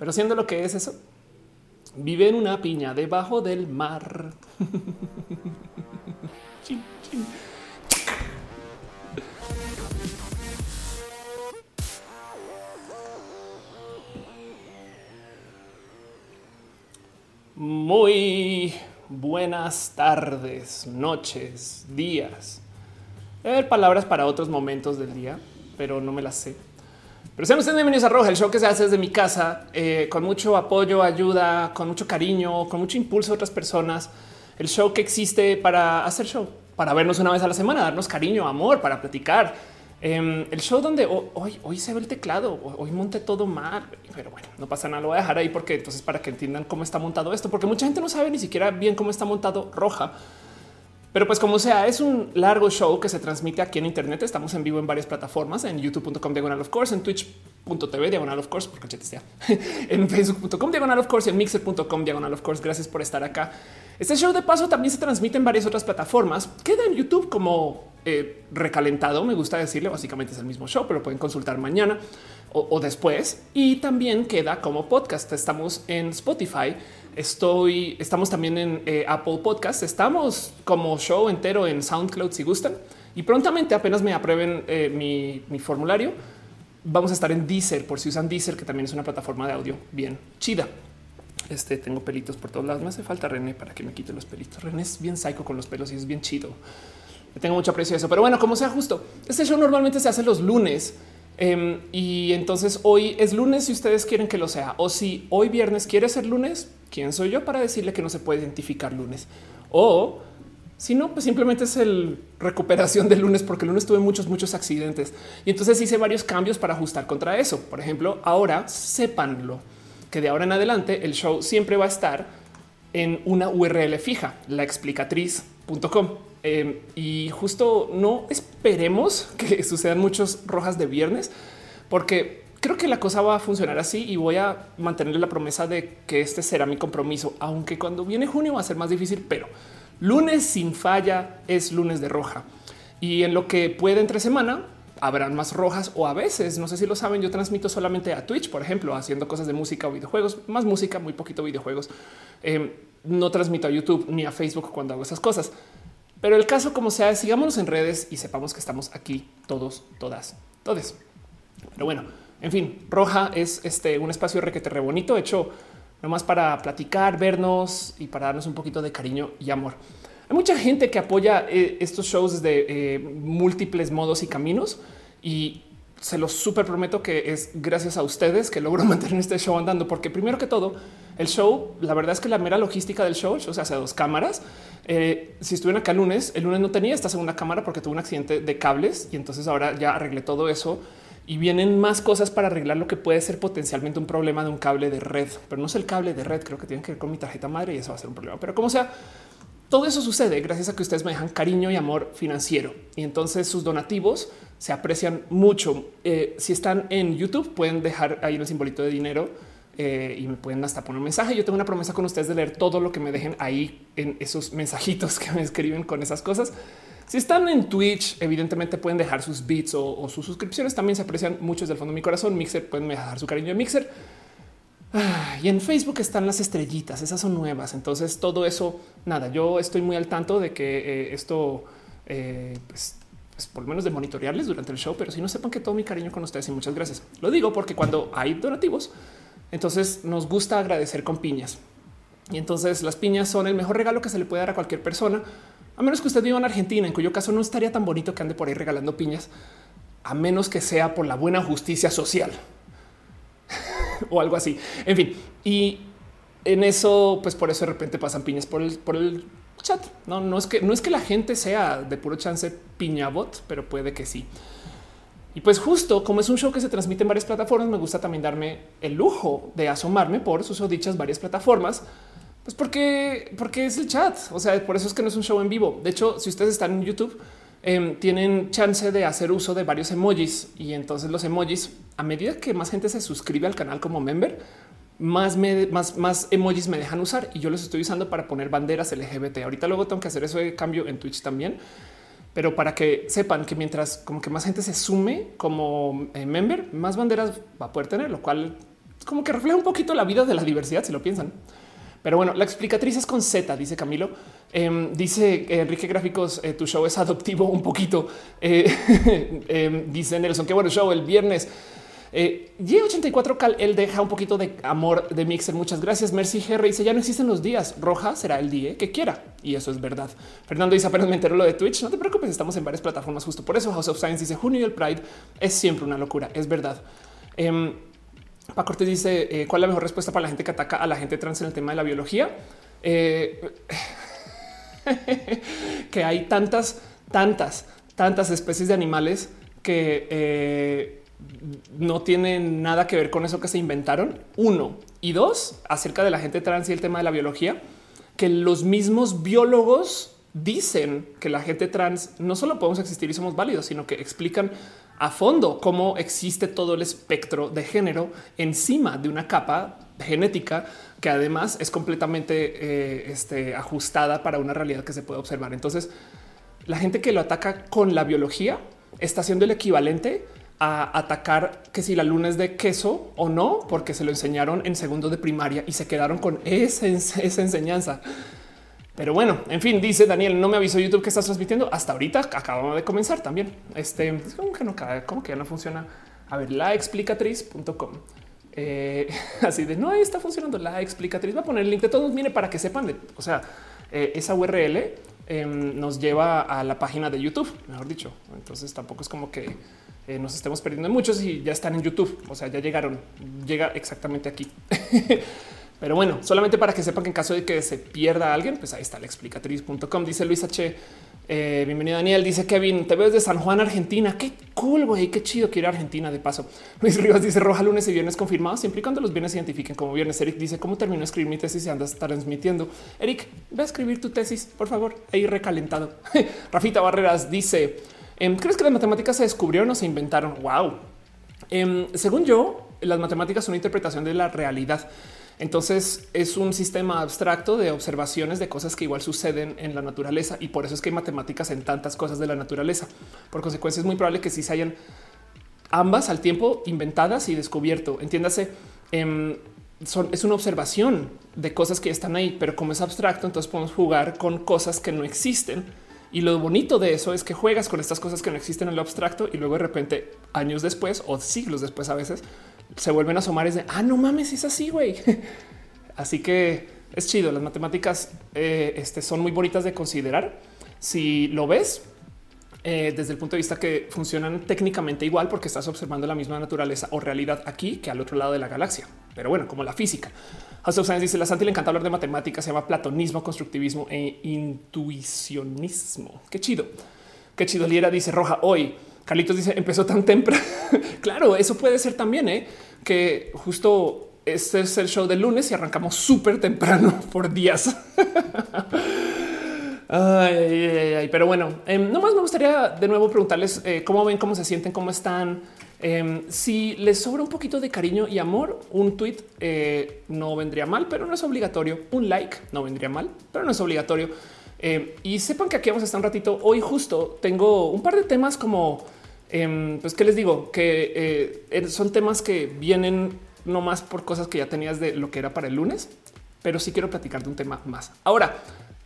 Pero siendo lo que es eso, vive en una piña debajo del mar. Muy buenas tardes, noches, días. Debe haber palabras para otros momentos del día, pero no me las sé. Pero sean ustedes bienvenidos a Roja, el show que se hace desde mi casa, eh, con mucho apoyo, ayuda, con mucho cariño, con mucho impulso de otras personas. El show que existe para hacer show, para vernos una vez a la semana, darnos cariño, amor, para platicar Em, el show donde hoy, hoy se ve el teclado, hoy monté todo mal, pero bueno, no pasa nada, lo voy a dejar ahí porque entonces para que entiendan cómo está montado esto, porque mucha gente no sabe ni siquiera bien cómo está montado roja. Pero pues como sea, es un largo show que se transmite aquí en Internet. Estamos en vivo en varias plataformas, en youtube.com diagonal of course, en twitch.tv diagonal of course, porque sea, en facebook.com diagonal of course, en mixer.com diagonal of course. Gracias por estar acá. Este show de paso también se transmite en varias otras plataformas. Queda en YouTube como eh, recalentado, me gusta decirle, básicamente es el mismo show, pero pueden consultar mañana o, después. Y también queda como podcast. Estamos en Spotify, estoy, estamos también en eh, Apple Podcast, estamos como show entero en SoundCloud si gustan. Y prontamente apenas me aprueben eh, mi, mi formulario, vamos a estar en Deezer por si usan Deezer, que también es una plataforma de audio bien chida. Este tengo pelitos por todos lados. Me hace falta René para que me quite los pelitos. René es bien psycho con los pelos y es bien chido. tengo mucho aprecio a eso, pero bueno, como sea justo. Este show normalmente se hace los lunes em, y entonces hoy es lunes si ustedes quieren que lo sea o si hoy viernes quiere ser lunes, quién soy yo para decirle que no se puede identificar lunes o si no, pues simplemente es el recuperación del lunes, porque el lunes tuve muchos, muchos accidentes y entonces hice varios cambios para ajustar contra eso. Por ejemplo, ahora sépanlo que de ahora en adelante el show siempre va a estar en una URL fija, la explicatriz.com. Em, y justo no esperemos que sucedan muchos rojas de viernes, porque creo que la cosa va a funcionar así y voy a mantenerle la promesa de que este será mi compromiso, aunque cuando viene junio va a ser más difícil, pero lunes sin falla es lunes de roja. Y en lo que puede entre semana, habrán más rojas o a veces, no sé si lo saben, yo transmito solamente a Twitch, por ejemplo, haciendo cosas de música o videojuegos, más música, muy poquito videojuegos. Em, no transmito a YouTube ni a Facebook cuando hago esas cosas. Pero el caso como sea, sigámonos en redes y sepamos que estamos aquí todos, todas, todes. Pero bueno, en fin, Roja es este un espacio requete re bonito, hecho nomás para platicar, vernos y para darnos un poquito de cariño y amor. Hay mucha gente que apoya eh, estos shows de eh, múltiples modos y caminos y se los súper prometo que es gracias a ustedes que logro mantener este show andando, porque primero que todo, el show, la verdad es que la mera logística del show, o sea, hace dos cámaras. Eh, si estuvieron acá el lunes, el lunes no tenía esta segunda cámara porque tuve un accidente de cables y entonces ahora ya arreglé todo eso y vienen más cosas para arreglar lo que puede ser potencialmente un problema de un cable de red, pero no es el cable de red, creo que tiene que ver con mi tarjeta madre y eso va a ser un problema. Pero como sea, todo eso sucede gracias a que ustedes me dejan cariño y amor financiero y entonces sus donativos se aprecian mucho. Eh, si están en YouTube, pueden dejar ahí un simbolito de dinero eh, y me pueden hasta poner un mensaje. Yo tengo una promesa con ustedes de leer todo lo que me dejen ahí en esos mensajitos que me escriben con esas cosas. Si están en Twitch, evidentemente pueden dejar sus bits o, sus suscripciones. También se aprecian muchos del fondo de mi corazón. Mixer pueden dejar su cariño de Mixer y en Facebook están las estrellitas, esas son nuevas. Entonces todo eso, nada, yo estoy muy al tanto de que eh, esto, eh, pues, pues, por lo menos de monitorearles durante el show, pero si no sepan que todo mi cariño con ustedes y muchas gracias. Lo digo porque cuando hay donativos, entonces nos gusta agradecer con piñas. Y entonces las piñas son el mejor regalo que se le puede dar a cualquier persona, a menos que usted viva en Argentina, en cuyo caso no estaría tan bonito que ande por ahí regalando piñas, a menos que sea por la buena justicia social. o algo así. En fin, y en eso, pues por eso de repente pasan piñas por el, por el chat. No, no es que no es que la gente sea de puro chance piña bot, pero puede que sí. Y pues justo como es un show que se transmite en varias plataformas, me gusta también darme el lujo de asomarme por sus dichas varias plataformas. Pues porque, porque es el chat. O sea, por eso es que no es un show en vivo. De hecho, si ustedes están en YouTube, Em, tienen chance de hacer uso de varios emojis y entonces los emojis, a medida que más gente se suscribe al canal como member, más, más, más emojis me dejan usar y yo los estoy usando para poner banderas LGBT. Ahorita luego tengo que hacer eso de cambio en Twitch también, pero para que sepan que mientras como que más gente se sume como eh, member, más banderas va a poder tener, lo cual como que refleja un poquito la vida de la diversidad, si lo piensan. Pero bueno, la explicatriz es con Z, dice Camilo. Em, dice Enrique Gráficos, eh, tu show es adoptivo un poquito. Eh, em, dice Nelson, qué bueno show el viernes. Eh, G84 Cal, él deja un poquito de amor de Mixer. Muchas gracias. Mercy GR dice ya no existen los días. Roja será el día que quiera. Y eso es verdad. Fernando dice apenas me enteró lo de Twitch. No te preocupes, estamos en varias plataformas justo por eso. House of Science dice junio y el Pride es siempre una locura. Es verdad. Eh, Cortés dice eh, cuál es la mejor respuesta para la gente que ataca a la gente trans en el tema de la biología. que hay tantas, tantas, tantas especies de animales que eh, no tienen nada que ver con eso que se inventaron. Uno y dos acerca de la gente trans y el tema de la biología, que los mismos biólogos dicen que la gente trans no solo podemos existir y somos válidos, sino que explican a fondo cómo existe todo el espectro de género encima de una capa genética que además es completamente eh, este, ajustada para una realidad que se puede observar. Entonces, la gente que lo ataca con la biología está haciendo el equivalente a atacar que si la luna es de queso o no, porque se lo enseñaron en segundo de primaria y se quedaron con esa, esa enseñanza. Pero bueno, en fin, dice Daniel, no me avisó YouTube que estás transmitiendo hasta ahorita. Acabamos de comenzar también. Este como que no que ya no funciona. A ver, la explicatriz.com. Eh, así de no está funcionando la explicatriz. Va a poner el link de todos. Mire para que sepan. o sea, eh, esa URL em, nos lleva a la página de YouTube, mejor dicho. Entonces tampoco es como que eh, nos estemos perdiendo muchos y ya están en YouTube. O sea, ya llegaron, llega exactamente aquí. Pero bueno, solamente para que sepan que en caso de que se pierda alguien, pues ahí está la explicatriz.com. Dice Luis H. Eh, bienvenido Daniel. Dice Kevin, te veo desde San Juan, Argentina. Qué cool, güey. Qué chido que ir a Argentina de paso. Luis Rivas dice roja lunes y viernes confirmados, siempre y cuando los viernes se identifiquen como viernes. Eric dice cómo termino de escribir mi tesis y andas transmitiendo. Eric, ve a escribir tu tesis, por favor. Ahí recalentado. Rafita Barreras dice, em, ¿crees que las matemáticas se descubrieron o se inventaron? Wow. Em, según yo, las matemáticas son una interpretación de la realidad. Entonces es un sistema abstracto de observaciones de cosas que igual suceden en la naturaleza y por eso es que hay matemáticas en tantas cosas de la naturaleza. Por consecuencia es muy probable que sí se hayan ambas al tiempo inventadas y descubierto. Entiéndase, em, es una observación de cosas que están ahí, pero como es abstracto, entonces podemos jugar con cosas que no existen. Y lo bonito de eso es que juegas con estas cosas que no existen en lo abstracto y luego de repente años después o siglos después a veces se vuelven a asomar es de ah, no mames, es así, güey. Así que es chido. Las matemáticas eh, este, son muy bonitas de considerar. Si lo ves eh, desde el punto de vista que funcionan técnicamente igual, porque estás observando la misma naturaleza o realidad aquí que al otro lado de la galaxia. Pero bueno, como la física. Of Science dice la Santi le encanta hablar de matemáticas, se llama platonismo, constructivismo e intuicionismo. Qué chido. Qué chido. Liera dice roja hoy. Carlitos dice empezó tan temprano. claro, eso puede ser también, ¿eh? que justo este es el show del lunes y arrancamos súper temprano por días. pero bueno, eh, nomás me gustaría de nuevo preguntarles eh, cómo ven, cómo se sienten, cómo están. Em, si les sobra un poquito de cariño y amor, un tweet eh, no vendría mal, pero no es obligatorio. Un like no vendría mal, pero no es obligatorio. Em, y sepan que aquí vamos a estar un ratito. Hoy justo tengo un par de temas como, em, pues, ¿qué les digo? Que eh, son temas que vienen no más por cosas que ya tenías de lo que era para el lunes, pero sí quiero platicar de un tema más. Ahora,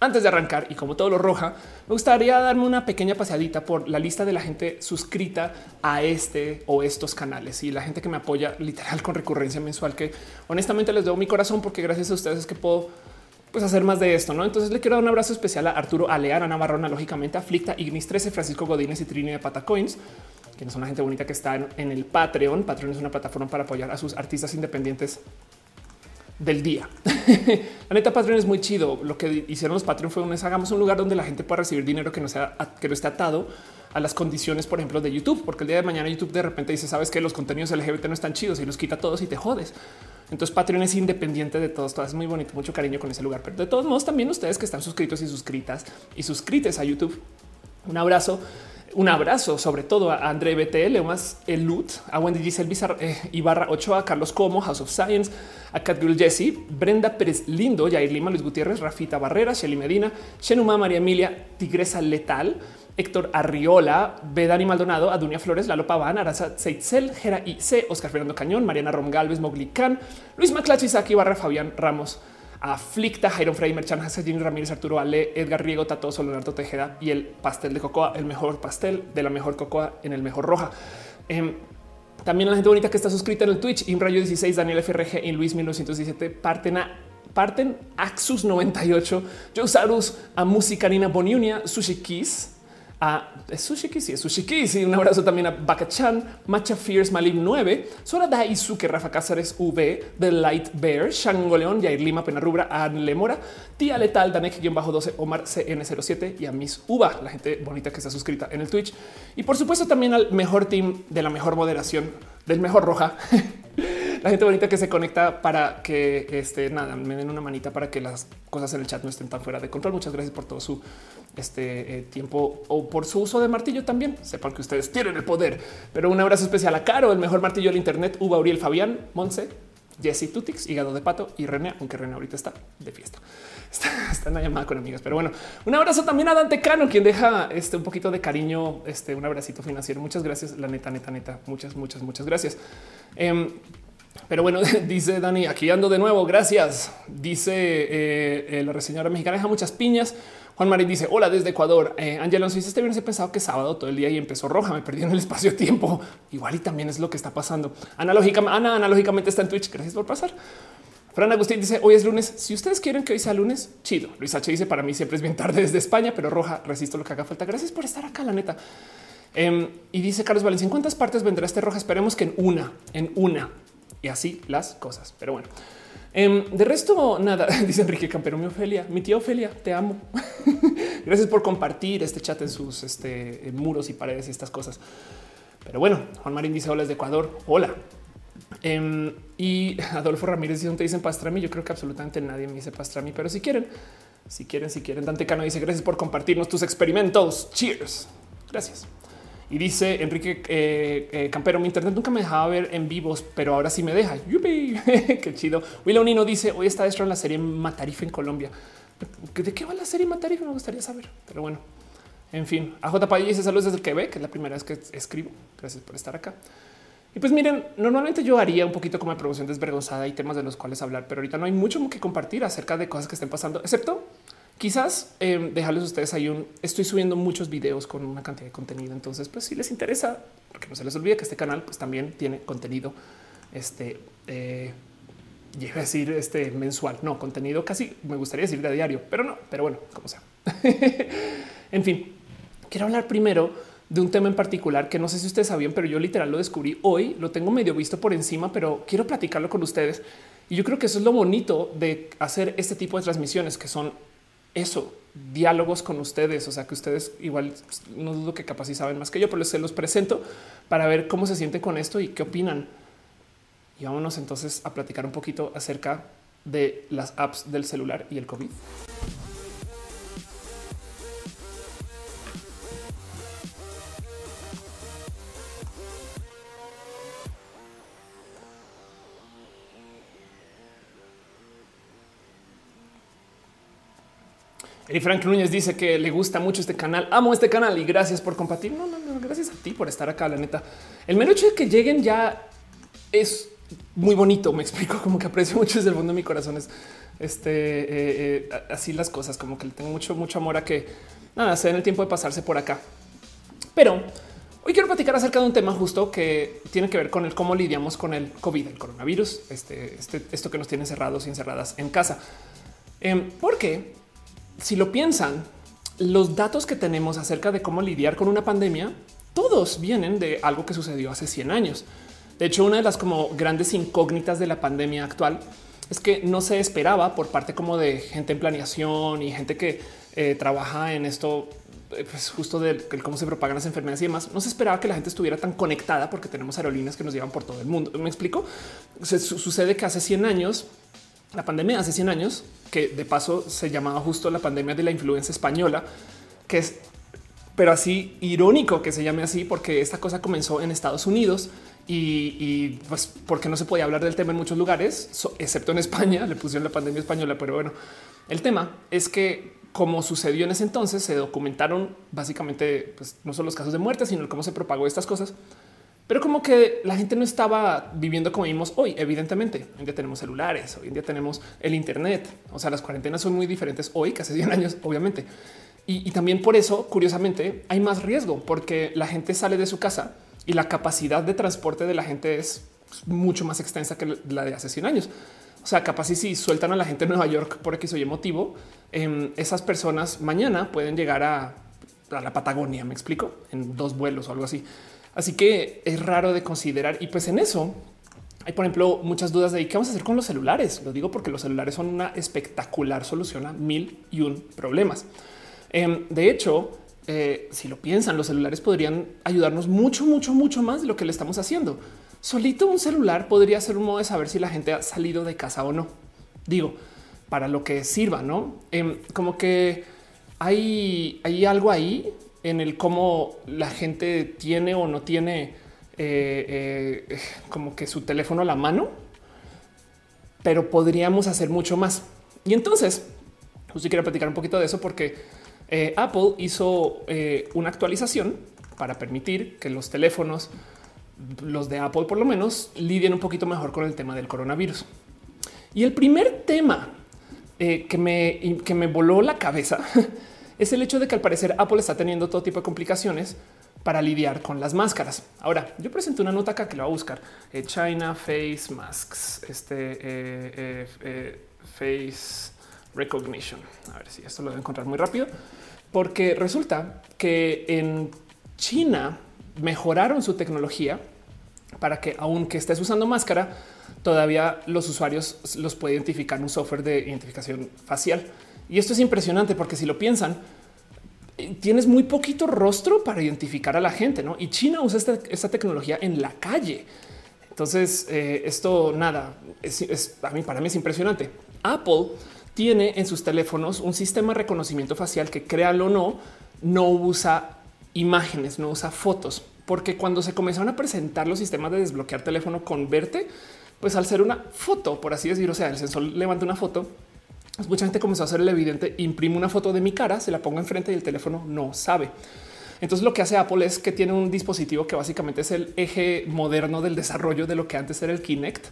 antes de arrancar y como todo lo roja, me gustaría darme una pequeña paseadita por la lista de la gente suscrita a este o estos canales y la gente que me apoya literal con recurrencia mensual, que honestamente les doy mi corazón porque gracias a ustedes es que puedo pues hacer más de esto, ¿no? Entonces le quiero dar un abrazo especial a Arturo Aleana Navarrona, lógicamente, Aflicta, Ignis 13, Francisco Godínez y Trini de Patacoins, quienes son una gente bonita que está en, el Patreon. Patreon es una plataforma para apoyar a sus artistas independientes del día. la neta Patreon es muy chido. Lo que hicieron los Patreon fue un hagamos un lugar donde la gente pueda recibir dinero que no sea que no esté atado a las condiciones, por ejemplo, de YouTube, porque el día de mañana YouTube de repente dice, sabes que los contenidos LGBT no están chidos y los quita todos y te jodes. Entonces Patreon es independiente de todos. Todo es muy bonito, mucho cariño con ese lugar. Pero de todos modos, también ustedes que están suscritos y suscritas y suscrites a YouTube, un abrazo. Un abrazo sobre todo a André BTL, más Elut, a Wendy Giselle Bizarra, eh, Ibarra Ochoa, a Carlos Como, House of Science, a Catgirl Jesse, Brenda Pérez Lindo, Jair Lima, Luis Gutiérrez, Rafita Barrera, Shelly Medina, Shenuma, María Emilia, Tigresa Letal, Héctor Arriola, Bedani Maldonado, Adunia Flores, Lalo Paván, Arasa Seitzel, Gera C, Oscar Fernando Cañón, Mariana Rom Galvez, Moglicán, Luis Maclachi, Isaki Barra, Fabián Ramos, Aflicta, Jairon Frey, Merchan, Jimmy Ramírez, Arturo Ale, Edgar Riego, Tato, Leonardo Tejeda y el pastel de cocoa, el mejor pastel de la mejor cocoa en el mejor roja. Em, también la gente bonita que está suscrita en el Twitch, Imrayo 16, Daniel FRG y Luis 1917 parten parten Axus 98, Joe Sarus, a Musicanina Boniunia, Sushi Kiss, a Sushi Kiss y Sushi Kiss. Y un abrazo también a Bakachan, Macha Fierce, Malim 9, Sora Daisuke, Rafa Cáceres, V, The Light Bear, Shango León, Yair Lima, Pena Rubra, Anne Lemora, Tía Letal, Danek-12, Omar CN07 y a Miss Uva, la gente bonita que está suscrita en el Twitch. Y por supuesto también al mejor team de la mejor moderación, del mejor roja. la gente bonita que se conecta para que este nada me den una manita para que las cosas en el chat no estén tan fuera de control. Muchas gracias por todo su este eh, tiempo o por su uso de martillo también. Sepan que ustedes tienen el poder. Pero un abrazo especial a Caro, el mejor martillo del Internet, Uva Uriel Fabián, Monse, Jesse Tutix, Hígado de Pato y René, aunque René ahorita está de fiesta. Está, en la llamada con amigas. Pero bueno, un abrazo también a Dante Cano, quien deja este un poquito de cariño, este un abracito financiero. Muchas gracias, la neta, neta, neta. Muchas, muchas, muchas gracias. Em, pero bueno, dice Dani, aquí ando de nuevo. Gracias. Dice eh, eh, la reseñora mexicana, deja muchas piñas. Juan Marín dice hola desde Ecuador. Eh, Angela nos dice este viernes he pensado que sábado todo el día y empezó roja. Me perdí en el espacio tiempo. Igual y también es lo que está pasando. Analógicamente, Ana analógicamente está en Twitch. Gracias por pasar. Fran Agustín dice hoy es lunes. Si ustedes quieren que hoy sea lunes, chido. Luis H dice para mí siempre es bien tarde desde España, pero roja resisto lo que haga falta. Gracias por estar acá, la neta. Em, y dice Carlos Valencia, ¿en cuántas partes vendrá este roja? Esperemos que en una, en una y así las cosas. Pero bueno, em, de resto, nada, dice Enrique Campero, mi Ofelia, mi tía Ofelia, te amo. Gracias por compartir este chat en sus este, muros y paredes y estas cosas. Pero bueno, Juan Marín dice hola desde Ecuador. Hola. Em, y Adolfo Ramírez dice, te dicen pastrami? Yo creo que absolutamente nadie me dice pastrami, pero si quieren, si quieren, si quieren. Dante Cano dice gracias por compartirnos tus experimentos. Cheers. Gracias. Y dice Enrique eh, eh, Campero, mi internet nunca me dejaba ver en vivos, pero ahora sí me deja. ¡Yupi! Qué chido. Willow Nino dice, hoy está esto en la serie Matarife en Colombia. ¿De qué va la serie Matarife? Me gustaría saber. Pero bueno, en fin. A J. dice saludos desde Quebec, que es la primera vez que escribo. Gracias por estar acá. Y pues miren, normalmente yo haría un poquito como de promoción desvergonzada y temas de los cuales hablar, pero ahorita no hay mucho que compartir acerca de cosas que estén pasando, excepto Quizás eh, dejarles a ustedes ahí un estoy subiendo muchos videos con una cantidad de contenido. Entonces, pues si les interesa, porque no se les olvide que este canal pues también tiene contenido este eh, a decir este mensual, no contenido casi me gustaría decir de diario, pero no, pero bueno, como sea. en fin, quiero hablar primero de un tema en particular que no sé si ustedes sabían, pero yo literal lo descubrí hoy, lo tengo medio visto por encima, pero quiero platicarlo con ustedes. Y yo creo que eso es lo bonito de hacer este tipo de transmisiones que son eso, diálogos con ustedes. O sea, que ustedes igual no dudo que capaz y saben más que yo, pero se los presento para ver cómo se sienten con esto y qué opinan. Y vámonos entonces a platicar un poquito acerca de las apps del celular y el COVID. Y Frank Núñez dice que le gusta mucho este canal. Amo este canal y gracias por compartir. No, no, no, gracias a ti por estar acá. La neta, el mero hecho de que lleguen ya es muy bonito. Me explico como que aprecio mucho desde el fondo de mi corazón. Es este eh, eh, así las cosas, como que le tengo mucho, mucho amor a que nada se den el tiempo de pasarse por acá. Pero hoy quiero platicar acerca de un tema justo que tiene que ver con el cómo lidiamos con el COVID, el coronavirus, este, este esto que nos tiene cerrados y encerradas en casa. Eh, porque si lo piensan, los datos que tenemos acerca de cómo lidiar con una pandemia, todos vienen de algo que sucedió hace 100 años. De hecho, una de las como grandes incógnitas de la pandemia actual es que no se esperaba por parte como de gente en planeación y gente que eh, trabaja en esto, eh, pues justo de cómo se propagan las enfermedades y demás. No se esperaba que la gente estuviera tan conectada porque tenemos aerolíneas que nos llevan por todo el mundo. Me explico. Se, sucede que hace 100 años la pandemia hace 100 años, que de paso se llamaba justo la pandemia de la influencia española, que es pero así irónico que se llame así, porque esta cosa comenzó en Estados Unidos y, pues porque no se podía hablar del tema en muchos lugares, excepto en España, le pusieron la pandemia española, pero bueno, el tema es que como sucedió en ese entonces, se documentaron básicamente pues, no solo los casos de muerte, sino cómo se propagó estas cosas. Pero como que la gente no estaba viviendo como vivimos hoy, evidentemente. Hoy en día tenemos celulares, hoy en día tenemos el Internet. O sea, las cuarentenas son muy diferentes hoy que hace 100 años, obviamente. Y, también por eso, curiosamente, hay más riesgo porque la gente sale de su casa y la capacidad de transporte de la gente es mucho más extensa que la de hace 100 años. O sea, capaz si sueltan a la gente en Nueva York por X o Y motivo, em, esas personas mañana pueden llegar a, la Patagonia, me explico, en dos vuelos o algo así. Así que es raro de considerar. Y pues en eso hay, por ejemplo, muchas dudas de qué vamos a hacer con los celulares. Lo digo porque los celulares son una espectacular solución a mil y un problemas. Em, de hecho, eh, si lo piensan, los celulares podrían ayudarnos mucho, mucho, mucho más de lo que le estamos haciendo. Solito un celular podría ser un modo de saber si la gente ha salido de casa o no. Digo, para lo que sirva, no? Em, como que hay, hay algo ahí en el cómo la gente tiene o no tiene eh, eh, como que su teléfono a la mano, pero podríamos hacer mucho más. Y entonces, justo quiero platicar un poquito de eso porque eh, Apple hizo una actualización para permitir que los teléfonos, los de Apple por lo menos, lidien un poquito mejor con el tema del coronavirus. Y el primer tema que, me, que me voló la cabeza es el hecho de que al parecer Apple está teniendo todo tipo de complicaciones para lidiar con las máscaras. Ahora, yo presenté una nota acá que lo voy a buscar. China Face Masks, este Face Recognition. A ver si esto lo voy a encontrar muy rápido, porque resulta que en China mejoraron su tecnología para que aunque estés usando máscara, todavía los usuarios los puede identificar un software de identificación facial. Y esto es impresionante porque si lo piensan, eh, tienes muy poquito rostro para identificar a la gente, ¿no? Y China usa esta, tecnología en la calle. Entonces, eh, esto nada, es, a mí para mí es impresionante. Apple tiene en sus teléfonos un sistema de reconocimiento facial que, créalo o no, no usa imágenes, no usa fotos, porque cuando se comenzaron a presentar los sistemas de desbloquear teléfono con verte, pues al ser una foto, por así decirlo, o sea, el sensor levanta una foto, mucha gente comenzó a hacer el evidente, imprime una foto de mi cara, se la pongo enfrente y el teléfono no sabe. Entonces lo que hace Apple es que tiene un dispositivo que básicamente es el eje moderno del desarrollo de lo que antes era el Kinect,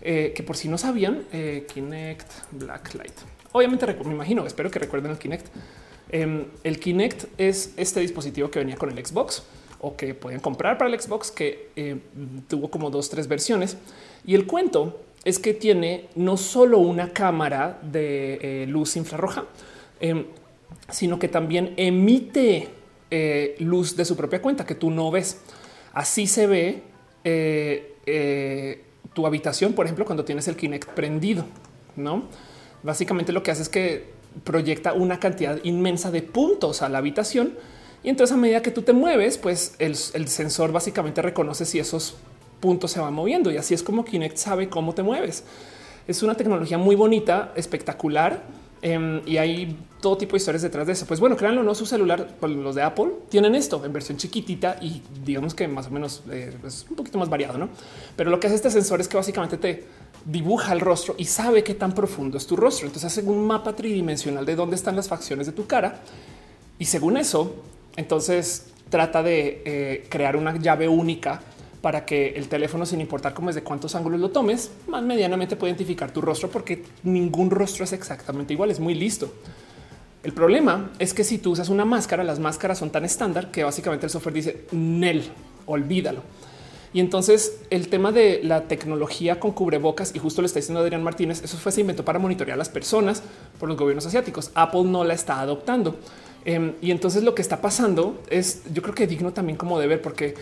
eh, que por si no sabían, eh, Kinect Blacklight. Obviamente me imagino, espero que recuerden el Kinect. Em, el Kinect es este dispositivo que venía con el Xbox o que pueden comprar para el Xbox que eh, tuvo como dos, tres versiones. Y el cuento es que tiene no solo una cámara de luz infrarroja, em, sino que también emite luz de su propia cuenta que tú no ves. Así se ve tu habitación, por ejemplo, cuando tienes el Kinect prendido, no? Básicamente lo que hace es que proyecta una cantidad inmensa de puntos a la habitación y entonces a medida que tú te mueves, pues el, sensor básicamente reconoce si esos puntos se van moviendo y así es como Kinect sabe cómo te mueves. Es una tecnología muy bonita, espectacular Em, y hay todo tipo de historias detrás de eso. Pues bueno, créanlo, no su celular, los de Apple tienen esto en versión chiquitita y digamos que más o menos eh, es un poquito más variado, no? Pero lo que hace este sensor es que básicamente te dibuja el rostro y sabe qué tan profundo es tu rostro. Entonces hace un mapa tridimensional de dónde están las facciones de tu cara y según eso, entonces trata de eh, crear una llave única para que el teléfono, sin importar cómo es de cuántos ángulos lo tomes, más medianamente puede identificar tu rostro porque ningún rostro es exactamente igual, es muy listo. El problema es que si tú usas una máscara, las máscaras son tan estándar que básicamente el software dice Nel, olvídalo. Y entonces el tema de la tecnología con cubrebocas, y justo le está diciendo Adrián Martínez, eso fue se inventó para monitorear a las personas por los gobiernos asiáticos. Apple no la está adoptando. Em, y entonces lo que está pasando es, yo creo que digno también como de ver, porque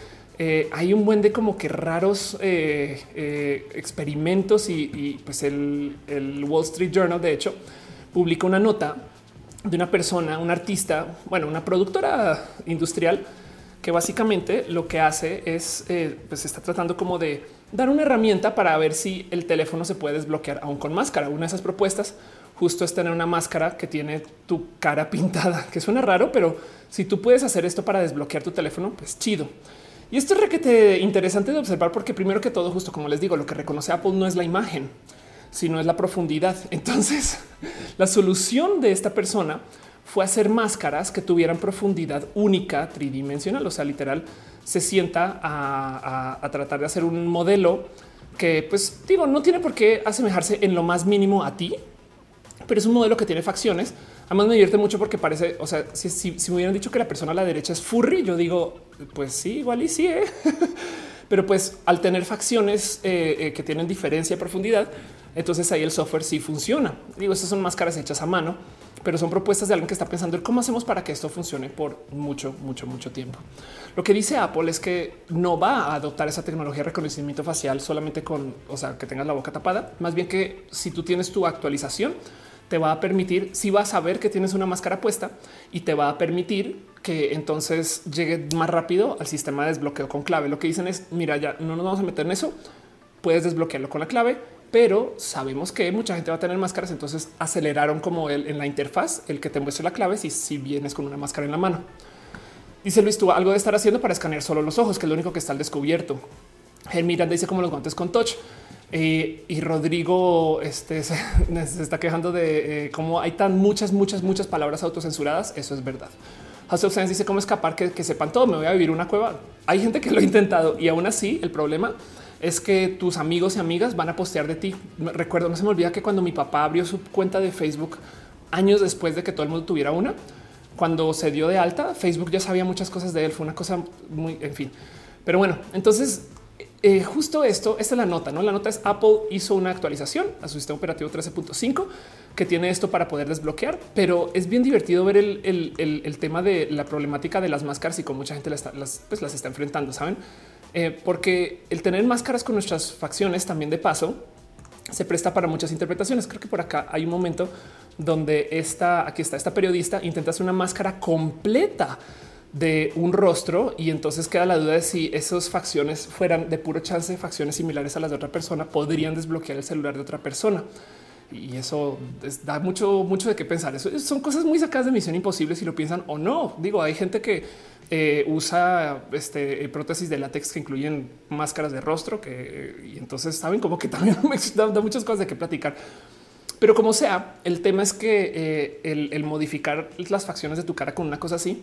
eh, hay un buen de como que raros eh, eh, experimentos y, pues el, Wall Street Journal, de hecho, publica una nota de una persona, un artista, bueno, una productora industrial que básicamente lo que hace es, pues está tratando como de dar una herramienta para ver si el teléfono se puede desbloquear aún con máscara. Una de esas propuestas justo es tener una máscara que tiene tu cara pintada, que suena raro, pero si tú puedes hacer esto para desbloquear tu teléfono, pues chido. Y esto es requete interesante de observar porque primero que todo, justo como les digo, lo que reconoce Apple no es la imagen, sino es la profundidad. Entonces, la solución de esta persona fue hacer máscaras que tuvieran profundidad única, tridimensional, o sea, literal, se sienta a, tratar de hacer un modelo que, pues digo, no tiene por qué asemejarse en lo más mínimo a ti, pero es un modelo que tiene facciones. Además me divierte mucho porque parece, o sea, si, me hubieran dicho que la persona a la derecha es furry, yo digo, pues sí, igual y sí, ¿eh? pero pues al tener facciones eh, eh, que tienen diferencia y profundidad, entonces ahí el software sí funciona. Digo, estas son máscaras hechas a mano pero son propuestas de alguien que está pensando en cómo hacemos para que esto funcione por mucho, mucho, mucho tiempo. Lo que dice Apple es que no va a adoptar esa tecnología de reconocimiento facial solamente con, o sea, que tengas la boca tapada, más bien que si tú tienes tu actualización, te va a permitir, si vas a ver que tienes una máscara puesta y te va a permitir que entonces llegue más rápido al sistema de desbloqueo con clave. Lo que dicen es, mira, ya no nos vamos a meter en eso, puedes desbloquearlo con la clave pero sabemos que mucha gente va a tener máscaras, entonces aceleraron como el, en la interfaz el que te muestre la clave si, si vienes con una máscara en la mano. Dice Luis, tú algo de estar haciendo para escanear solo los ojos, que es lo único que está al descubierto. Miranda dice como los guantes con touch. Y Rodrigo este, se, está quejando de eh, cómo hay tan muchas, muchas, muchas palabras autocensuradas. Eso es verdad. House of Science dice cómo escapar que sepan todo. Me voy a vivir una cueva. Hay gente que lo ha intentado y aún así el problema es que tus amigos y amigas van a postear de ti. Recuerdo, no se me olvida que cuando mi papá abrió su cuenta de Facebook años después de que todo el mundo tuviera una, cuando se dio de alta, Facebook ya sabía muchas cosas de él. Fue una cosa muy, en fin. Pero bueno, entonces eh, justo esto, esta es la nota, ¿no? La nota es Apple hizo una actualización a su sistema operativo 13.5 que tiene esto para poder desbloquear, pero es bien divertido ver el, tema de la problemática de las máscaras y con mucha gente las, pues las está enfrentando, ¿saben? Eh, porque el tener máscaras con nuestras facciones también de paso se presta para muchas interpretaciones. Creo que por acá hay un momento donde esta, aquí está esta periodista intenta hacer una máscara completa de un rostro y entonces queda la duda de si esas facciones fueran de puro chance facciones similares a las de otra persona podrían desbloquear el celular de otra persona y eso da mucho, mucho de qué pensar. Eso son cosas muy sacadas de misión imposible si lo piensan o no. Digo, hay gente que eh, usa este, prótesis de látex que incluyen máscaras de rostro, que y entonces saben como que también me da, muchas cosas de qué platicar. Pero como sea, el tema es que eh, el, modificar las facciones de tu cara con una cosa así,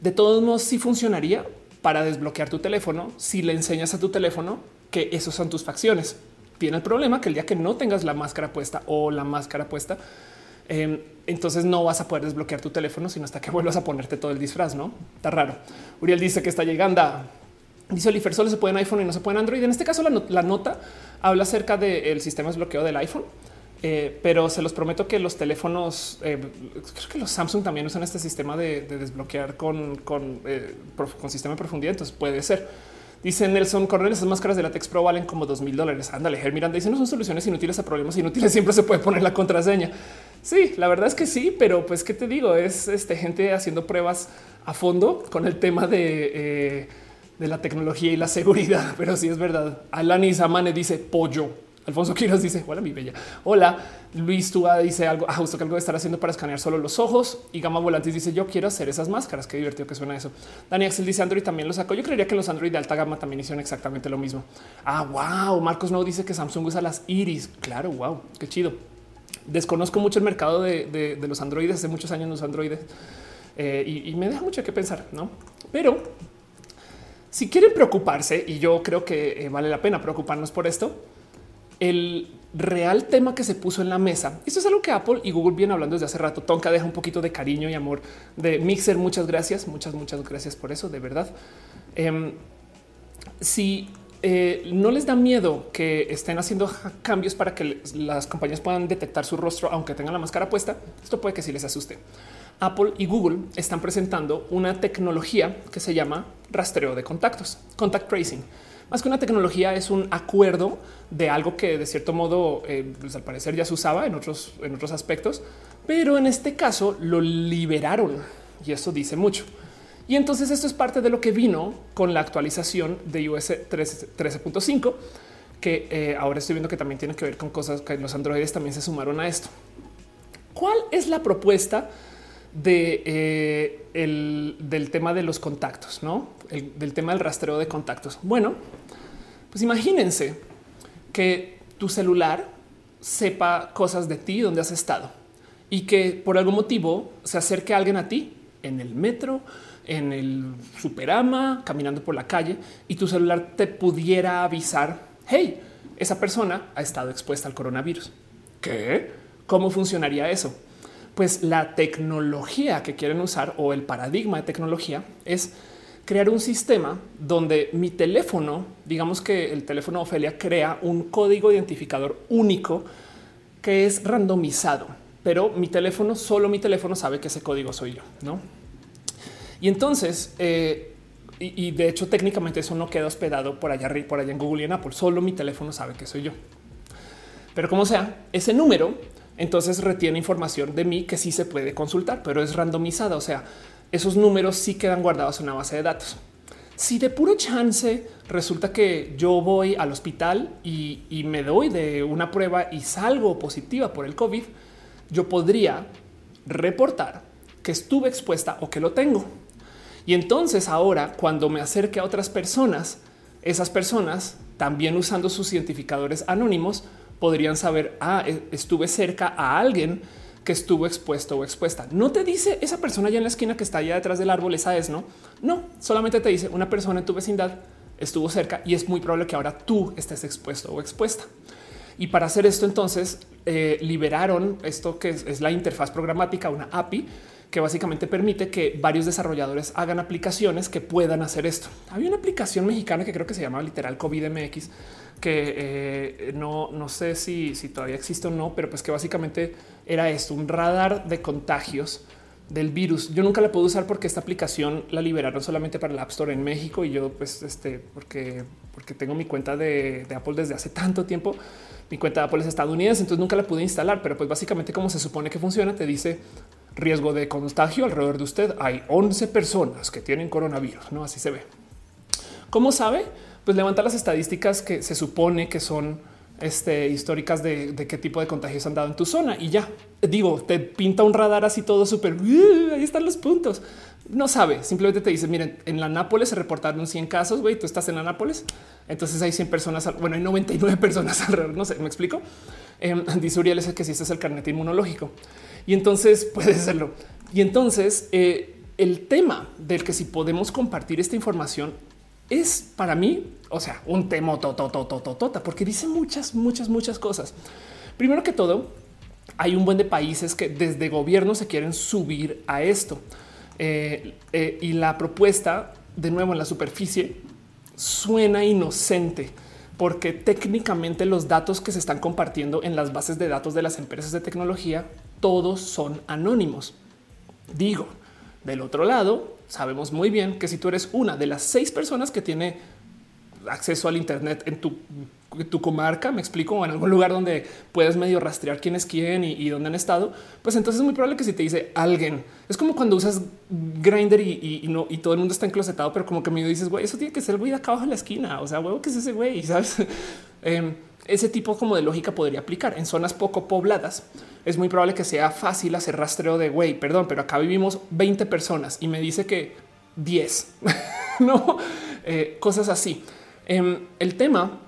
de todos modos sí funcionaría para desbloquear tu teléfono si le enseñas a tu teléfono que esos son tus facciones. Tiene el problema que el día que no tengas la máscara puesta o la máscara puesta, Em, entonces no vas a poder desbloquear tu teléfono sino hasta que vuelvas a ponerte todo el disfraz. No está raro. Uriel dice que está llegando. Dice Oliver, solo se puede en iPhone y no se puede en Android. En este caso, la, nota habla acerca del sistema de desbloqueo del iPhone, eh, pero se los prometo que los teléfonos, eh, creo que los Samsung también usan este sistema de, desbloquear con, eh, con sistema de profundidad. Entonces puede ser. Dice Nelson Cornell, esas máscaras de látex Pro valen como dos mil dólares. Ándale, Her Miranda dice no son soluciones inútiles a problemas inútiles. Siempre se puede poner la contraseña. Sí, la verdad es que sí, pero pues qué te digo, es este, gente haciendo pruebas a fondo con el tema de, de la tecnología y la seguridad. Pero sí es verdad. Alanis Amane dice pollo. Alfonso Quiroz dice hola, mi bella. Hola. Luis Túa dice algo, ah, justo que algo de estar haciendo para escanear solo los ojos. Y Gama Volantes dice yo quiero hacer esas máscaras. Qué divertido que suena eso. Dani Axel dice Android también lo sacó. Yo creería que los Android de alta gama también hicieron exactamente lo mismo. Ah, wow. Marcos No dice que Samsung usa las iris. Claro, wow, qué chido. Desconozco mucho el mercado de, los androides. Hace muchos años los androides eh, y, me deja mucho que pensar, no? Pero si quieren preocuparse, y yo creo que eh, vale la pena preocuparnos por esto, el real tema que se puso en la mesa. Esto es algo que Apple y Google vienen hablando desde hace rato. Tonka deja un poquito de cariño y amor de Mixer. Muchas gracias, muchas, muchas gracias por eso, de verdad. Em, si eh, no les da miedo que estén haciendo cambios para que las compañías puedan detectar su rostro aunque tengan la máscara puesta, esto puede que sí les asuste. Apple y Google están presentando una tecnología que se llama rastreo de contactos, contact tracing más que una tecnología es un acuerdo de algo que de cierto modo, eh, pues al parecer ya se usaba en otros, en otros aspectos, pero en este caso lo liberaron y eso dice mucho. Y entonces esto es parte de lo que vino con la actualización de iOS 13.5 que eh, ahora estoy viendo que también tiene que ver con cosas que los androides también se sumaron a esto. ¿Cuál es la propuesta eh, del tema de los contactos, no del tema del rastreo de contactos? Bueno, pues imagínense que tu celular sepa cosas de ti, donde has estado y que por algún motivo se acerque alguien a ti en el metro, en el superama, caminando por la calle y tu celular te pudiera avisar, hey, esa persona ha estado expuesta al coronavirus. ¿Qué? ¿Cómo funcionaría eso? Pues la tecnología que quieren usar o el paradigma de tecnología es crear un sistema donde mi teléfono, digamos que el teléfono Ofelia crea un código identificador único que es randomizado, pero mi teléfono, solo mi teléfono sabe que ese código soy yo, ¿no? Y entonces, eh, y, de hecho técnicamente eso no queda hospedado por allá, por allá en Google y en Apple, solo mi teléfono sabe que soy yo. Pero como sea, ese número entonces retiene información de mí que sí se puede consultar, pero es randomizada. O sea, esos números sí quedan guardados en una base de datos. Si de puro chance resulta que yo voy al hospital y, me doy de una prueba y salgo positiva por el COVID, yo podría reportar que estuve expuesta o que lo tengo. Y entonces ahora cuando me acerque a otras personas, esas personas también usando sus identificadores anónimos podrían saber, ah, e, estuve cerca a alguien que estuvo expuesto o expuesta. No te dice esa persona allá en la esquina que está allá detrás del árbol, esa es, ¿no? No, solamente te dice una persona en tu vecindad estuvo cerca y es muy probable que ahora tú estés expuesto o expuesta. Y para hacer esto entonces eh, liberaron esto que es la interfaz programática, una API que básicamente permite que varios desarrolladores hagan aplicaciones que puedan hacer esto. Había una aplicación mexicana que creo que se llama literal COVID MX, que eh, no, no sé si, si todavía existe o no, pero pues que básicamente era esto, un radar de contagios del virus. Yo nunca la puedo usar porque esta aplicación la liberaron solamente para el App Store en México y yo pues este porque porque tengo mi cuenta de, de, Apple desde hace tanto tiempo. Mi cuenta de Apple es estadounidense, entonces nunca la pude instalar, pero pues básicamente como se supone que funciona, te dice riesgo de contagio alrededor de usted. Hay 11 personas que tienen coronavirus, no así se ve. ¿Cómo sabe? Pues levanta las estadísticas que se supone que son este, históricas de, qué tipo de contagios han dado en tu zona y ya digo, te pinta un radar así todo súper. Uh, ahí están los puntos. No sabe, simplemente te dice: Miren, en la Nápoles se reportaron 100 casos. Güey, tú estás en la Nápoles. Entonces hay 100 personas. Bueno, hay 99 personas alrededor. No sé, me explico. Eh, dice Uriel es que si este es el carnet inmunológico y entonces puede serlo. Y entonces eh, el tema del que si podemos compartir esta información es para mí, o sea, un tema tota, porque dice muchas, muchas, muchas cosas. Primero que todo, hay un buen de países que desde gobierno se quieren subir a esto. Eh, eh, y la propuesta, de nuevo en la superficie, suena inocente porque técnicamente los datos que se están compartiendo en las bases de datos de las empresas de tecnología, todos son anónimos. Digo, del otro lado, sabemos muy bien que si tú eres una de las seis personas que tiene acceso al Internet en tu, tu comarca, me explico, o en algún lugar donde puedes medio rastrear quién es quién y, dónde han estado, pues entonces es muy probable que si te dice alguien, es como cuando usas Grinder y, no, y todo el mundo está enclosetado, pero como que me dices, güey, eso tiene que ser güey de acá abajo en la esquina. O sea, huevo, que es ese güey? Sabes? Em, ese tipo como de lógica podría aplicar en zonas poco pobladas. Es muy probable que sea fácil hacer rastreo de güey, perdón, pero acá vivimos 20 personas y me dice que 10, no eh, cosas así. Em, el tema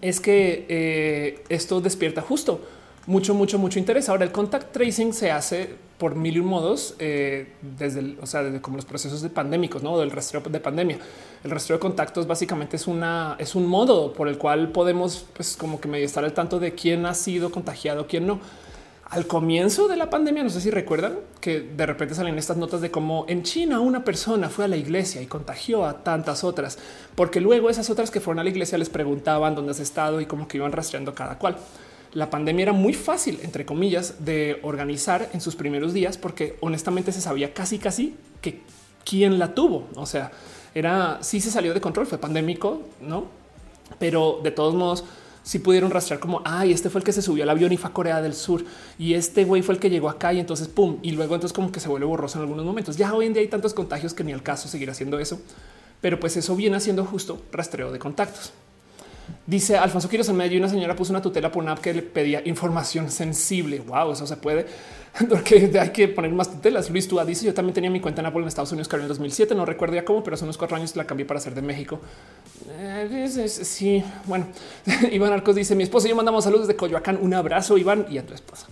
es que eh, esto despierta justo mucho, mucho, mucho interés. Ahora el contact tracing se hace por mil y un modos eh, desde, o sea, desde como los procesos de pandémicos, no del rastreo de pandemia. El rastreo de contactos básicamente es una, es un modo por el cual podemos, pues, como que medio estar al tanto de quién ha sido contagiado, quién no al comienzo de la pandemia, no sé si recuerdan que de repente salen estas notas de cómo en China una persona fue a la iglesia y contagió a tantas otras, porque luego esas otras que fueron a la iglesia les preguntaban dónde has estado y cómo que iban rastreando cada cual. La pandemia era muy fácil, entre comillas, de organizar en sus primeros días, porque honestamente se sabía casi, casi que quién la tuvo. O sea, era sí se salió de control, fue pandémico, no? Pero de todos modos, si pudieron rastrear como ay, este fue el que se subió al avión y fue a Corea del Sur y este güey fue el que llegó acá y entonces pum, y luego entonces como que se vuelve borroso en algunos momentos. Ya hoy en día hay tantos contagios que ni al caso seguir haciendo eso, pero pues eso viene haciendo justo rastreo de contactos. Dice Alfonso Quiroz en medio y una señora puso una tutela por una app que le pedía información sensible. Wow, eso se puede porque hay que poner más tutelas. Luis Tua dice yo también tenía mi cuenta en Apple en Estados Unidos en el 2007. No recuerdo ya cómo, pero hace unos cuatro años la cambié para ser de México. Eh, sí, bueno, Iván Arcos dice mi esposa y yo mandamos saludos de Coyoacán. Un abrazo, Iván, y a tu esposa.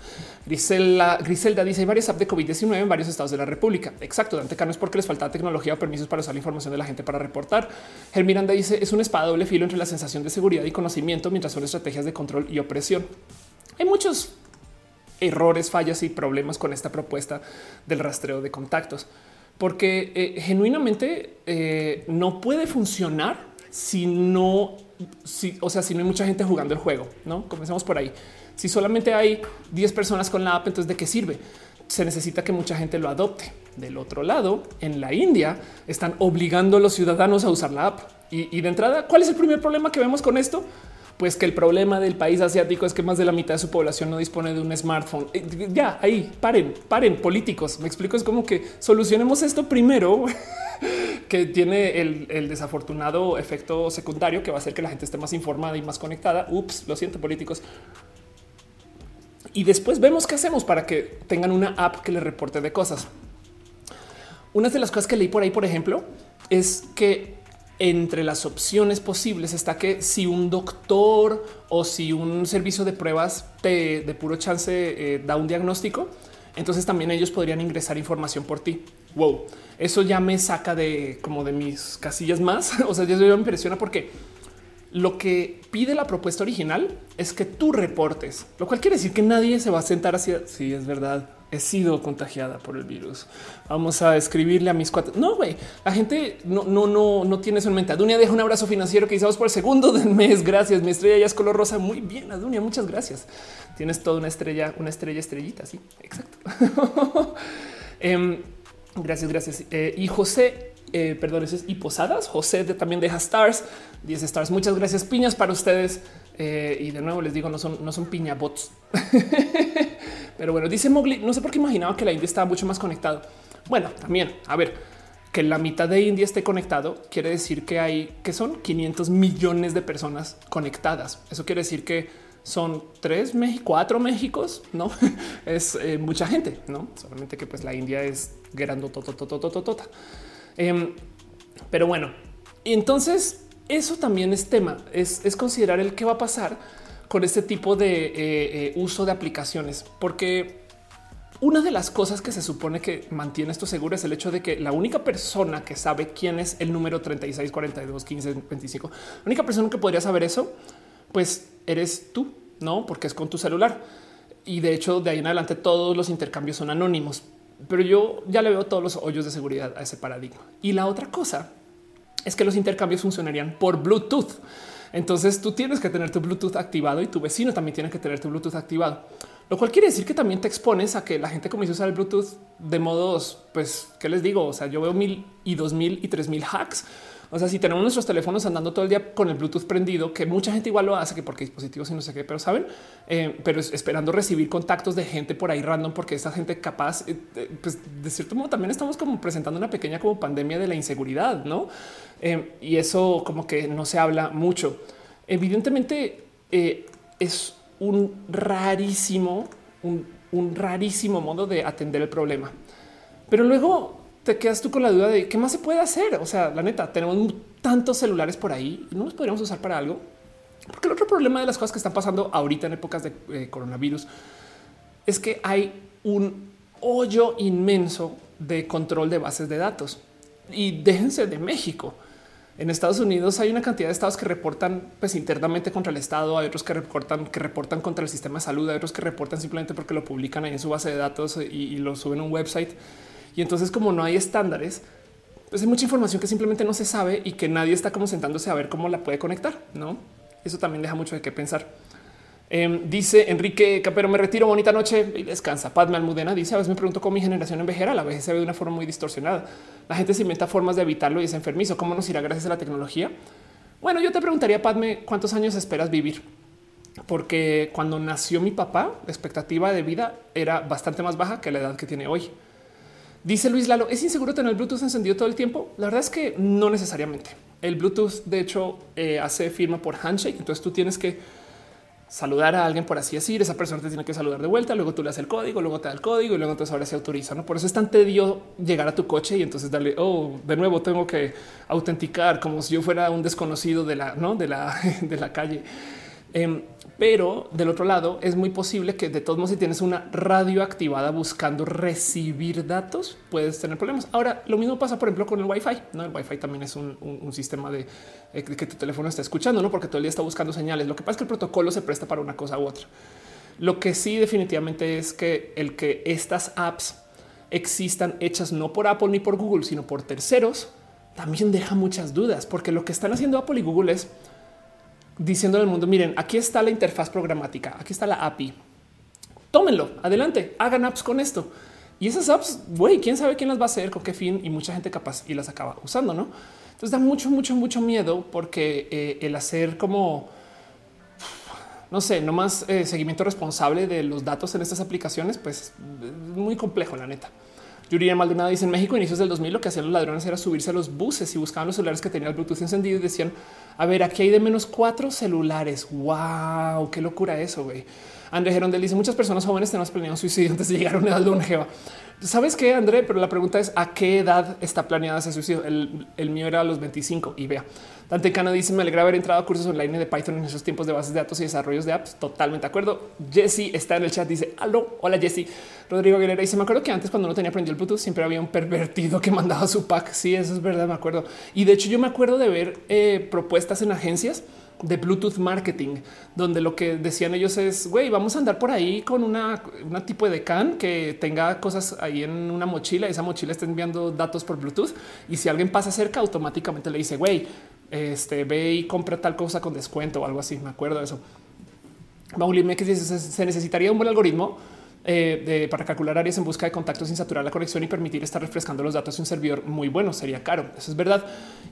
Griselda, Griselda dice hay varias apps de COVID-19 en varios estados de la República. Exacto. Dante Cano es porque les falta tecnología o permisos para usar la información de la gente para reportar. El Miranda dice es una espada doble filo entre la sensación de seguridad y conocimiento mientras son estrategias de control y opresión. Hay muchos errores, fallas y problemas con esta propuesta del rastreo de contactos, porque eh, genuinamente eh, no puede funcionar si no, o sea, si no hay mucha gente jugando el juego. No comencemos por ahí. Si solamente hay 10 personas con la app, entonces de qué sirve? Se necesita que mucha gente lo adopte. Del otro lado, en la India están obligando a los ciudadanos a usar la app. Y, de entrada, ¿cuál es el primer problema que vemos con esto? Pues que el problema del país asiático es que más de la mitad de su población no dispone de un smartphone. Eh, ya ahí paren, paren políticos. Me explico. Es como que solucionemos esto primero, que tiene el, desafortunado efecto secundario que va a hacer que la gente esté más informada y más conectada. Ups, lo siento, políticos y después vemos qué hacemos para que tengan una app que les reporte de cosas. Una de las cosas que leí por ahí, por ejemplo, es que entre las opciones posibles está que si un doctor o si un servicio de pruebas de puro chance eh, da un diagnóstico, entonces también ellos podrían ingresar información por ti. Wow, eso ya me saca de como de mis casillas más. o sea, ya me impresiona porque lo que pide la propuesta original es que tú reportes, lo cual quiere decir que nadie se va a sentar hacia si sí, es verdad. He sido contagiada por el virus. Vamos a escribirle a mis cuatro. No, güey, la gente no, no, no, no tiene eso en mente. Adunia deja un abrazo financiero que hicimos por el segundo del mes. Gracias. Mi estrella ya es color rosa. Muy bien, Adunia. Muchas gracias. Tienes toda una estrella, una estrella estrellita. Sí, exacto. eh, gracias, gracias. Eh, y José eh, perdón, es y Posadas. José también deja stars, 10 stars. Muchas gracias, piñas para ustedes. Eh, y de nuevo les digo, no son, no son piña bots. Pero bueno, dice Mowgli, no sé por qué imaginaba que la India estaba mucho más conectado. Bueno, también, a ver, que la mitad de India esté conectado quiere decir que hay que son 500 millones de personas conectadas. Eso quiere decir que son tres, cuatro Méxicos, no es eh, mucha gente, no solamente que pues la India es grande, tota. Em, pero bueno, entonces eso también es tema, es, considerar el qué va a pasar con este tipo de eh, eh, uso de aplicaciones, porque una de las cosas que se supone que mantiene esto seguro es el hecho de que la única persona que sabe quién es el número 36, 42, 15, 25, la única persona que podría saber eso, pues eres tú, no? Porque es con tu celular. Y de hecho, de ahí en adelante todos los intercambios son anónimos pero yo ya le veo todos los hoyos de seguridad a ese paradigma. Y la otra cosa es que los intercambios funcionarían por Bluetooth. Entonces tú tienes que tener tu Bluetooth activado y tu vecino también tiene que tener tu Bluetooth activado, lo cual quiere decir que también te expones a que la gente comience a usar el Bluetooth de modos, pues, ¿qué les digo? O sea, yo veo mil y dos mil y tres mil hacks o sea, si tenemos nuestros teléfonos andando todo el día con el Bluetooth prendido, que mucha gente igual lo hace, que porque dispositivos y no sé qué, pero saben, eh, pero esperando recibir contactos de gente por ahí random, porque esa gente capaz, eh, eh, pues de cierto modo también estamos como presentando una pequeña como pandemia de la inseguridad, no? y eso como que no se habla mucho. Evidentemente es un rarísimo, un, un rarísimo modo de atender el problema. Pero luego te quedas tú con la duda de qué más se puede hacer. O sea, la neta, tenemos tantos celulares por ahí no los podríamos usar para algo. Porque el otro problema de las cosas que están pasando ahorita en épocas de eh, coronavirus es que hay un hoyo inmenso de control de bases de datos. Y déjense de México. En Estados Unidos hay una cantidad de estados que reportan pues, internamente contra el Estado, hay otros que reportan que reportan contra el sistema de salud, hay otros que reportan simplemente porque lo publican ahí en su base de datos y lo suben a un website. Y entonces como no hay estándares, pues hay mucha información que simplemente no se sabe y que nadie está como sentándose a ver cómo la puede conectar, ¿no? Eso también deja mucho de qué pensar. Em, dice Enrique Capero, me retiro, bonita noche y descansa. Padme Almudena dice, a veces me pregunto cómo mi generación envejera, la vejez se ve de una forma muy distorsionada. La gente se inventa formas de evitarlo y es enfermizo. ¿Cómo nos irá gracias a la tecnología? Bueno, yo te preguntaría, Padme, ¿cuántos años esperas vivir? Porque cuando nació mi papá, la expectativa de vida era bastante más baja que la edad que tiene hoy. Dice Luis Lalo, ¿es inseguro tener el Bluetooth encendido todo el tiempo? La verdad es que no necesariamente. el Bluetooth, de hecho, eh, hace firma por handshake. Entonces tú tienes que saludar a alguien por así decir. Esa persona te tiene que saludar de vuelta. Luego tú le das el código, luego te da el código y luego entonces ahora se autoriza. ¿no? Por eso es tan tedio llegar a tu coche y entonces darle, oh, de nuevo tengo que autenticar como si yo fuera un desconocido de la, ¿no? de la, de la calle. Em, pero del otro lado es muy posible que de todos modos si tienes una radio activada buscando recibir datos puedes tener problemas. Ahora lo mismo pasa por ejemplo con el Wi-Fi. No, el Wi-Fi también es un, sistema de eh, que tu teléfono está escuchando, no porque todo el día está buscando señales. Lo que pasa es que el protocolo se presta para una cosa u otra. Lo que sí definitivamente es que el que estas apps existan hechas no por Apple ni por Google, sino por terceros, también deja muchas dudas, porque lo que están haciendo Apple y Google es diciendo al mundo, miren, aquí está la interfaz programática, aquí está la API. Tómenlo, adelante, hagan apps con esto. Y esas apps, güey, quién sabe quién las va a hacer, con qué fin y mucha gente capaz y las acaba usando, ¿no? Entonces da mucho, mucho, mucho miedo porque eh, el hacer como, no sé, no más eh, seguimiento responsable de los datos en estas aplicaciones, pues es muy complejo, la neta. Yuri Maldonado dice en México, inicios del 2000, lo que hacían los ladrones era subirse a los buses y buscaban los celulares que tenían el Bluetooth encendido y decían, a ver, aquí hay de menos cuatro celulares. Wow, qué locura eso, güey. André Gerondel dice muchas personas jóvenes tenemos planeado suicidio antes de llegar a una edad longeva. ¿Sabes qué, André? Pero la pregunta es a qué edad está planeada ese suicidio. El, mío era a los 25 y vea. Dante Cana dice me alegra haber entrado a cursos online de Python en esos tiempos de bases de datos y desarrollos de apps. Totalmente de acuerdo. Jesse está en el chat. Dice aló. Hola Jesse. Rodrigo Aguilera dice me acuerdo que antes cuando no tenía aprendido el Bluetooth siempre había un pervertido que mandaba su pack. Sí, eso es verdad. Me acuerdo. Y de hecho yo me acuerdo de ver eh, propuestas en agencias de Bluetooth marketing, donde lo que decían ellos es, güey, vamos a andar por ahí con una, tipo de can que tenga cosas ahí en una mochila, esa mochila está enviando datos por Bluetooth y si alguien pasa cerca, automáticamente le dice, güey, este, ve y compra tal cosa con descuento o algo así, me acuerdo de eso. Maulime que se necesitaría un buen algoritmo eh, para calcular áreas en busca de contactos sin saturar la conexión y permitir estar refrescando los datos de un servidor muy bueno. Sería caro. Eso es verdad.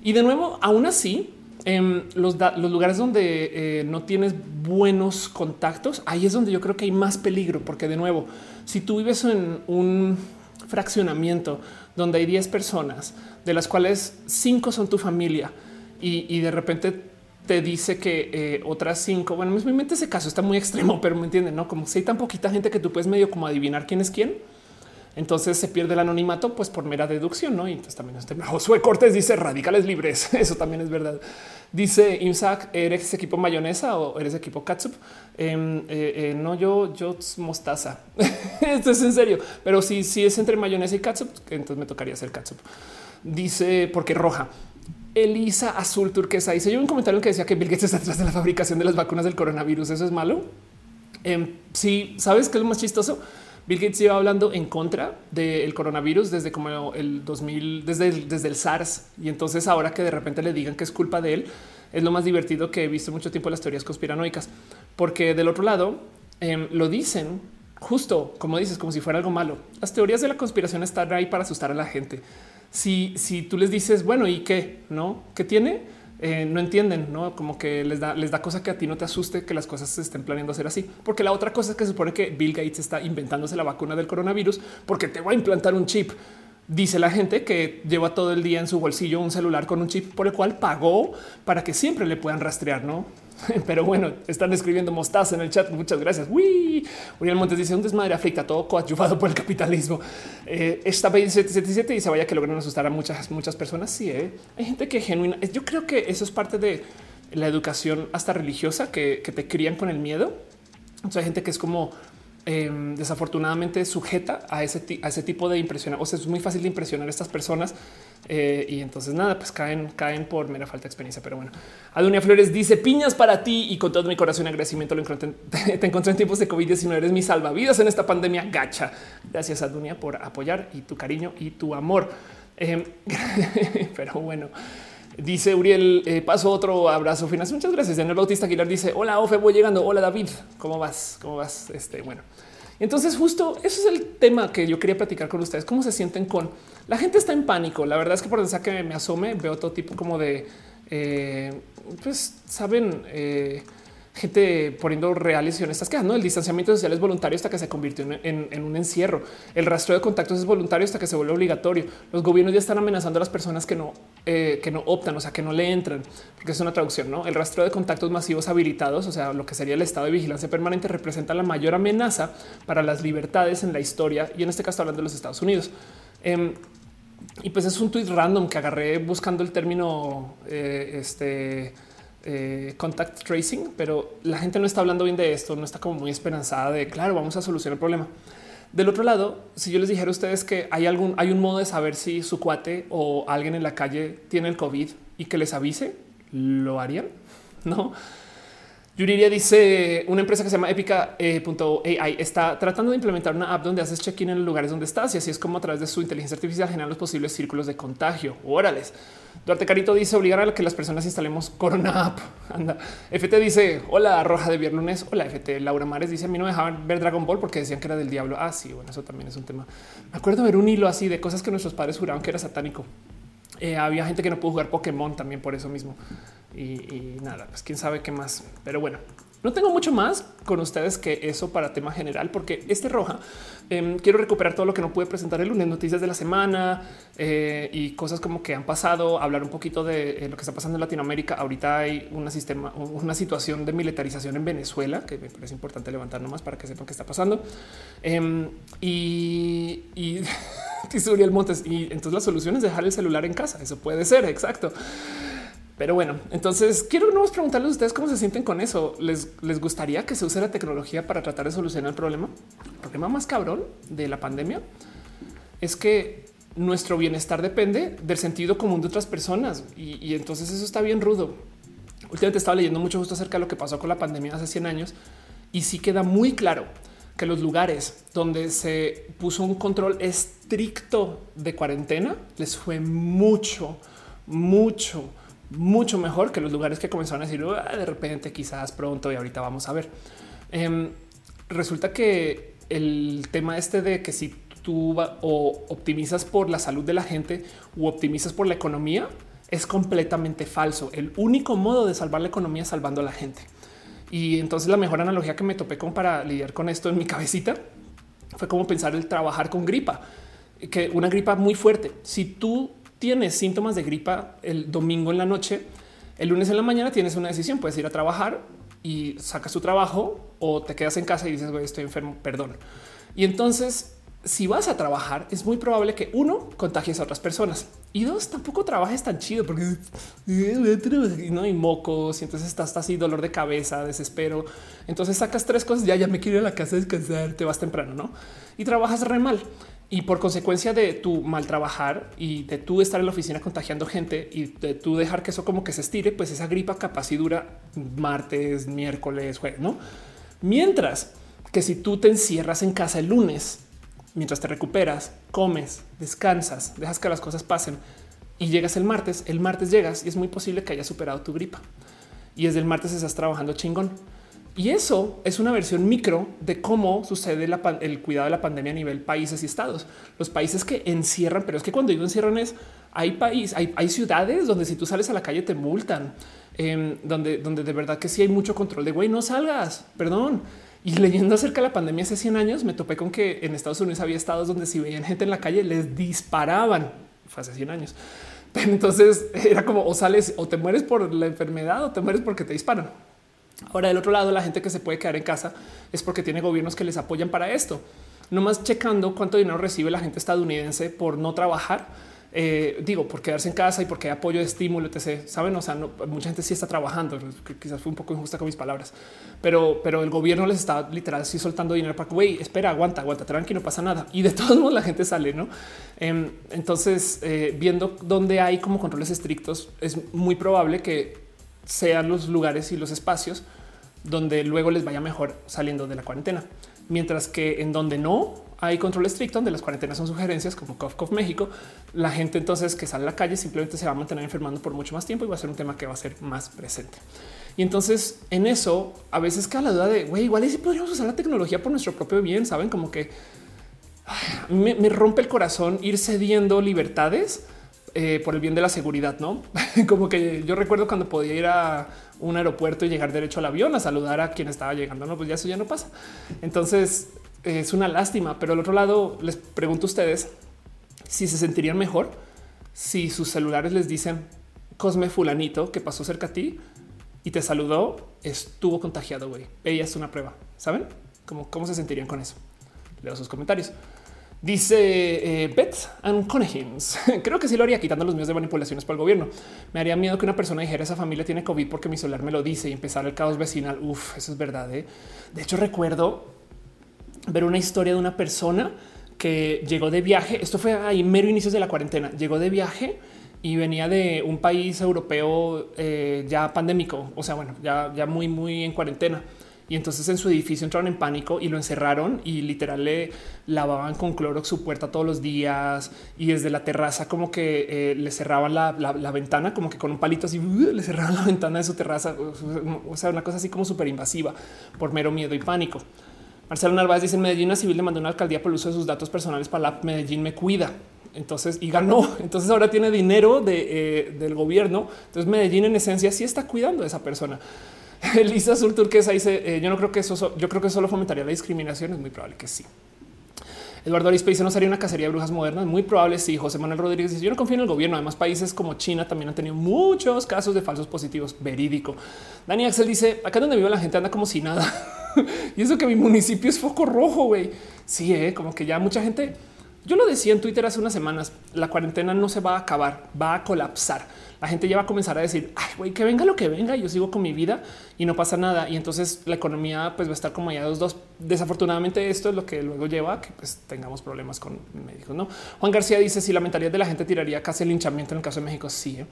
Y de nuevo, aún así, en los, lugares donde eh, no tienes buenos contactos, ahí es donde yo creo que hay más peligro, porque de nuevo, si tú vives en un fraccionamiento donde hay 10 personas, de las cuales 5 son tu familia, y, de repente te dice que eh, otras cinco, bueno, mi mente ese caso está muy extremo, pero me entienden, no como si hay tan poquita gente que tú puedes medio como adivinar quién es quién entonces se pierde el anonimato pues por mera deducción, ¿no? Y entonces también este Josué Cortés dice radicales libres, eso también es verdad. Dice Imsac, ¿eres equipo mayonesa o eres equipo catsup? Em, eh, eh, no, yo, yo mostaza. Esto es en serio, pero si, si es entre mayonesa y catsup, entonces me tocaría hacer catsup. Dice, porque roja. Elisa Azul Turquesa dice, yo un comentario que decía que Bill Gates está detrás de la fabricación de las vacunas del coronavirus, ¿eso es malo? Eh, sí, ¿sabes qué es lo más chistoso? Bill Gates iba hablando en contra del coronavirus desde como el 2000, desde el, desde el SARS. Y entonces ahora que de repente le digan que es culpa de él, es lo más divertido que he visto mucho tiempo las teorías conspiranoicas, porque del otro lado em, lo dicen justo como dices, como si fuera algo malo. Las teorías de la conspiración están ahí para asustar a la gente. Si, si tú les dices, bueno, ¿y qué? ¿No? ¿Qué tiene? Eh, no entienden, no como que les da, les da cosa que a ti no te asuste que las cosas se estén planeando hacer así, porque la otra cosa es que se supone que Bill Gates está inventándose la vacuna del coronavirus porque te va a implantar un chip. Dice la gente que lleva todo el día en su bolsillo un celular con un chip por el cual pagó para que siempre le puedan rastrear, no? Pero bueno, están escribiendo mostaza en el chat. Muchas gracias. Uy, Uriel Montes dice un desmadre afecta todo coadyuvado por el capitalismo. Eh, esta 7777 dice vaya que logran asustar a muchas, muchas personas. Sí, ¿eh? hay gente que genuina. Yo creo que eso es parte de la educación hasta religiosa que, que te crían con el miedo. Sea, hay gente que es como Em, desafortunadamente sujeta a ese, a ese tipo de impresión. O sea, es muy fácil de impresionar a estas personas eh, y entonces nada, pues caen, caen por mera falta de experiencia. Pero bueno, Adunia Flores dice piñas para ti y con todo mi corazón y agradecimiento lo encontré, te, encontré en tiempos de COVID-19. Eres mi salvavidas en esta pandemia gacha. Gracias Adunia por apoyar y tu cariño y tu amor. Em, pero bueno. Dice Uriel, eh, paso otro abrazo final. Muchas gracias. Daniel Bautista Aguilar dice: Hola, Ofe, voy llegando. Hola, David. ¿Cómo vas? ¿Cómo vas? Este, bueno. Entonces, justo eso es el tema que yo quería platicar con ustedes. ¿Cómo se sienten con la gente? Está en pánico. La verdad es que por donde que me asome, veo todo tipo como de, eh, pues, saben, eh, gente poniendo reales y honestas quejas. No, el distanciamiento social es voluntario hasta que se convirtió en, un encierro. El rastreo de contactos es voluntario hasta que se vuelve obligatorio. Los gobiernos ya están amenazando a las personas que no, eh, que no optan, o sea, que no le entran, porque es una traducción. No, el rastreo de contactos masivos habilitados, o sea, lo que sería el estado de vigilancia permanente, representa la mayor amenaza para las libertades en la historia y en este caso hablando de los Estados Unidos. Em, y pues es un tweet random que agarré buscando el término eh, este eh, contact tracing, pero la gente no está hablando bien de esto, no está como muy esperanzada de claro, vamos a solucionar el problema. Del otro lado, si yo les dijera a ustedes que hay algún, hay un modo de saber si su cuate o alguien en la calle tiene el COVID y que les avise, lo harían, no? Yuriria dice una empresa que se llama Epica.ai eh, está tratando de implementar una app donde haces check-in en los lugares donde estás y así es como a través de su inteligencia artificial generan los posibles círculos de contagio. Órales. Duarte Carito dice obligar a que las personas instalemos Corona App. Anda. FT dice hola roja de viernes. Hola FT. Laura Mares dice a mí no dejaban ver Dragon Ball porque decían que era del diablo. Ah, sí, bueno, eso también es un tema. Me acuerdo ver un hilo así de cosas que nuestros padres juraban que era satánico. Eh, había gente que no pudo jugar Pokémon también por eso mismo y, nada, pues quién sabe qué más. Pero bueno, no tengo mucho más con ustedes que eso para tema general, porque este roja em, quiero recuperar todo lo que no pude presentar el lunes, noticias de la semana eh, y cosas como que han pasado, hablar un poquito de eh, lo que está pasando en Latinoamérica. Ahorita hay una sistema, una situación de militarización en Venezuela que me parece importante levantar nomás para que sepan qué está pasando. Em, y, y Montes. Y entonces la solución es dejar el celular en casa. Eso puede ser exacto. Pero bueno, entonces quiero preguntarles a ustedes cómo se sienten con eso. ¿Les, ¿Les gustaría que se use la tecnología para tratar de solucionar el problema? El problema más cabrón de la pandemia es que nuestro bienestar depende del sentido común de otras personas y, entonces eso está bien rudo. Últimamente estaba leyendo mucho justo acerca de lo que pasó con la pandemia hace 100 años y sí queda muy claro que los lugares donde se puso un control estricto de cuarentena les fue mucho, mucho mucho mejor que los lugares que comenzaron a decir ah, de repente, quizás pronto y ahorita vamos a ver. Em, resulta que el tema este de que si tú o optimizas por la salud de la gente u optimizas por la economía es completamente falso. El único modo de salvar la economía es salvando a la gente. Y entonces la mejor analogía que me topé con para lidiar con esto en mi cabecita fue como pensar el trabajar con gripa, que una gripa muy fuerte. Si tú tienes síntomas de gripa el domingo en la noche, el lunes en la mañana tienes una decisión. Puedes ir a trabajar y sacas tu trabajo o te quedas en casa y dices, estoy enfermo, perdón. Y entonces, si vas a trabajar, es muy probable que uno contagies a otras personas y dos, tampoco trabajes tan chido porque no hay mocos y entonces estás así, dolor de cabeza, desespero. Entonces sacas tres cosas, ya, ya me quiero ir a la casa a descansar, te vas temprano, no? Y trabajas re mal. Y por consecuencia de tu mal trabajar y de tú estar en la oficina contagiando gente y de tú dejar que eso como que se estire, pues esa gripa capaz y dura martes, miércoles, jueves, no? Mientras que si tú te encierras en casa el lunes, mientras te recuperas, comes, descansas, dejas que las cosas pasen y llegas el martes, el martes llegas y es muy posible que hayas superado tu gripa. Y desde el martes estás trabajando chingón. Y eso es una versión micro de cómo sucede el cuidado de la pandemia a nivel países y estados. Los países que encierran, pero es que cuando digo encierran es hay país, hay, ciudades donde si tú sales a la calle te multan, em, donde, donde de verdad que sí hay mucho control de güey, no salgas, perdón. Y leyendo acerca de la pandemia hace 100 años, me topé con que en Estados Unidos había estados donde si veían gente en la calle les disparaban. Fue hace 100 años. Entonces era como o sales o te mueres por la enfermedad o te mueres porque te disparan. Ahora, del otro lado, la gente que se puede quedar en casa es porque tiene gobiernos que les apoyan para esto. No más checando cuánto dinero recibe la gente estadounidense por no trabajar. Eh, digo, por quedarse en casa y porque hay apoyo de estímulo, etc. Saben, o sea, mucha gente sí está trabajando. Quizás fue un poco injusta con mis palabras, pero, pero el gobierno les está literal así soltando dinero para que, güey, espera, aguanta, aguanta, tranquilo, no pasa nada. Y de todos modos la gente sale, no? Em, entonces, eh, viendo dónde hay como controles estrictos, es muy probable que sean los lugares y los espacios donde luego les vaya mejor saliendo de la cuarentena. Mientras que en donde no hay control estricto, donde las cuarentenas son sugerencias como Cough México, la gente entonces que sale a la calle simplemente se va a mantener enfermando por mucho más tiempo y va a ser un tema que va a ser más presente. Y entonces en eso a veces queda la duda de güey, igual y si podríamos usar la tecnología por nuestro propio bien, saben como que me rompe el corazón ir cediendo libertades eh, por el bien de la seguridad, no? como que yo recuerdo cuando podía ir a un aeropuerto y llegar derecho al avión a saludar a quien estaba llegando. No, pues ya eso ya no pasa. Entonces es una lástima. Pero al otro lado les pregunto a ustedes si se sentirían mejor si sus celulares les dicen Cosme fulanito que pasó cerca a ti y te saludó, estuvo contagiado, güey. Ella es una prueba. ¿Saben? ¿Cómo, ¿Cómo se sentirían con eso? Leo sus comentarios. Dice eh, and Conehins. Creo que sí lo haría quitando los medios de manipulaciones para el gobierno. Me haría miedo que una persona dijera esa familia tiene COVID porque mi celular me lo dice y empezar el caos vecinal. Uf, eso es verdad. ¿eh? De hecho, recuerdo ver una historia de una persona que llegó de viaje. Esto fue ahí mero inicios de la cuarentena. Llegó de viaje y venía de un país europeo eh, ya pandémico, o sea, bueno, ya, ya muy, muy en cuarentena. Y entonces en su edificio entraron en pánico y lo encerraron y literal le lavaban con Clorox su puerta todos los días y desde la terraza como que eh, le cerraban la, ventana, como que con un palito así uh, le cerraban la ventana de su terraza. O sea, una cosa así como súper invasiva por mero miedo y pánico. Marcelo Narváez dice en Medellín a civil le mandó una alcaldía por el uso de sus datos personales para la Medellín me cuida. Entonces, y ganó. Entonces ahora tiene dinero de, eh, del gobierno. Entonces Medellín en esencia sí está cuidando a esa persona. Elisa Azul Turquesa dice eh, yo no creo que eso, yo creo que solo fomentaría la discriminación. Es muy probable que sí. Eduardo Arispe dice no sería una cacería de brujas modernas. Muy probable. Sí. José Manuel Rodríguez dice yo no confío en el gobierno. Además, países como China también han tenido muchos casos de falsos positivos. Verídico. Dani Axel dice acá donde vivo la gente anda como si nada. y eso que mi municipio es foco rojo. Güey, sí, eh, como que ya mucha gente yo lo decía en Twitter hace unas semanas, la cuarentena no se va a acabar, va a colapsar. La gente ya va a comenzar a decir, ay, güey, que venga lo que venga, yo sigo con mi vida y no pasa nada. Y entonces la economía pues va a estar como ya dos, dos. Desafortunadamente esto es lo que luego lleva a que pues, tengamos problemas con médicos. No, Juan García dice si la mentalidad de la gente tiraría casi el linchamiento en el caso de México. Sí, ¿eh?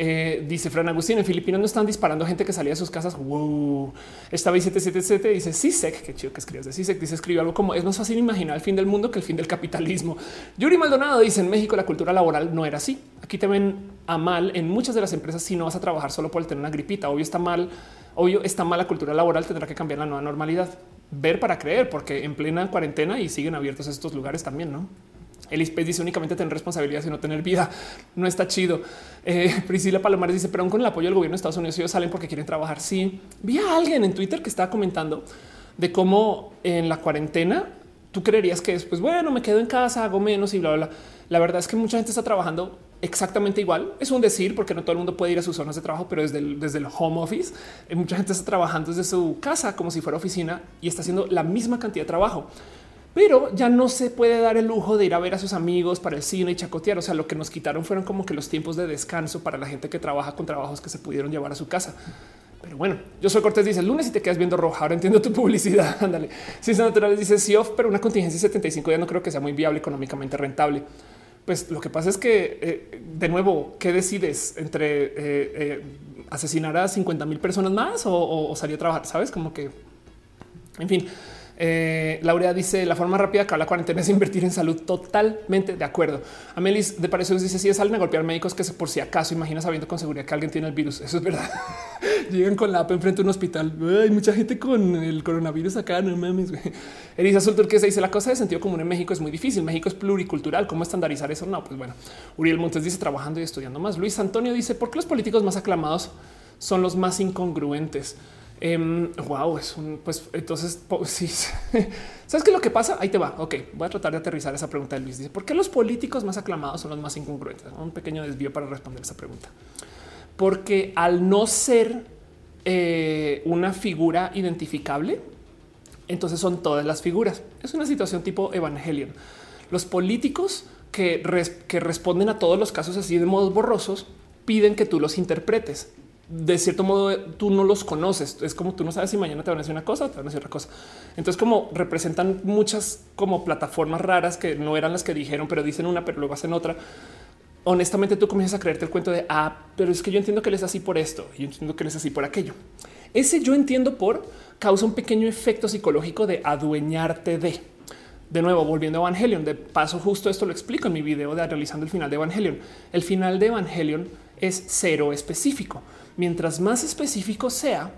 Eh, dice Fran Agustín, en Filipinas no están disparando gente que salía de sus casas. Wow. Estaba 777 dice CISEC, qué chido que escribas de CISEC. Dice escribe algo como es más fácil imaginar el fin del mundo que el fin del capitalismo. Yuri Maldonado dice en México la cultura laboral no era así. Aquí te ven a mal en muchas de las empresas si no vas a trabajar solo por tener una gripita. Obvio está mal, obvio está mal la cultura laboral, tendrá que cambiar la nueva normalidad. Ver para creer, porque en plena cuarentena y siguen abiertos estos lugares también, ¿no? El ISPES dice únicamente tener responsabilidad y no tener vida. No está chido. Eh, Priscila Palomares dice, pero aún con el apoyo del gobierno de Estados Unidos ellos salen porque quieren trabajar. Sí, vi a alguien en Twitter que estaba comentando de cómo en la cuarentena tú creerías que después, bueno, me quedo en casa, hago menos y bla, bla, bla. La verdad es que mucha gente está trabajando exactamente igual. Es un decir porque no todo el mundo puede ir a sus zonas de trabajo, pero desde el, desde el home office, eh, mucha gente está trabajando desde su casa como si fuera oficina y está haciendo la misma cantidad de trabajo pero ya no se puede dar el lujo de ir a ver a sus amigos para el cine y chacotear. O sea, lo que nos quitaron fueron como que los tiempos de descanso para la gente que trabaja con trabajos que se pudieron llevar a su casa. Pero bueno, yo soy Cortés, dice el lunes y te quedas viendo roja. Ahora entiendo tu publicidad. Ándale. Ciencias naturales dice sí, off, pero una contingencia 75 ya no creo que sea muy viable económicamente rentable. Pues lo que pasa es que, eh, de nuevo, ¿qué decides entre eh, eh, asesinar a 50 mil personas más o salir a trabajar? Sabes como que, en fin. Eh, Laurea dice la forma rápida que la cuarentena es invertir en salud. Totalmente de acuerdo. Amelis de Parecer dice si salen a golpear médicos que por si acaso imagina sabiendo con seguridad que alguien tiene el virus. Eso es verdad. Llegan con la app enfrente de un hospital. Hay mucha gente con el coronavirus acá. No mames. Elisa Azul se dice la cosa de sentido común en México es muy difícil. México es pluricultural. ¿Cómo estandarizar eso? No, pues bueno. Uriel Montes dice trabajando y estudiando más. Luis Antonio dice por qué los políticos más aclamados son los más incongruentes. Wow, es un pues entonces sí. Sabes qué lo que pasa? Ahí te va. Ok, voy a tratar de aterrizar esa pregunta de Luis. Dice por qué los políticos más aclamados son los más incongruentes. Un pequeño desvío para responder esa pregunta, porque al no ser eh, una figura identificable, entonces son todas las figuras. Es una situación tipo Evangelion. Los políticos que responden a todos los casos así de modos borrosos piden que tú los interpretes de cierto modo tú no los conoces. Es como tú no sabes si mañana te van a decir una cosa o te van a decir otra cosa. Entonces, como representan muchas como plataformas raras que no eran las que dijeron, pero dicen una, pero luego hacen otra. Honestamente, tú comienzas a creerte el cuento de ah, pero es que yo entiendo que él es así por esto y yo entiendo que él es así por aquello. Ese yo entiendo por causa un pequeño efecto psicológico de adueñarte de. De nuevo, volviendo a Evangelion, de paso, justo esto lo explico en mi video de realizando el final de Evangelion. El final de Evangelion es cero específico mientras más específico sea,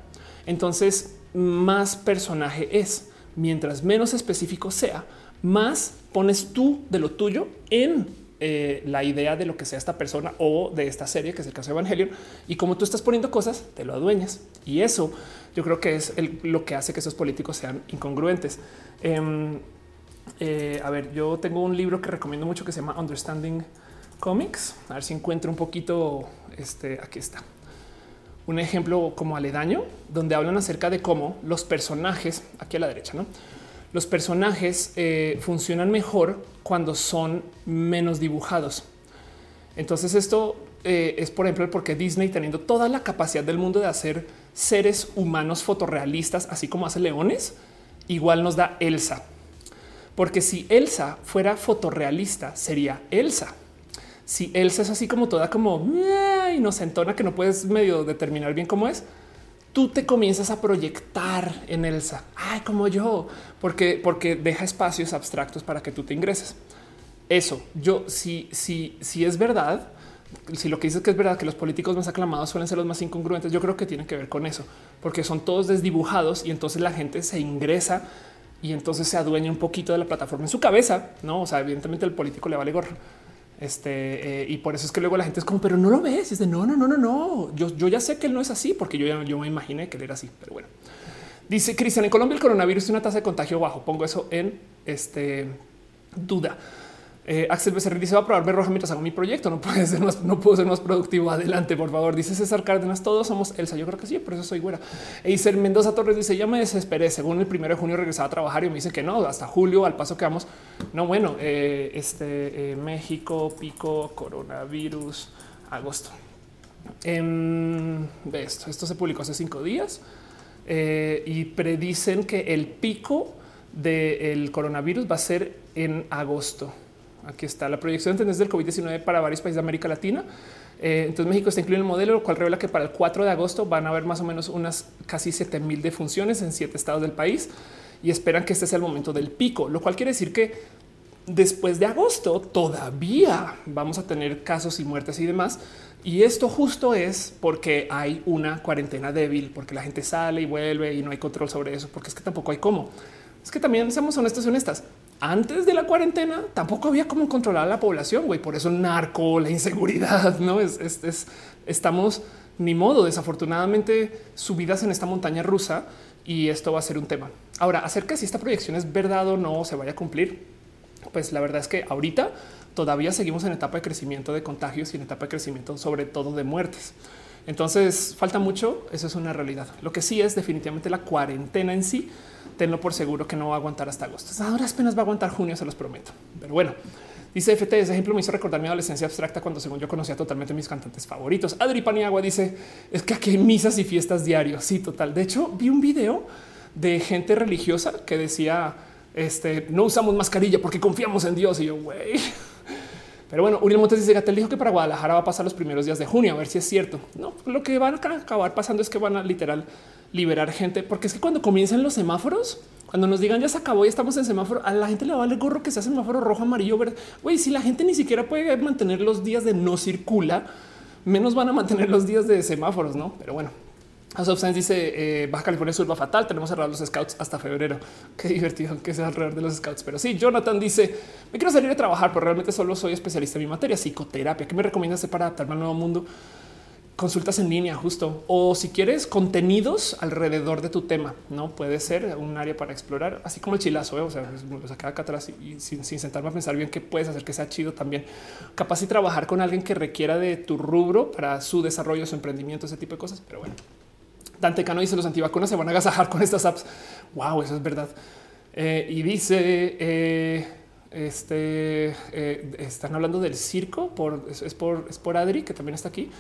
entonces más personaje es. Mientras menos específico sea, más pones tú de lo tuyo en eh, la idea de lo que sea esta persona o de esta serie, que es el caso de Evangelion. Y como tú estás poniendo cosas, te lo adueñas. Y eso yo creo que es lo que hace que esos políticos sean incongruentes. Em, eh, a ver, yo tengo un libro que recomiendo mucho que se llama Understanding Comics. A ver si encuentro un poquito. Este aquí está un ejemplo como aledaño donde hablan acerca de cómo los personajes aquí a la derecha, no los personajes eh, funcionan mejor cuando son menos dibujados. Entonces esto eh, es, por ejemplo, porque Disney teniendo toda la capacidad del mundo de hacer seres humanos fotorrealistas, así como hace leones, igual nos da Elsa. Porque si Elsa fuera fotorrealista, sería Elsa. Si Elsa es así como toda como inocentona que no puedes medio determinar bien cómo es, tú te comienzas a proyectar en Elsa. Ay, como yo, porque, porque deja espacios abstractos para que tú te ingreses. Eso yo, si, si, si es verdad, si lo que dices que es verdad que los políticos más aclamados suelen ser los más incongruentes, yo creo que tiene que ver con eso, porque son todos desdibujados y entonces la gente se ingresa y entonces se adueña un poquito de la plataforma en su cabeza. No, o sea, evidentemente el político le vale gorro. Este, eh, y por eso es que luego la gente es como, pero no lo ves. Y de no, no, no, no, no. Yo, yo ya sé que él no es así porque yo ya yo me imaginé que él era así. Pero bueno, dice Cristian, en Colombia el coronavirus tiene una tasa de contagio bajo. Pongo eso en este duda. Eh, Axel Becerril dice va a probar roja mientras hago mi proyecto. No puede ser más, no puedo ser más productivo. Adelante, por favor. Dice César Cárdenas. Todos somos Elsa. Yo creo que sí, por eso soy güera. Eiser Mendoza Torres dice ya me desesperé. Según el primero de junio regresaba a trabajar y me dice que no, hasta julio al paso que vamos. No, bueno, eh, este eh, México, pico, coronavirus, agosto. Eh, esto, esto se publicó hace cinco días y predicen que el pico del coronavirus va a ser en agosto. Aquí está la proyección de del COVID-19 para varios países de América Latina. Eh, entonces México está incluido en el modelo, lo cual revela que para el 4 de agosto van a haber más o menos unas casi 7 mil defunciones en siete estados del país y esperan que este sea el momento del pico, lo cual quiere decir que después de agosto todavía vamos a tener casos y muertes y demás. Y esto justo es porque hay una cuarentena débil, porque la gente sale y vuelve y no hay control sobre eso, porque es que tampoco hay cómo. Es que también seamos honestos y honestas antes de la cuarentena tampoco había cómo controlar la población, güey. Por eso el narco, la inseguridad, no es, estamos ni modo, desafortunadamente subidas en esta montaña rusa y esto va a ser un tema. Ahora, acerca de si esta proyección es verdad o no se vaya a cumplir, pues la verdad es que ahorita todavía seguimos en etapa de crecimiento de contagios y en etapa de crecimiento sobre todo de muertes. Entonces falta mucho, eso es una realidad. Lo que sí es definitivamente la cuarentena en sí tenlo por seguro que no va a aguantar hasta agosto. Ahora apenas va a aguantar junio, se los prometo. Pero bueno, dice FT, ese ejemplo me hizo recordar mi adolescencia abstracta cuando según yo conocía totalmente mis cantantes favoritos. Adri Paniagua dice, es que aquí hay misas y fiestas diarios. Sí, total. De hecho, vi un video de gente religiosa que decía, este, no usamos mascarilla porque confiamos en Dios. Y yo, güey. Pero bueno, Uriel Montes dice Gatel dijo que para Guadalajara va a pasar los primeros días de junio, a ver si es cierto. No, lo que van a acabar pasando es que van a literal liberar gente, porque es que cuando comiencen los semáforos, cuando nos digan ya se acabó y estamos en semáforo, a la gente le vale gorro que sea semáforo rojo, amarillo, verde. Güey, si la gente ni siquiera puede mantener los días de no circula, menos van a mantener los días de semáforos, no? Pero bueno, a Substance dice eh, Baja California Sur va fatal. Tenemos cerrados los scouts hasta febrero. Qué divertido que sea alrededor de los scouts. Pero sí, Jonathan dice me quiero salir a trabajar, pero realmente solo soy especialista en mi materia, psicoterapia. ¿Qué me recomiendas para adaptarme al nuevo mundo? Consultas en línea justo o si quieres contenidos alrededor de tu tema, no puede ser un área para explorar, así como el chilazo. ¿eh? O sea, lo acá atrás y, sin, sentarme a pensar bien qué puedes hacer que sea chido también. Capaz y trabajar con alguien que requiera de tu rubro para su desarrollo, su emprendimiento, ese tipo de cosas. Pero bueno, Dante Cano dice los antivacunas se van a agasajar con estas apps. Wow, eso es verdad. Eh, y dice eh, este están hablando del circo por es, por es por Adri que también está aquí.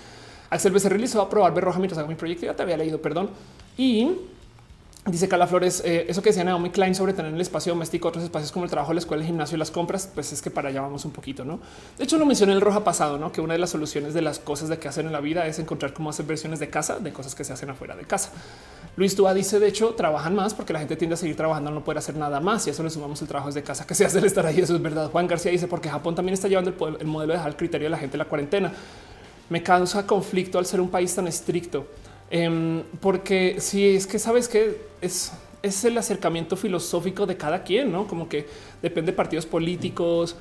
Axel Becerril se va a probar ver roja mientras hago mi proyecto. Ya te había leído, perdón. Y Dice Carla Flores, eh, eso que decía Naomi Klein sobre tener el espacio doméstico, otros espacios como el trabajo, la escuela, el gimnasio y las compras, pues es que para allá vamos un poquito, ¿no? De hecho, lo mencioné el roja pasado, ¿no? Que una de las soluciones de las cosas de que hacer en la vida es encontrar cómo hacer versiones de casa de cosas que se hacen afuera de casa. Luis Tua dice, de hecho, trabajan más porque la gente tiende a seguir trabajando, no puede hacer nada más y eso le sumamos el trabajo de casa que se hace el estar ahí, eso es verdad. Juan García dice, porque Japón también está llevando el, el modelo de dejar el criterio de la gente en la cuarentena me causa conflicto al ser un país tan estricto, em, porque si es que sabes que es, es el acercamiento filosófico de cada quien, no como que depende de partidos políticos.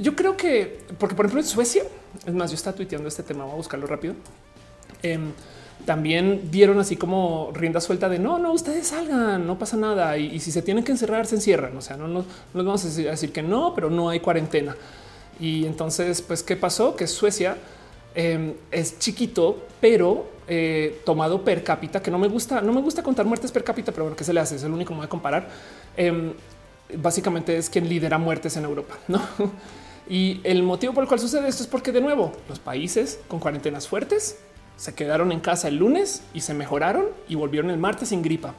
Yo creo que, porque por ejemplo en Suecia, es más, yo estaba tuiteando este tema, voy a buscarlo rápido. Em, también dieron así como rienda suelta de no, no, ustedes salgan, no pasa nada. Y, si se tienen que encerrar, se encierran. O sea, no nos vamos a decir, que no, pero no hay cuarentena. Y entonces, pues, ¿qué pasó? Que Suecia em, es chiquito, pero eh, tomado per cápita, que no me gusta, no me gusta contar muertes per cápita, pero bueno, ¿qué se le hace? Es el único modo de comparar. Em, básicamente es quien lidera muertes en Europa, ¿no? Y el motivo por el cual sucede esto es porque, de nuevo, los países con cuarentenas fuertes se quedaron en casa el lunes y se mejoraron y volvieron el martes sin gripa.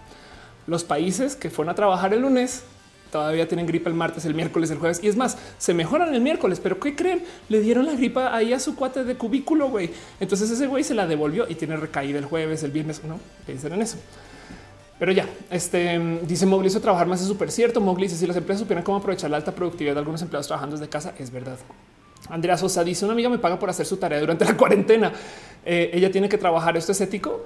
Los países que fueron a trabajar el lunes todavía tienen gripa el martes, el miércoles, el jueves. Y es más, se mejoran el miércoles, pero ¿qué creen? Le dieron la gripa ahí a su cuate de cubículo, güey. Entonces ese güey se la devolvió y tiene recaída el jueves, el viernes, ¿no? Piensen en eso. Pero ya, este dice Mowgli, eso trabajar más es súper cierto. Mowgli dice si las empresas supieran cómo aprovechar la alta productividad de algunos empleados trabajando desde casa, es verdad. Andrea Sosa dice una amiga me paga por hacer su tarea durante la cuarentena. Eh, ella tiene que trabajar. ¿Esto es ético?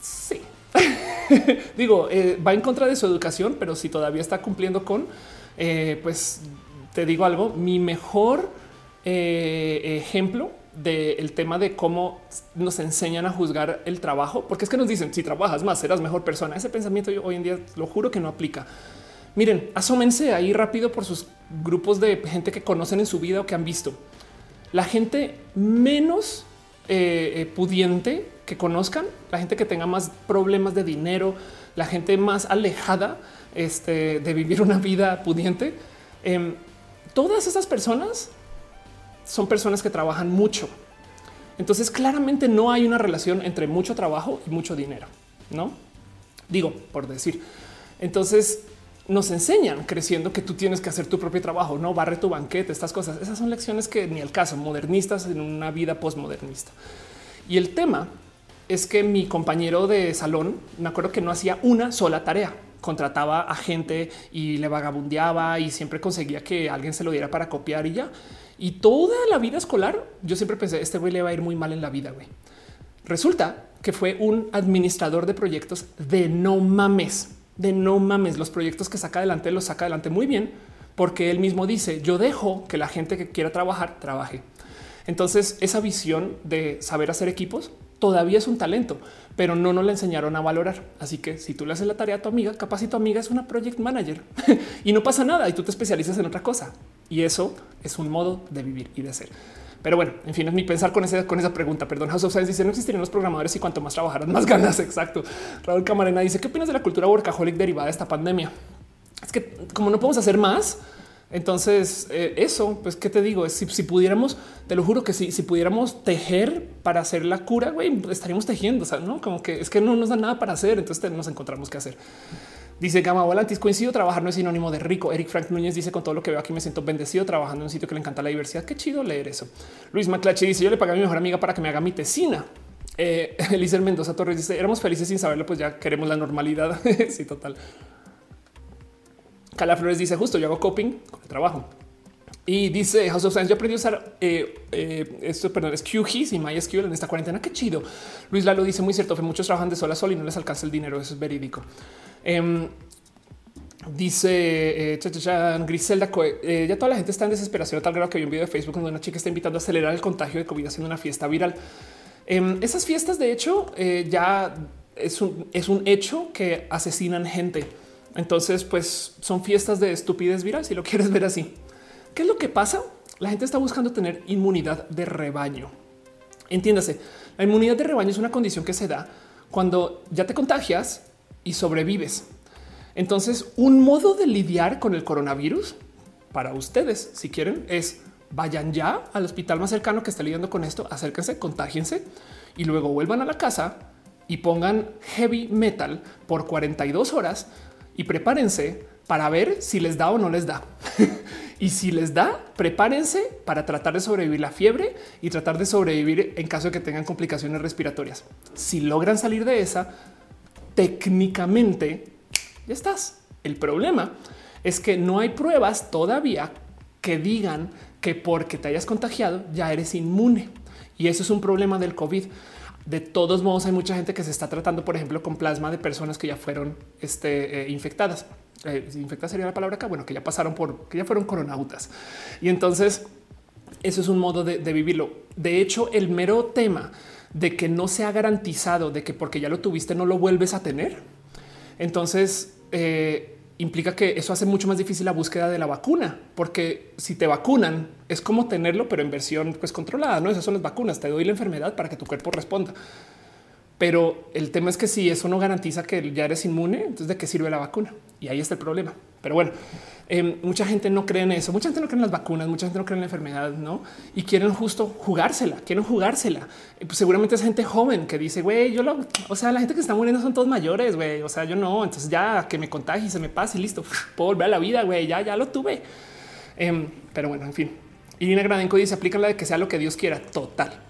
Sí. Digo, eh, va en contra de su educación, pero si todavía está cumpliendo con, eh, pues te digo algo, mi mejor ejemplo del tema de cómo nos enseñan a juzgar el trabajo, porque es que nos dicen si trabajas más serás mejor persona. Ese pensamiento yo hoy en día lo juro que no aplica. Miren, asómense ahí rápido por sus grupos de gente que conocen en su vida o que han visto. La gente menos eh, eh, pudiente que conozcan, la gente que tenga más problemas de dinero, la gente más alejada este, de vivir una vida pudiente. Em, todas esas personas son personas que trabajan mucho. Entonces claramente no hay una relación entre mucho trabajo y mucho dinero, ¿no? Digo, por decir. Entonces nos enseñan creciendo que tú tienes que hacer tu propio trabajo, no barre tu banquete, estas cosas. Esas son lecciones que ni el caso, modernistas en una vida postmodernista. Y el tema es que mi compañero de salón, me acuerdo que no hacía una sola tarea. Contrataba a gente y le vagabundeaba y siempre conseguía que alguien se lo diera para copiar y ya. Y toda la vida escolar, yo siempre pensé, este güey le va a ir muy mal en la vida, güey. Resulta que fue un administrador de proyectos de no mames de no mames, los proyectos que saca adelante los saca adelante muy bien, porque él mismo dice, yo dejo que la gente que quiera trabajar, trabaje. Entonces, esa visión de saber hacer equipos todavía es un talento, pero no nos la enseñaron a valorar. Así que si tú le haces la tarea a tu amiga, capaz si tu amiga es una project manager y no pasa nada y tú te especializas en otra cosa. Y eso es un modo de vivir y de ser. Pero bueno, en fin, es mi pensar con, ese, con esa pregunta. Perdón, House of dice no existirían los programadores y cuanto más trabajaran, más ganas. Exacto. Raúl Camarena dice qué opinas de la cultura workaholic derivada de esta pandemia? Es que como no podemos hacer más, entonces eh, eso, pues qué te digo, es si, pudiéramos, te lo juro que si, si pudiéramos tejer para hacer la cura, güey, estaríamos tejiendo, o sea, no como que es que no nos da nada para hacer, entonces nos encontramos qué hacer. Dice Gama Volantis, coincido, trabajar no es sinónimo de rico. Eric Frank Núñez dice, con todo lo que veo aquí me siento bendecido trabajando en un sitio que le encanta la diversidad. Qué chido leer eso. Luis Maclache dice, yo le pagué a mi mejor amiga para que me haga mi tesina. Eh, Mendoza Torres dice, éramos felices sin saberlo, pues ya queremos la normalidad. sí, total. Cala Flores dice, justo yo hago coping con el trabajo. Y dice House of Science, yo aprendí a usar eh, eh, esto, perdón, es QGIS y MySQL en esta cuarentena. Qué chido. Luis Lalo dice muy cierto, que muchos trabajan de sol a sol y no les alcanza el dinero. Eso es verídico. Em, dice eh, Griselda, eh, ya toda la gente está en desesperación a tal grado que hay un video de Facebook donde una chica está invitando a acelerar el contagio de COVID haciendo una fiesta viral. Em, esas fiestas, de hecho, ya es un, es un hecho que asesinan gente. Entonces, pues son fiestas de estupidez viral, si lo quieres ver así. ¿Qué es lo que pasa? La gente está buscando tener inmunidad de rebaño. Entiéndase, la inmunidad de rebaño es una condición que se da cuando ya te contagias y sobrevives. Entonces, un modo de lidiar con el coronavirus para ustedes, si quieren, es vayan ya al hospital más cercano que esté lidiando con esto, acérquense, contágiense y luego vuelvan a la casa y pongan heavy metal por 42 horas y prepárense para ver si les da o no les da. y si les da, prepárense para tratar de sobrevivir la fiebre y tratar de sobrevivir en caso de que tengan complicaciones respiratorias. Si logran salir de esa, técnicamente ya estás. El problema es que no hay pruebas todavía que digan que porque te hayas contagiado ya eres inmune. Y eso es un problema del COVID. De todos modos, hay mucha gente que se está tratando, por ejemplo, con plasma de personas que ya fueron este, eh, infectadas. eh, sería la palabra acá, bueno, que ya pasaron por, que ya fueron coronautas. Y entonces eso es un modo de, vivirlo. De hecho, el mero tema de que no se ha garantizado de que porque ya lo tuviste no lo vuelves a tener. Entonces, eh, implica que eso hace mucho más difícil la búsqueda de la vacuna, porque si te vacunan es como tenerlo, pero en versión pues controlada. No, esas son las vacunas. Te doy la enfermedad para que tu cuerpo responda. Pero el tema es que si eso no garantiza que ya eres inmune, entonces de qué sirve la vacuna? Y ahí está el problema. Pero bueno, em, mucha gente no cree en eso, mucha gente no cree en las vacunas, mucha gente no cree en la enfermedad, ¿no? Y quieren justo jugársela, quieren jugársela. Pues seguramente es gente joven que dice, güey, yo lo, o sea, la gente que está muriendo son todos mayores, güey, o sea, yo no, entonces ya que me contagie, se me pase y listo, puedo volver a la vida, güey, ya, ya lo tuve. Em, pero bueno, en fin. Irina Gradenco dice, aplica la de que sea lo que Dios quiera, total.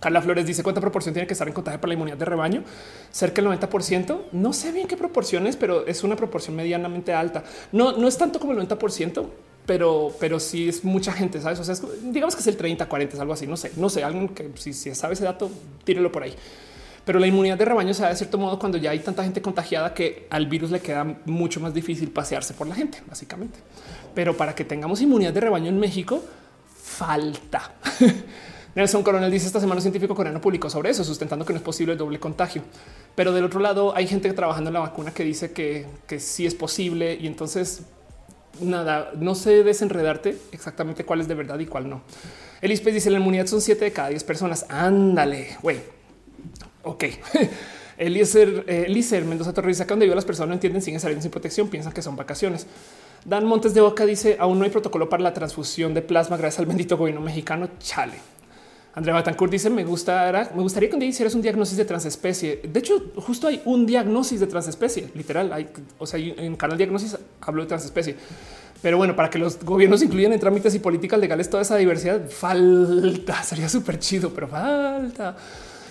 Carla Flores dice cuánta proporción tiene que estar en contagio para la inmunidad de rebaño. Cerca del 90%. No sé bien qué proporciones, pero es una proporción medianamente alta. No, no es tanto como el 90%, pero, pero sí es mucha gente, sabes? O sea, digamos que es el 30, 40, es algo así. No sé, no sé, algo que si, si sabe ese dato, tírelo por ahí. Pero la inmunidad de rebaño se da de cierto modo cuando ya hay tanta gente contagiada que al virus le queda mucho más difícil pasearse por la gente, básicamente. Pero para que tengamos inmunidad de rebaño en México, falta. Nelson Coronel dice esta semana un científico coreano publicó sobre eso, sustentando que no es posible el doble contagio. Pero del otro lado hay gente trabajando en la vacuna que dice que, que sí es posible y entonces nada, no sé desenredarte exactamente cuál es de verdad y cuál no. Elispe dice la inmunidad son 7 de cada 10 personas. Ándale, güey. Ok. Eh, Eliezer Mendoza Torres dice acá donde vivo las personas no entienden, siguen saliendo sin protección, piensan que son vacaciones. Dan Montes de Boca dice aún no hay protocolo para la transfusión de plasma gracias al bendito gobierno mexicano. Chale. Andrea Batancourt dice: Me gusta, me gustaría que un día hicieras un diagnóstico de transespecie. De hecho, justo hay un diagnóstico de transespecie, literal. O sea, en canal diagnóstico hablo de transespecie. Pero bueno, para que los gobiernos incluyan en trámites y políticas legales toda esa diversidad, falta. Sería súper chido, pero falta.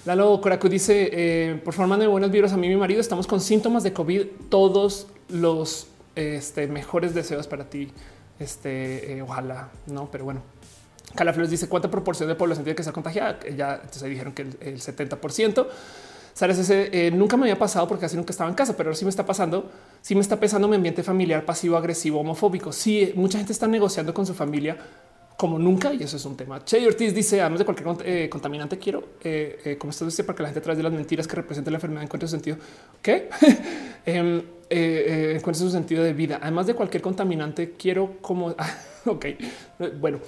Lalo Coracu dice: eh, Por favor, de buenos virus a mí y mi marido. Estamos con síntomas de COVID. Todos los este, mejores deseos para ti. Este, eh, ojalá, no, pero bueno. Calaflores dice cuánta proporción de población tiene que estar contagiada. Ya entonces dijeron que el, 70%. Sabes, ese eh, nunca me había pasado porque casi nunca estaba en casa, pero ahora sí me está pasando. Sí me está pesando mi ambiente familiar pasivo, agresivo, homofóbico. Sí, mucha gente está negociando con su familia como nunca y eso es un tema. Che Ortiz dice, además de cualquier eh, contaminante, quiero, eh, eh, como esto dice, para que la gente través de las mentiras que representa la enfermedad encuentre su sentido. ¿Qué? Em, encuentre su sentido de vida. Además de cualquier contaminante, quiero como... ok, bueno,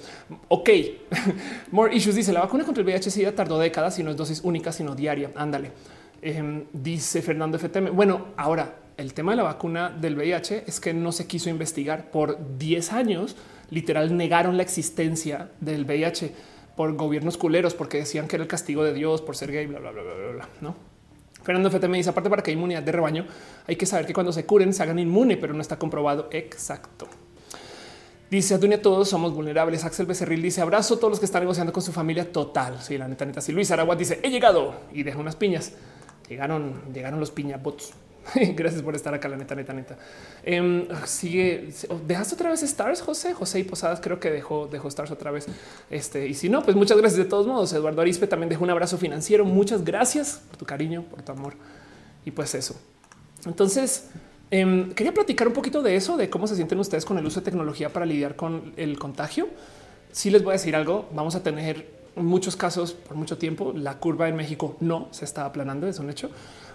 ok. More issues dice, la vacuna contra el VIH tardó décadas y no es dosis única, sino diaria. Ándale. Em, dice Fernando FTM. Bueno, ahora el tema de la vacuna del VIH es que no se quiso investigar por 10 años literal negaron la existencia del VIH por gobiernos culeros porque decían que era el castigo de Dios por ser gay, bla, bla, bla, bla, bla, no? Fernando Fete me dice aparte para que haya inmunidad de rebaño hay que saber que cuando se curen se hagan inmune, pero no está comprobado exacto. Dice Adunia, todos somos vulnerables. Axel Becerril dice abrazo a todos los que están negociando con su familia total. Sí, la neta, neta. Si Luis Aragua dice he llegado y deja unas piñas. Llegaron, llegaron los piñabots. Gracias por estar acá, la neta, neta, neta. Em, sigue, dejaste otra vez Stars, José. José y Posadas creo que dejó, dejó Stars otra vez. Este, y si no, pues muchas gracias de todos modos. Eduardo Arispe también dejó un abrazo financiero. Muchas gracias por tu cariño, por tu amor. Y pues eso. Entonces, em, quería platicar un poquito de eso, de cómo se sienten ustedes con el uso de tecnología para lidiar con el contagio. Si les voy a decir algo, vamos a tener muchos casos por mucho tiempo. La curva en México no se está aplanando, es un hecho.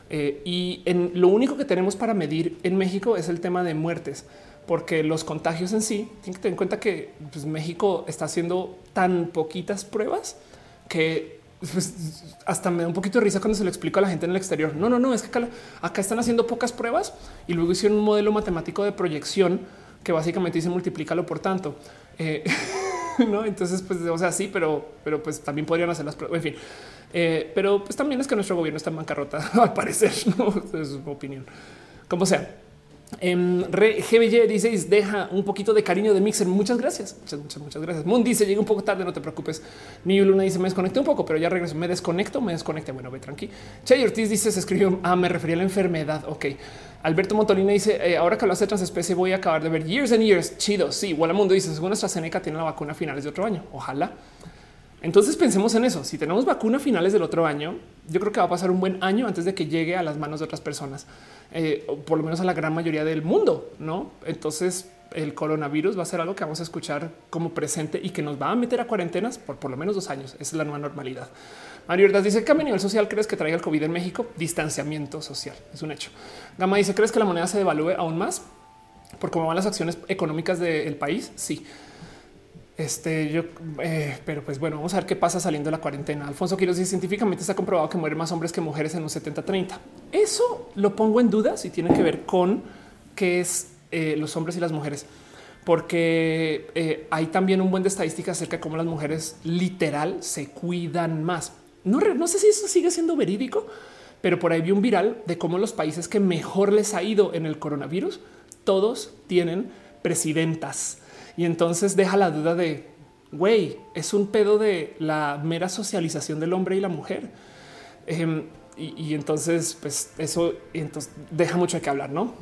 Eh, y lo único que tenemos para medir en México es el tema de muertes, porque los contagios en sí tienen que tener en cuenta que pues, México está haciendo tan poquitas pruebas que pues, hasta me da un poquito de risa cuando se lo explico a la gente en el exterior. No, no, no, es que acá, están haciendo pocas pruebas y luego hicieron un modelo matemático de proyección que básicamente dice multiplícalo por tanto. Eh, no, entonces, pues, o sea, sí, pero, pero pues también podrían hacer las pruebas. En fin, eh, pero pues también es que nuestro gobierno está en bancarrota, al parecer, ¿no? es su opinión. Como sea. En em, GBY 16 deja un poquito de cariño de Mixer. Muchas gracias. Muchas, muchas, muchas gracias. Moon dice llega un poco tarde, no te preocupes. Ni Luna dice me desconecté un poco, pero ya regreso. Me desconecto, me desconecté. Bueno, ve tranqui. Chay Ortiz dice se escribió. Ah, me refería a la enfermedad. Ok. Alberto Montolina dice eh, ahora que hablaste de transespecie, voy a acabar de ver years and years. Chido. Sí, Mundo dice según AstraZeneca tiene la vacuna a finales de otro año. Ojalá. Entonces pensemos en eso. Si tenemos vacuna finales del otro año, yo creo que va a pasar un buen año antes de que llegue a las manos de otras personas. Eh, por lo menos a la gran mayoría del mundo, ¿no? Entonces el coronavirus va a ser algo que vamos a escuchar como presente y que nos va a meter a cuarentenas por por lo menos dos años. Esa es la nueva normalidad. Mario Ordaz dice que a nivel social crees que traiga el COVID en México? Distanciamiento social es un hecho. Gama dice crees que la moneda se devalúe aún más por cómo van las acciones económicas del país? Sí. Este yo, eh, pero pues bueno, vamos a ver qué pasa saliendo de la cuarentena. Alfonso Quiroz dice científicamente está comprobado que mueren más hombres que mujeres en un 70-30. Eso lo pongo en duda si tiene que ver con qué es eh, los hombres y las mujeres, porque eh, hay también un buen de estadísticas acerca de cómo las mujeres literal se cuidan más. No, sé si eso sigue siendo verídico, pero por ahí vi un viral de cómo los países que mejor les ha ido en el coronavirus, todos tienen presidentas. Y entonces deja la duda de, güey, es un pedo de la mera socialización del hombre y la mujer. Em, y, entonces, pues eso entonces deja mucho de qué hablar, ¿no?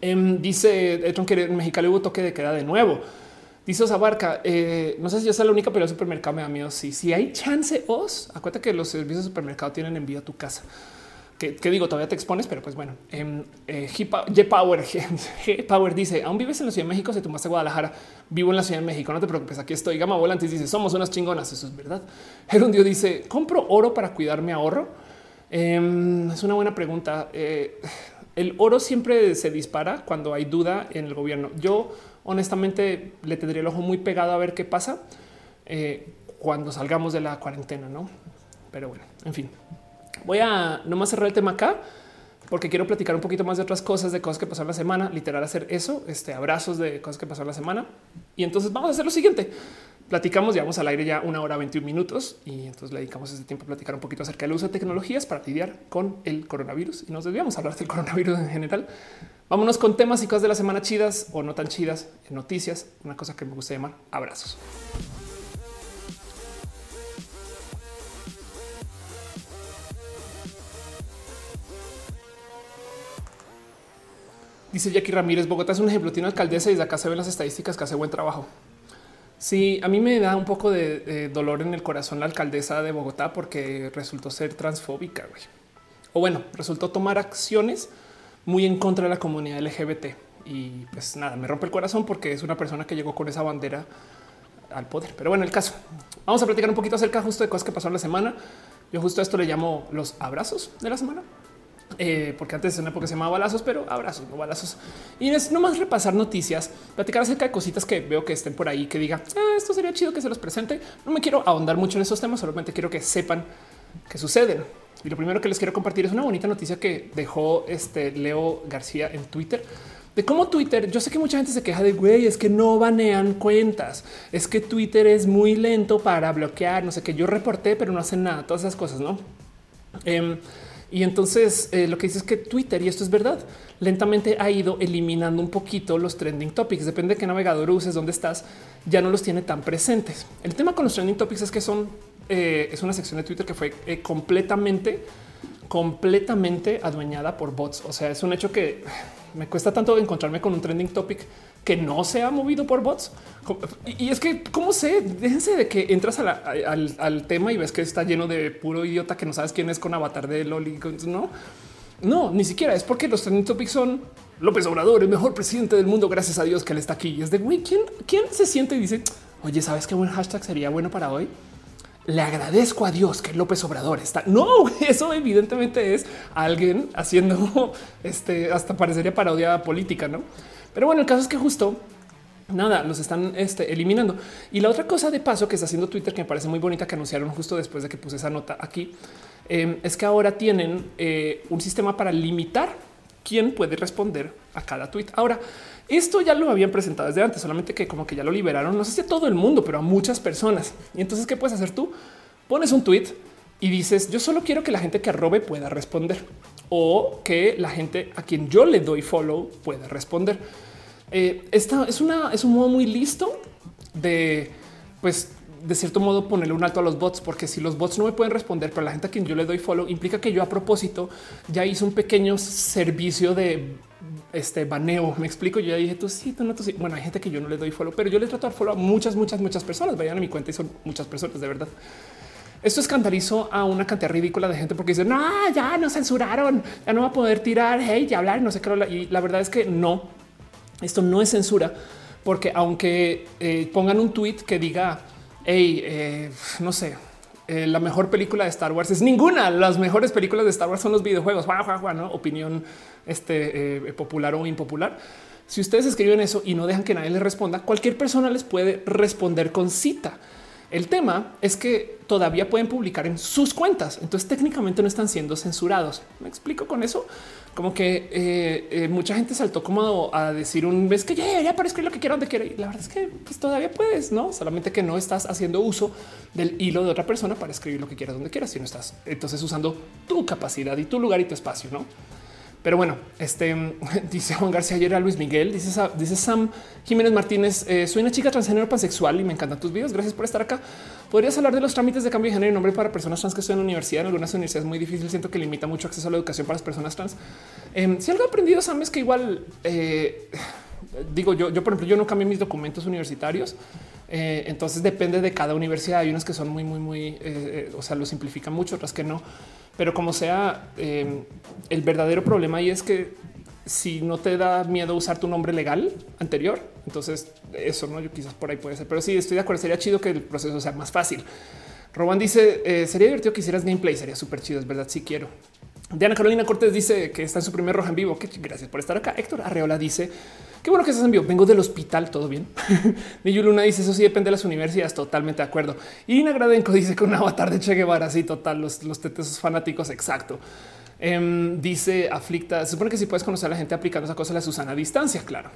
Em, dice Etron que en Mexicali hubo toque de queda de nuevo. Dice Osabarca, eh, no sé si yo soy la única, pero el supermercado me da miedo. Sí, si hay chance, os acuérdate que los servicios de supermercado tienen envío a tu casa. Que, digo, todavía te expones, pero pues bueno. Eh, eh, G Power, G Power dice: Aún vives en la Ciudad de México, se tomaste Guadalajara. Vivo en la Ciudad de México. No te preocupes, aquí estoy. Gama Volantes dice: Somos unas chingonas. Eso es verdad. Gerundio dice: Compro oro para cuidar mi ahorro. Em, es una buena pregunta. Eh, el oro siempre se dispara cuando hay duda en el gobierno. Yo honestamente le tendría el ojo muy pegado a ver qué pasa eh, cuando salgamos de la cuarentena, ¿no? Pero bueno, en fin. Voy a nomás cerrar el tema acá porque quiero platicar un poquito más de otras cosas, de cosas que pasaron la semana, literal hacer eso, este abrazos de cosas que pasaron la semana. Y entonces vamos a hacer lo siguiente. Platicamos, llevamos al aire ya una hora 21 minutos y entonces le dedicamos ese tiempo a platicar un poquito acerca del uso de tecnologías para lidiar con el coronavirus y nos debíamos hablar del coronavirus en general. Vámonos con temas y cosas de la semana chidas o no tan chidas, noticias, una cosa que me gusta llamar abrazos. Dice Jackie Ramírez, Bogotá es un ejemplo, tiene alcaldesa y desde acá se ven las estadísticas que hace buen trabajo. Sí, a mí me da un poco de, dolor en el corazón la alcaldesa de Bogotá porque resultó ser transfóbica. O bueno, resultó tomar acciones muy en contra de la comunidad LGBT. Y pues nada, me rompe el corazón porque es una persona que llegó con esa bandera al poder. Pero bueno, el caso. Vamos a platicar un poquito acerca justo de cosas que pasaron la semana. Yo justo a esto le llamo los abrazos de la semana. Eh, porque antes en una época se llamaba balazos, pero abrazos, no balazos. Y es nomás repasar noticias, platicar acerca de cositas que veo que estén por ahí, que diga ah, esto sería chido que se los presente. No me quiero ahondar mucho en esos temas, solamente quiero que sepan que suceden. Y lo primero que les quiero compartir es una bonita noticia que dejó este Leo García en Twitter de cómo Twitter, yo sé que mucha gente se queja de güey, es que no banean cuentas, es que Twitter es muy lento para bloquear, no sé qué yo reporté, pero no hacen nada, todas esas cosas, no? Em, y entonces eh, lo que dice es que Twitter, y esto es verdad, lentamente ha ido eliminando un poquito los trending topics. Depende de qué navegador uses, dónde estás, ya no los tiene tan presentes. El tema con los trending topics es que son eh, es una sección de Twitter que fue eh, completamente, completamente adueñada por bots. O sea, es un hecho que me cuesta tanto encontrarme con un trending topic que no se ha movido por bots. Y es que, ¿cómo sé? Déjense de que entras al, tema y ves que está lleno de puro idiota que no sabes quién es con avatar de Loli. No, no, ni siquiera es porque los trending topics son López Obrador, el mejor presidente del mundo. Gracias a Dios que él está aquí. Y es de güey, ¿quién, quién se siente y dice, oye, sabes qué buen hashtag sería bueno para hoy? Le agradezco a Dios que López Obrador está. No, eso evidentemente es alguien haciendo este hasta parecería parodia política, no? Pero bueno, el caso es que justo nada, los están este, eliminando. Y la otra cosa de paso que está haciendo Twitter, que me parece muy bonita, que anunciaron justo después de que puse esa nota aquí, em, es que ahora tienen eh, un sistema para limitar quién puede responder a cada tweet. Ahora, esto ya lo habían presentado desde antes, solamente que como que ya lo liberaron, no sé si a todo el mundo, pero a muchas personas. Y entonces, ¿qué puedes hacer tú? Pones un tweet y dices, yo solo quiero que la gente que arrobe pueda responder o que la gente a quien yo le doy follow pueda responder. Eh, esta es una es un modo muy listo de pues de cierto modo ponerle un alto a los bots, porque si los bots no me pueden responder, pero la gente a quien yo le doy follow implica que yo a propósito ya hice un pequeño servicio de este baneo. Me explico. Yo ya dije tú sí, tú no, tú sí. Bueno, hay gente que yo no le doy follow, pero yo le trato de follow a muchas, muchas, muchas personas. Vayan a mi cuenta y son muchas personas de verdad. Esto escandalizó a una cantidad ridícula de gente porque dicen, no, ya nos censuraron, ya no va a poder tirar hate y hablar, no sé qué. Y la verdad es que no, esto no es censura, porque aunque eh, pongan un tweet que diga, hey, eh, no sé, eh, la mejor película de Star Wars es ninguna. Las mejores películas de Star Wars son los videojuegos. ¿no? Opinión este, popular o impopular. Si ustedes escriben eso y no dejan que nadie les responda, cualquier persona les puede responder con cita. El tema es que todavía pueden publicar en sus cuentas, entonces técnicamente no están siendo censurados. Me explico con eso, como que eh, eh, mucha gente saltó como a decir un vez que ya, para escribir lo que quiera donde quiera. Y la verdad es que pues, todavía puedes, no solamente que no estás haciendo uso del hilo de otra persona para escribir lo que quieras donde quieras, sino estás entonces usando tu capacidad y tu lugar y tu espacio, no? Pero bueno, este dice Juan García ayer a Luis Miguel, dice, dice Sam Jiménez Martínez, eh, soy una chica transgénero pansexual y me encantan tus videos. Gracias por estar acá. ¿Podrías hablar de los trámites de cambio de género y nombre para personas trans que estoy en la universidad? En algunas universidades es muy difícil, siento que limita mucho acceso a la educación para las personas trans. Em, si algo he aprendido, Sam, es que igual, eh, digo yo, yo por ejemplo, yo no cambié mis documentos universitarios. Eh, entonces depende de cada universidad. Hay unas que son muy, muy, muy, o sea, lo simplifican mucho, otras que no. Pero como sea, eh, el verdadero problema ahí es que si no te da miedo usar tu nombre legal anterior, entonces eso no, yo quizás por ahí puede ser, pero sí estoy de acuerdo. Sería chido que el proceso sea más fácil. Roban dice eh, sería divertido que hicieras gameplay, sería súper chido. Es verdad. Si sí quiero. Diana Carolina Cortés dice que está en su primer roja en vivo. Que gracias por estar acá. Héctor Arreola dice Qué bueno que estás en vivo. Vengo del hospital, todo bien. Niyu Luna dice eso sí depende de las universidades. Totalmente de acuerdo. Irina Gradenko dice que un avatar de Che Guevara. Así total. Los, los tetes fanáticos. Exacto. Em, dice aflicta. Supone que si puedes conocer a la gente aplicando esa cosa, la Susana a distancia. Claro.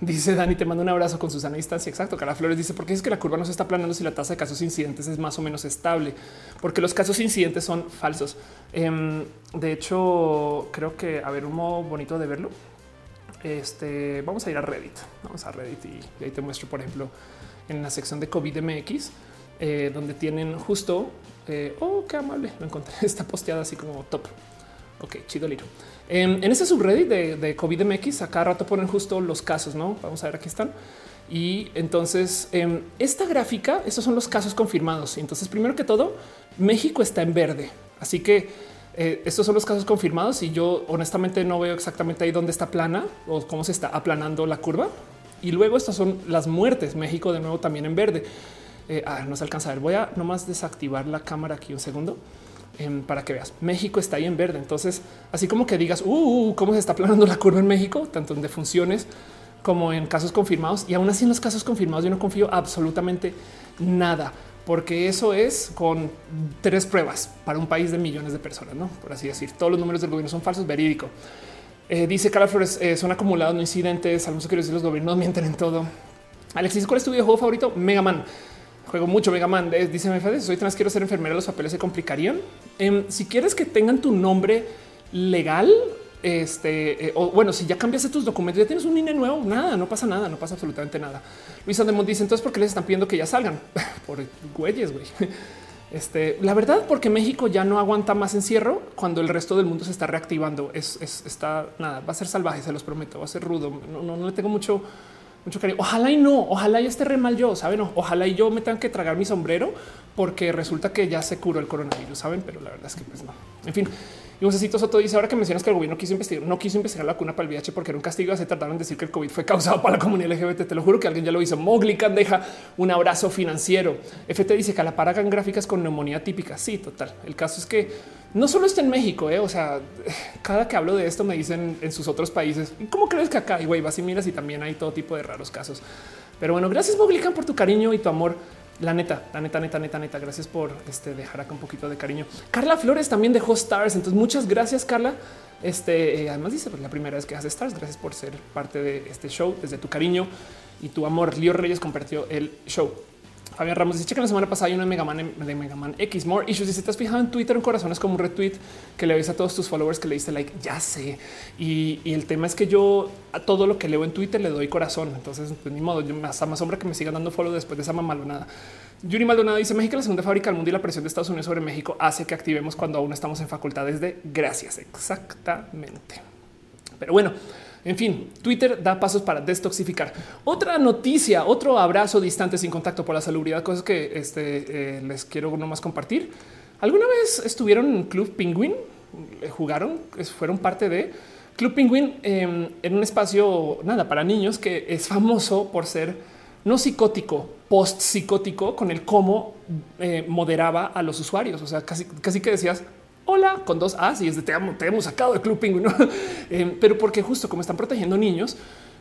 Dice Dani, te mando un abrazo con Susana a distancia. Exacto. Cara Flores dice, porque es que la curva no se está aplanando si la tasa de casos incidentes es más o menos estable, porque los casos incidentes son falsos. Em, de hecho, creo que a ver un modo bonito de verlo este, vamos a ir a Reddit. Vamos a Reddit y, ahí te muestro, por ejemplo, en la sección de COVID MX, eh, donde tienen justo, eh, oh, qué amable, lo encontré, está posteada así como top. Ok, chido liro. en ese subreddit de, COVID MX, a cada rato ponen justo los casos, ¿no? Vamos a ver, aquí están. Y entonces em, esta gráfica, estos son los casos confirmados. Entonces, primero que todo, México está en verde. Así que eh, estos son los casos confirmados y yo honestamente no veo exactamente ahí dónde está plana o cómo se está aplanando la curva. Y luego estas son las muertes. México de nuevo también en verde. Eh, ah, no se alcanza a ver. Voy a nomás desactivar la cámara aquí un segundo em, para que veas. México está ahí en verde. Entonces, así como que digas, uh, uh, cómo se está aplanando la curva en México, tanto en defunciones como en casos confirmados. Y aún así en los casos confirmados yo no confío absolutamente nada porque eso es con tres pruebas para un país de millones de personas, no por así decir. Todos los números del gobierno son falsos, verídico. Eh, dice Carla Flores, eh, son acumulados, no incidentes. Algunos quiero decir, los gobiernos mienten en todo. Alexis, ¿cuál es tu videojuego favorito? Mega Man. Juego mucho Mega Man. Dice Mefades, soy trans, quiero ser enfermera. Los papeles se complicarían. Em, si quieres que tengan tu nombre legal, este, eh, o bueno, si ya cambiaste tus documentos, ya tienes un INE nuevo, nada, no pasa nada, no pasa absolutamente nada. Luis Andemont dice entonces, ¿por qué les están pidiendo que ya salgan? Por güeyes, güey. Este, la verdad, porque México ya no aguanta más encierro cuando el resto del mundo se está reactivando. Es, está nada, va a ser salvaje, se los prometo, va a ser rudo. No, no, no le tengo mucho, mucho cariño. Ojalá y no, ojalá y esté re mal yo, saben? ojalá y yo me tenga que tragar mi sombrero porque resulta que ya se curó el coronavirus, saben? Pero la verdad es que pues no. En fin, y Josecito Soto dice ahora que mencionas que el gobierno quiso investigar, no quiso investigar la vacuna para el VIH porque era un castigo. Se trataron en decir que el COVID fue causado para la comunidad LGBT. Te lo juro que alguien ya lo hizo. Mowgli deja un abrazo financiero. FT dice que a la par hagan gráficas con neumonía típica. Sí, total. El caso es que no solo está en México, eh? o sea, cada que hablo de esto me dicen en sus otros países, ¿cómo crees que acá? Y güey, vas y miras y también hay todo tipo de raros casos. Pero bueno, gracias Moglican por tu cariño y tu amor. La neta, la neta, neta, neta, neta. Gracias por este, dejar acá un poquito de cariño. Carla Flores también dejó stars. Entonces, muchas gracias, Carla. Este eh, además dice pues, la primera vez que hace stars. Gracias por ser parte de este show desde tu cariño y tu amor. Lío Reyes compartió el show. Fabián Ramos dice que la semana pasada hay uno de Megaman de Megaman X More Issues. Dice: Te has fijado en Twitter en corazones como un retweet que le ves a todos tus followers que le diste like. Ya sé. Y, el tema es que yo a todo lo que leo en Twitter le doy corazón. Entonces, pues, ni modo, yo más, más sombra que me sigan dando follow después de esa mamalonada. Yuri Maldonado dice México, la segunda fábrica del mundo y la presión de Estados Unidos sobre México hace que activemos cuando aún estamos en facultades de gracias. Exactamente. Pero bueno, En fin, Twitter da pasos para destoxificar. Otra noticia, otro abrazo distante sin contacto por la salubridad, cosas que este, eh, les quiero nomás compartir. ¿Alguna vez estuvieron en Club Penguin? Eh, ¿Jugaron? ¿Fueron parte de Club Penguin em, en un espacio, nada, para niños que es famoso por ser no psicótico, post psicótico con el cómo eh, moderaba a los usuarios. O sea, casi, casi que decías, hola con dos A's y es de te, te hemos sacado de Club Penguin, eh, pero porque justo como están protegiendo niños,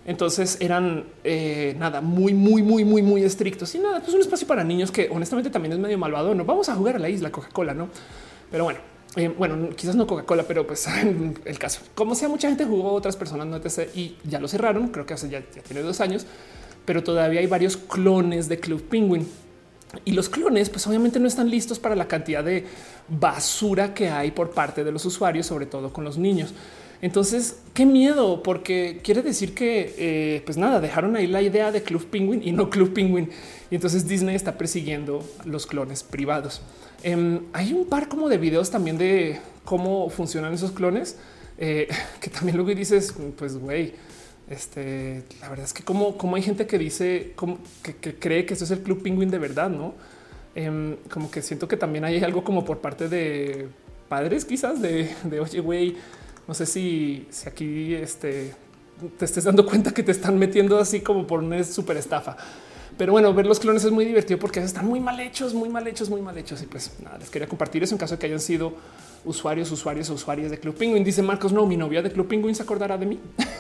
entonces eran eh, nada muy, muy, muy, muy, muy estrictos y nada, pues un espacio para niños que honestamente también es medio malvado. No vamos a jugar a la isla Coca-Cola, no? Pero bueno, eh, bueno, quizás no Coca-Cola, pero pues el caso, como sea, mucha gente jugó, otras personas no etc. Y ya lo cerraron. Creo que hace ya, ya tiene dos años, pero todavía hay varios clones de Club Penguin. Y los clones, pues obviamente no están listos para la cantidad de basura que hay por parte de los usuarios, sobre todo con los niños. Entonces, qué miedo, porque quiere decir que, eh, pues nada, dejaron ahí la idea de Club Penguin y no Club Penguin. Y entonces Disney está persiguiendo los clones privados. Em, hay un par como de videos también de cómo funcionan esos clones, eh, que también luego dices, pues güey, este, la verdad es que como, como hay gente que dice que, cree que eso es el Club Penguin de verdad, no? Em, como que siento que también hay algo como por parte de padres, quizás de, oye, güey, no sé si, si aquí este, te estés dando cuenta que te están metiendo así como por una super estafa. Pero bueno, ver los clones es muy divertido porque están muy mal hechos, muy mal hechos, muy mal hechos. Y pues nada, les quería compartir eso en caso de que hayan sido usuarios, usuarios, usuarias de Club Penguin. Dice Marcos, no, mi novia de Club Penguin se acordará de mí.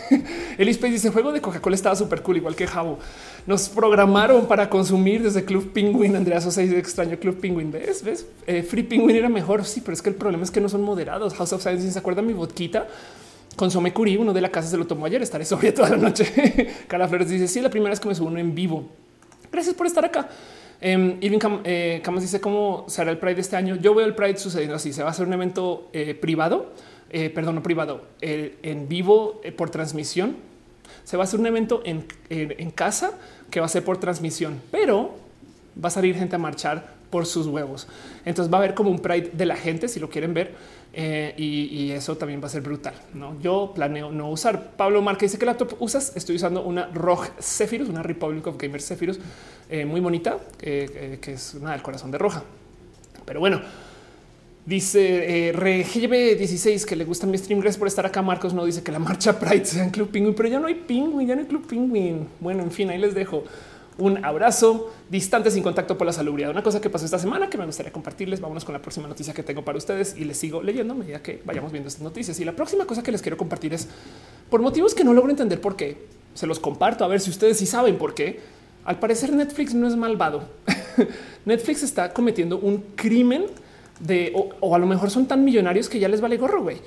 Elispace dice juego de Coca-Cola estaba súper cool, igual que Javo. Nos programaron para consumir desde Club Penguin. Andrea Sosa dice extraño Club Penguin. ¿Ves? ¿Ves? Eh, Free Penguin era mejor. Sí, pero es que el problema es que no son moderados. House of Science se acuerda mi vodquita. Consome Curí, uno de la casa se lo tomó ayer. Estaré sobre toda la noche. Carla Flores dice: Sí, la primera vez que me subo uno en vivo. Gracias por estar acá. Eh, Irving eh, Camas dice cómo será el Pride este año. Yo veo el Pride sucediendo así. Se va a hacer un evento eh, privado, eh, perdón, no privado, en vivo por transmisión. Se va a hacer un evento en, en, casa que va a ser por transmisión, pero va a salir gente a marchar por sus huevos. Entonces va a haber como un Pride de la gente, si lo quieren ver. Eh, y, eso también va a ser brutal. ¿no? Yo planeo no usar. Pablo Marca dice que laptop usas. Estoy usando una ROG Zephyrus, una Republic of Gamers Zephyrus eh, muy bonita, eh, que es una del corazón de roja. Pero bueno, dice RGB 16 que le gusta mi stream. Gracias por estar acá. Marcos no dice que la marcha Pride sea en Club Penguin, pero ya no hay Penguin, ya no hay Club Penguin. Bueno, en fin, ahí les dejo un abrazo distante sin contacto por la salubridad. Una cosa que pasó esta semana que me gustaría compartirles. Vámonos con la próxima noticia que tengo para ustedes y les sigo leyendo a medida que vayamos viendo estas noticias. Y la próxima cosa que les quiero compartir es por motivos que no logro entender por qué. Se los comparto a ver si ustedes sí saben por qué. Al parecer Netflix no es malvado. Netflix está cometiendo un crimen de o, a lo mejor son tan millonarios que ya les vale gorro, güey.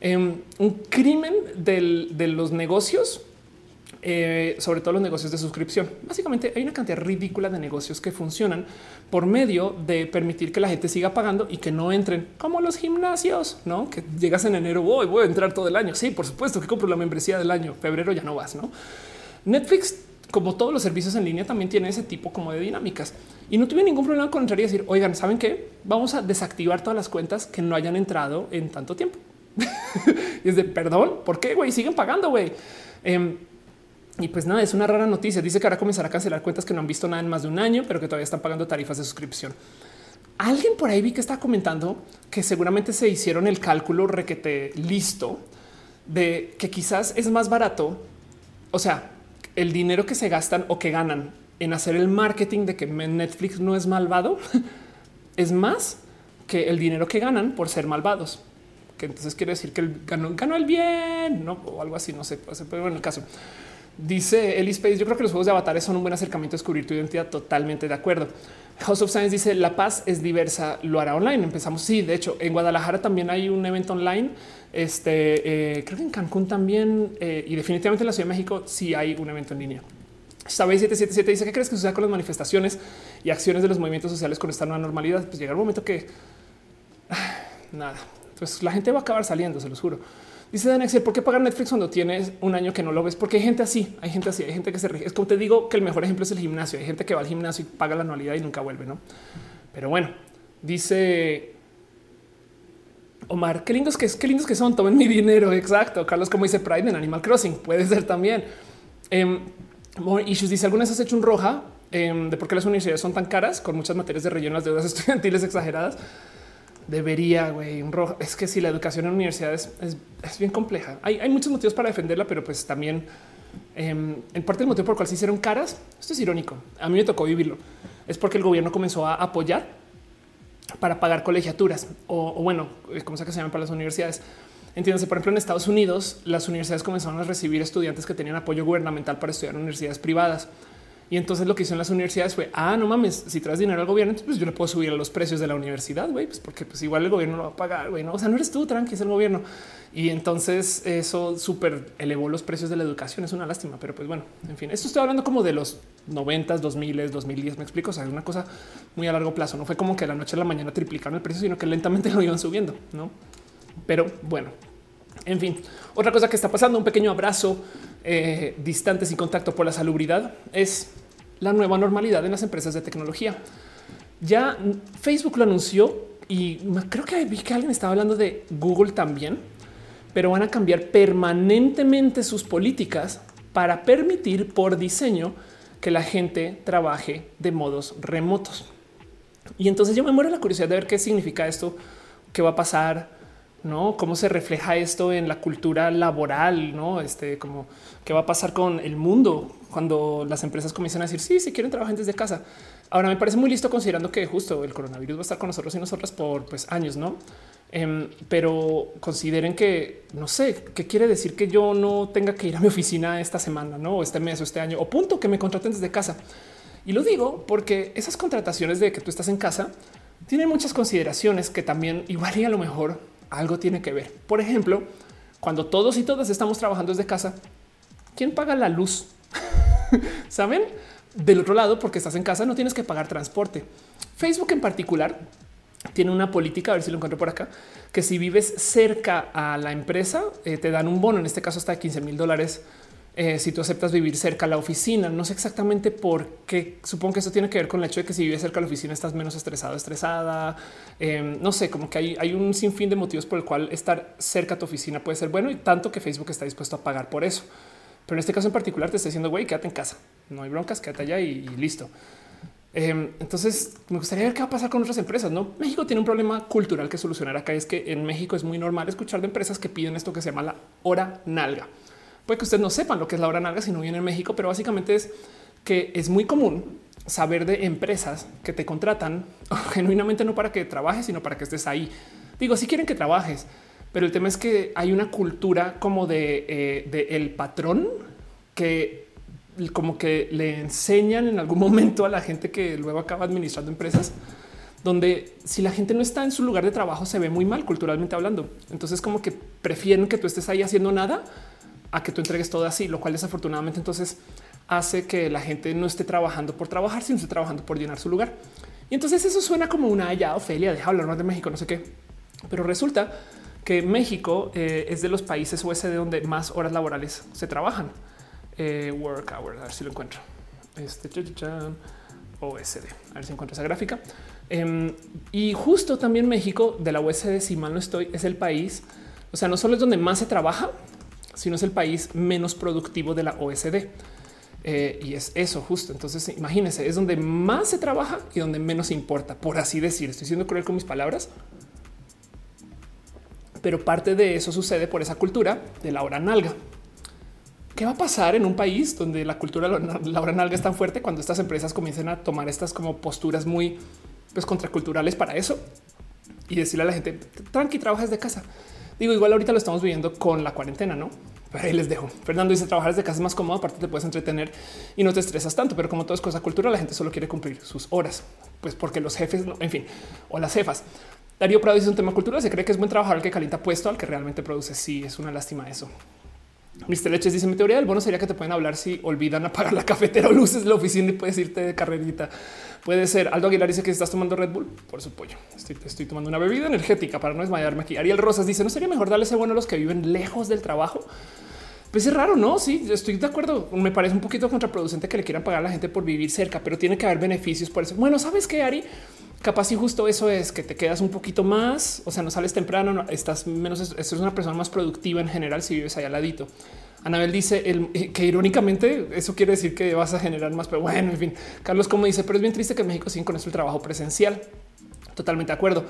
Em, un crimen de los negocios eh, sobre todo los negocios de suscripción. Básicamente hay una cantidad ridícula de negocios que funcionan por medio de permitir que la gente siga pagando y que no entren como los gimnasios, no que llegas en enero. Voy, voy a entrar todo el año. Sí, por supuesto que compro la membresía del año. Febrero ya no vas, no? Netflix, como todos los servicios en línea, también tiene ese tipo como de dinámicas y no tuve ningún problema con entrar y decir, oigan, saben qué? Vamos a desactivar todas las cuentas que no hayan entrado en tanto tiempo. y es de perdón, ¿por qué güey? Siguen pagando, güey. Em, y pues nada, es una rara noticia. Dice que ahora comenzará a cancelar cuentas que no han visto nada en más de un año, pero que todavía están pagando tarifas de suscripción. Alguien por ahí vi que está comentando que seguramente se hicieron el cálculo requete listo de que quizás es más barato. O sea, el dinero que se gastan o que ganan en hacer el marketing de que Netflix no es malvado es más que el dinero que ganan por ser malvados. Que entonces quiere decir que ganó, ganó el bien, no o algo así. No sé, pero en el caso. Dice Eli Space, yo creo que los juegos de avatares son un buen acercamiento a descubrir tu identidad. Totalmente de acuerdo. House of Science dice la paz es diversa, lo hará online. Empezamos. Sí, de hecho, en Guadalajara también hay un evento online. Este eh, creo que en Cancún también eh, y definitivamente en la Ciudad de México sí hay un evento en línea. Sabe 777 dice qué crees que suceda con las manifestaciones y acciones de los movimientos sociales con esta nueva normalidad. Pues llega un momento que nada, pues la gente va a acabar saliendo, se los juro. Dice Danexel, ¿por qué pagar Netflix cuando tienes un año que no lo ves? Porque hay gente así, hay gente así, hay gente que se rige. Es como te digo que el mejor ejemplo es el gimnasio. Hay gente que va al gimnasio y paga la anualidad y nunca vuelve, ¿no? Pero bueno, dice Omar, qué lindos que es, qué lindos que son. Tomen mi dinero. Exacto. Carlos, como dice Pride en Animal Crossing, puede ser también. Eh, More Issues dice: ¿Alguna vez has hecho un roja em, de por qué las universidades son tan caras con muchas materias de relleno, las deudas estudiantiles exageradas? Debería, güey, un rojo. Es que si la educación en universidades es, bien compleja. Hay, hay, muchos motivos para defenderla, pero pues también em, en parte del motivo por el cual se hicieron caras. Esto es irónico. A mí me tocó vivirlo. Es porque el gobierno comenzó a apoyar para pagar colegiaturas o, bueno, eh, como sea que se llaman para las universidades. Entiéndase, por ejemplo, en Estados Unidos, las universidades comenzaron a recibir estudiantes que tenían apoyo gubernamental para estudiar en universidades privadas. Y entonces lo que hicieron las universidades fue, ah, no mames, si traes dinero al gobierno, pues yo le puedo subir a los precios de la universidad, güey, pues porque pues igual el gobierno lo va a pagar, güey, no, o sea, no eres tú, tranqui, es el gobierno. Y entonces eso súper elevó los precios de la educación, es una lástima, pero pues bueno, en fin, esto estoy hablando como de los 90, 2000, 2010, me explico, o sea, es una cosa muy a largo plazo, no fue como que de la noche a la mañana triplicaron el precio, sino que lentamente lo iban subiendo, ¿no? Pero bueno, en fin, otra cosa que está pasando, un pequeño abrazo eh, distantes y contacto por la salubridad es la nueva normalidad en las empresas de tecnología. Ya Facebook lo anunció y creo que vi que alguien estaba hablando de Google también, pero van a cambiar permanentemente sus políticas para permitir por diseño que la gente trabaje de modos remotos. Y entonces yo me muero la curiosidad de ver qué significa esto, qué va a pasar, no cómo se refleja esto en la cultura laboral, no este como qué va a pasar con el mundo cuando las empresas comienzan a decir sí, si quieren trabajar desde casa. Ahora me parece muy listo considerando que justo el coronavirus va a estar con nosotros y nosotras por pues, años, no? Em, pero consideren que no sé qué quiere decir que yo no tenga que ir a mi oficina esta semana, no este mes o este año o punto que me contraten desde casa. Y lo digo porque esas contrataciones de que tú estás en casa tienen muchas consideraciones que también igual y a lo mejor algo tiene que ver. Por ejemplo, cuando todos y todas estamos trabajando desde casa, ¿quién paga la luz? Saben? Del otro lado, porque estás en casa, no tienes que pagar transporte. Facebook en particular tiene una política, a ver si lo encuentro por acá, que si vives cerca a la empresa, eh, te dan un bono, en este caso hasta 15 mil dólares eh, si tú aceptas vivir cerca a la oficina. No sé exactamente por qué. Supongo que eso tiene que ver con el hecho de que si vives cerca a la oficina estás menos estresado, estresada. Em, no sé, como que hay, hay, un sinfín de motivos por el cual estar cerca a tu oficina puede ser bueno y tanto que Facebook está dispuesto a pagar por eso. Pero en este caso en particular te está diciendo, güey, quédate en casa. No hay broncas, quédate allá y, listo. Em, entonces me gustaría ver qué va a pasar con otras empresas. No, México tiene un problema cultural que solucionar acá. Es que en México es muy normal escuchar de empresas que piden esto que se llama la hora nalga. Puede que ustedes no sepan lo que es la hora nalga si no viene en México, pero básicamente es que es muy común saber de empresas que te contratan genuinamente no para que trabajes, sino para que estés ahí. Digo, si quieren que trabajes, pero el tema es que hay una cultura como de, eh, el patrón que como que le enseñan en algún momento a la gente que luego acaba administrando empresas donde si la gente no está en su lugar de trabajo se ve muy mal culturalmente hablando. Entonces como que prefieren que tú estés ahí haciendo nada a que tú entregues todo así, lo cual desafortunadamente entonces hace que la gente no esté trabajando por trabajar, sino esté trabajando por llenar su lugar. Y entonces eso suena como una ya Ofelia, deja hablar más de México, no sé qué, pero resulta que México eh, es de los países OSD donde más horas laborales se trabajan. Eh, work hours, a ver si lo encuentro. Este OSD, a ver si encuentro esa gráfica. Em, y justo también México de la OSD, si mal no estoy, es el país, o sea, no solo es donde más se trabaja, sino es el país menos productivo de la OSD. Eh, y es eso justo. Entonces, imagínense, es donde más se trabaja y donde menos importa, por así decir. Estoy siendo cruel con mis palabras, pero parte de eso sucede por esa cultura de la hora nalga. ¿Qué va a pasar en un país donde la cultura de la hora nalga es tan fuerte cuando estas empresas comiencen a tomar estas como posturas muy pues, contraculturales para eso y decirle a la gente tranqui, trabajas de casa? Digo, igual ahorita lo estamos viviendo con la cuarentena, no? Pero ahí les dejo. Fernando dice trabajar desde casa es más cómodo, aparte te puedes entretener y no te estresas tanto, pero como todo es cosa cultural, la gente solo quiere cumplir sus horas, pues porque los jefes, en fin, o las jefas. Darío Prado dice un tema cultural. Se cree que es buen trabajar el que calienta puesto al que realmente produce. Sí, es una lástima eso. Mr. Leches dice: Mi teoría del bono sería que te pueden hablar si olvidan apagar la cafetera o luces la oficina y puedes irte de carrerita. Puede ser. Aldo Aguilar dice que estás tomando Red Bull por su. Estoy, tomando una bebida energética para no desmayarme aquí. Ariel Rosas dice: No sería mejor darle ese bueno a los que viven lejos del trabajo. Pues es raro, ¿no? Sí, estoy de acuerdo. Me parece un poquito contraproducente que le quieran pagar a la gente por vivir cerca, pero tiene que haber beneficios por eso. Bueno, ¿sabes qué, Ari? Capaz y justo eso es que te quedas un poquito más, o sea, no sales temprano, no, estás menos, esto es una persona más productiva en general si vives allá al ladito. Anabel dice el, eh, que irónicamente eso quiere decir que vas a generar más, pero bueno, en fin. Carlos como dice, pero es bien triste que México sin con esto el trabajo presencial. Totalmente de acuerdo.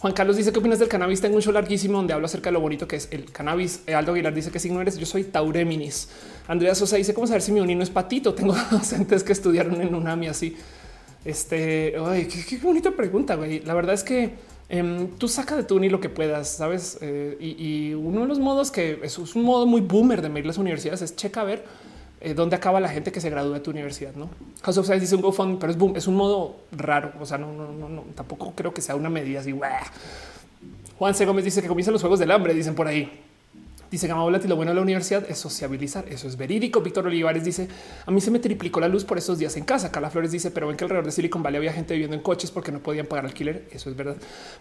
Juan Carlos dice qué opinas del cannabis. Tengo un show larguísimo donde hablo acerca de lo bonito que es el cannabis. Eh, Aldo Aguilar dice que signo eres. Yo soy Taureminis. Andrea Sosa dice cómo saber si mi unino es patito. Tengo docentes que estudiaron en UNAMI así. Este, ay, qué, bonita pregunta, güey. La verdad es que em, tú saca de tu uni lo que puedas, sabes? Eh, y, uno de los modos que es, un modo muy boomer de medir las universidades es checa a ver eh, dónde acaba la gente que se gradúa de tu universidad, no? House of Science dice un GoFundMe, pero es boom, es un modo raro. O sea, no, no, no, no tampoco creo que sea una medida así. Juan C. Gómez dice que comienzan los juegos del hambre, dicen por ahí. Dice Gama y lo bueno de la universidad es sociabilizar. Eso es verídico. Víctor Olivares dice a mí se me triplicó la luz por esos días en casa. Carla Flores dice, pero ven que alrededor de Silicon Valley había gente viviendo en coches porque no podían pagar alquiler. Eso es verdad.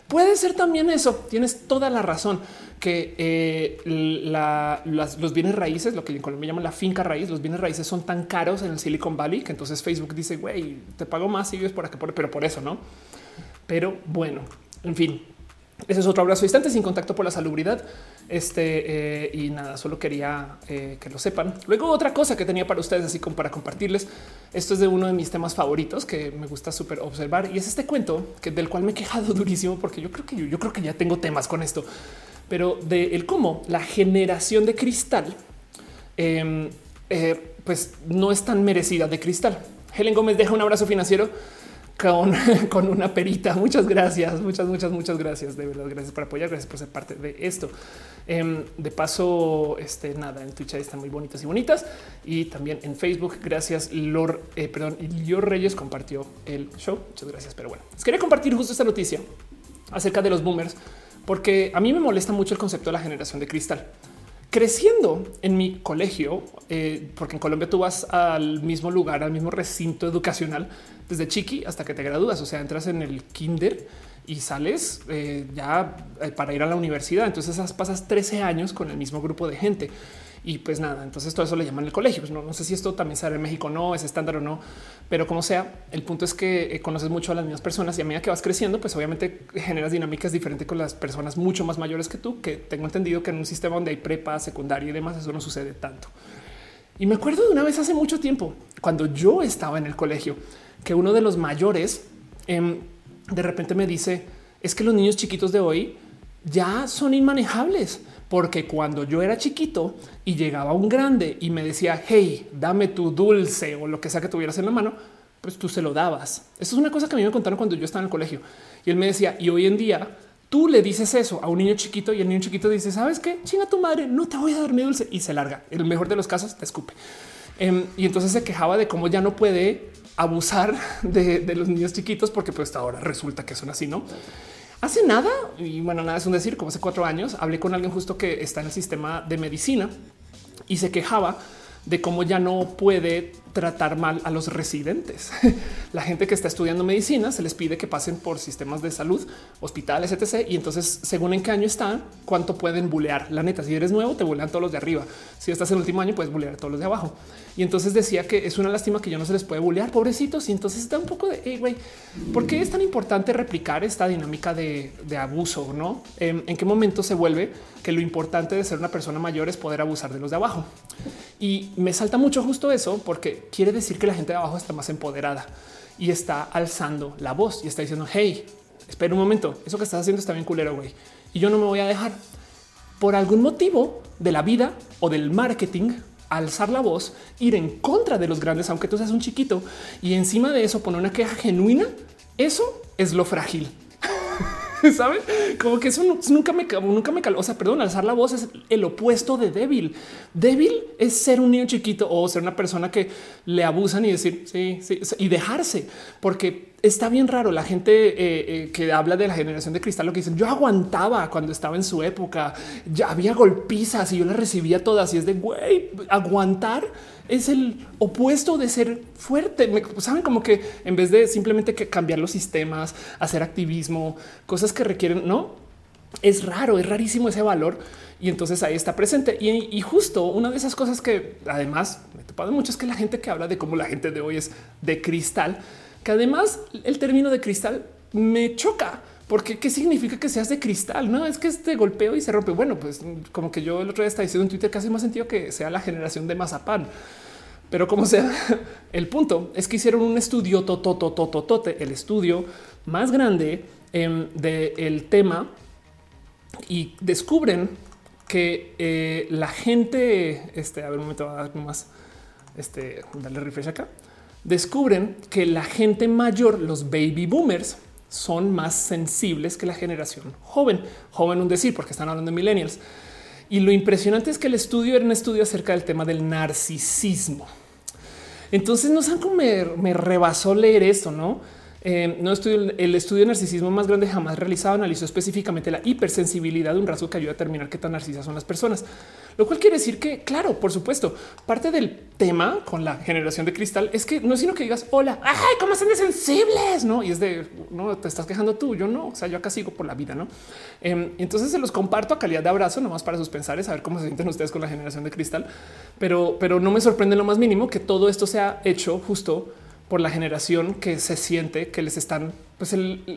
Puede ser también eso. Tienes toda la razón que eh, los bienes raíces, lo que en Colombia llaman la finca raíz, los bienes raíces son tan caros en el Silicon Valley que entonces Facebook dice, güey, te pago más si vives por acá, pero por eso no. Pero bueno, en fin, ese es otro abrazo distante sin contacto por la salubridad. Este eh, y nada, solo quería eh, que lo sepan. Luego, otra cosa que tenía para ustedes, así como para compartirles. Esto es de uno de mis temas favoritos que me gusta súper observar y es este cuento que del cual me he quejado durísimo porque yo creo que yo, creo que ya tengo temas con esto, pero de el cómo la generación de cristal, em, eh, pues no es tan merecida de cristal. Helen Gómez deja un abrazo financiero con, una perita. Muchas gracias, muchas, muchas, muchas gracias. De verdad, gracias por apoyar, gracias por ser parte de esto. Em, de paso, este nada en Twitch están muy bonitas y bonitas y también en Facebook. Gracias, Lord, eh, perdón, Lord Reyes compartió el show. Muchas gracias. Pero bueno, les quería compartir justo esta noticia acerca de los boomers, porque a mí me molesta mucho el concepto de la generación de cristal creciendo en mi colegio, eh, porque en Colombia tú vas al mismo lugar, al mismo recinto educacional desde chiqui hasta que te gradúas. O sea, entras en el kinder y sales eh, ya eh, para ir a la universidad. Entonces pasas 13 años con el mismo grupo de gente. Y pues nada, entonces todo eso le llaman el colegio. Pues no, no sé si esto también sale en México, no es estándar o no, pero como sea, el punto es que eh, conoces mucho a las mismas personas y a medida que vas creciendo, pues obviamente generas dinámicas diferentes con las personas mucho más mayores que tú, que tengo entendido que en un sistema donde hay prepa, secundaria y demás, eso no sucede tanto. Y me acuerdo de una vez hace mucho tiempo, cuando yo estaba en el colegio, que uno de los mayores em, de repente me dice, es que los niños chiquitos de hoy ya son inmanejables porque cuando yo era chiquito y llegaba un grande y me decía, hey, dame tu dulce o lo que sea que tuvieras en la mano, pues tú se lo dabas. Eso es una cosa que a mí me contaron cuando yo estaba en el colegio. Y él me decía, y hoy en día tú le dices eso a un niño chiquito y el niño chiquito dice, ¿sabes qué? Chinga tu madre, no te voy a dar mi dulce. Y se larga. En el mejor de los casos, te escupe. Em, y entonces se quejaba de cómo ya no puede abusar de, los niños chiquitos porque pues ahora resulta que son así, ¿no? Hace nada, y bueno, nada es un decir, como hace cuatro años, hablé con alguien justo que está en el sistema de medicina y se quejaba de cómo ya no puede tratar mal a los residentes. La gente que está estudiando medicina se les pide que pasen por sistemas de salud, hospitales, etc. Y entonces, según en qué año están, cuánto pueden bulear. La neta, si eres nuevo, te bulean todos los de arriba. Si estás en el último año, puedes bulear todos los de abajo. Y entonces decía que es una lástima que ya no se les puede bulear, pobrecitos. Y entonces está un poco de, güey, ¿por qué es tan importante replicar esta dinámica de, abuso? No ¿En, en qué momento se vuelve que lo importante de ser una persona mayor es poder abusar de los de abajo? Y me salta mucho justo eso porque quiere decir que la gente de abajo está más empoderada y está alzando la voz y está diciendo, hey, espera un momento, eso que estás haciendo está bien culero, güey. Y yo no me voy a dejar. Por algún motivo de la vida o del marketing, alzar la voz, ir en contra de los grandes, aunque tú seas un chiquito, y encima de eso poner una queja genuina, eso es lo frágil. ¿Sabes? Como que eso nunca me, nunca me caló. O sea, perdón, alzar la voz es el opuesto de débil. Débil es ser un niño chiquito o ser una persona que le abusan y decir sí, sí, y dejarse, porque está bien raro la gente eh, eh, que habla de la generación de cristal, lo que dicen yo aguantaba cuando estaba en su época, ya había golpizas y yo las recibía todas y es de güey, aguantar es el opuesto de ser fuerte. Saben como que en vez de simplemente que cambiar los sistemas, hacer activismo, cosas que requieren, no es raro, es rarísimo ese valor. Y entonces ahí está presente. Y, justo una de esas cosas que además me he topado mucho es que la gente que habla de cómo la gente de hoy es de cristal, que además el término de cristal me choca. Porque qué significa que seas de cristal? No es que este golpeo y se rompe. Bueno, pues como que yo el otro día estaba diciendo en Twitter que hace más sentido que sea la generación de mazapán. Pero como sea, el punto es que hicieron un estudio tototototote, el estudio más grande em, del tema y descubren que eh, la gente, este, a ver un momento, más, este, darle refresh acá, descubren que la gente mayor, los baby boomers, son más sensibles que la generación joven. Joven un decir, porque están hablando de millennials. Y lo impresionante es que el estudio era un estudio acerca del tema del narcisismo. Entonces no saben cómo me, me rebasó leer esto, ¿no? Eh, no estudio, el estudio de narcisismo más grande jamás realizado analizó específicamente la hipersensibilidad de un rasgo que ayuda a determinar qué tan narcisas son las personas. Lo cual quiere decir que, claro, por supuesto, parte del tema con la generación de cristal es que no es sino que digas hola, ay, cómo son de sensibles, no? Y es de no te estás quejando tú, yo no. O sea, yo acá sigo por la vida, no? Eh, entonces se los comparto a calidad de abrazo, nomás para sus pensares, a ver cómo se sienten ustedes con la generación de cristal. Pero, pero no me sorprende lo más mínimo que todo esto sea hecho justo por la generación que se siente que les están, pues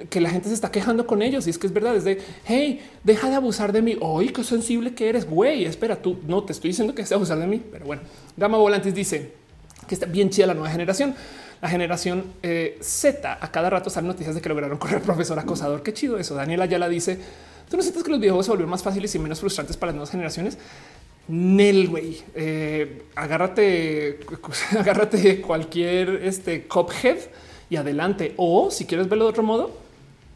que la gente se está quejando con ellos. Y es que es verdad, es de hey, deja de abusar de mí. Hoy qué sensible que eres. Güey, espera, tú no te estoy diciendo que sea abusar de mí, pero bueno, Gama Volantes dice que está bien chida la nueva generación. La generación eh, Z a cada rato salen noticias de que lograron correr profesor acosador. Qué chido eso. Daniela ya la dice. Tú no sientes que los videojuegos se volvieron más fáciles y menos frustrantes para las nuevas generaciones. Nel, güey, eh, agárrate, agárrate cualquier este Cophead y adelante. O si quieres verlo de otro modo,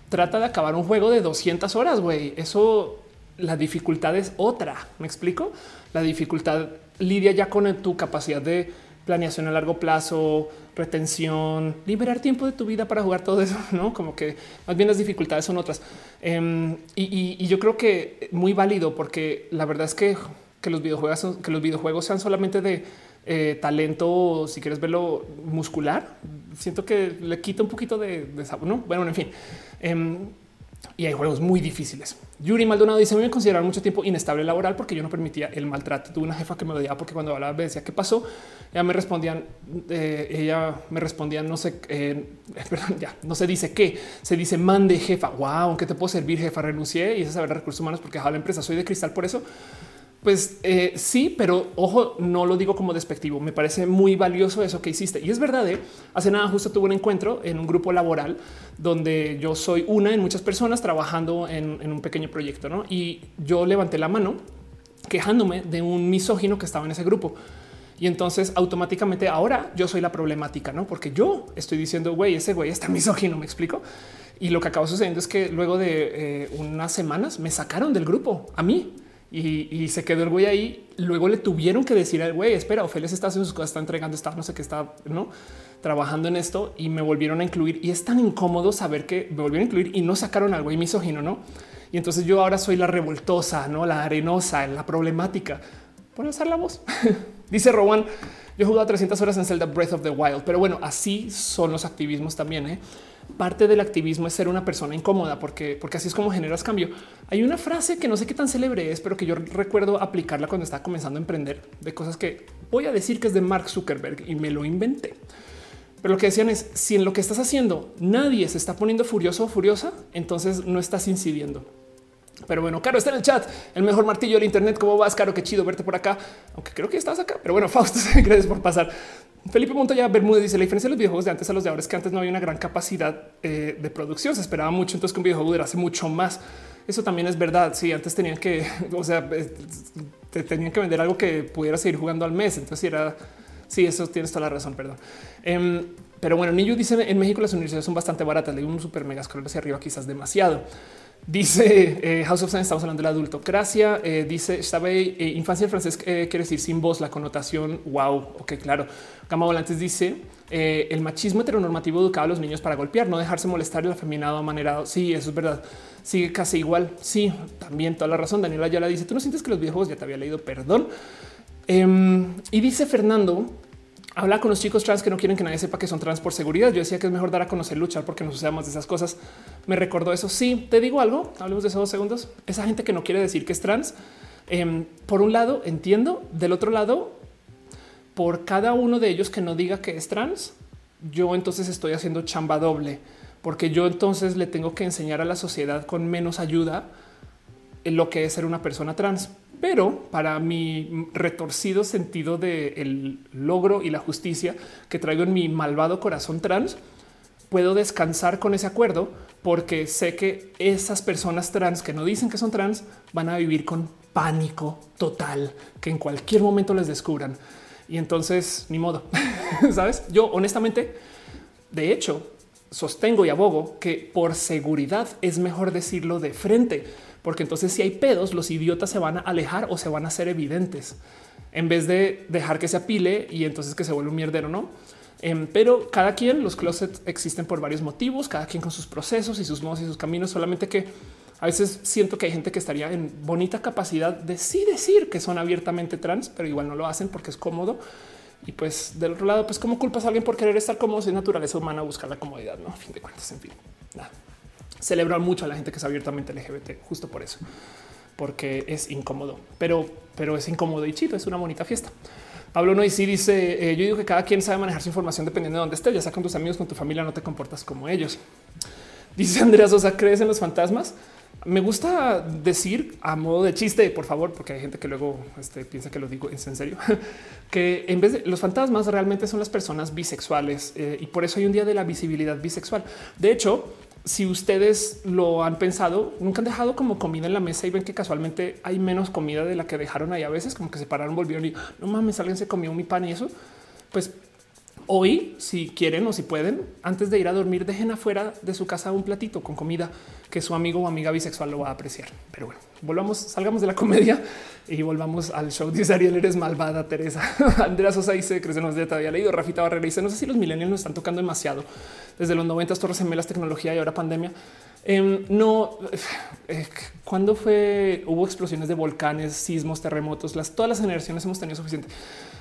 trata de acabar un juego de 200 horas, güey. Eso, la dificultad es otra. Me explico. La dificultad lidia ya con tu capacidad de planeación a largo plazo, retención, liberar tiempo de tu vida para jugar todo eso, no como que más bien las dificultades son otras. Em, y yo creo que muy válido porque la verdad es que que los videojuegos, que los videojuegos sean solamente de eh, talento, si quieres verlo muscular, siento que le quita un poquito de, sabor. No, bueno, en fin. Em, y hay juegos muy difíciles. Yuri Maldonado dice: Me consideraron mucho tiempo inestable laboral porque yo no permitía el maltrato. Tuve una jefa que me odiaba porque cuando hablaba me decía qué pasó. Ya me respondían, eh, ella me respondía, no sé, eh, ya no se dice qué, se dice mande jefa. Wow, ¿qué te puedo servir, jefa? Renuncié y ese saber recursos humanos porque dejaba la empresa. Soy de cristal por eso. Pues eh, sí, pero ojo, no lo digo como despectivo. Me parece muy valioso eso que hiciste. Y es verdad, ¿eh? hace nada justo tuve un encuentro en un grupo laboral donde yo soy una en muchas personas trabajando en, un pequeño proyecto. ¿no? Y yo levanté la mano quejándome de un misógino que estaba en ese grupo. Y entonces automáticamente ahora yo soy la problemática, no? Porque yo estoy diciendo, güey, ese güey está misógino, me explico. Y lo que acabó sucediendo es que luego de eh, unas semanas me sacaron del grupo a mí y, se quedó el güey ahí. Luego le tuvieron que decir al güey, espera, Ofelia está haciendo sus cosas, está entregando, está no sé qué está, no trabajando en esto y me volvieron a incluir. Y es tan incómodo saber que me volvieron a incluir y no sacaron al güey misógino, no? Y entonces yo ahora soy la revoltosa, no la arenosa, la problemática por alzar la voz. Dice Rowan, yo he jugado 300 horas en Zelda Breath of the Wild, pero bueno, así son los activismos también. ¿eh? Parte del activismo es ser una persona incómoda, porque, porque así es como generas cambio. Hay una frase que no sé qué tan célebre es, pero que yo recuerdo aplicarla cuando estaba comenzando a emprender de cosas que voy a decir que es de Mark Zuckerberg y me lo inventé. Pero lo que decían es si en lo que estás haciendo nadie se está poniendo furioso o furiosa, entonces no estás incidiendo. Pero bueno, Caro está en el chat, el mejor martillo del Internet. ¿Cómo vas, Caro? Qué chido verte por acá, aunque creo que estás acá. Pero bueno, Fausto, gracias por pasar. Felipe Montoya Bermúdez dice la diferencia de los videojuegos de antes a los de ahora es que antes no había una gran capacidad eh, de producción. Se esperaba mucho. Entonces que un videojuego durase mucho más. Eso también es verdad. Sí, antes tenían que, o sea, eh, te tenían que vender algo que pudiera seguir jugando al mes. Entonces era, sí, eso tienes toda la razón. Perdón. Em, pero bueno, Niño dice en México las universidades son bastante baratas. Le un super mega scroll hacia arriba, quizás demasiado. Dice eh, House of Science, estamos hablando de la adultocracia. Eh, dice sabe eh, infancia en francés quiere decir sin voz, la connotación. Wow, ok, claro. Gama Volantes dice el machismo heteronormativo educaba a los niños para golpear, no dejarse molestar el afeminado amanerado. Sí, eso es verdad. Sigue casi igual. Sí, también toda la razón. Daniela ya la dice. Tú no sientes que los viejos ya te había leído, perdón. Em, y dice Fernando habla con los chicos trans que no quieren que nadie sepa que son trans por seguridad. Yo decía que es mejor dar a conocer luchar porque no suceda más de esas cosas. Me recordó eso. Sí, te digo algo. Hablemos de esos dos segundos. Esa gente que no quiere decir que es trans Em, por un lado, entiendo, del otro lado, por cada uno de ellos que no diga que es trans, yo entonces estoy haciendo chamba doble, porque yo entonces le tengo que enseñar a la sociedad con menos ayuda en lo que es ser una persona trans. Pero para mi retorcido sentido del logro y la justicia que traigo en mi malvado corazón trans, puedo descansar con ese acuerdo porque sé que esas personas trans que no dicen que son trans van a vivir con pánico total, que en cualquier momento les descubran. Y entonces, ni modo, ¿sabes? Yo honestamente, de hecho, sostengo y abogo que por seguridad es mejor decirlo de frente, porque entonces si hay pedos, los idiotas se van a alejar o se van a hacer evidentes, en vez de dejar que se apile y entonces que se vuelva un mierdero, ¿no? Em, pero cada quien, los closets existen por varios motivos, cada quien con sus procesos y sus modos y sus caminos, solamente que a veces siento que hay gente que estaría en bonita capacidad de sí decir que son abiertamente trans, pero igual no lo hacen porque es cómodo. Y pues del otro lado, pues cómo culpas a alguien por querer estar cómodo si es naturaleza humana buscar la comodidad, no a fin de cuentas, en fin. Celebran mucho a la gente que es abiertamente LGBT, justo por eso, porque es incómodo, pero, pero es incómodo y chido, es una bonita fiesta. Pablo no sí dice: eh, Yo digo que cada quien sabe manejar su información dependiendo de dónde estés, ya sea con tus amigos, con tu familia, no te comportas como ellos. Dice Andrea Sosa: ¿Crees en los fantasmas? Me gusta decir a modo de chiste, por favor, porque hay gente que luego este, piensa que lo digo en serio, que en vez de los fantasmas realmente son las personas bisexuales eh, y por eso hay un día de la visibilidad bisexual. De hecho, si ustedes lo han pensado, nunca han dejado como comida en la mesa y ven que casualmente hay menos comida de la que dejaron ahí a veces, como que se pararon, volvieron y no mames, alguien se comió mi pan y eso. Pues hoy, si quieren o si pueden, antes de ir a dormir, dejen afuera de su casa un platito con comida que su amigo o amiga bisexual lo va a apreciar. Pero bueno, volvamos, salgamos de la comedia y volvamos al show. Dice Ariel, eres malvada, Teresa. Andrea Sosa dice, crecemos de todavía leído. Rafita Barrera dice, no sé si los millennials nos están tocando demasiado desde los 90 torres gemelas, tecnología y ahora pandemia. Em, no, eh, cuando fue hubo explosiones de volcanes, sismos, terremotos, las todas las generaciones hemos tenido suficiente.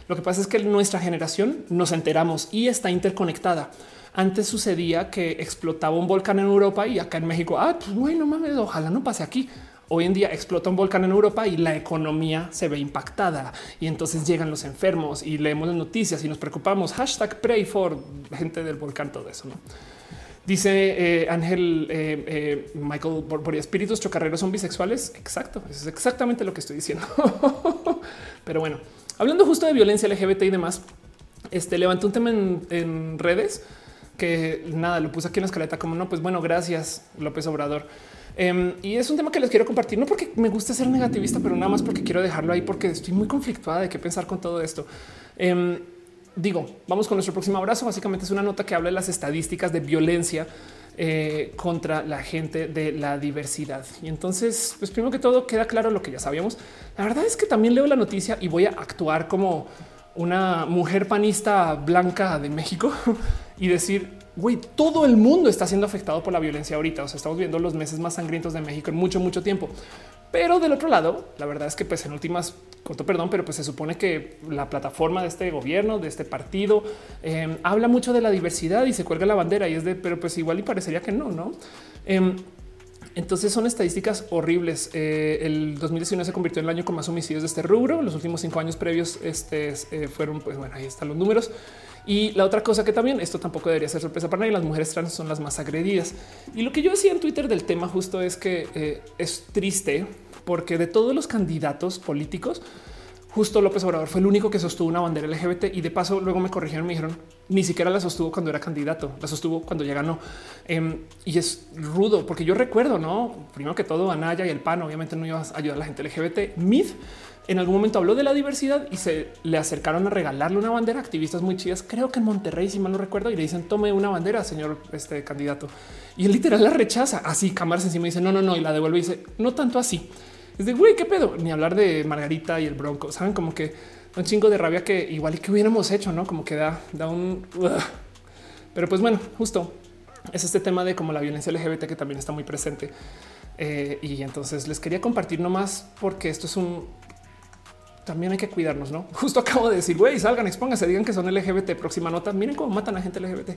Lo que pasa es que nuestra generación nos enteramos y está interconectada. Antes sucedía que explotaba un volcán en Europa y acá en México, ah, pues bueno, mames, ojalá no pase aquí. Hoy en día explota un volcán en Europa y la economía se ve impactada y entonces llegan los enfermos y leemos las noticias y nos preocupamos. Hashtag pray for gente del volcán, todo eso. Dice eh, Ángel eh, eh, Michael por, espíritus chocarreros son bisexuales. Exacto. Eso es exactamente lo que estoy diciendo. Pero bueno, hablando justo de violencia LGBT y demás, este levanté un tema en, redes que nada, lo puse aquí en la escaleta como no, pues bueno, gracias López Obrador. Em, y es un tema que les quiero compartir, no porque me guste ser negativista, pero nada más porque quiero dejarlo ahí porque estoy muy conflictuada de qué pensar con todo esto. Em, digo, vamos con nuestro próximo abrazo. Básicamente es una nota que habla de las estadísticas de violencia eh, contra la gente de la diversidad. Y entonces, pues primero que todo queda claro lo que ya sabíamos. La verdad es que también leo la noticia y voy a actuar como una mujer panista blanca de México y decir, güey, todo el mundo está siendo afectado por la violencia ahorita. O sea, estamos viendo los meses más sangrientos de México en mucho, mucho tiempo. Pero del otro lado, la verdad es que pues en últimas, corto perdón, pero pues se supone que la plataforma de este gobierno, de este partido, em, habla mucho de la diversidad y se cuelga la bandera y es de, pero pues igual y parecería que no, ¿no? Em, entonces son estadísticas horribles. Eh, el 2019 se convirtió en el año con más homicidios de este rubro. Los últimos cinco años previos este, eh, fueron, pues bueno, ahí están los números. Y la otra cosa que también esto tampoco debería ser sorpresa para nadie, las mujeres trans son las más agredidas. Y lo que yo decía en Twitter del tema justo es que eh, es triste porque de todos los candidatos políticos, justo López Obrador fue el único que sostuvo una bandera LGBT y de paso luego me corrigieron, me dijeron ni siquiera la sostuvo cuando era candidato, la sostuvo cuando ya ganó. Em, y es rudo porque yo recuerdo, no primero que todo, Anaya y el PAN obviamente no iba a ayudar a la gente LGBT. En algún momento habló de la diversidad y se le acercaron a regalarle una bandera activistas muy chidas. Creo que en Monterrey, si mal no recuerdo, y le dicen tome una bandera, señor este candidato. Y él literal la rechaza así, cámaras encima y dice no, no, no, y la devuelve y dice no tanto así. Es de güey, qué pedo, ni hablar de Margarita y el Bronco. Saben como que un chingo de rabia que igual y que hubiéramos hecho, no como que da, da un. Pero pues bueno, justo es este tema de como la violencia LGBT que también está muy presente. Eh, y entonces les quería compartir nomás porque esto es un también hay que cuidarnos, ¿no? Justo acabo de decir, güey, salgan, expónganse, digan que son LGBT, próxima nota, miren cómo matan a gente LGBT,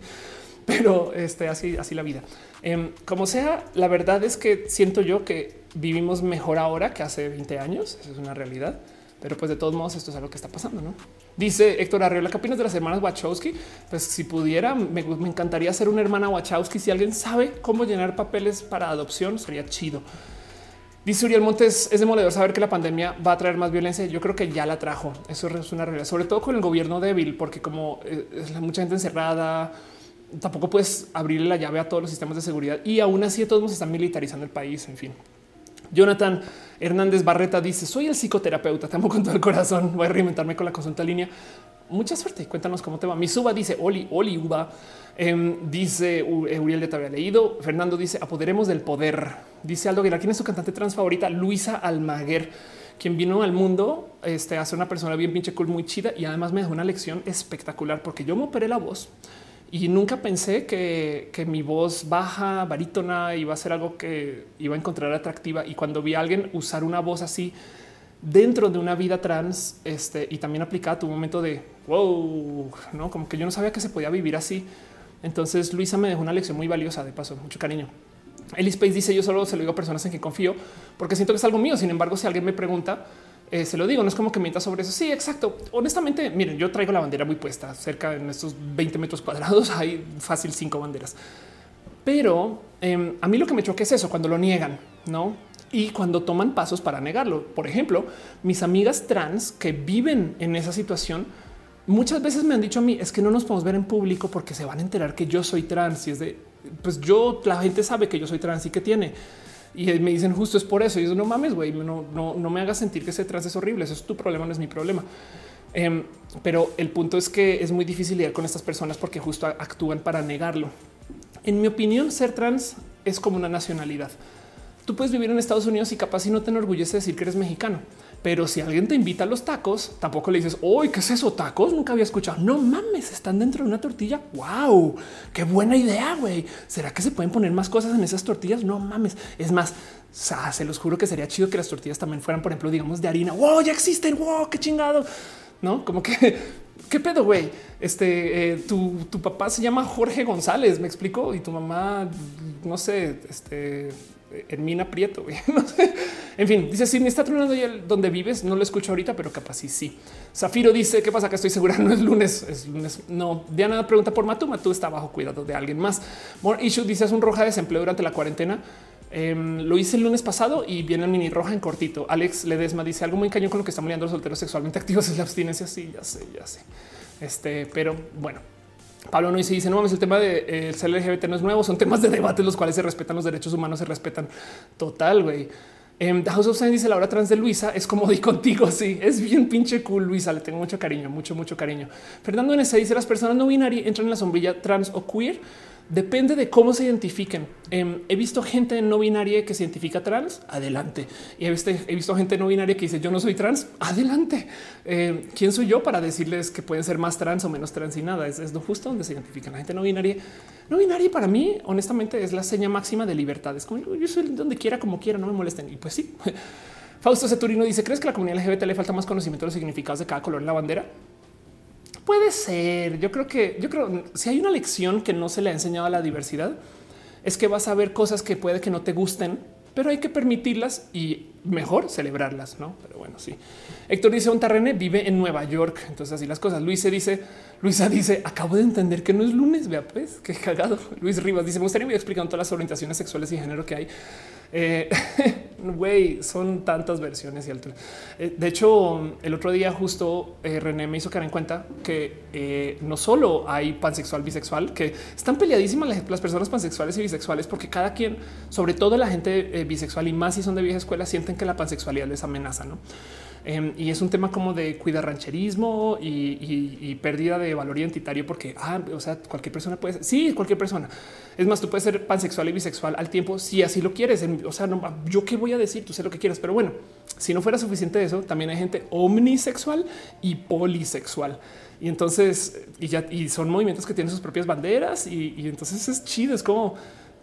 pero este, así, así la vida. Em, como sea, la verdad es que siento yo que vivimos mejor ahora que hace 20 años, eso es una realidad, pero pues de todos modos esto es algo que está pasando, ¿no? Dice Héctor Arriola, ¿qué opinas de las hermanas Wachowski? Pues si pudiera, me, me encantaría ser una hermana Wachowski. Si alguien sabe cómo llenar papeles para adopción, sería chido. Dice Uriel Montes, es demoledor saber que la pandemia va a traer más violencia. Yo creo que ya la trajo. Eso es una realidad, sobre todo con el gobierno débil, porque como eh, es mucha gente encerrada, tampoco puedes abrirle la llave a todos los sistemas de seguridad y aún así todos nos están militarizando el país. En fin, Jonathan Hernández Barreta dice: Soy el psicoterapeuta, te amo con todo el corazón. Voy a reinventarme con la consulta línea. Mucha suerte. Cuéntanos cómo te va. Mi suba dice: Oli, Oli, Uba. Em, dice eh, Uriel, ya te había leído. Fernando dice apoderemos del poder. Dice Aldo Aguilar, ¿quién es su cantante trans favorita? Luisa Almaguer, quien vino al mundo este, ser una persona bien pinche cool, muy chida y además me dejó una lección espectacular porque yo me operé la voz y nunca pensé que, que, mi voz baja, barítona, iba a ser algo que iba a encontrar atractiva. Y cuando vi a alguien usar una voz así dentro de una vida trans este, y también aplicada, tu momento de wow, no como que yo no sabía que se podía vivir así. Entonces Luisa me dejó una lección muy valiosa de paso, mucho cariño. Eli Space dice yo solo se lo digo a personas en que confío porque siento que es algo mío. Sin embargo, si alguien me pregunta, eh, se lo digo, no es como que mienta sobre eso. Sí, exacto. Honestamente, miren, yo traigo la bandera muy puesta cerca en estos 20 metros cuadrados. Hay fácil cinco banderas, pero em, a mí lo que me choca es eso cuando lo niegan, no? Y cuando toman pasos para negarlo. Por ejemplo, mis amigas trans que viven en esa situación muchas veces me han dicho a mí es que no nos podemos ver en público porque se van a enterar que yo soy trans y es de pues yo la gente sabe que yo soy trans y que tiene y me dicen justo es por eso. Y yo no mames, güey, no, no, no me hagas sentir que ese trans es horrible. Eso es tu problema, no es mi problema. Em, pero el punto es que es muy difícil lidiar con estas personas porque justo actúan para negarlo. En mi opinión, ser trans es como una nacionalidad. Tú puedes vivir en Estados Unidos y capaz si no te enorgullece decir que eres mexicano pero si alguien te invita a los tacos, tampoco le dices, hoy qué es eso? Tacos nunca había escuchado. No mames, están dentro de una tortilla. Wow, qué buena idea, güey. ¿Será que se pueden poner más cosas en esas tortillas? No mames. Es más, se los juro que sería chido que las tortillas también fueran, por ejemplo, digamos de harina. Wow, ya existen. Wow, qué chingado. No como que qué pedo, güey. Este eh, tu, tu papá se llama Jorge González, me explico, y tu mamá, no sé, este Hermina Prieto. En fin, dice si me está tronando ya donde vives. No lo escucho ahorita, pero capaz sí. sí. Zafiro dice qué pasa que estoy segura. No es lunes, es lunes. No, Diana pregunta por Matu. Matu está bajo cuidado de alguien más. More issue dice es un roja de desempleo durante la cuarentena. Em, lo hice el lunes pasado y viene el mini roja en cortito. Alex Ledesma dice algo muy cañón con lo que están muriendo los solteros sexualmente activos es la abstinencia. Sí, ya sé, ya sé. Este, pero bueno, Pablo no dice, dice, no mames, el tema de eh, ser LGBT no es nuevo, son temas de debate los cuales se respetan los derechos humanos, se respetan total, güey. Um, The House of Science dice la hora trans de Luisa es como di contigo. Sí, es bien pinche cool. Luisa, le tengo mucho cariño, mucho, mucho cariño. Fernando N. dice las personas no binarias entran en la sombrilla trans o queer Depende de cómo se identifiquen. Em, he visto gente no binaria que se identifica trans, adelante. Y he visto, gente no binaria que dice yo no soy trans, adelante. Em, ¿Quién soy yo para decirles que pueden ser más trans o menos trans y nada? Es, es justo donde se identifican la gente no binaria. No binaria para mí, honestamente, es la seña máxima de libertad. Es como yo soy donde quiera, como quiera, no me molesten. Y pues sí. Fausto Ceturino dice: ¿Crees que a la comunidad LGBT le falta más conocimiento de los significados de cada color en la bandera? Puede ser. Yo creo que yo creo si hay una lección que no se le ha enseñado a la diversidad es que vas a ver cosas que puede que no te gusten, pero hay que permitirlas y mejor celebrarlas, no? Pero bueno, sí. Héctor dice un terreno vive en Nueva York. Entonces así las cosas. Luis se dice, Luisa dice, acabo de entender que no es lunes. Vea, pues qué cagado. Luis Rivas dice, me gustaría me explicando todas las orientaciones sexuales y género que hay. Eh, güey, son tantas versiones y alturas. Eh, de hecho, el otro día justo eh, René me hizo caer en cuenta que no solo hay pansexual, bisexual, que están peleadísimas las, personas pansexuales y bisexuales, porque cada quien, sobre todo la gente bisexual y más si son de vieja escuela, sienten que la pansexualidad les amenaza, ¿no? Em, y es un tema como de cuidar rancherismo y, pérdida de valor identitario, porque ah, o sea, cualquier persona puede ser. Sí, cualquier persona. Es más, tú puedes ser pansexual y bisexual al tiempo si así lo quieres. O sea, no, yo qué voy a decir, tú sé lo que quieras, pero bueno, si no fuera suficiente eso, también hay gente omnisexual y polisexual. Y entonces, y ya y son movimientos que tienen sus propias banderas y, y entonces es chido. Es como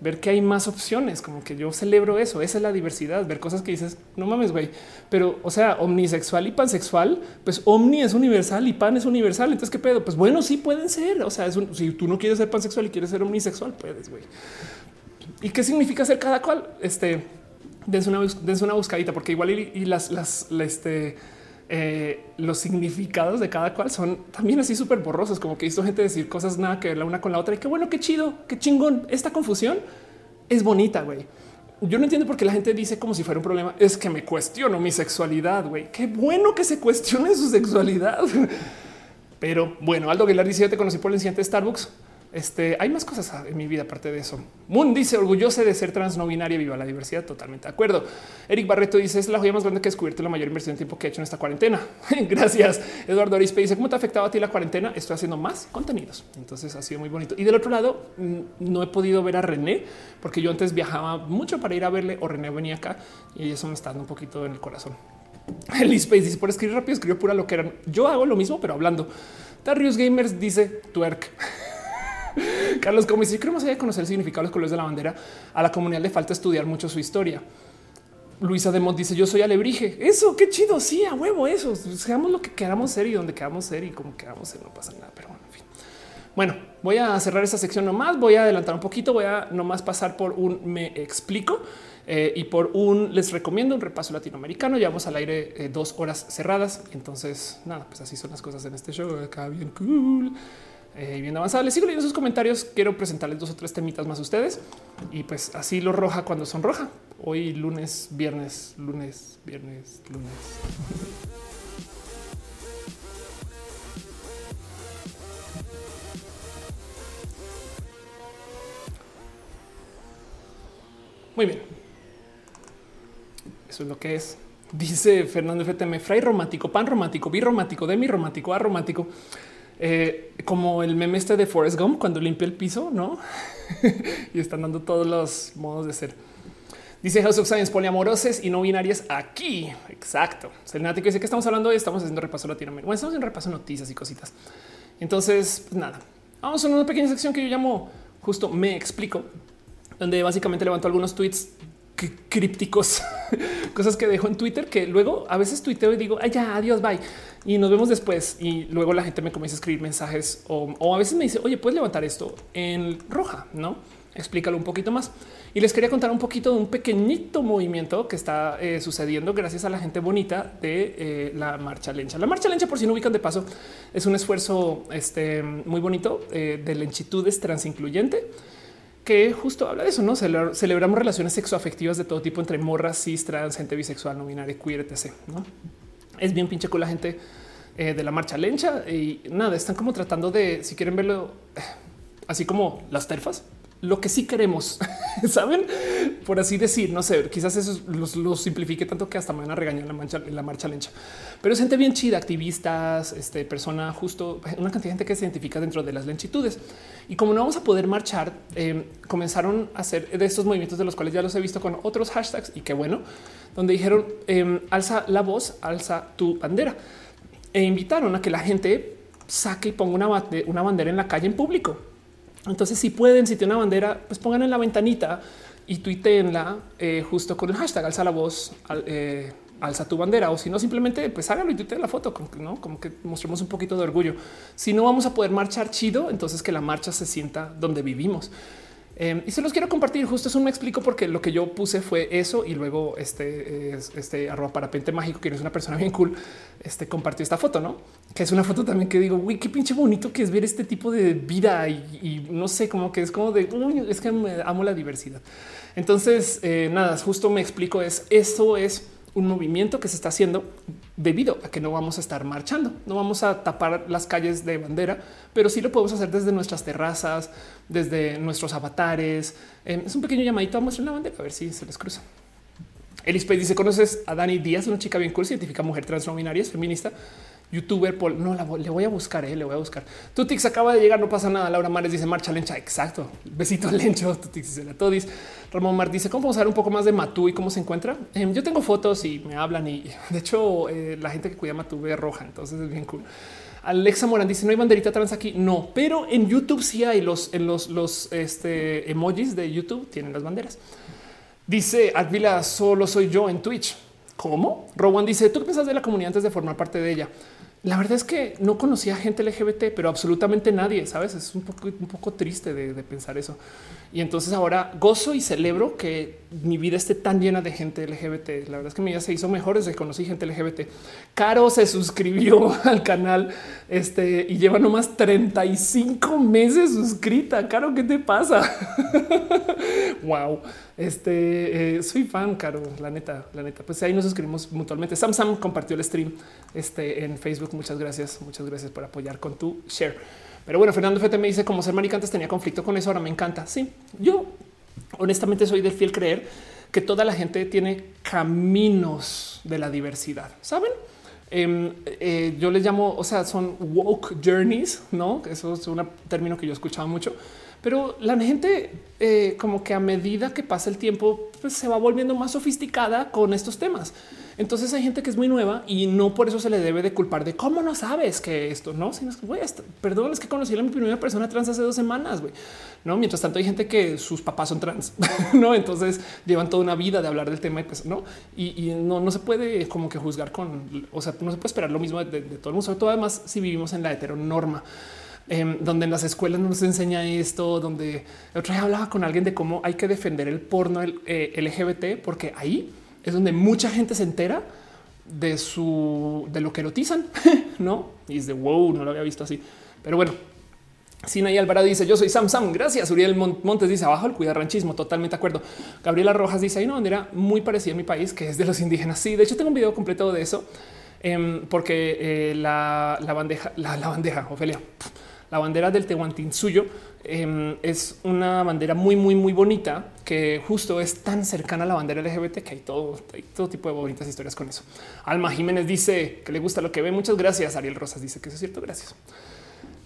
ver que hay más opciones, como que yo celebro eso, esa es la diversidad, ver cosas que dices, no mames, güey, pero o sea, omnisexual y pansexual, pues omni es universal y pan es universal, entonces qué pedo, pues bueno, sí pueden ser, o sea, si tú no quieres ser pansexual y quieres ser omnisexual, puedes, güey. ¿Y qué significa ser cada cual? Este, dense una, dense una buscadita, porque igual y, las, las, este, eh, los significados de cada cual son también así súper borrosos, como que visto gente decir cosas nada que ver la una con la otra y qué bueno, qué chido, qué chingón. Esta confusión es bonita, güey. Yo no entiendo por qué la gente dice como si fuera un problema. Es que me cuestiono mi sexualidad, güey. Qué bueno que se cuestione su sexualidad. Pero bueno, Aldo Aguilar dice: Yo te conocí por el incidente de Starbucks. Este, hay más cosas en mi vida aparte de eso. Moon dice orgulloso de ser trans no binaria, viva la diversidad. Totalmente de acuerdo. Eric Barreto dice es la joya más grande que he descubierto la mayor inversión de tiempo que he hecho en esta cuarentena. Gracias. Eduardo Arispe dice cómo te ha afectado a ti la cuarentena. Estoy haciendo más contenidos. Entonces ha sido muy bonito. Y del otro lado, mm, no he podido ver a René porque yo antes viajaba mucho para ir a verle o René venía acá y eso me está dando un poquito en el corazón. El Space dice por escribir rápido, escribió pura lo que eran. Yo hago lo mismo, pero hablando. Darius Gamers dice twerk. Carlos, como si queremos conocer el significado de los colores de la bandera, a la comunidad le falta estudiar mucho su historia. Luisa de Mont dice: Yo soy alebrije. Eso, qué chido. Sí, a huevo, eso. Seamos lo que queramos ser y donde queramos ser y como queramos ser, no pasa nada. Pero bueno, en fin. Bueno, voy a cerrar esta sección nomás. Voy a adelantar un poquito. Voy a nomás pasar por un me explico eh, y por un les recomiendo un repaso latinoamericano. Llevamos al aire eh, dos horas cerradas. Entonces, nada, pues así son las cosas en este show. Acá bien cool eh, bien avanzada. Les sigo leyendo sus comentarios. Quiero presentarles dos o tres temitas más a ustedes y pues así lo roja cuando son roja. Hoy lunes, viernes, lunes, viernes, lunes. Muy bien. Eso es lo que es. Dice Fernando FTM, fray romántico, pan romántico, bi romántico, demi romántico, aromántico. Eh, como el meme este de Forrest Gump cuando limpia el piso, no? y están dando todos los modos de ser. Dice House of Science poliamoroses y no binarias aquí. Exacto. Selenático dice que estamos hablando hoy. Estamos haciendo repaso latinoamericano. Bueno, estamos haciendo repaso noticias y cositas. Entonces, pues nada, vamos a una pequeña sección que yo llamo justo me explico, donde básicamente levanto algunos tweets crípticos, cosas que dejo en Twitter que luego a veces tuiteo y digo, ay, adiós, bye. Y nos vemos después. Y luego la gente me comienza a escribir mensajes o, a veces me dice, oye, puedes levantar esto en roja, no? Explícalo un poquito más. Y les quería contar un poquito de un pequeñito movimiento que está eh, sucediendo gracias a la gente bonita de eh, la marcha lencha. La marcha lencha, por si no ubican de paso, es un esfuerzo este, muy bonito eh, de lenchitudes transincluyente que justo habla de eso, ¿no? Celebramos relaciones sexoafectivas de todo tipo entre morras, cis, trans, gente bisexual, no binaria, queer, etc. ¿no? Es bien pinche con la gente eh, de la marcha lencha y nada, están como tratando de, si quieren verlo, eh, así como las terfas, lo que sí queremos, saben, por así decir, no sé, quizás eso lo simplifique tanto que hasta me van a regañar la, mancha, la marcha lencha, pero es gente bien chida, activistas, este, persona justo, una cantidad de gente que se identifica dentro de las lenchitudes. Y como no vamos a poder marchar, em, comenzaron a hacer de estos movimientos de los cuales ya los he visto con otros hashtags y qué bueno, donde dijeron em, alza la voz, alza tu bandera. E invitaron a que la gente saque y ponga una, una bandera en la calle en público. Entonces, si pueden, si tienen una bandera, pues pongan en la ventanita y tuiteenla eh, justo con el hashtag alza la voz, eh, alza tu bandera, o si no, simplemente pues háganlo y tuiteen la foto, como que, ¿no? como que mostremos un poquito de orgullo. Si no vamos a poder marchar chido, entonces que la marcha se sienta donde vivimos. Em, y se los quiero compartir. Justo eso me explico porque lo que yo puse fue eso y luego este, este arroba parapente mágico, que es una persona bien cool, este compartió esta foto, no? Que es una foto también que digo, uy, qué pinche bonito que es ver este tipo de vida y, no sé, como que es como de es que me amo la diversidad. Entonces, eh, nada, justo me explico. Es eso es un movimiento que se está haciendo debido a que no vamos a estar marchando, no vamos a tapar las calles de bandera, pero sí lo podemos hacer desde nuestras terrazas, desde nuestros avatares. Em, es un pequeño llamadito a mostrar la bandera, a ver si se les cruza. Elispe dice: ¿Conoces a Dani Díaz, una chica bien cool, científica, mujer trans no binaria, feminista? Youtuber Paul. No, la, le voy a buscar, eh, le voy a buscar. Tutix acaba de llegar, no pasa nada. Laura Mares dice marcha lencha. Exacto. Besito lencho. Tutix dice la todis. Ramón Mar dice cómo vamos a un poco más de Matú y cómo se encuentra. Em, yo tengo fotos y me hablan y de hecho eh, la gente que cuida Matú ve roja, entonces es bien cool. Alexa Morán dice no hay banderita trans aquí. No, pero en YouTube sí hay los en los, los este, emojis de YouTube tienen las banderas. Dice Advila, solo soy yo en Twitch. ¿Cómo? Rowan dice, ¿tú qué piensas de la comunidad antes de formar parte de ella? La verdad es que no conocía gente LGBT, pero absolutamente nadie, ¿sabes? Es un poco, un poco triste de, pensar eso. Y entonces ahora gozo y celebro que mi vida esté tan llena de gente LGBT. La verdad es que mi vida se hizo mejor desde que conocí gente LGBT. Caro se suscribió al canal este, y lleva nomás 35 meses suscrita. Caro, ¿qué te pasa? wow. Este eh, soy fan, Caro, la neta, la neta. Pues ahí nos suscribimos mutuamente. Sam Sam compartió el stream este, en Facebook. Muchas gracias, muchas gracias por apoyar con tu share. Pero bueno, Fernando Fete me dice como ser marica antes tenía conflicto con eso. Ahora me encanta. Sí, yo honestamente soy del fiel creer que toda la gente tiene caminos de la diversidad. Saben? Em, eh, yo les llamo, o sea, son woke journeys, no? Eso es un término que yo he escuchado mucho pero la gente eh, como que a medida que pasa el tiempo pues, se va volviendo más sofisticada con estos temas. Entonces hay gente que es muy nueva y no por eso se le debe de culpar de cómo no sabes que esto no, sino es que güey, perdón, es que conocí a mi primera persona trans hace dos semanas. güey. No, mientras tanto hay gente que sus papás son trans, no? Entonces llevan toda una vida de hablar del tema y pues no, y, no, no se puede como que juzgar con, o sea, no se puede esperar lo mismo de, todo el mundo, sobre todo además si vivimos en la heteronorma. Em, donde en las escuelas no nos enseña esto, donde otra vez hablaba con alguien de cómo hay que defender el porno eh, LGBT, porque ahí es donde mucha gente se entera de su de lo que erotizan, no? Y es de wow, no lo había visto así. Pero bueno, Sinaí Alvarado dice: Yo soy Sam Sam. Gracias. Uriel Montes dice abajo el cuidar ranchismo. Totalmente de acuerdo. Gabriela Rojas dice: Hay una bandera muy parecida a mi país que es de los indígenas. Sí, de hecho, tengo un video completo de eso em, porque eh, la, bandeja, la, la bandeja, Ofelia la bandera del Tehuantinsuyo eh, es una bandera muy, muy, muy bonita que justo es tan cercana a la bandera LGBT que hay todo, hay todo tipo de bonitas historias con eso. Alma Jiménez dice que le gusta lo que ve. Muchas gracias. Ariel Rosas dice que eso es cierto. Gracias.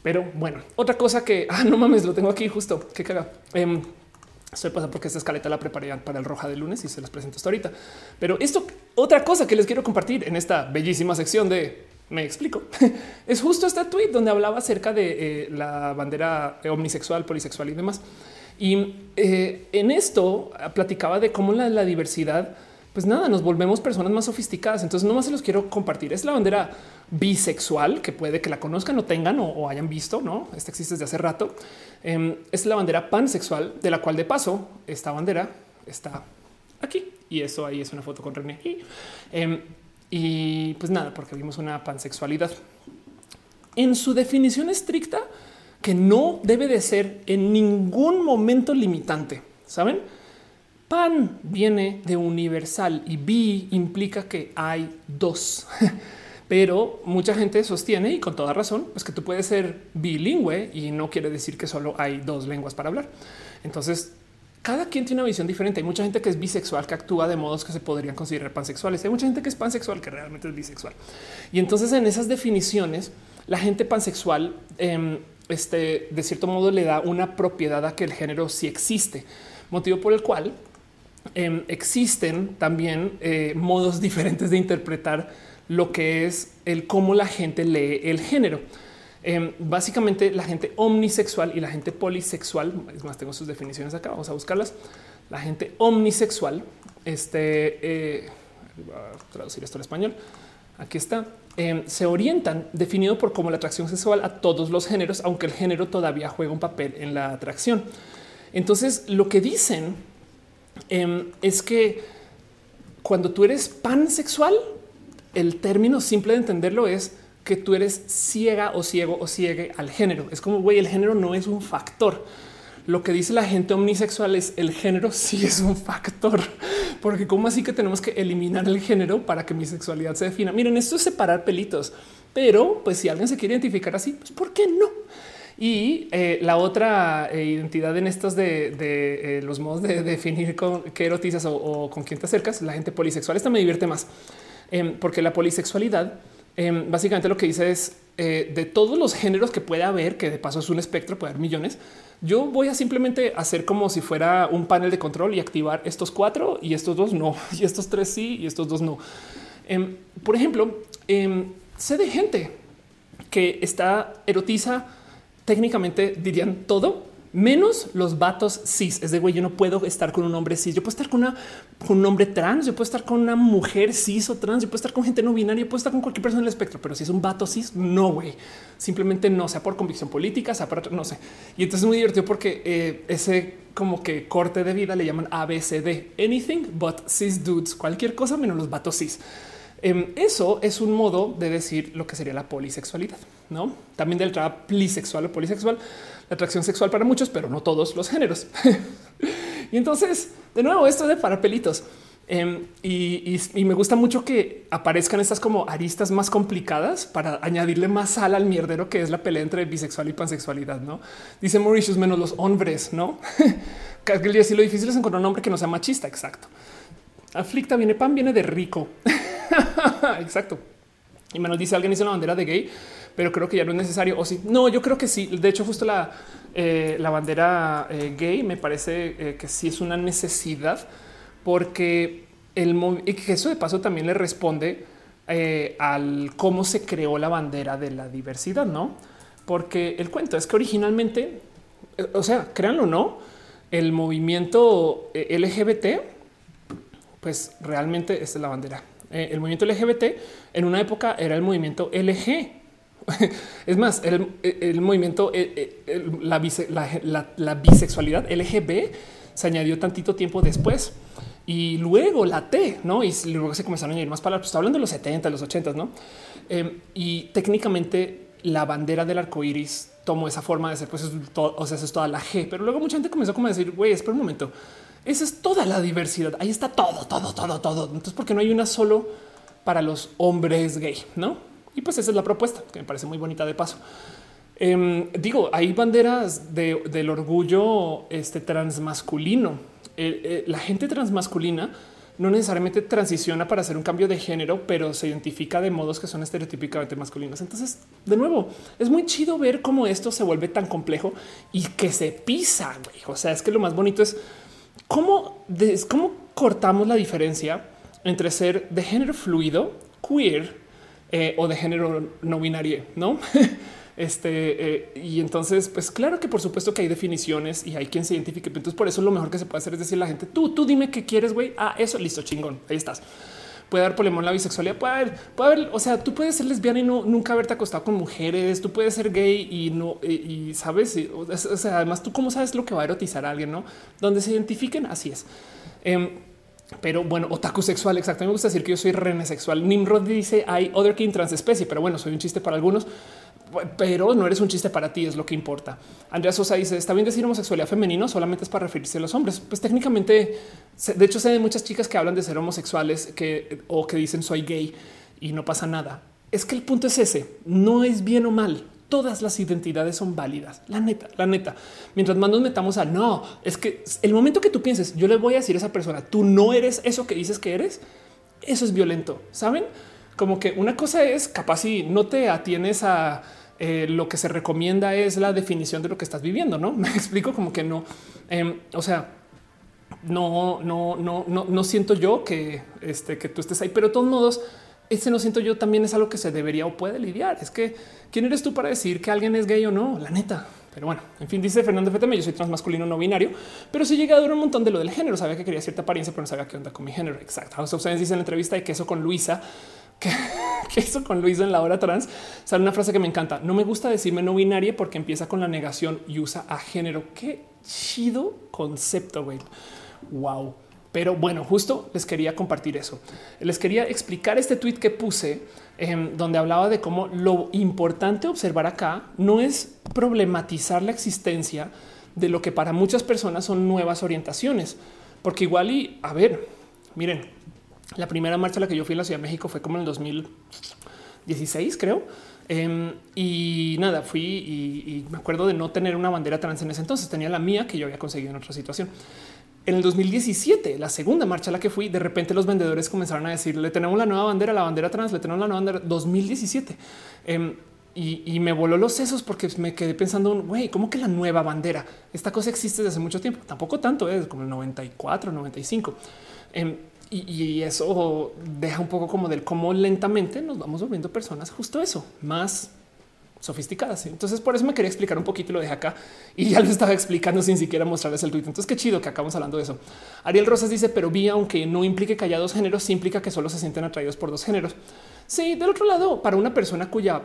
Pero bueno, otra cosa que ah, no mames, lo tengo aquí justo. Qué caga. Eh, Estoy pasando porque esta escaleta la preparé para el roja de lunes y se las presento hasta ahorita. Pero esto, otra cosa que les quiero compartir en esta bellísima sección de me explico. es justo este tweet donde hablaba acerca de eh, la bandera omnisexual, polisexual y demás. Y eh, en esto platicaba de cómo la, la, diversidad, pues nada, nos volvemos personas más sofisticadas. Entonces, no más se los quiero compartir. Es la bandera bisexual que puede que la conozcan o tengan o, hayan visto. No, esta existe desde hace rato. Em, es la bandera pansexual, de la cual de paso esta bandera está aquí y eso ahí es una foto con René. Em, y pues nada, porque vimos una pansexualidad. En su definición estricta, que no debe de ser en ningún momento limitante, ¿saben? Pan viene de universal y bi implica que hay dos. Pero mucha gente sostiene y con toda razón, pues que tú puedes ser bilingüe y no quiere decir que solo hay dos lenguas para hablar. Entonces cada quien tiene una visión diferente. Hay mucha gente que es bisexual que actúa de modos que se podrían considerar pansexuales. Hay mucha gente que es pansexual que realmente es bisexual. Y entonces en esas definiciones, la gente pansexual em, este, de cierto modo le da una propiedad a que el género sí existe, motivo por el cual em, existen también eh, modos diferentes de interpretar lo que es el cómo la gente lee el género. Em, básicamente la gente omnisexual y la gente polisexual, es más, tengo sus definiciones acá, vamos a buscarlas. La gente omnisexual, este, eh, a traducir esto al español, aquí está, em, se orientan definido por como la atracción sexual a todos los géneros, aunque el género todavía juega un papel en la atracción. Entonces, lo que dicen em, es que cuando tú eres pansexual, el término simple de entenderlo es que tú eres ciega o ciego o ciegue al género. Es como, güey, el género no es un factor. Lo que dice la gente omnisexual es el género sí es un factor, porque cómo así que tenemos que eliminar el género para que mi sexualidad se defina. Miren, esto es separar pelitos, pero pues si alguien se quiere identificar así, pues ¿por qué no? Y eh, la otra eh, identidad en estos de, eh, los modos de, definir con qué erotizas o, con quién te acercas, la gente polisexual, esta me divierte más, em, porque la polisexualidad Em, básicamente lo que dice es eh, de todos los géneros que puede haber, que de paso es un espectro, puede haber millones. Yo voy a simplemente hacer como si fuera un panel de control y activar estos cuatro y estos dos no, y estos tres sí y estos dos no. Em, por ejemplo, em, sé de gente que está erotiza técnicamente dirían todo menos los vatos cis. Es de güey, yo no puedo estar con un hombre cis. Yo puedo estar con, una, con un hombre trans, yo puedo estar con una mujer cis o trans, yo puedo estar con gente no binaria, yo puedo estar con cualquier persona en el espectro, pero si es un vato cis, no güey, simplemente no sea por convicción política, sea por no sé. Y entonces es muy divertido porque eh, ese como que corte de vida le llaman ABCD, anything but cis dudes, cualquier cosa menos los vatos cis. Em, eso es un modo de decir lo que sería la polisexualidad, no? También del trabajo plisexual o polisexual atracción sexual para muchos, pero no todos los géneros. y entonces, de nuevo, esto de para pelitos. Em, y, me gusta mucho que aparezcan estas como aristas más complicadas para añadirle más sal al mierdero que es la pelea entre bisexual y pansexualidad. No dice Mauritius menos los hombres, no? si lo difícil es encontrar un hombre que no sea machista. Exacto. Aflicta viene pan, viene de rico. Exacto. Y menos dice alguien hizo la bandera de gay pero creo que ya no es necesario. O sí, no, yo creo que sí. De hecho, justo la, eh, la bandera eh, gay me parece eh, que sí es una necesidad porque el eso de paso también le responde al cómo se creó la bandera de la diversidad, no? Porque el cuento es que originalmente, o sea, créanlo o no, el movimiento LGBT, pues realmente es la bandera. el movimiento LGBT en una época era el movimiento LG, es más, el, movimiento, eh, eh, la, bisexualidad LGB se añadió tantito tiempo después y luego la T, no? Y luego se comenzaron a añadir más palabras. Pues hablando de los 70, los 80, no? Em, y técnicamente la bandera del arco iris tomó esa forma de ser, pues, o sea, eso es toda la G, pero luego mucha gente comenzó como a decir, güey, espera un momento, esa es toda la diversidad. Ahí está todo, todo, todo, todo. Entonces, porque no hay una solo para los hombres gay, no? Y pues esa es la propuesta que me parece muy bonita de paso. Em, digo, hay banderas del orgullo este, transmasculino. Eh, la gente transmasculina no necesariamente transiciona para hacer un cambio de género, pero se identifica de modos que son estereotípicamente masculinos. Entonces, de nuevo, es muy chido ver cómo esto se vuelve tan complejo y que se pisa. O sea, es que lo más bonito es cómo, cómo cortamos la diferencia entre ser de género fluido, queer, eh, o de género no binario, no? Este eh, y entonces, pues claro que por supuesto que hay definiciones y hay quien se identifique. Entonces, por eso lo mejor que se puede hacer es decir a la gente tú, tú dime qué quieres, güey. Ah, eso listo, chingón. Ahí estás. Puede dar polemón la bisexualidad, puede haber, puede haber, o sea, tú puedes ser lesbiana y no nunca haberte acostado con mujeres, tú puedes ser gay y no, y, sabes, o sea, además tú cómo sabes lo que va a erotizar a alguien, no? Donde se identifiquen, así es. Em, pero bueno, otaku sexual, exacto. Me gusta decir que yo soy renesexual. Nimrod dice hay other king transespecie, pero bueno, soy un chiste para algunos, pero no eres un chiste para ti, es lo que importa. Andrea Sosa dice está bien decir homosexualidad femenino, solamente es para referirse a los hombres. Pues técnicamente, de hecho, sé de muchas chicas que hablan de ser homosexuales que o que dicen soy gay y no pasa nada. Es que el punto es ese, no es bien o mal todas las identidades son válidas. La neta, la neta. Mientras más nos metamos a no, es que el momento que tú pienses, yo le voy a decir a esa persona, tú no eres eso que dices que eres, eso es violento. Saben como que una cosa es capaz si no te atienes a eh, lo que se recomienda es la definición de lo que estás viviendo. No me explico como que no. Em, o sea, no, no, no, no, no siento yo que este, que tú estés ahí, pero de todos modos, ese no siento yo también es algo que se debería o puede lidiar. Es que quién eres tú para decir que alguien es gay o no, la neta. Pero bueno, en fin, dice Fernando Feteme, yo soy transmasculino no binario, pero sí llega a durar un montón de lo del género. Sabía que quería cierta apariencia, pero no sabía qué onda con mi género. Exacto. House of Science dice en la entrevista de que eso con Luisa, que, eso con Luisa en la hora trans, sale una frase que me encanta. No me gusta decirme no binaria porque empieza con la negación y usa a género. Qué chido concepto, güey. Wow. Pero bueno, justo les quería compartir eso. Les quería explicar este tweet que puse em, donde hablaba de cómo lo importante observar acá no es problematizar la existencia de lo que para muchas personas son nuevas orientaciones, porque igual y a ver, miren, la primera marcha a la que yo fui en la Ciudad de México fue como en el 2016, creo. Em, y nada, fui y, y, me acuerdo de no tener una bandera trans en ese entonces. Tenía la mía que yo había conseguido en otra situación. En el 2017, la segunda marcha a la que fui, de repente los vendedores comenzaron a decir, le tenemos la nueva bandera, la bandera trans, le tenemos la nueva bandera 2017. Em, y, me voló los sesos porque me quedé pensando, güey, ¿cómo que la nueva bandera? Esta cosa existe desde hace mucho tiempo, tampoco tanto, es como el 94, 95. Em, y, y, eso deja un poco como del cómo lentamente nos vamos volviendo personas justo eso, más sofisticadas. Entonces, por eso me quería explicar un poquito lo de acá y ya lo estaba explicando sin siquiera mostrarles el tweet. Entonces, qué chido que acabamos hablando de eso. Ariel Rosas dice, pero vi, aunque no implique que haya dos géneros, sí implica que solo se sienten atraídos por dos géneros. Sí, del otro lado, para una persona cuya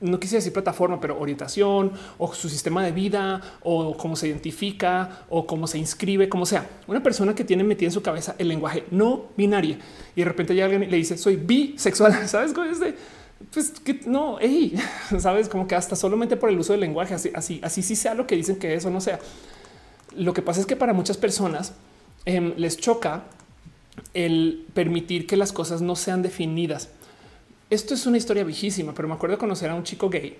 no quise decir plataforma, pero orientación o su sistema de vida o cómo se identifica o cómo se inscribe, como sea. Una persona que tiene metida en su cabeza el lenguaje no binario y de repente ya alguien le dice soy bisexual. Sabes cómo es de pues que no, sabes como que hasta solamente por el uso del lenguaje, así, así, así sí sea lo que dicen que eso no sea. Lo que pasa es que para muchas personas em, les choca el permitir que las cosas no sean definidas. Esto es una historia viejísima, pero me acuerdo conocer a un chico gay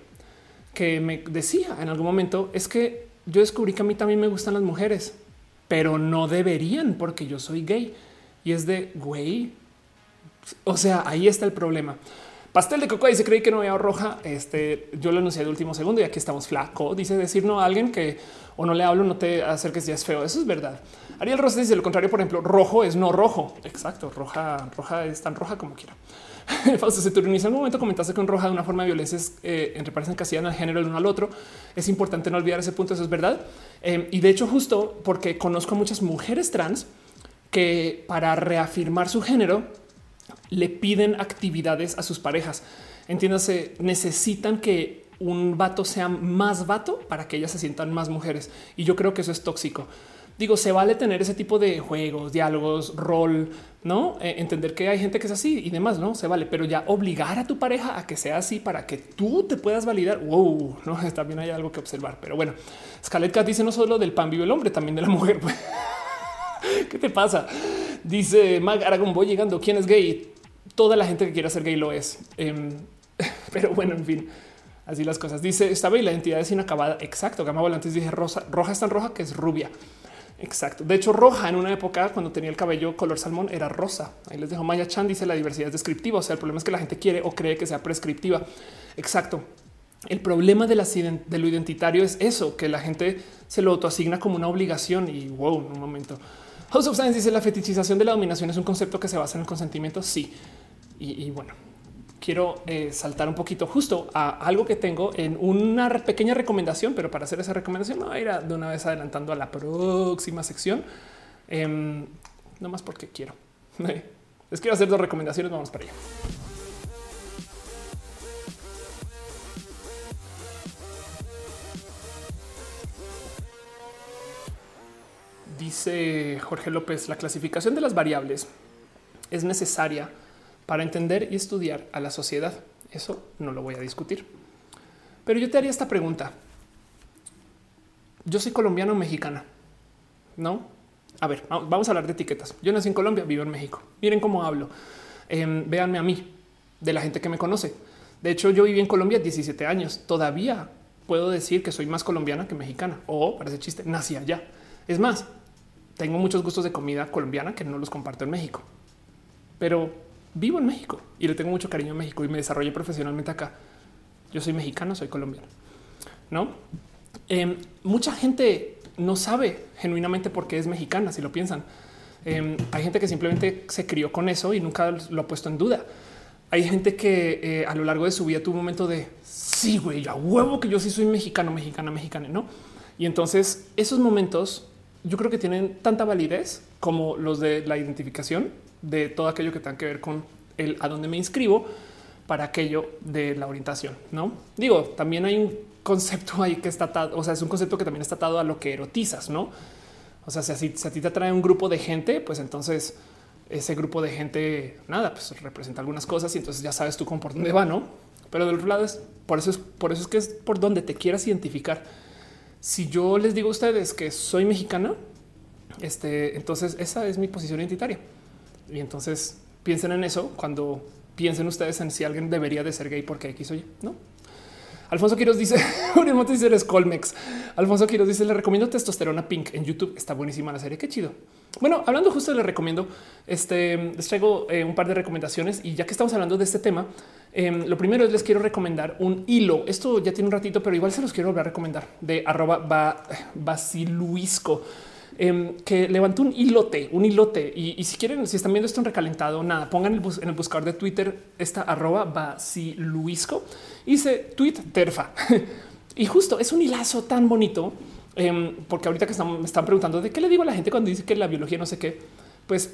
que me decía en algún momento es que yo descubrí que a mí también me gustan las mujeres, pero no deberían porque yo soy gay. Y es de güey. O sea, ahí está el problema. Pastel de coco dice creí que no había roja. Este yo lo anuncié de último segundo y aquí estamos flaco. Dice decir no a alguien que o no le hablo, no te acerques ya es feo. Eso es verdad. Ariel Rosa dice lo contrario. Por ejemplo, rojo es no rojo. Exacto. Roja, roja es tan roja como quiera. Fausto, se en un momento comentaste con roja de una forma de violencia eh, entre castellano al género el uno al otro. Es importante no olvidar ese punto. Eso es verdad. Eh, y de hecho, justo porque conozco a muchas mujeres trans que para reafirmar su género le piden actividades a sus parejas. Entiéndase, necesitan que un vato sea más vato para que ellas se sientan más mujeres. Y yo creo que eso es tóxico. Digo, se vale tener ese tipo de juegos, diálogos, rol, no eh, entender que hay gente que es así y demás, no se vale, pero ya obligar a tu pareja a que sea así para que tú te puedas validar. Wow, no también hay algo que observar. Pero bueno, Scarlett dice no solo del pan vive el hombre, también de la mujer. ¿Qué te pasa? Dice Mag Aragón, voy llegando. ¿Quién es gay? Toda la gente que quiera ser gay lo es. Em, pero bueno, en fin, así las cosas. Dice estaba y la identidad es inacabada. Exacto. Gama Volantes dice rosa, roja es tan roja que es rubia. Exacto. De hecho, roja en una época cuando tenía el cabello color salmón era rosa. Ahí les dejo Maya Chan dice la diversidad es descriptiva. O sea, el problema es que la gente quiere o cree que sea prescriptiva. Exacto. El problema de, la, lo identitario es eso, que la gente se lo autoasigna como una obligación y wow, en un momento. House of Science dice la fetichización de la dominación es un concepto que se basa en el consentimiento. Sí, y, bueno, quiero eh, saltar un poquito justo a algo que tengo en una pequeña recomendación, pero para hacer esa recomendación no ir de una vez adelantando a la próxima sección, em, no más porque quiero. Les quiero hacer dos recomendaciones, vamos para allá. Dice Jorge López, la clasificación de las variables es necesaria para entender y estudiar a la sociedad. Eso no lo voy a discutir. Pero yo te haría esta pregunta. Yo soy colombiano o mexicana. No. A ver, vamos a hablar de etiquetas. Yo nací en Colombia, vivo en México. Miren cómo hablo. Eh, véanme a mí, de la gente que me conoce. De hecho, yo viví en Colombia 17 años. Todavía puedo decir que soy más colombiana que mexicana. O, parece chiste, nací allá. Es más, tengo muchos gustos de comida colombiana que no los comparto en México. Pero vivo en México y le tengo mucho cariño a México y me desarrollé profesionalmente acá. Yo soy mexicano, soy colombiano. No em, mucha gente no sabe genuinamente por qué es mexicana. Si lo piensan, em, hay gente que simplemente se crió con eso y nunca lo ha puesto en duda. Hay gente que eh, a lo largo de su vida tuvo un momento de sí, güey, a huevo que yo sí soy mexicano, mexicana, mexicana, no? Y entonces esos momentos yo creo que tienen tanta validez como los de la identificación de todo aquello que tenga que ver con el a dónde me inscribo para aquello de la orientación. No digo, también hay un concepto ahí que está o sea, es un concepto que también está atado a lo que erotizas, no? O sea, si, a ti te atrae un grupo de gente, pues entonces ese grupo de gente, nada, pues representa algunas cosas y entonces ya sabes tú con por dónde va, no? Pero del otro lado es por eso es por eso es que es por donde te quieras identificar. Si yo les digo a ustedes que soy mexicana, este, entonces esa es mi posición identitaria. Y entonces piensen en eso cuando piensen ustedes en si alguien debería de ser gay porque X o Y, ¿no? Alfonso Quiroz dice, dice eres Colmex. Alfonso Quiroz dice, le recomiendo testosterona pink en YouTube. Está buenísima la serie. Qué chido. Bueno, hablando justo, le recomiendo, este, les traigo eh, un par de recomendaciones y ya que estamos hablando de este tema, em, lo primero es les quiero recomendar un hilo. Esto ya tiene un ratito, pero igual se los quiero volver a recomendar de arroba basiluisco. em, que levantó un hilote, un hilote. Y, si quieren, si están viendo esto en recalentado, nada, pongan en el buscador de Twitter esta arroba basiluisco y dice tweet terfa. y justo es un hilazo tan bonito em, porque ahorita que están, me están preguntando de qué le digo a la gente cuando dice que la biología no sé qué, pues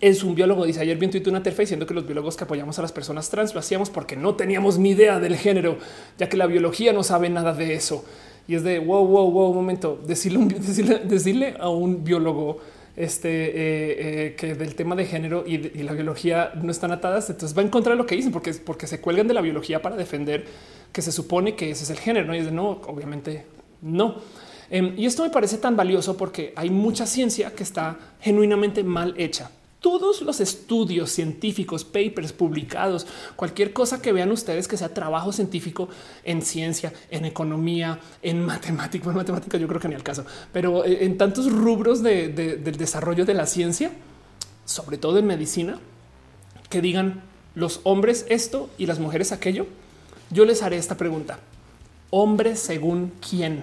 es un biólogo. Dice ayer vi en una terfa diciendo que los biólogos que apoyamos a las personas trans lo hacíamos porque no teníamos ni idea del género, ya que la biología no sabe nada de eso. Y es de wow, wow, wow, un momento, decirle, decirle, a un biólogo este eh, eh, que del tema de género y, la biología no están atadas, entonces va en contra de lo que dicen, porque, porque se cuelgan de la biología para defender que se supone que ese es el género. ¿no? Y es de no, obviamente no. Em, y esto me parece tan valioso porque hay mucha ciencia que está genuinamente mal hecha todos los estudios científicos, papers publicados, cualquier cosa que vean ustedes que sea trabajo científico en ciencia, en economía, en matemática, en matemática yo creo que ni al caso, pero eh, en tantos rubros del desarrollo de la ciencia, sobre todo en medicina, que digan los hombres esto y las mujeres aquello, yo les haré esta pregunta. Hombres según quién?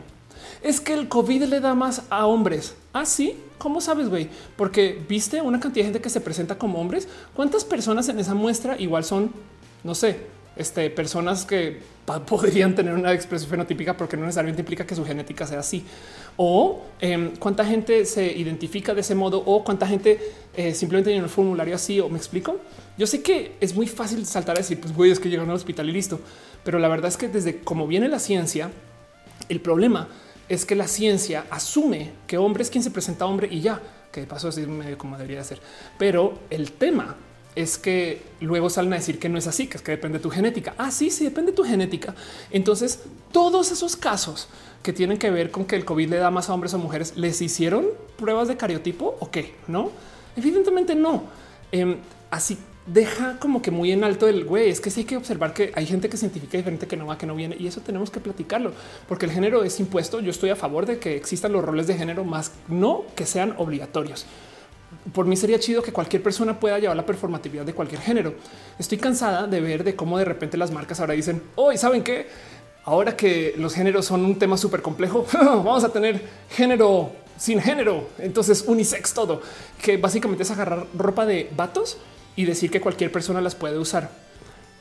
Es que el COVID le da más a hombres. Así, ¿Ah, ¿cómo sabes, güey? Porque viste una cantidad de gente que se presenta como hombres. ¿Cuántas personas en esa muestra igual son, no sé, este, personas que podrían tener una expresión fenotípica porque no necesariamente implica que su genética sea así. O em, cuánta gente se identifica de ese modo o cuánta gente eh, simplemente tiene un formulario así o me explico. Yo sé que es muy fácil saltar a decir, pues güey, es que llegaron al hospital y listo. Pero la verdad es que desde cómo viene la ciencia, el problema es que la ciencia asume que hombre es quien se presenta hombre y ya, que de paso es medio como debería ser. Pero el tema es que luego salen a decir que no es así, que es que depende de tu genética. Ah, sí, sí, depende de tu genética. Entonces, todos esos casos que tienen que ver con que el COVID le da más a hombres o mujeres, ¿les hicieron pruebas de cariotipo o qué? No, evidentemente no. Em, así deja como que muy en alto el güey. Es que sí hay que observar que hay gente que científica diferente que no va, que no viene y eso tenemos que platicarlo porque el género es impuesto. Yo estoy a favor de que existan los roles de género, más no que sean obligatorios. Por mí sería chido que cualquier persona pueda llevar la performatividad de cualquier género. Estoy cansada de ver de cómo de repente las marcas ahora dicen hoy saben que ahora que los géneros son un tema súper complejo, vamos a tener género sin género. Entonces unisex todo que básicamente es agarrar ropa de vatos y decir que cualquier persona las puede usar.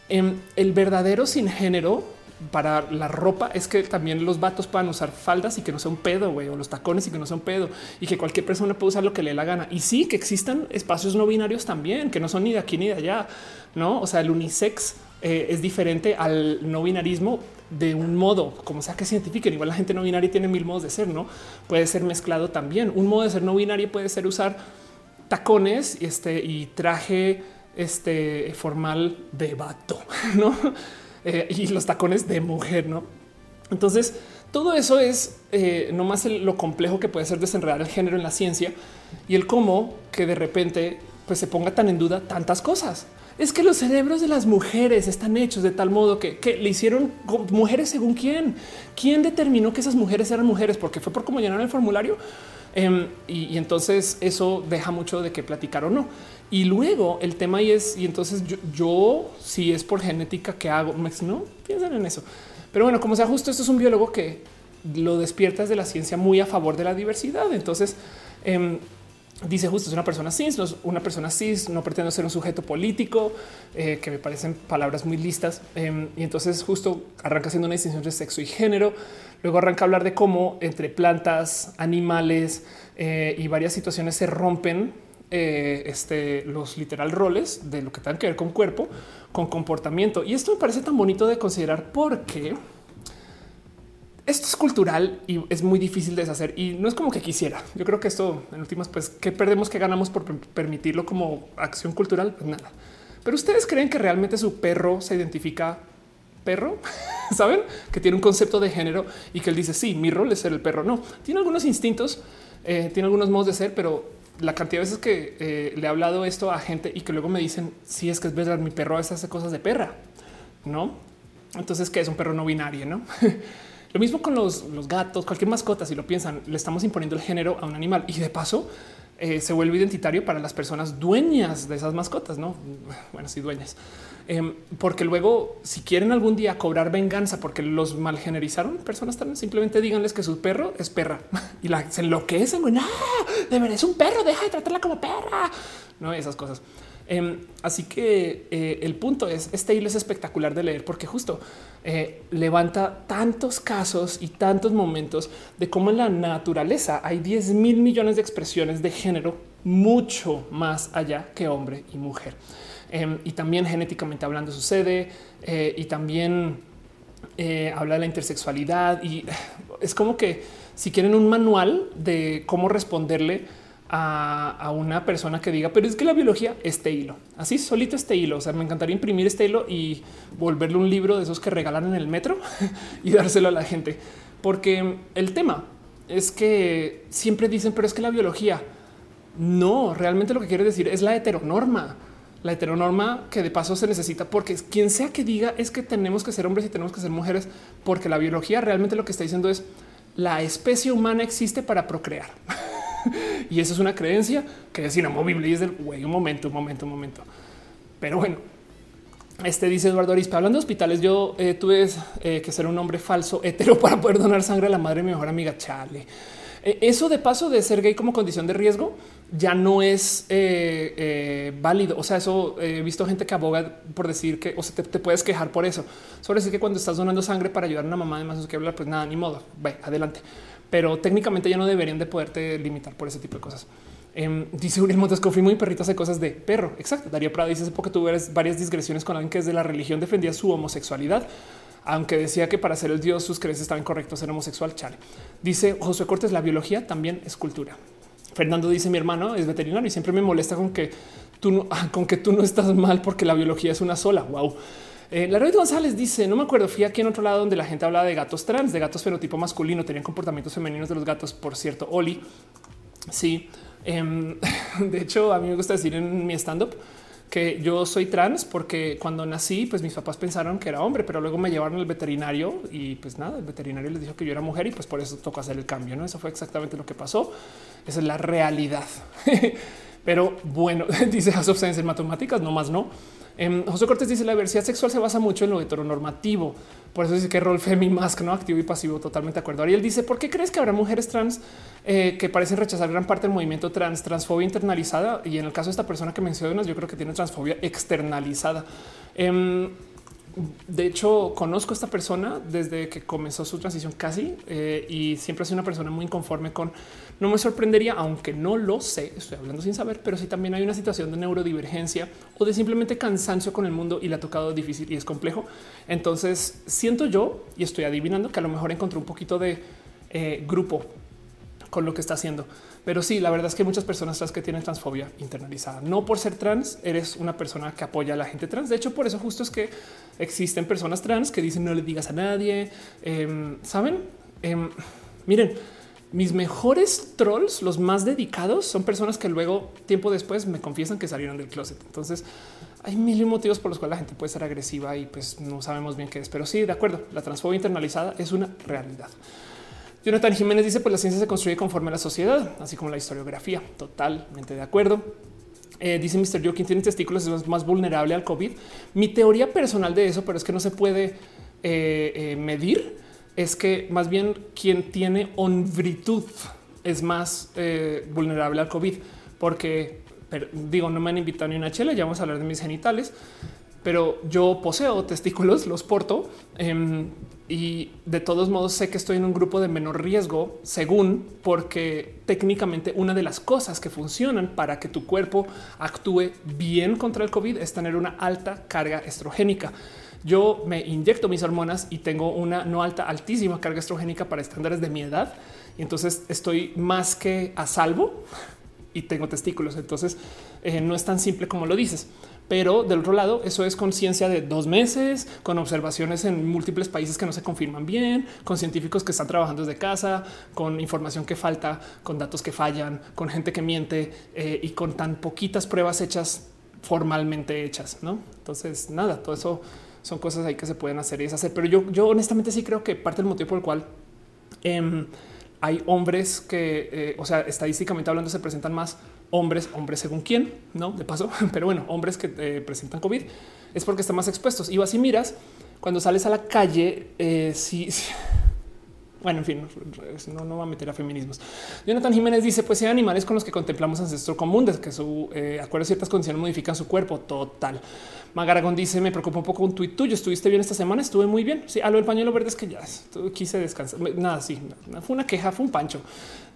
En em, el verdadero sin género para la ropa es que también los vatos puedan usar faldas y que no sea un pedo, güey, o los tacones y que no sea un pedo y que cualquier persona puede usar lo que le dé la gana. Y sí que existan espacios no binarios también, que no son ni de aquí ni de allá, no? O sea, el unisex eh, es diferente al no binarismo de un modo, como sea que se identifiquen. Igual la gente no binaria tiene mil modos de ser, no puede ser mezclado también. Un modo de ser no binario puede ser usar tacones este, y traje este, formal de vato, ¿no? Eh, y los tacones de mujer, ¿no? Entonces, todo eso es eh, no más lo complejo que puede ser desenredar el género en la ciencia y el cómo que de repente pues, se ponga tan en duda tantas cosas. Es que los cerebros de las mujeres están hechos de tal modo que, que le hicieron mujeres según quién. ¿Quién determinó que esas mujeres eran mujeres? Porque fue por cómo llenaron el formulario. Em, y, entonces eso deja mucho de qué platicar o no. Y luego el tema y es, y entonces yo, si es por genética que hago, no piensan en eso. Pero bueno, como sea justo, esto es un biólogo que lo despierta desde la ciencia muy a favor de la diversidad. Entonces, em, dice justo es una persona cis, una persona cis, no pretende ser un sujeto político, eh, que me parecen palabras muy listas. Em, y entonces justo arranca haciendo una distinción de sexo y género. Luego arranca a hablar de cómo entre plantas, animales eh, y varias situaciones se rompen eh, este, los literal roles de lo que tengan que ver con cuerpo, con comportamiento. Y esto me parece tan bonito de considerar porque esto es cultural y es muy difícil de deshacer y no es como que quisiera. Yo creo que esto en últimas, pues, ¿qué perdemos, que ganamos por permitirlo como acción cultural? Pues nada. Pero ustedes creen que realmente su perro se identifica perro, saben que tiene un concepto de género y que él dice sí, mi rol es ser el perro. No tiene algunos instintos, eh, tiene algunos modos de ser, pero la cantidad de veces que eh, le he hablado esto a gente y que luego me dicen si sí, es que es verdad, mi perro a veces hace cosas de perra, no? Entonces, que es un perro no binario, no? Lo mismo con los, los, gatos, cualquier mascota, si lo piensan, le estamos imponiendo el género a un animal y de paso eh, se vuelve identitario para las personas dueñas de esas mascotas, no? Bueno, sí, dueñas. Em, porque luego, si quieren algún día cobrar venganza porque los malgenerizaron, personas también simplemente díganles que su perro es perra y la, se enloquecen. No, de verdad es un perro, deja de tratarla como perra. No, esas cosas. Em, así que eh, el punto es, este hilo es espectacular de leer porque justo eh, levanta tantos casos y tantos momentos de cómo en la naturaleza hay 10 mil millones de expresiones de género mucho más allá que hombre y mujer. Em, y también genéticamente hablando sucede eh, y también habla de la intersexualidad y es como que si quieren un manual de cómo responderle a, una persona que diga, pero es que la biología este hilo, así solito este hilo. O sea, me encantaría imprimir este hilo y volverle un libro de esos que regalan en el metro y dárselo a la gente, porque el tema es que siempre dicen, pero es que la biología no realmente lo que quiere decir es la heteronorma la heteronorma que de paso se necesita porque quien sea que diga es que tenemos que ser hombres y tenemos que ser mujeres, porque la biología realmente lo que está diciendo es la especie humana existe para procrear. y eso es una creencia que es inamovible y es del güey, un momento, un momento, un momento. Pero bueno, este dice Eduardo Arispa, hablando de hospitales, yo eh, tuve eh, que ser un hombre falso hetero para poder donar sangre a la madre de mi mejor amiga. Chale. Eh, eso de paso de ser gay como condición de riesgo ya no es válido. O sea, eso he visto gente que aboga por decir que o sea, te, puedes quejar por eso. Sobre decir que cuando estás donando sangre para ayudar a una mamá, además que hablar, pues nada, ni modo. Ve adelante. Pero técnicamente ya no deberían de poderte limitar por ese tipo de cosas. Em, dice Uriel Montes, confirmo mi perrito hace cosas de perro. Exacto. Darío Prado dice hace poco tuve varias digresiones con alguien que es de la religión defendía su homosexualidad aunque decía que para ser el Dios sus creencias estaban correctos, ser homosexual. Chale. Dice José Cortés, la biología también es cultura. Fernando dice mi hermano es veterinario y siempre me molesta con que tú no, con que tú no estás mal porque la biología es una sola. Wow. Eh, la red González dice no me acuerdo. Fui aquí en otro lado donde la gente hablaba de gatos trans, de gatos fenotipo masculino, tenían comportamientos femeninos de los gatos. Por cierto, Oli. Sí. Em, de hecho, a mí me gusta decir en mi stand up que yo soy trans porque cuando nací, pues mis papás pensaron que era hombre, pero luego me llevaron al veterinario y pues nada, el veterinario les dijo que yo era mujer y pues por eso tocó hacer el cambio. No, eso fue exactamente lo que pasó. Esa es la realidad. pero bueno, dice House en matemáticas, no más no. Em, José Cortés dice la diversidad sexual se basa mucho en lo heteronormativo. Por eso dice que rol femi más no activo y pasivo. Totalmente de acuerdo. Ariel dice por qué crees que habrá mujeres trans eh, que parecen rechazar gran parte del movimiento trans, transfobia internalizada. Y en el caso de esta persona que mencionas, yo creo que tiene transfobia externalizada. Em, de hecho, conozco a esta persona desde que comenzó su transición casi eh, y siempre ha sido una persona muy inconforme con. No me sorprendería, aunque no lo sé, estoy hablando sin saber, pero sí también hay una situación de neurodivergencia o de simplemente cansancio con el mundo y le ha tocado difícil y es complejo. Entonces siento yo y estoy adivinando que a lo mejor encontré un poquito de eh, grupo con lo que está haciendo. Pero sí, la verdad es que muchas personas trans que tienen transfobia internalizada, no por ser trans, eres una persona que apoya a la gente trans. De hecho, por eso justo es que existen personas trans que dicen no le digas a nadie. Em, Saben, em, miren, mis mejores trolls, los más dedicados, son personas que luego, tiempo después, me confiesan que salieron del closet. Entonces, hay mil motivos por los cuales la gente puede ser agresiva y pues no sabemos bien qué es. Pero sí, de acuerdo, la transfobia internalizada es una realidad. Jonathan Jiménez dice: Pues la ciencia se construye conforme a la sociedad, así como la historiografía. Totalmente de acuerdo. Eh, dice Mr. Joe, quien tiene testículos es más vulnerable al COVID. Mi teoría personal de eso, pero es que no se puede eh, eh, medir, es que más bien quien tiene hombritud es más vulnerable al COVID, porque digo, no me han invitado ni una chela, ya vamos a hablar de mis genitales, pero yo poseo testículos, los porto em, y de todos modos sé que estoy en un grupo de menor riesgo, según porque técnicamente una de las cosas que funcionan para que tu cuerpo actúe bien contra el COVID es tener una alta carga estrogénica. Yo me inyecto mis hormonas y tengo una no alta, altísima carga estrogénica para estándares de mi edad. Y entonces estoy más que a salvo y tengo testículos. Entonces eh, no es tan simple como lo dices. Pero del otro lado, eso es conciencia de dos meses, con observaciones en múltiples países que no se confirman bien, con científicos que están trabajando desde casa, con información que falta, con datos que fallan, con gente que miente eh, y con tan poquitas pruebas hechas formalmente hechas. ¿no? Entonces, nada, todo eso son cosas ahí que se pueden hacer y deshacer. Pero yo, yo honestamente sí creo que parte del motivo por el cual em, hay hombres que, eh, o sea, estadísticamente hablando, se presentan más hombres, hombres según quién, no de paso, pero bueno, hombres que eh, presentan COVID es porque están más expuestos. Y así miras cuando sales a la calle, eh, sí, bueno, en fin, no, no va a meter a feminismos. Jonathan Jiménez dice: Pues hay animales con los que contemplamos ancestro común, desde que su eh, acuerdo a ciertas condiciones modifican su cuerpo. Total. Magaragón dice: Me preocupa un poco un tuit tuyo. ¿Estuviste bien esta semana? Estuve muy bien. Sí, a lo del pañuelo verde es que ya quise descansar. Nada, sí, fue una queja, fue un pancho.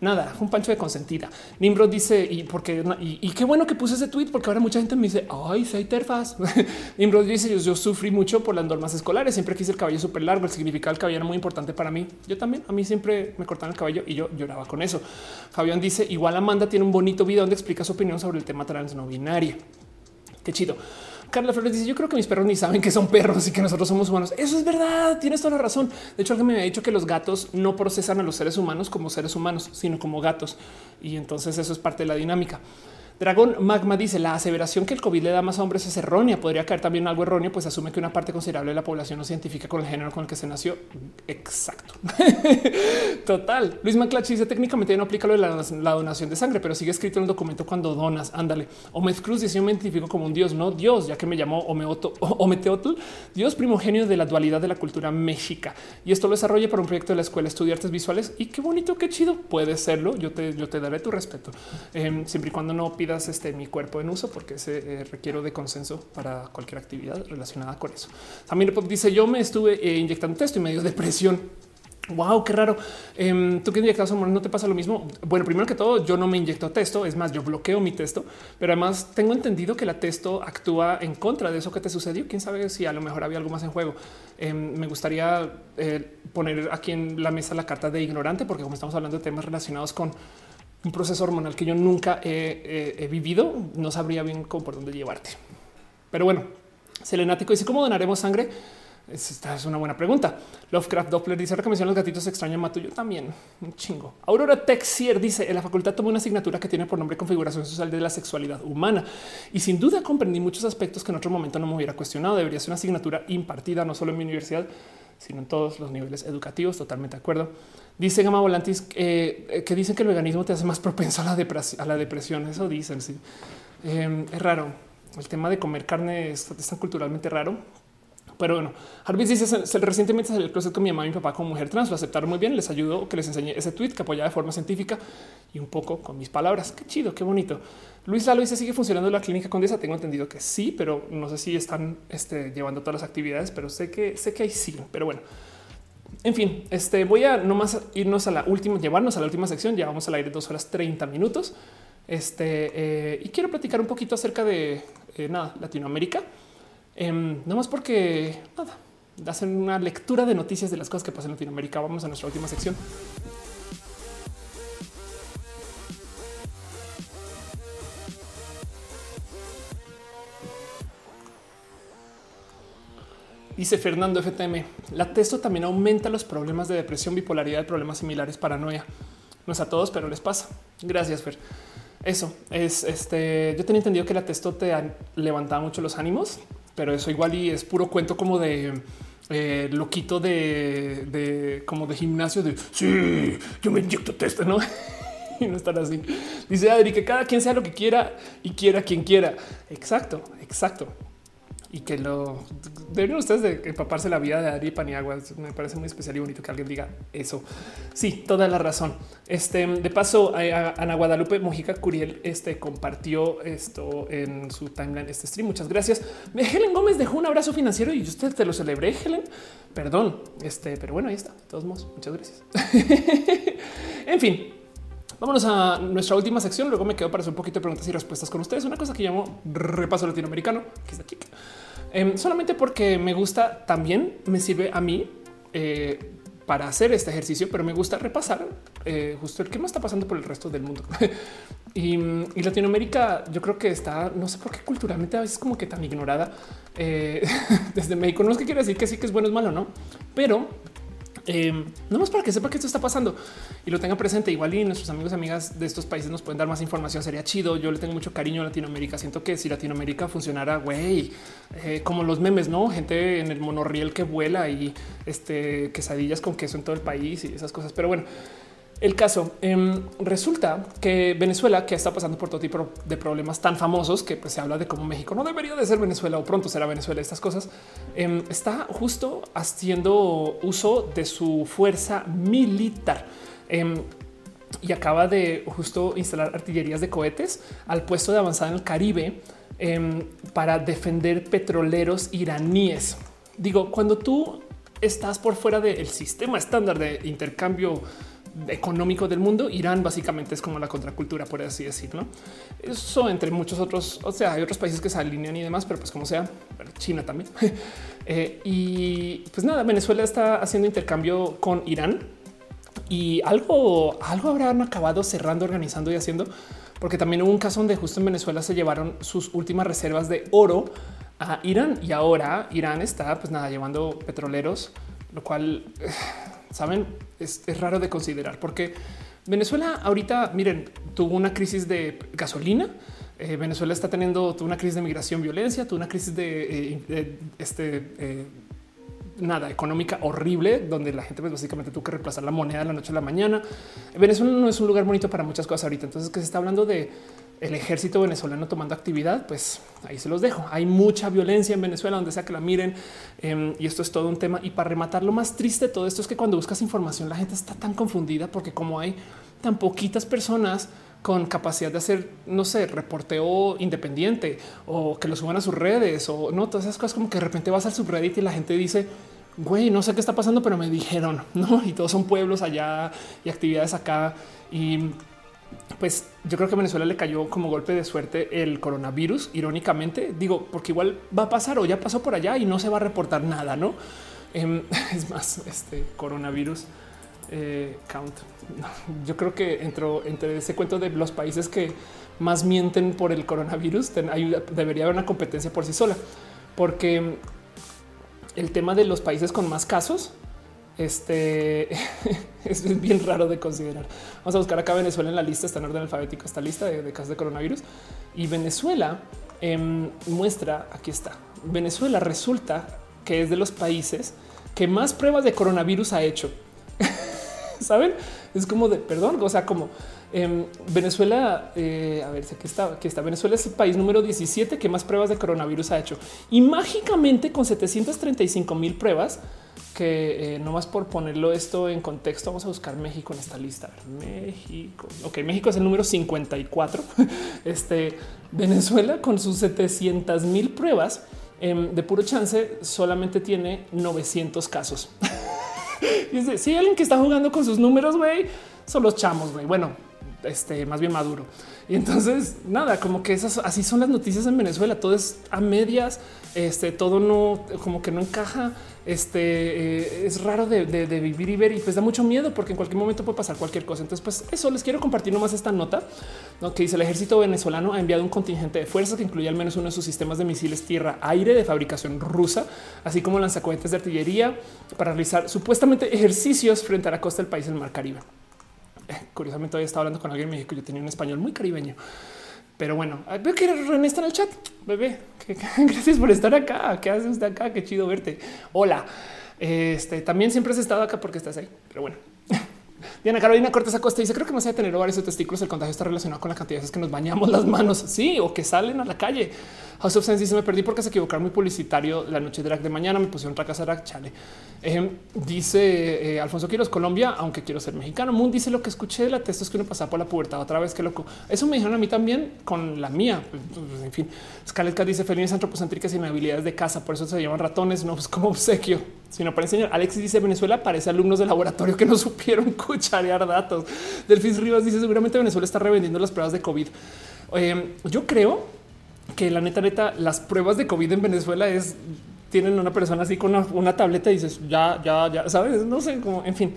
Nada, fue un pancho de consentida. Nimrod dice: Y porque y, qué bueno que puse ese tweet, porque ahora mucha gente me dice: Ay, soy terfaz. Nimrod dice: yo, yo sufrí mucho por las normas escolares. Siempre quise el cabello súper largo. El significado del cabello era muy importante para mí. Yo también. A mí siempre me cortaban el cabello y yo lloraba con eso. Fabián dice: Igual Amanda tiene un bonito video donde explica su opinión sobre el tema trans no binario. Qué chido. Carla Flores dice: Yo creo que mis perros ni saben que son perros y que nosotros somos humanos. Eso es verdad. Tienes toda la razón. De hecho, alguien me había dicho que los gatos no procesan a los seres humanos como seres humanos, sino como gatos. Y entonces eso es parte de la dinámica. Dragón Magma dice la aseveración que el COVID le da más hombres es errónea. Podría caer también algo erróneo, pues asume que una parte considerable de la población no se identifica con el género con el que se nació. Exacto. Total. Luis Maclachi dice técnicamente no aplica lo de la, donación de sangre, pero sigue escrito en el documento cuando donas. Ándale. Omed Cruz dice yo me identifico como un dios, no Dios, ya que me llamó Ometeotl, Dios primogenio de la dualidad de la cultura mexica. Y esto lo desarrolla por un proyecto de la escuela Estudiar Artes Visuales. Y qué bonito, qué chido. Puede serlo. Yo te, daré tu respeto. Em, siempre y cuando no este, mi cuerpo en uso porque se eh, requiero de consenso para cualquier actividad relacionada con eso. También dice yo me estuve eh, inyectando texto y me dio depresión. Wow, qué raro. Em, Tú que inyectas hormonas no te pasa lo mismo. Bueno, primero que todo, yo no me inyecto testo. Es más, yo bloqueo mi texto, pero además tengo entendido que la testo actúa en contra de eso que te sucedió. Quién sabe si a lo mejor había algo más en juego. Em, me gustaría eh, poner aquí en la mesa la carta de ignorante, porque como estamos hablando de temas relacionados con un proceso hormonal que yo nunca he, vivido, no sabría bien cómo por dónde llevarte. Pero bueno, Selenático dice cómo donaremos sangre. Esta es una buena pregunta. Lovecraft Doppler dice mencionan los gatitos extraños mato yo también un chingo. Aurora Texier dice en la facultad tomó una asignatura que tiene por nombre configuración social de la sexualidad humana y sin duda comprendí muchos aspectos que en otro momento no me hubiera cuestionado. Debería ser una asignatura impartida no solo en mi universidad, sino en todos los niveles educativos. Totalmente de acuerdo. Dice Gama Volantis eh, que dicen que el veganismo te hace más propenso a la, depresión. A la depresión. Eso dicen. Sí, em, es raro. El tema de comer carne es, tan culturalmente raro. Pero bueno, Jarvis dice recientemente salió el closet con mi mamá y mi papá como mujer trans. Lo aceptaron muy bien. Les ayudó que les enseñé ese tweet que apoyaba de forma científica y un poco con mis palabras. Qué chido, qué bonito. Luis Lalo dice sigue funcionando la clínica Condesa. Tengo entendido que sí, pero no sé si están este, llevando todas las actividades, pero sé que sé que hay sí. Pero bueno, en fin, este voy a nomás irnos a la última, llevarnos a la última sección. Ya vamos al aire dos horas 30 minutos. Este eh, y quiero platicar un poquito acerca de eh, nada, Latinoamérica. Eh, más porque nada, hacen una lectura de noticias de las cosas que pasan en Latinoamérica. Vamos a nuestra última sección. Dice Fernando FTM, la testo también aumenta los problemas de depresión, bipolaridad, problemas similares, paranoia. No es a todos, pero les pasa. Gracias, Fer. Eso es este. Yo tenía entendido que la testo te levantaba mucho los ánimos, pero eso igual y es puro cuento como de eh, loquito de, de, como de gimnasio de sí, yo me inyecto testo, no? y no estar así. Dice Adri que cada quien sea lo que quiera y quiera quien quiera. Exacto, exacto y que lo deberían ustedes de empaparse la vida de Ari Paniagua. Me parece muy especial y bonito que alguien diga eso. Sí, toda la razón. Este de paso, Ana Guadalupe Mojica Curiel este, compartió esto en su timeline, este stream. Muchas gracias. Helen Gómez dejó un abrazo financiero y usted te lo celebré, Helen. Perdón, este, pero bueno, ahí está. De todos modos, muchas gracias. en fin, Vámonos a nuestra última sección. Luego me quedo para hacer un poquito de preguntas y respuestas con ustedes. Una cosa que llamo repaso latinoamericano, que es aquí. Em, solamente porque me gusta también me sirve a mí eh, para hacer este ejercicio, pero me gusta repasar eh, justo el que más está pasando por el resto del mundo. y, Latinoamérica, yo creo que está, no sé por qué culturalmente a veces como que tan ignorada eh, desde México. No es que quiera decir que sí que es bueno, es malo, no, pero eh, no más para que sepa que esto está pasando y lo tenga presente. Igual y nuestros amigos y amigas de estos países nos pueden dar más información. Sería chido. Yo le tengo mucho cariño a Latinoamérica. Siento que si Latinoamérica funcionara, güey, eh, como los memes, no gente en el monorriel que vuela y este quesadillas con queso en todo el país y esas cosas. Pero bueno, El caso em, resulta que Venezuela, que está pasando por todo tipo de problemas tan famosos que pues, se habla de cómo México no debería de ser Venezuela o pronto será Venezuela, estas cosas, em, está justo haciendo uso de su fuerza militar em, y acaba de justo instalar artillerías de cohetes al puesto de avanzada en el Caribe para defender petroleros iraníes. Digo, cuando tú estás por fuera del sistema estándar de intercambio económico del mundo, Irán básicamente es como la contracultura, por así decirlo. Eso entre muchos otros, o sea, hay otros países que se alinean y demás, pero pues como sea, China también. Eh, y pues nada, Venezuela está haciendo intercambio con Irán y algo, algo habrán acabado cerrando, organizando y haciendo, porque también hubo un caso donde justo en Venezuela se llevaron sus últimas reservas de oro a Irán y ahora Irán está pues nada llevando petroleros, lo cual saben es, raro de considerar porque Venezuela ahorita miren tuvo una crisis de gasolina. Eh, Venezuela está teniendo una crisis de migración, violencia, tuvo una crisis de, eh, este eh, nada económica horrible, donde la gente pues, básicamente tuvo que reemplazar la moneda de la noche a la mañana. Venezuela no es un lugar bonito para muchas cosas ahorita. Entonces, que se está hablando de el ejército venezolano tomando actividad, pues ahí se los dejo. Hay mucha violencia en Venezuela, donde sea que la miren. Em, y esto es todo un tema. Y para rematar, lo más triste de todo esto es que cuando buscas información, la gente está tan confundida porque como hay tan poquitas personas con capacidad de hacer, no sé, reporteo independiente o que lo suban a sus redes o no, todas esas cosas como que de repente vas al subreddit y la gente dice, güey, no sé qué está pasando, pero me dijeron, no? Y todos son pueblos allá y actividades acá. Y pues yo creo que a Venezuela le cayó como golpe de suerte el coronavirus, irónicamente, digo, porque igual va a pasar o ya pasó por allá y no se va a reportar nada, ¿no? Em, es más, este coronavirus eh, count. Yo creo que entró entre ese cuento de los países que más mienten por el coronavirus, debería haber una competencia por sí sola, porque el tema de los países con más casos este es bien raro de considerar. Vamos a buscar acá Venezuela en la lista, está en orden alfabético esta lista de, casos de coronavirus y Venezuela em, muestra aquí está. Venezuela resulta que es de los países que más pruebas de coronavirus ha hecho. Saben? Es como de perdón, o sea, como en Venezuela, eh, a ver aquí está, aquí está. Venezuela es el país número 17 que más pruebas de coronavirus ha hecho y mágicamente con 735 mil pruebas que eh, no más por ponerlo esto en contexto, vamos a buscar México en esta lista. México. Ok, México es el número 54. Este Venezuela con sus 700 mil pruebas em, de puro chance solamente tiene 900 casos. y si hay alguien que está jugando con sus números, güey, son los chamos, güey. Bueno, este más bien maduro. Y entonces nada, como que esas así son las noticias en Venezuela. Todo es a medias, este todo no como que no encaja. Este eh, es raro de, vivir y ver y pues da mucho miedo porque en cualquier momento puede pasar cualquier cosa. Entonces, pues eso les quiero compartir nomás esta nota ¿no? que dice el ejército venezolano ha enviado un contingente de fuerzas que incluye al menos uno de sus sistemas de misiles tierra-aire de fabricación rusa, así como lanzacohetes de artillería para realizar supuestamente ejercicios frente a la costa del país del Mar Caribe. Curiosamente hoy estaba hablando con alguien en México. Yo tenía un español muy caribeño. Pero bueno, veo que René está en el chat. Bebé, gracias por estar acá. ¿Qué haces de acá? Qué chido verte. Hola. Este también siempre has estado acá porque estás ahí. Pero bueno, Diana Carolina Cortés Acosta dice: Creo que más allá de tener varios testículos, el contagio está relacionado con la cantidad de veces que nos bañamos las manos. Sí, o que salen a la calle. House of Sense dice: Me perdí porque se equivocaron muy publicitario la noche drag de mañana. Me pusieron drag chale. Dice eh, Alfonso Quiroz, Colombia, aunque quiero ser mexicano. Moon dice: Lo que escuché de la es que uno pasaba por la pubertad otra vez. Qué loco. Eso me dijeron a mí también con la mía. Pues, pues, en fin, Scarlett dice: Felines antropocéntricas y habilidades de casa. Por eso se llaman ratones, no pues como obsequio, sino para enseñar. Alexis dice: Venezuela parece alumnos de laboratorio que no supieron cucharear datos. Delfis Rivas dice: Seguramente Venezuela está revendiendo las pruebas de COVID. Eh, yo creo que la neta, neta, las pruebas de COVID en Venezuela es tienen una persona así con una, tableta y dices ya, ya, ya sabes, no sé cómo, en fin.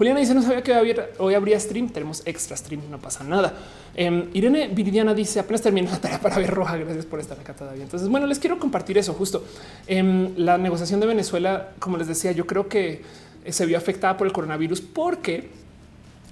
Juliana dice: No sabía que hoy habría stream. Tenemos extra stream, no pasa nada. Em, Irene Viridiana dice: Apenas termina la tarea para ver roja. Gracias por estar acá todavía. Entonces, bueno, les quiero compartir eso justo. em, la negociación de Venezuela, como les decía, yo creo que se vio afectada por el coronavirus porque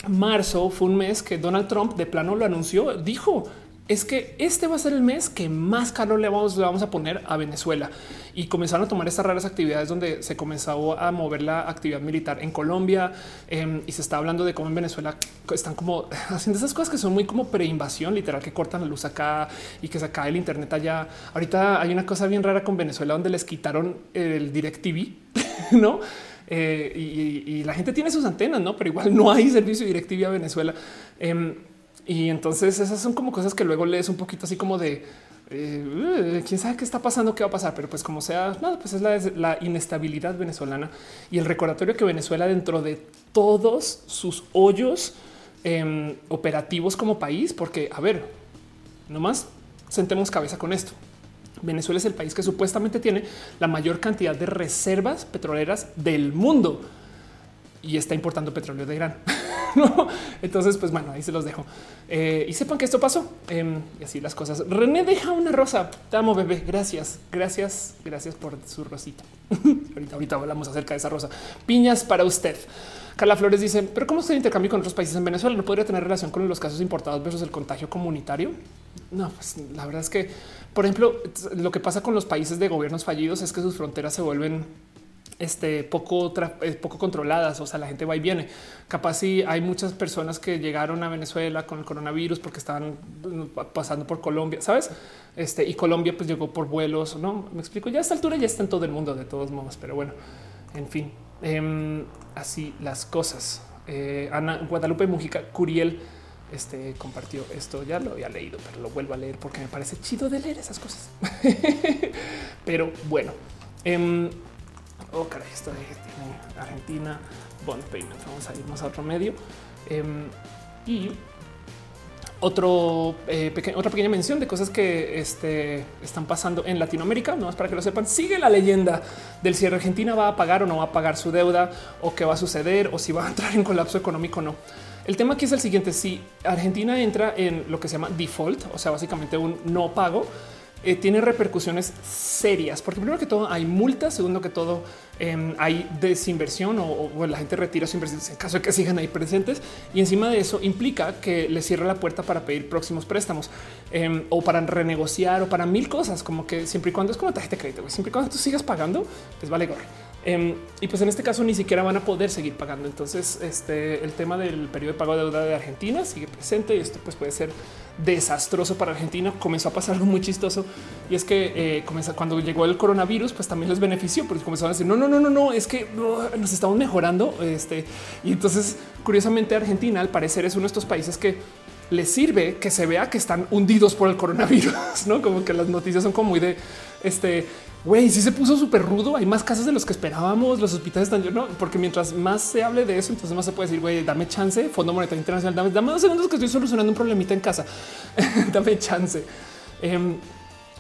marzo fue un mes que Donald Trump de plano lo anunció, dijo es que este va a ser el mes que más calor le vamos, a poner a Venezuela y comenzaron a tomar estas raras actividades donde se comenzó a mover la actividad militar en Colombia em, y se está hablando de cómo en Venezuela están como haciendo esas cosas que son muy como preinvasión, literal, que cortan la luz acá y que se cae el Internet allá. Ahorita hay una cosa bien rara con Venezuela donde les quitaron el DirecTV, no? Eh, y, la gente tiene sus antenas, no? Pero igual no hay servicio DirecTV a Venezuela. Em, y entonces esas son como cosas que luego lees un poquito así como de eh, quién sabe qué está pasando, qué va a pasar, pero pues como sea, nada, pues es la, inestabilidad venezolana y el recordatorio que Venezuela dentro de todos sus hoyos em, operativos como país, porque a ver, nomás sentemos cabeza con esto. Venezuela es el país que supuestamente tiene la mayor cantidad de reservas petroleras del mundo y está importando petróleo de Irán. Entonces, pues bueno, ahí se los dejo. Eh, y sepan que esto pasó. Em, y así las cosas. René deja una rosa. Te amo, bebé. Gracias, gracias, gracias por su rosita. ahorita, ahorita hablamos acerca de esa rosa. Piñas para usted. Carla Flores dice, pero ¿cómo se intercambio con otros países en Venezuela? ¿No podría tener relación con los casos importados versus el contagio comunitario? No, pues la verdad es que, por ejemplo, lo que pasa con los países de gobiernos fallidos es que sus fronteras se vuelven este, poco, eh, poco controladas. O sea, la gente va y viene. Capaz si hay muchas personas que llegaron a Venezuela con el coronavirus porque estaban mm, pasando por Colombia, sabes? Este y Colombia pues llegó por vuelos. No me explico. Ya a esta altura ya está en todo el mundo de todos modos, pero bueno, en fin, em, así las cosas. Eh, Ana Guadalupe Mujica Curiel este compartió esto. Ya lo había leído, pero lo vuelvo a leer porque me parece chido de leer esas cosas. pero bueno, em, Oh, caray, esto de Argentina, Bond Payment. Vamos a irnos a otro medio. Em, y otro eh, otra pequeña mención de cosas que este, están pasando en Latinoamérica, no es para que lo sepan. Sigue la leyenda del si Argentina va a pagar o no va a pagar su deuda o qué va a suceder o si va a entrar en colapso económico o no. El tema aquí es el siguiente: si Argentina entra en lo que se llama default, o sea, básicamente un no pago, eh, tiene repercusiones serias, porque primero que todo hay multas, segundo que todo em, hay desinversión o, la gente retira su inversión en caso de que sigan ahí presentes y encima de eso implica que le cierra la puerta para pedir próximos préstamos em, o para renegociar o para mil cosas, como que siempre y cuando es como tarjeta de crédito, siempre y cuando tú sigas pagando, pues vale. Em, y pues en este caso ni siquiera van a poder seguir pagando. Entonces, este el tema del periodo de pago de deuda de Argentina sigue presente y esto pues puede ser desastroso para Argentina. Comenzó a pasar algo muy chistoso y es que eh, cuando llegó el coronavirus, pues también les benefició porque comenzaron a decir no, no, no, no, no, es que nos estamos mejorando. Este y entonces, curiosamente, Argentina al parecer es uno de estos países que les sirve que se vea que están hundidos por el coronavirus, no como que las noticias son como muy de este güey, sí se puso súper rudo. Hay más casos de los que esperábamos. Los hospitales están llenos, porque mientras más se hable de eso, entonces más se puede decir, güey, dame chance. Fondo Monetario Internacional, dame, dame dos segundos que estoy solucionando un problemita en casa. dame chance. Em,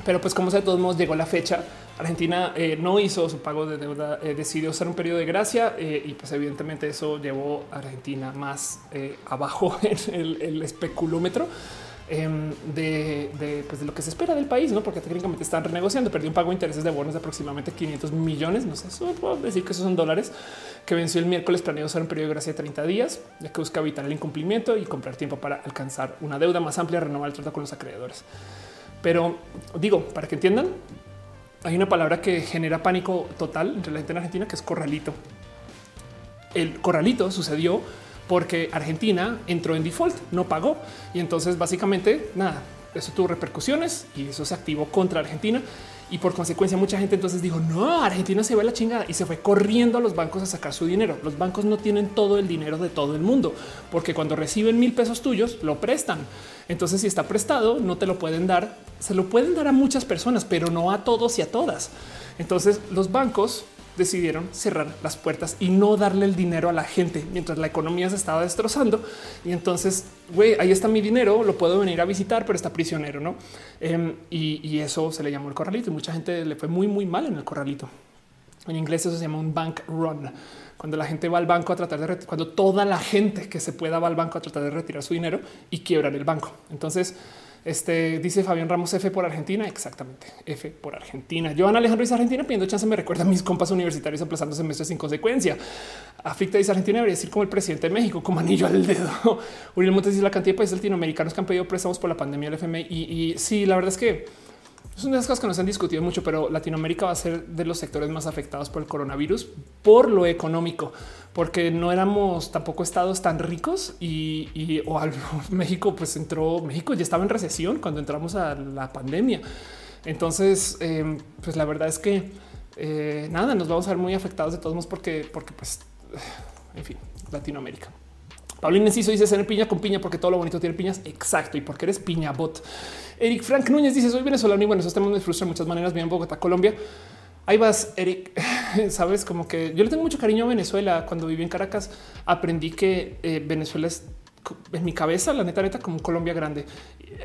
pero pues como sea, de todos modos llegó la fecha. Argentina eh, no hizo su pago de deuda, eh, decidió usar un periodo de gracia eh, y pues evidentemente eso llevó a Argentina más abajo en el, el especulómetro. Em, pues, de, lo que se espera del país, no? Porque técnicamente están renegociando. Perdió un pago de intereses de bonos de aproximadamente 500 millones. No sé, puedo decir que esos son dólares que venció el miércoles. Planeado usar un periodo de gracia de 30 días, ya que busca evitar el incumplimiento y comprar tiempo para alcanzar una deuda más amplia, renovar el trato con los acreedores. Pero digo, para que entiendan, hay una palabra que genera pánico total entre la gente en Argentina, que es corralito. El corralito sucedió porque Argentina entró en default, no pagó y entonces básicamente nada, eso tuvo repercusiones y eso se activó contra Argentina y por consecuencia mucha gente entonces dijo no, Argentina se va a la chingada y se fue corriendo a los bancos a sacar su dinero. Los bancos no tienen todo el dinero de todo el mundo porque cuando reciben mil pesos tuyos lo prestan. Entonces si está prestado no te lo pueden dar, se lo pueden dar a muchas personas, pero no a todos y a todas. Entonces los bancos decidieron cerrar las puertas y no darle el dinero a la gente mientras la economía se estaba destrozando. Y entonces, güey, ahí está mi dinero, lo puedo venir a visitar, pero está prisionero, ¿no? Em, y, eso se le llamó el corralito y mucha gente le fue muy, muy mal en el corralito. En inglés eso se llama un bank run. Cuando la gente va al banco a tratar de cuando toda la gente que se pueda va al banco a tratar de retirar su dinero y quiebran el banco. Entonces, Este dice Fabián Ramos F por Argentina. Exactamente. F por Argentina. Joan Alejandro dice Argentina pidiendo chance. Me recuerda a mis compas universitarios aplazando semestres sin consecuencia. Aflicta dice Argentina debería decir como el presidente de México, como anillo al dedo. Uriel Montes dice la cantidad de países latinoamericanos que han pedido préstamos por la pandemia del FMI. Y, y sí, la verdad es que es una de las cosas que nos han discutido mucho, pero Latinoamérica va a ser de los sectores más afectados por el coronavirus por lo económico, porque no éramos tampoco estados tan ricos y, o México pues entró, México ya estaba en recesión cuando entramos a la pandemia. Entonces, em, pues la verdad es que eh, nada, nos vamos a ver muy afectados de todos modos porque, porque pues, en fin, Latinoamérica. Paulina Enciso dice ser piña con piña porque todo lo bonito tiene piñas. Exacto. Y porque eres piña bot. Eric Frank Núñez dice soy venezolano y bueno, esos temas me frustran de muchas maneras. Bien en Bogotá, Colombia. Ahí vas, Eric. Sabes como que yo le tengo mucho cariño a Venezuela. Cuando viví en Caracas, aprendí que eh, Venezuela es en mi cabeza, la neta, neta, como Colombia grande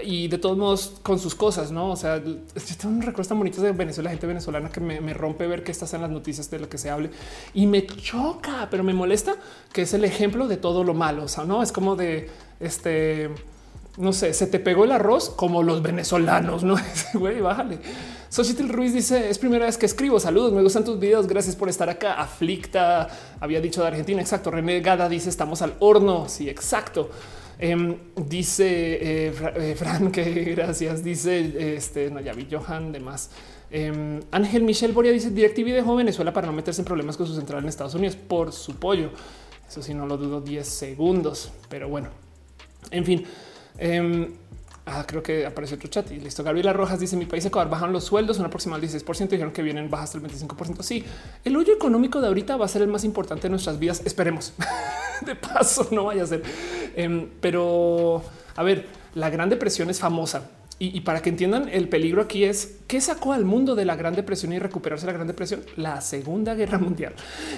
y de todos modos con sus cosas, no? O sea, yo tengo un recuerdo tan bonito de Venezuela, gente venezolana que me, rompe ver que estás en las noticias de lo que se hable y me choca, pero me molesta que es el ejemplo de todo lo malo. O sea, no es como de este, no sé, se te pegó el arroz como los venezolanos, no güey, bájale. Xochitl Ruiz dice es primera vez que escribo. Saludos, me gustan tus videos. Gracias por estar acá. Aflicta había dicho de Argentina. Exacto. René Gada dice estamos al horno. Sí, exacto. Em, dice eh, eh, que gracias. Dice este no, ya Johan demás. Em, Ángel Michel Boria dice DirecTV dejó Venezuela para no meterse en problemas con su central en Estados Unidos por su pollo. Eso sí, no lo dudo 10 segundos, pero bueno, en fin. Em, Ah, creo que apareció otro chat y listo. Gabriela Rojas dice mi país Ecuador bajan los sueldos un aproximado del 16%. Dijeron que vienen bajas del 25%. Sí, el hoyo económico de ahorita va a ser el más importante de nuestras vidas. Esperemos de paso, no vaya a ser. Em, pero a ver, la Gran Depresión es famosa y, para que entiendan el peligro aquí es qué sacó al mundo de la Gran Depresión y recuperarse la Gran Depresión, la Segunda Guerra Mundial.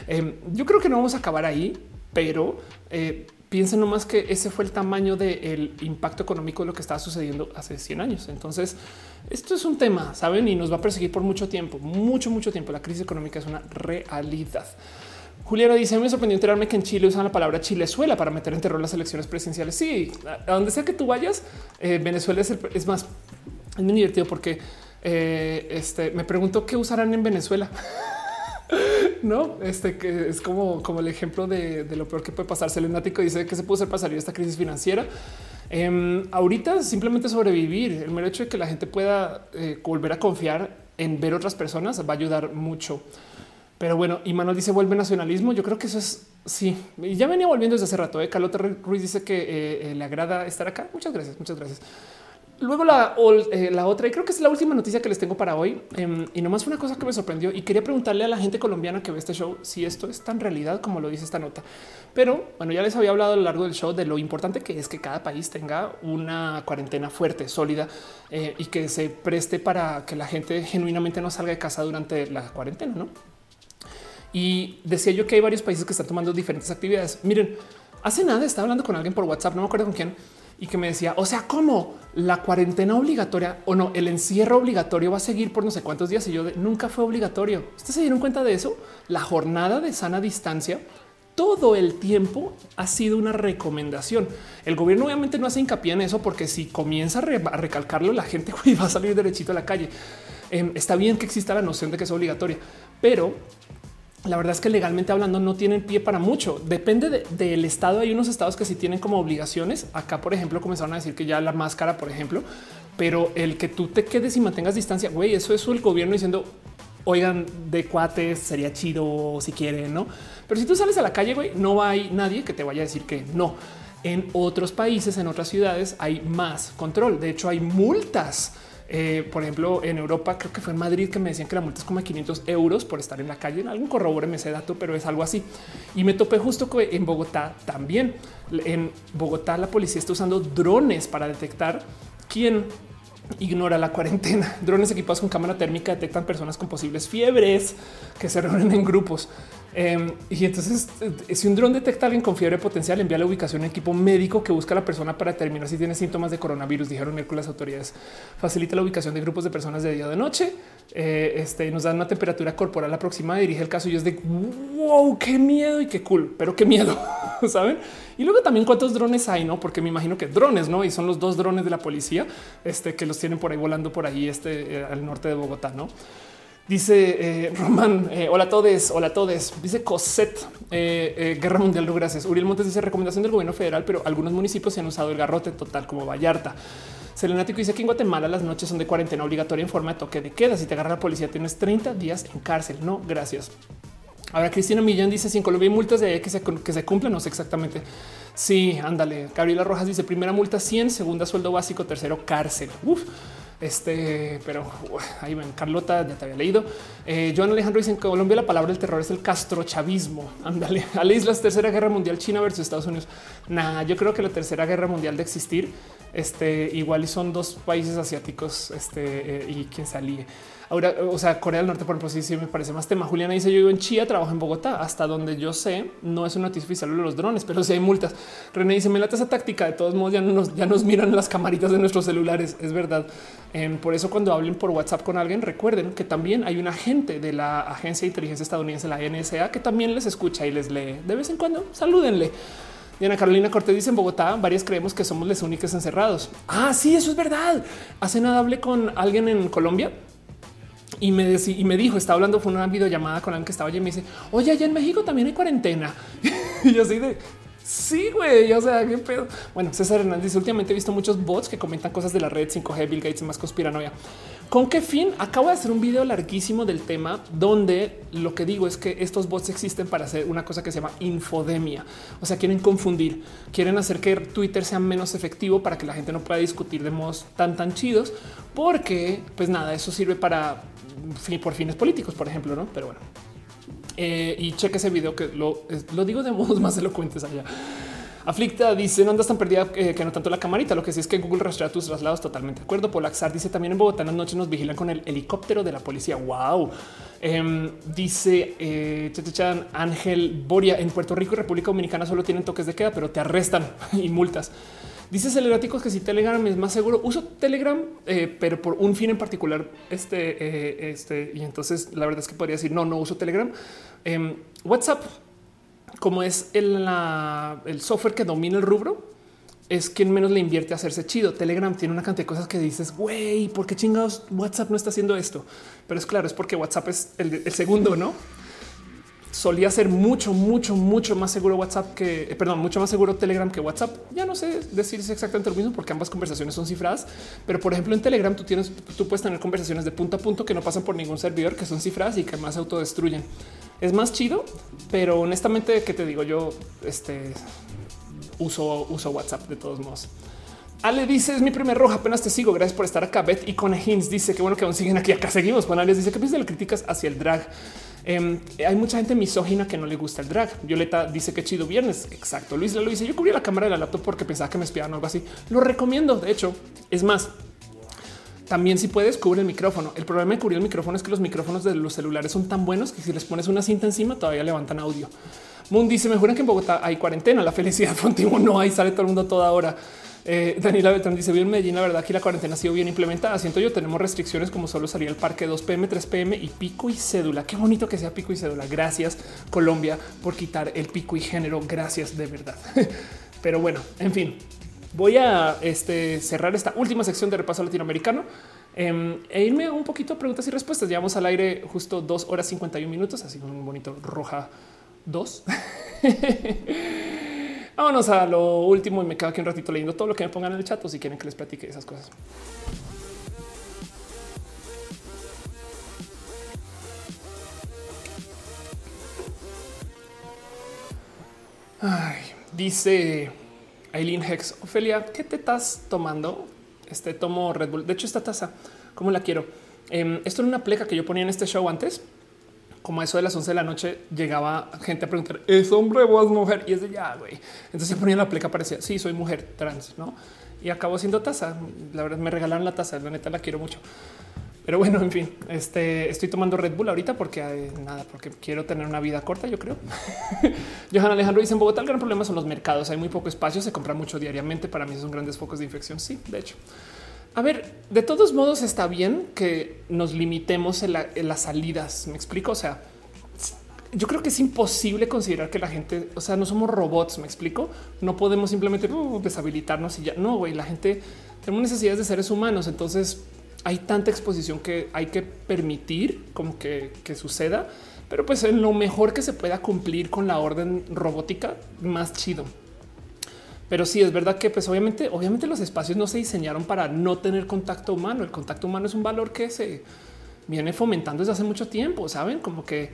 Em, yo creo que no vamos a acabar ahí, pero eh, piensen nomás que ese fue el tamaño del impacto económico de lo que estaba sucediendo hace 100 años. Entonces, esto es un tema, saben, y nos va a perseguir por mucho tiempo, mucho, mucho tiempo. La crisis económica es una realidad. Juliana dice: Me sorprendió enterarme que en Chile usan la palabra Chilezuela para meter en terror las elecciones presidenciales. Sí, a donde sea que tú vayas, eh, Venezuela es, es, más, divertido porque eh, este, me pregunto qué usarán en Venezuela. no, este que es como, como el ejemplo de, lo peor que puede pasar. Selenático dice que se puede hacer pasar esta crisis financiera. Em, ahorita simplemente sobrevivir. El mero hecho de que la gente pueda eh, volver a confiar en ver otras personas va a ayudar mucho. Pero bueno, y Manuel dice vuelve nacionalismo. Yo creo que eso es sí. Ya venía volviendo desde hace rato. ¿eh? Carlota Ruiz dice que eh, eh, le agrada estar acá. Muchas gracias, muchas gracias. Luego la, eh, la, otra, y creo que es la última noticia que les tengo para hoy. Em, y nomás fue una cosa que me sorprendió y quería preguntarle a la gente colombiana que ve este show si esto es tan realidad como lo dice esta nota. Pero bueno, ya les había hablado a lo largo del show de lo importante que es que cada país tenga una cuarentena fuerte, sólida eh, y que se preste para que la gente genuinamente no salga de casa durante la cuarentena. ¿no? Y decía yo que hay varios países que están tomando diferentes actividades. Miren, hace nada estaba hablando con alguien por WhatsApp, no me acuerdo con quién y que me decía, o sea, ¿cómo la cuarentena obligatoria o no, el encierro obligatorio va a seguir por no sé cuántos días? Y yo nunca fue obligatorio. ¿Ustedes se dieron cuenta de eso? La jornada de sana distancia todo el tiempo ha sido una recomendación. El gobierno obviamente no hace hincapié en eso porque si comienza a, recalcarlo, la gente va a salir derechito a la calle. Em, está bien que exista la noción de que es obligatoria, pero la verdad es que legalmente hablando no tienen pie para mucho. Depende del estado. Hay unos estados que sí tienen como obligaciones. Acá, por ejemplo, comenzaron a decir que ya la máscara, por ejemplo, pero el que tú te quedes y mantengas distancia, güey, eso es el gobierno diciendo, oigan, de cuates sería chido si quieren, no? Pero si tú sales a la calle, güey, no hay nadie que te vaya a decir que no. En otros países, en otras ciudades, hay más control. De hecho, hay multas eh, por ejemplo, en Europa, creo que fue en Madrid que me decían que la multa es como 500 euros por estar en la calle. En algún corrobore ese dato, pero es algo así. Y me topé justo en Bogotá también. En Bogotá la policía está usando drones para detectar quién ignora la cuarentena. Drones equipados con cámara térmica detectan personas con posibles fiebres que se reúnen en grupos. Em, y entonces, eh, si un dron detecta a alguien con fiebre potencial, envía la ubicación a equipo médico que busca a la persona para determinar si tiene síntomas de coronavirus. Dijeron miércoles autoridades. Facilita la ubicación de grupos de personas de día o de noche. Eh, este nos da una temperatura corporal aproximada, dirige el caso y es de wow, qué miedo y qué cool, pero qué miedo. saben? Y luego también cuántos drones hay, no? Porque me imagino que drones, no? Y son los dos drones de la policía este, que los tienen por ahí volando por ahí, este eh, al norte de Bogotá, no? Dice eh, Román, eh, hola a todos, hola a todos. Dice Cosette, Guerra Mundial, no gracias. Uriel Montes dice recomendación del gobierno federal, pero algunos municipios se han usado el garrote total como Vallarta. Selenático dice que en Guatemala las noches son de cuarentena obligatoria en forma de toque de queda. Si te agarra la policía tienes 30 días en cárcel. No, gracias. Ahora Cristina Millán dice si en Colombia hay multas de que se, que se cumplen, no sé exactamente. Sí, ándale. Gabriela Rojas dice primera multa 100, segunda sueldo básico, tercero cárcel. Uf. Este, pero ahí ven, Carlota, ya te había leído. Eh, Joan Alejandro dice en Colombia la palabra del terror es el castrochavismo. Ándale, a la isla tercera guerra mundial, China versus Estados Unidos. Nah, yo creo que la tercera guerra mundial de existir, este, igual son dos países asiáticos, este, eh, y quien salía. Ahora, o sea, Corea del Norte, por ejemplo, sí, sí me parece más tema. Juliana dice: Yo vivo en Chía, trabajo en Bogotá. Hasta donde yo sé, no es una noticia oficial de los drones, pero sí hay multas. René dice: Me late esa táctica. De todos modos, ya, no nos, ya nos miran las camaritas de nuestros celulares. Es verdad. Em, por eso, cuando hablen por WhatsApp con alguien, recuerden que también hay un agente de la Agencia de Inteligencia Estadounidense, la NSA, que también les escucha y les lee de vez en cuando. Salúdenle. Diana Carolina Cortés dice en Bogotá, varias creemos que somos los únicos encerrados. Ah, sí, eso es verdad. Hace nada hablé con alguien en Colombia y me, y me dijo, estaba hablando, fue una videollamada con alguien que estaba allí y me dice, oye, allá en México también hay cuarentena. y yo así de, sí, güey, o sea, qué pedo. Bueno, César Hernández últimamente he visto muchos bots que comentan cosas de la red 5G, Bill Gates y más conspiranoia. ¿Con qué fin? Acabo de hacer un video larguísimo del tema donde lo que digo es que estos bots existen para hacer una cosa que se llama infodemia. O sea, quieren confundir, quieren hacer que Twitter sea menos efectivo para que la gente no pueda discutir de modos tan tan chidos, porque pues nada, eso sirve para por fines políticos, por ejemplo, no? Pero bueno, eh, y cheque ese video que lo, lo digo de modos más elocuentes allá. Aflicta dice no andas tan perdida eh, que no tanto la camarita. Lo que sí es que Google rastrea tus traslados. Totalmente de acuerdo. Polaxar dice también en Bogotá en las noches nos vigilan con el helicóptero de la policía. Wow. Em, dice eh, Ángel Boria en Puerto Rico y República Dominicana solo tienen toques de queda, pero te arrestan y multas. Dice Celeráticos que si Telegram es más seguro, uso Telegram, eh, pero por un fin en particular. Este, eh, este, y entonces la verdad es que podría decir no, no uso Telegram. Em, WhatsApp, como es el, software que domina el rubro, es quien menos le invierte a hacerse chido. Telegram tiene una cantidad de cosas que dices, güey, ¿por qué chingados WhatsApp no está haciendo esto? Pero es claro, es porque WhatsApp es el segundo, ¿no? Solía ser mucho, mucho, mucho más seguro WhatsApp que, eh, perdón, mucho más seguro Telegram que WhatsApp. Ya no sé decir exactamente lo mismo porque ambas conversaciones son cifradas, pero por ejemplo en Telegram tú tienes, tú puedes tener conversaciones de punto a punto que no pasan por ningún servidor, que son cifradas y que más se autodestruyen. Es más chido, pero honestamente, ¿qué te digo? Yo este, uso, uso WhatsApp de todos modos. Ale dice es mi primer roja, apenas te sigo. Gracias por estar acá. Beth y con Hinz dice que bueno que aún siguen aquí. Acá seguimos. Juan Alex dice que piensas de las críticas hacia el drag. Em, hay mucha gente misógina que no le gusta el drag. Violeta dice que chido viernes. Exacto. Luis lo dice. Yo cubrí la cámara de la laptop porque pensaba que me espiaban o algo así. Lo recomiendo. De hecho, es más, también si puedes cubrir el micrófono. El problema de cubrir el micrófono es que los micrófonos de los celulares son tan buenos que si les pones una cinta encima todavía levantan audio. Moon dice, me juran que en Bogotá hay cuarentena. La felicidad contigo no hay, sale todo el mundo toda hora. Eh, Daniela Beltrán dice bien Medellín. La verdad que la cuarentena ha sido bien implementada. Siento yo tenemos restricciones como solo salir al parque 2 pm, 3 pm y pico y cédula. Qué bonito que sea pico y cédula. Gracias Colombia por quitar el pico y género. Gracias de verdad. Pero bueno, en fin, voy a este, cerrar esta última sección de repaso latinoamericano em, e irme un poquito a preguntas y respuestas. Llevamos al aire justo dos horas 51 minutos, así un bonito roja dos. Vámonos a lo último y me quedo aquí un ratito leyendo todo lo que me pongan en el chat o si quieren que les platique esas cosas. Ay, dice Aileen Hex, Ofelia, ¿qué te estás tomando? Este tomo Red Bull. De hecho, esta taza, ¿cómo la quiero? Em, esto era una pleca que yo ponía en este show antes como eso de las 11 de la noche llegaba gente a preguntar es hombre o es mujer y es de ya güey. Entonces se ponía la pleca parecía sí soy mujer trans, no? Y acabo siendo taza. La verdad me regalaron la taza. La neta la quiero mucho. Pero bueno, en fin, este estoy tomando Red Bull ahorita porque nada, porque quiero tener una vida corta, yo creo. Johan Alejandro dice en Bogotá el gran problema son los mercados. Hay muy poco espacio, se compra mucho diariamente. Para mí son grandes focos de infección. Sí, de hecho. A ver, de todos modos está bien que nos limitemos en, las salidas. Me explico. O sea, yo creo que es imposible considerar que la gente, o sea, no somos robots, me explico. No podemos simplemente uh, deshabilitarnos y ya no, güey. La gente tenemos necesidades de seres humanos. Entonces hay tanta exposición que hay que permitir como que, que suceda, pero pues en lo mejor que se pueda cumplir con la orden robótica, más chido. Pero sí es verdad que, pues obviamente, obviamente los espacios no se diseñaron para no tener contacto humano. El contacto humano es un valor que se viene fomentando desde hace mucho tiempo. Saben como que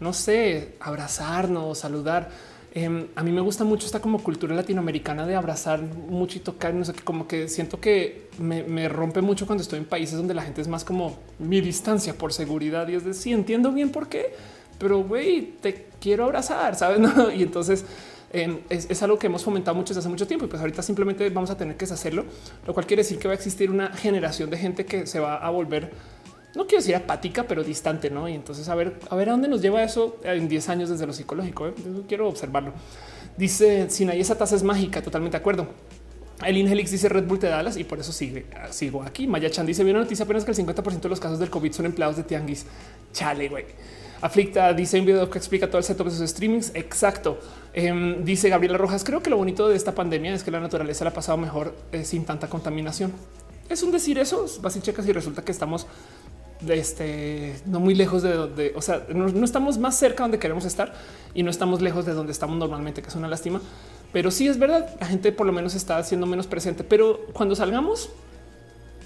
no sé, abrazarnos, saludar. Em, a mí me gusta mucho esta como cultura latinoamericana de abrazar mucho y tocar. No sé qué, como que siento que me, rompe mucho cuando estoy en países donde la gente es más como mi distancia por seguridad. Y es decir, sí, entiendo bien por qué, pero güey, te quiero abrazar, sabes? Y entonces es, algo que hemos fomentado mucho desde hace mucho tiempo y pues ahorita simplemente vamos a tener que hacerlo, lo cual quiere decir que va a existir una generación de gente que se va a volver no quiero decir apática, pero distante, ¿no? Y entonces a ver, a ver a dónde nos lleva eso en 10 años desde lo psicológico. ¿eh? Quiero observarlo. Dice, sin ahí esa tasa es mágica, totalmente de acuerdo. El Ingelix dice Red Bull te Dallas y por eso sigue, sigo aquí. Maya Chan dice, vi una noticia apenas que el 50% de los casos del COVID son empleados de tianguis. Chale, güey. Aflicta dice un video que explica todo el setup de sus streamings. Exacto. Em, dice Gabriela Rojas, creo que lo bonito de esta pandemia es que la naturaleza la ha pasado mejor eh, sin tanta contaminación. Es un decir eso, vas y checas y resulta que estamos este, no muy lejos de donde, o sea, no, estamos más cerca donde queremos estar y no estamos lejos de donde estamos normalmente, que es una lástima. Pero sí es verdad, la gente por lo menos está haciendo menos presente, pero cuando salgamos,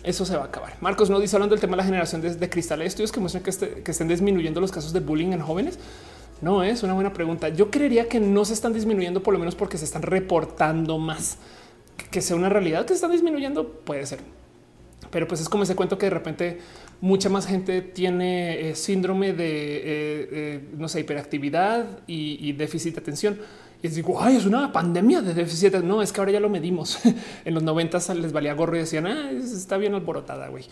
eso se va a acabar. Marcos no dice hablando del tema de la generación de, cristal. Estudios que muestran que, este, que estén disminuyendo los casos de bullying en jóvenes. No es una buena pregunta. Yo creería que no se están disminuyendo, por lo menos porque se están reportando más. Que sea una realidad que se están disminuyendo, puede ser. Pero pues es como ese cuento que de repente mucha más gente tiene eh, síndrome de, eh, eh, no sé, hiperactividad y, déficit de atención. Y digo, ay, es una pandemia de déficit. No, es que ahora ya lo medimos. en los 90 les valía gorro y decían, ah, está bien alborotada, güey.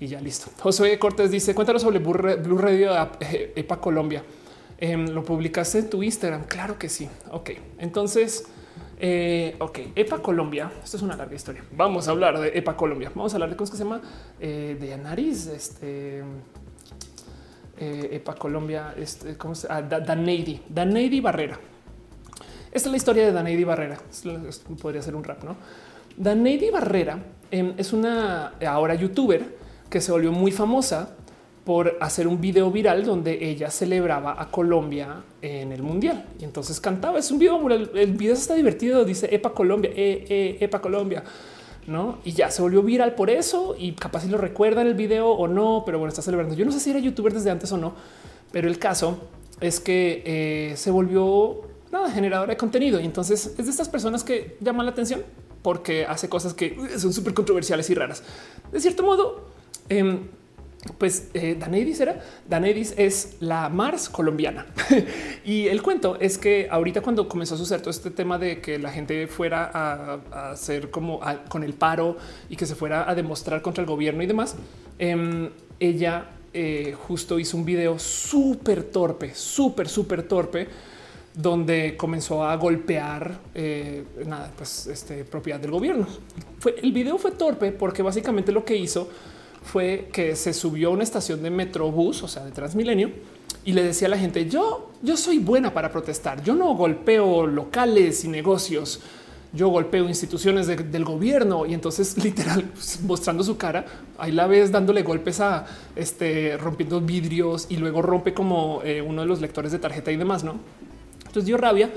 Y ya listo. José Cortés dice, cuéntanos sobre Blue Radio EPA Colombia. Em, lo publicaste en tu Instagram. Claro que sí. Ok, entonces... Eh, ok, EPA Colombia. Esto es una larga historia. Vamos a hablar de EPA Colombia. Vamos a hablar de cómo es que se llama eh, de Anariz. Este eh, EPA Colombia. Este cómo se ah, Daneidi, Daneidi Barrera. Esta es la historia de Daneidi Barrera. Podría ser un rap, no? Daneidi Barrera em, es una ahora youtuber que se volvió muy famosa por hacer un video viral donde ella celebraba a Colombia en el mundial y entonces cantaba. Es un video, el, video está divertido. Dice Epa Colombia, e, e, Epa Colombia, no? Y ya se volvió viral por eso y capaz si lo recuerdan el video o no, pero bueno, está celebrando. Yo no sé si era youtuber desde antes o no, pero el caso es que eh, se volvió nada generadora de contenido y entonces es de estas personas que llaman la atención porque hace cosas que son súper controversiales y raras. De cierto modo, em, pues eh, Danedis era Danedis es la Mars colombiana. y el cuento es que ahorita cuando comenzó a suceder todo este tema de que la gente fuera a, hacer como con el paro y que se fuera a demostrar contra el gobierno y demás, em, ella eh, justo hizo un video súper torpe, súper, súper torpe donde comenzó a golpear eh, nada, pues este propiedad del gobierno. Fue el video fue torpe porque básicamente lo que hizo fue que se subió a una estación de Metrobús, o sea, de Transmilenio, y le decía a la gente, yo, yo soy buena para protestar, yo no golpeo locales y negocios, yo golpeo instituciones del gobierno y entonces literal pues, mostrando su cara, ahí la ves dándole golpes a este rompiendo vidrios y luego rompe como eh, uno de los lectores de tarjeta y demás, ¿no? Entonces dio rabia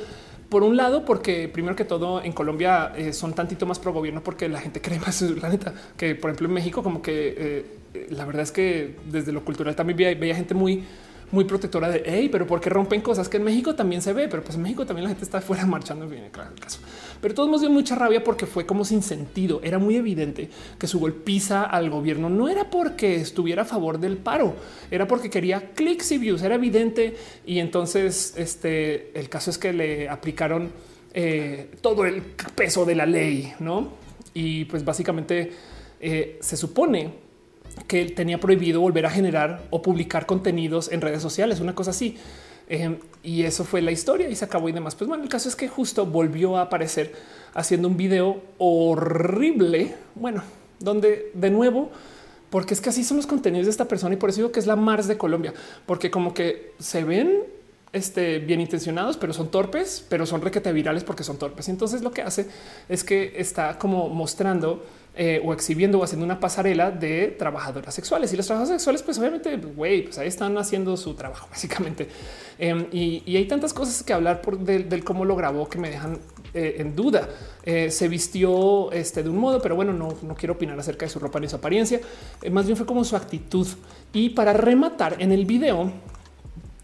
por un lado, porque primero que todo en Colombia eh, son tantito más pro gobierno porque la gente cree más la neta que por ejemplo en México como que eh, la verdad es que desde lo cultural también veía gente muy muy protectora de hey, pero porque rompen cosas que en México también se ve, pero pues en México también la gente está fuera marchando. Bien, claro, el caso, pero todos nos dio mucha rabia porque fue como sin sentido. Era muy evidente que su golpiza al gobierno no era porque estuviera a favor del paro, era porque quería clics y views. Era evidente. Y entonces, este el caso es que le aplicaron eh, todo el peso de la ley, no? Y pues básicamente eh, se supone que tenía prohibido volver a generar o publicar contenidos en redes sociales, una cosa así. Em, y eso fue la historia y se acabó y demás. Pues bueno, el caso es que justo volvió a aparecer haciendo un video horrible, bueno, donde de nuevo, porque es que así son los contenidos de esta persona y por eso digo que es la Mars de Colombia, porque como que se ven este, bien intencionados, pero son torpes, pero son requete virales porque son torpes. Entonces lo que hace es que está como mostrando eh, o exhibiendo o haciendo una pasarela de trabajadoras sexuales y los trabajadores sexuales, pues obviamente, güey, pues ahí están haciendo su trabajo básicamente. Em, y, hay tantas cosas que hablar por del, cómo lo grabó que me dejan eh, en duda. Eh, se vistió este, de un modo, pero bueno, no, no quiero opinar acerca de su ropa ni su apariencia. más bien fue como su actitud. Y para rematar en el video,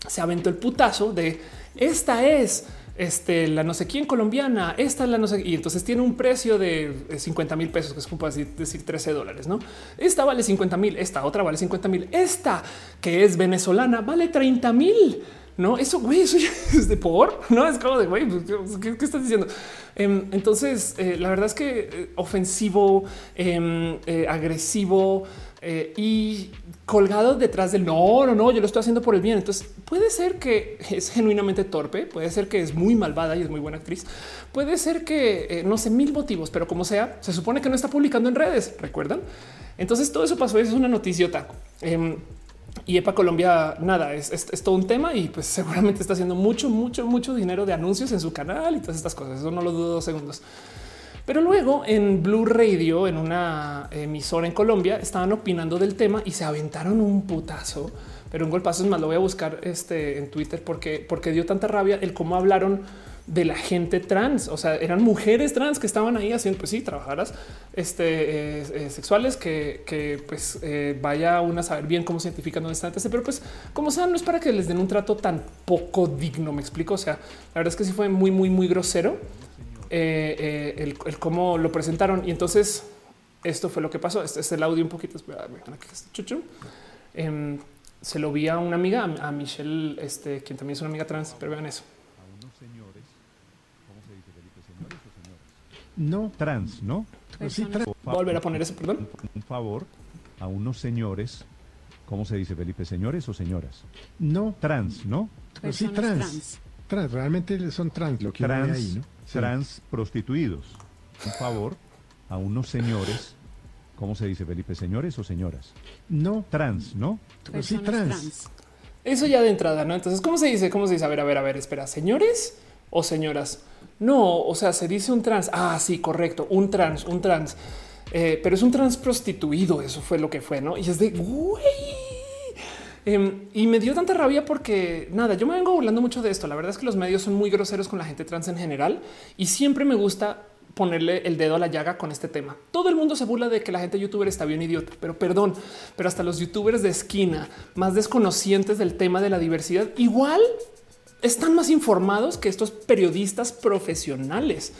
se aventó el putazo de esta es este, la no sé quién colombiana, esta es la no sé, y entonces tiene un precio de 50 mil pesos, que es como decir, decir 13 dólares, ¿no? Esta vale 50 mil, esta otra vale 50 mil, esta que es venezolana vale 30 mil. No, eso, güey, eso es de por, no es como de güey, pues, ¿qué, estás diciendo? Em, entonces, eh, la verdad es que eh, ofensivo, em, eh, agresivo y colgado detrás del no, no, no, yo lo estoy haciendo por el bien. Entonces puede ser que es genuinamente torpe, puede ser que es muy malvada y es muy buena actriz, puede ser que no sé mil motivos, pero como sea, se supone que no está publicando en redes. Recuerdan? Entonces todo eso pasó. Eso es una noticiota. Eh, y EPA Colombia, nada, es, todo un tema y pues seguramente está haciendo mucho, mucho, mucho dinero de anuncios en su canal y todas estas cosas. Eso no lo dudo dos segundos. Pero luego en Blue Radio, en una emisora en Colombia, estaban opinando del tema y se aventaron un putazo, pero un golpazo es más. Lo voy a buscar este, en Twitter porque, porque dio tanta rabia el cómo hablaron de la gente trans. O sea, eran mujeres trans que estaban ahí haciendo, pues sí, trabajadoras este, eh, eh, sexuales que, pues eh, vaya una a saber bien cómo se identifican dónde están, pero pues como sea, no es para que les den un trato tan poco digno. Me explico. O sea, la verdad es que sí fue muy, muy, muy grosero el, cómo lo presentaron. Y entonces esto fue lo que pasó. Este es el audio un poquito. Em, se lo vi a una amiga, a Michelle, este, quien también es una amiga trans, pero vean eso. No. Trans, ¿no? Sí, trans. Volver a poner eso, perdón. Un favor a unos señores. ¿Cómo se dice, Felipe? ¿Señores o señoras? No. Trans, ¿no? sí, trans. trans. realmente son trans lo que trans, ahí, ¿no? Trans prostituidos. Un favor a unos señores. ¿Cómo se dice, Felipe? ¿Señores o señoras? No. Trans, ¿no? sí, trans. Eso ya de entrada, ¿no? Entonces, ¿cómo se dice? ¿Cómo se dice? A ver, a ver, a ver, espera, ¿señores o señoras? No, o sea, se dice un trans. Ah, sí, correcto. Un trans, un trans. Eh, pero es un trans prostituido. Eso fue lo que fue, no? Y es de güey. Em, y me dio tanta rabia porque nada, yo me vengo burlando mucho de esto. La verdad es que los medios son muy groseros con la gente trans en general y siempre me gusta ponerle el dedo a la llaga con este tema. Todo el mundo se burla de que la gente youtuber está bien idiota, pero perdón, pero hasta los youtubers de esquina más desconocientes del tema de la diversidad igual están más informados que estos periodistas profesionales.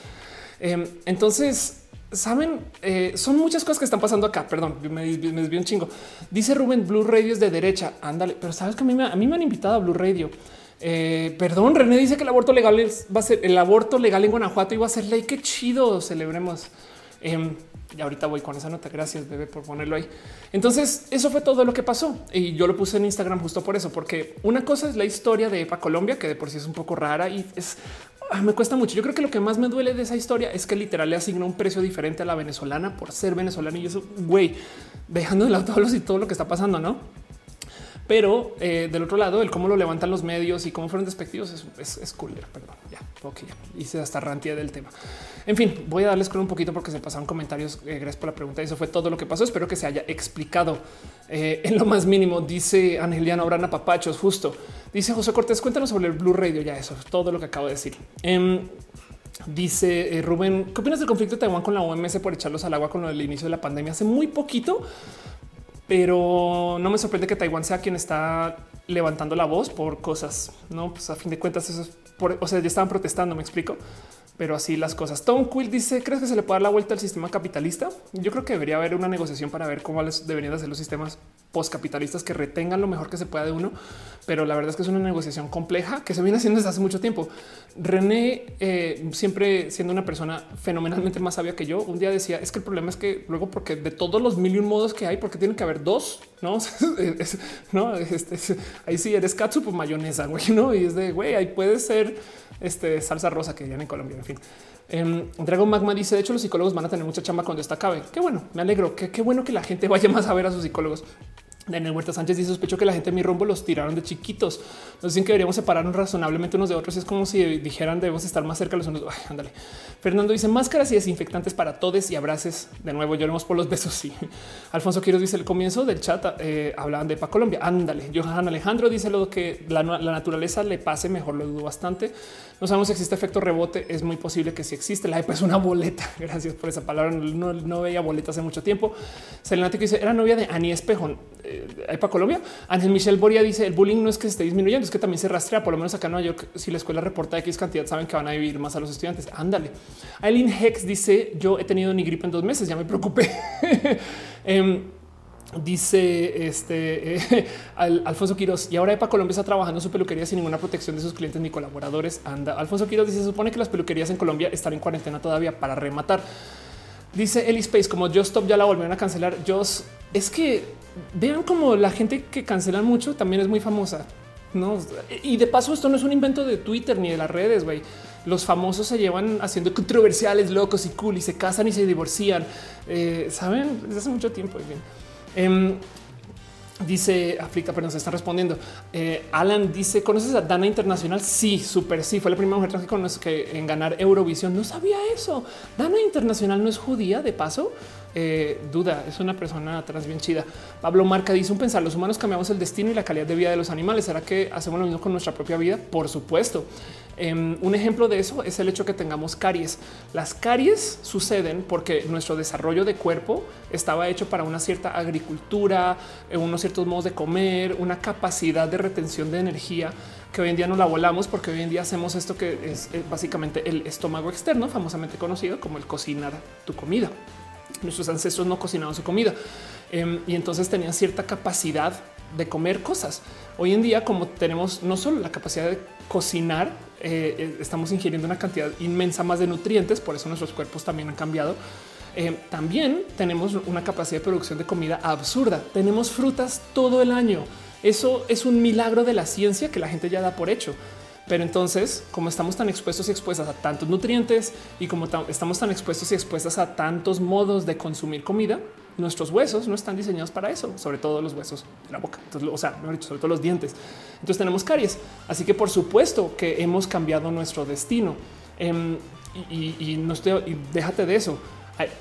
Em, entonces, saben, eh, son muchas cosas que están pasando acá. Perdón, me, desvío un chingo. Dice Rubén, Blue Radio es de derecha. Ándale, pero sabes que a mí, me, a mí me han invitado a Blue Radio. Eh, perdón, René dice que el aborto legal va a ser el aborto legal en Guanajuato va a ser ley. Qué chido, celebremos. Em, y ahorita voy con esa nota. Gracias, bebé, por ponerlo ahí. Entonces, eso fue todo lo que pasó. Y yo lo puse en Instagram justo por eso, porque una cosa es la historia de EPA Colombia, que de por sí es un poco rara y es me cuesta mucho. Yo creo que lo que más me duele de esa historia es que literal le asignó un precio diferente a la venezolana por ser venezolana y eso, güey, dejando de lado todos y todo lo que está pasando, no? Pero eh, del otro lado, el cómo lo levantan los medios y cómo fueron despectivos es, es, cooler. Perdón, ya, ok, hice hasta rantia del tema. En fin, voy a darles con un poquito porque se pasaron comentarios. Eh, gracias por la pregunta. Eso fue todo lo que pasó. Espero que se haya explicado eh, en lo más mínimo. Dice Angeliano Brana Papachos, justo. Dice José Cortés, cuéntanos sobre el Blue Radio. Ya eso es todo lo que acabo de decir. Em, dice Rubén, ¿qué opinas del conflicto de Taiwán con la OMS por echarlos al agua con lo del inicio de la pandemia? Hace muy poquito pero no me sorprende que Taiwán sea quien está levantando la voz por cosas. No, pues a fin de cuentas, eso es por, o sea, ya estaban protestando. Me explico pero así las cosas. Tom Quill dice: ¿Crees que se le puede dar la vuelta al sistema capitalista? Yo creo que debería haber una negociación para ver cómo deberían hacer los sistemas postcapitalistas que retengan lo mejor que se pueda de uno. Pero la verdad es que es una negociación compleja que se viene haciendo desde hace mucho tiempo. René, eh, siempre siendo una persona fenomenalmente más sabia que yo, un día decía: Es que el problema es que luego, porque de todos los mil y un modos que hay, porque tienen que haber dos, no? no, ahí sí eres katsu por mayonesa, güey, no? Y es de güey, ahí puede ser este salsa rosa que viene en Colombia. En fin, eh, Dragon Magma dice: De hecho, los psicólogos van a tener mucha chamba cuando esta acabe. Qué bueno, me alegro. Qué, qué bueno que la gente vaya más a ver a sus psicólogos. Daniel Huerta Sánchez dice sospecho que la gente de mi rumbo los tiraron de chiquitos. Nos dicen que deberíamos separarnos razonablemente unos de otros. Es como si dijeran debemos estar más cerca los unos. Ándale. Fernando dice máscaras y desinfectantes para todos y abraces. De nuevo lloremos por los besos. Sí. Alfonso Quiroz dice el comienzo del chat eh, hablaban de Pa Colombia. Ándale. Johan Alejandro dice lo que la, naturaleza le pase mejor. Lo dudo bastante. No sabemos si existe efecto rebote. Es muy posible que si existe. La EPA es una boleta. Gracias por esa palabra. No, veía boleta hace mucho tiempo. Selenático dice era novia de Ani Espejo hay para Colombia. Ángel Michel Boria dice el bullying no es que se esté disminuyendo, es que también se rastrea. Por lo menos acá en Nueva York, si la escuela reporta X cantidad, saben que van a vivir más a los estudiantes. Ándale. Aileen Hex dice yo he tenido ni gripe en dos meses, ya me preocupé. Em, dice este eh, Alfonso Quiroz y ahora EPA Colombia está trabajando su peluquería sin ninguna protección de sus clientes ni colaboradores. Anda, Alfonso Quiroz dice se supone que las peluquerías en Colombia están en cuarentena todavía para rematar. Dice Eli Space como Just Stop ya la volvieron a cancelar. Yo es que vean como la gente que cancelan mucho también es muy famosa. No, y de paso, esto no es un invento de Twitter ni de las redes. güey. Los famosos se llevan haciendo controversiales, locos y cool y se casan y se divorcian. Eh, Saben desde hace mucho tiempo. Em, Dice Aflicta, pero nos están respondiendo. Eh, Alan dice: ¿Conoces a Dana Internacional? Sí, súper sí. Fue la primera mujer trans que, que en ganar Eurovisión. No sabía eso. Dana Internacional no es judía, de paso. Eh, duda, es una persona trans bien chida. Pablo Marca dice un pensar, los humanos cambiamos el destino y la calidad de vida de los animales. ¿Será que hacemos lo mismo con nuestra propia vida? Por supuesto. Em, un ejemplo de eso es el hecho que tengamos caries. Las caries suceden porque nuestro desarrollo de cuerpo estaba hecho para una cierta agricultura, eh, unos ciertos modos de comer, una capacidad de retención de energía que hoy en día no la volamos porque hoy en día hacemos esto que es básicamente el estómago externo, famosamente conocido como el cocinar tu comida. Nuestros ancestros no cocinaban su comida em, y entonces tenían cierta capacidad de comer cosas. Hoy en día, como tenemos no solo la capacidad de cocinar, eh, eh, estamos ingiriendo una cantidad inmensa más de nutrientes, por eso nuestros cuerpos también han cambiado. Em, también tenemos una capacidad de producción de comida absurda. Tenemos frutas todo el año. Eso es un milagro de la ciencia que la gente ya da por hecho. Pero entonces, como estamos tan expuestos y expuestas a tantos nutrientes y como estamos tan expuestos y expuestas a tantos modos de consumir comida, nuestros huesos no están diseñados para eso, sobre todo los huesos de la boca, o sea, sobre todo los dientes. Entonces tenemos caries. Así que por supuesto que hemos cambiado nuestro destino. Em, y, no estoy, y déjate de eso.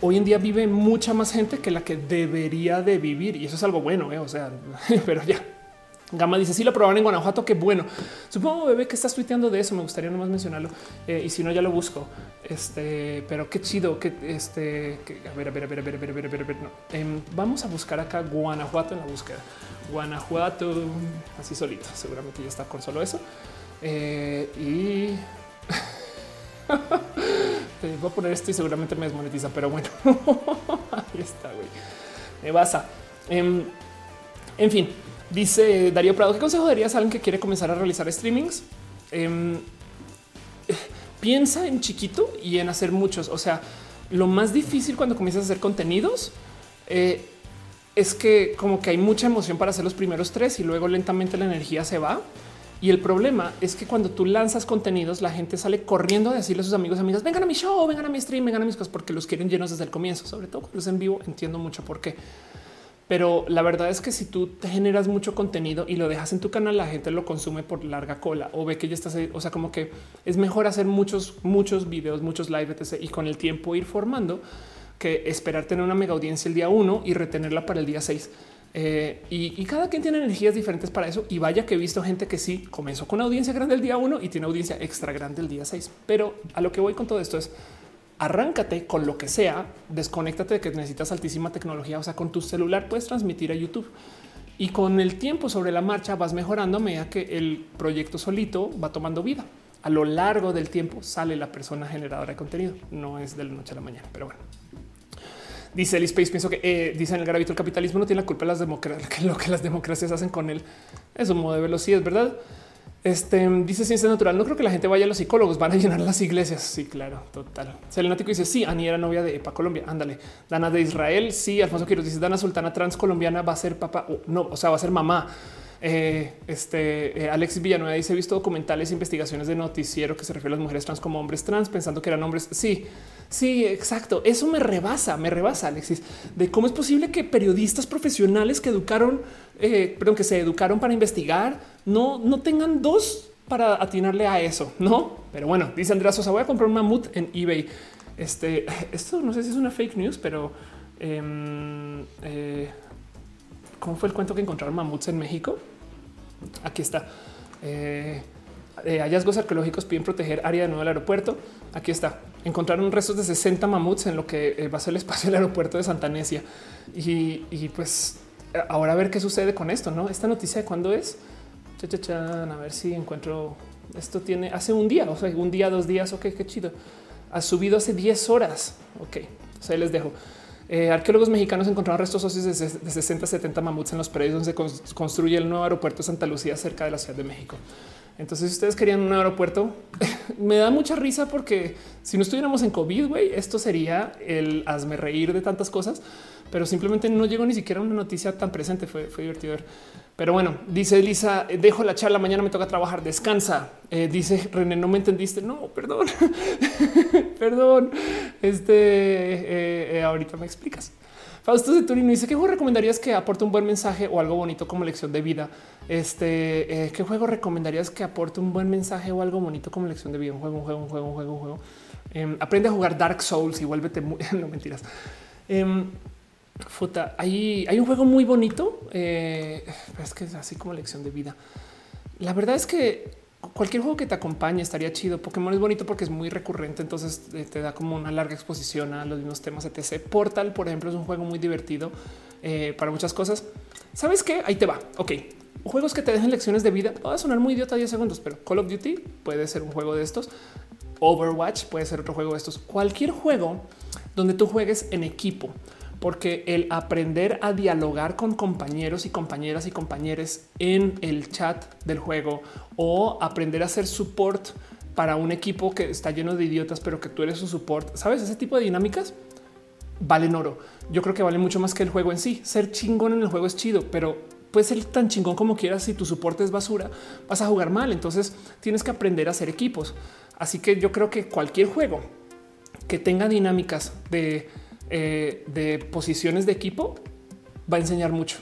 Hoy en día vive mucha más gente que la que debería de vivir y eso es algo bueno, ¿eh? o sea, pero ya Gama dice: Sí, lo probaron en Guanajuato. Qué bueno. Supongo, bebé, que estás tuiteando de eso. Me gustaría nomás mencionarlo. Eh, y si no, ya lo busco. Este, pero qué chido que este. a ver, a ver, a ver, a ver, a ver, a ver, a ver. A ver no. Em, vamos a buscar acá Guanajuato en la búsqueda. Guanajuato, así solito. Seguramente ya está con solo eso. Eh, y voy a poner esto y seguramente me desmonetiza, pero bueno, ahí está. güey. Me basa. Em, en fin, Dice Darío Prado, ¿qué consejo darías a alguien que quiere comenzar a realizar streamings? Em, piensa en chiquito y en hacer muchos. O sea, lo más difícil cuando comienzas a hacer contenidos eh, es que como que hay mucha emoción para hacer los primeros tres y luego lentamente la energía se va. Y el problema es que cuando tú lanzas contenidos, la gente sale corriendo a decirle a sus amigos, amigas, vengan a mi show, vengan a mi stream, vengan a mis cosas, porque los quieren llenos desde el comienzo, sobre todo cuando en vivo. Entiendo mucho por qué. Pero la verdad es que si tú te generas mucho contenido y lo dejas en tu canal, la gente lo consume por larga cola o ve que ya estás, o sea, como que es mejor hacer muchos, muchos videos, muchos live, etc. Y con el tiempo ir formando que esperar tener una mega audiencia el día uno y retenerla para el día seis. Eh, y, y, cada quien tiene energías diferentes para eso. Y vaya que he visto gente que sí comenzó con audiencia grande el día uno y tiene audiencia extra grande el día seis. Pero a lo que voy con todo esto es arráncate con lo que sea, desconéctate de que necesitas altísima tecnología. O sea, con tu celular puedes transmitir a YouTube y con el tiempo sobre la marcha vas mejorando a medida que el proyecto solito va tomando vida. A lo largo del tiempo sale la persona generadora de contenido. No es de la noche a la mañana, pero bueno. Dice el Space, pienso que eh, dice en el gravito el capitalismo no tiene la culpa de las democracias, lo que las democracias hacen con él. Es un modo de velocidad, ¿verdad? Este dice ciencia natural. No creo que la gente vaya a los psicólogos, van a llenar las iglesias. Sí, claro, total. Selenático dice: Sí, Ani era novia de EPA Colombia. Ándale. Dana de Israel. Sí, Alfonso Quiroz dice: Dana Sultana trans colombiana va a ser papá. no, o sea, va a ser mamá. Eh, este eh, Villanueva dice: He visto documentales e investigaciones de noticiero que se refiere a las mujeres trans como hombres trans, pensando que eran hombres. Sí, sí, exacto. Eso me rebasa, me rebasa, Alexis, de cómo es posible que periodistas profesionales que educaron, eh, perdón, que se educaron para investigar, no, no tengan dos para atinarle a eso, no? Pero bueno, dice Andrea Sosa: Voy a comprar un mamut en eBay. Este, esto no sé si es una fake news, pero em, eh, ¿cómo fue el cuento que encontraron mamuts en México? Aquí está. Eh, eh, hallazgos arqueológicos piden proteger área de nuevo del aeropuerto. Aquí está. Encontraron restos de 60 mamuts en lo que eh, va a ser el espacio del aeropuerto de Santa Necia. Y, pues ahora a ver qué sucede con esto, ¿no? Esta noticia de cuándo es. a ver si encuentro. Esto tiene hace un día, o sea, un día, dos días. Ok, qué chido. Ha subido hace 10 horas. Ok, o sea, les dejo. Eh, arqueólogos mexicanos encontraron restos óseos de, 60 70 mamuts en los predios donde se construye el nuevo aeropuerto de Santa Lucía cerca de la Ciudad de México. Entonces, si ustedes querían un aeropuerto, me da mucha risa porque si no estuviéramos en COVID, güey, esto sería el hazme reír de tantas cosas, pero simplemente no llegó ni siquiera una noticia tan presente. Fue, fue divertido ver. Pero bueno, dice Elisa, dejo la charla, mañana me toca trabajar, descansa. Eh, dice René, no me entendiste. No, perdón, perdón. Este eh, eh, ahorita me explicas. Fausto de Turino dice qué juego recomendarías que aporte un buen mensaje o algo bonito como lección de vida. Este qué juego recomendarías que aporte un buen mensaje o algo bonito como lección de vida. Un juego, un juego, un juego, un juego, un juego. Em, aprende a jugar Dark Souls y vuélvete muy no mentiras. Em, Futa, hay, hay un juego muy bonito. Eh, es que es así como lección de vida. La verdad es que cualquier juego que te acompañe estaría chido. Pokémon es bonito porque es muy recurrente, entonces eh, te da como una larga exposición a los mismos temas, etc. Portal, por ejemplo, es un juego muy divertido eh, para muchas cosas. ¿Sabes qué? Ahí te va. Ok. Juegos que te dejen lecciones de vida. Va a sonar muy idiota 10 segundos, pero Call of Duty puede ser un juego de estos. Overwatch puede ser otro juego de estos. Cualquier juego donde tú juegues en equipo porque el aprender a dialogar con compañeros y compañeras y compañeros en el chat del juego o aprender a hacer support para un equipo que está lleno de idiotas, pero que tú eres su support, sabes, ese tipo de dinámicas valen oro. Yo creo que vale mucho más que el juego en sí. Ser chingón en el juego es chido, pero puede ser tan chingón como quieras. Si tu soporte es basura, vas a jugar mal. Entonces tienes que aprender a hacer equipos. Así que yo creo que cualquier juego que tenga dinámicas de eh, de posiciones de equipo va a enseñar mucho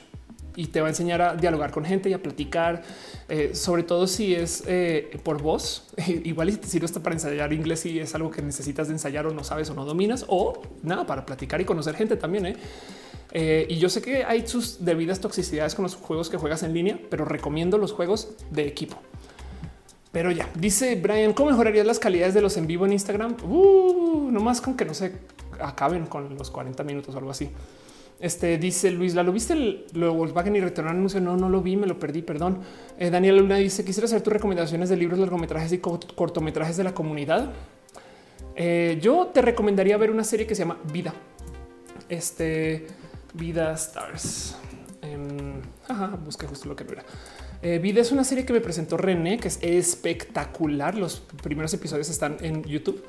y te va a enseñar a dialogar con gente y a platicar, eh, sobre todo si es eh, por voz. Igual y te sirve hasta para ensayar inglés y es algo que necesitas de ensayar o no sabes o no dominas o nada para platicar y conocer gente también. y yo sé que hay sus debidas toxicidades con los juegos que juegas en línea, pero recomiendo los juegos de equipo. Pero ya dice Brian, ¿cómo mejorarías las calidades de los en vivo en Instagram? Uh, no más con que no sé acaben con los 40 minutos o algo así. Este dice Luis, ¿la lo viste el, lo Volkswagen y retornó anuncio? No, no lo vi, me lo perdí, perdón. Eh, Daniel Luna dice, quisiera hacer tus recomendaciones de libros, largometrajes y cortometrajes de la comunidad. Eh, yo te recomendaría ver una serie que se llama Vida. Este Vida Stars. Eh, ajá, busqué justo lo que no era. Eh, Vida es una serie que me presentó René, que es espectacular. Los primeros episodios están en YouTube.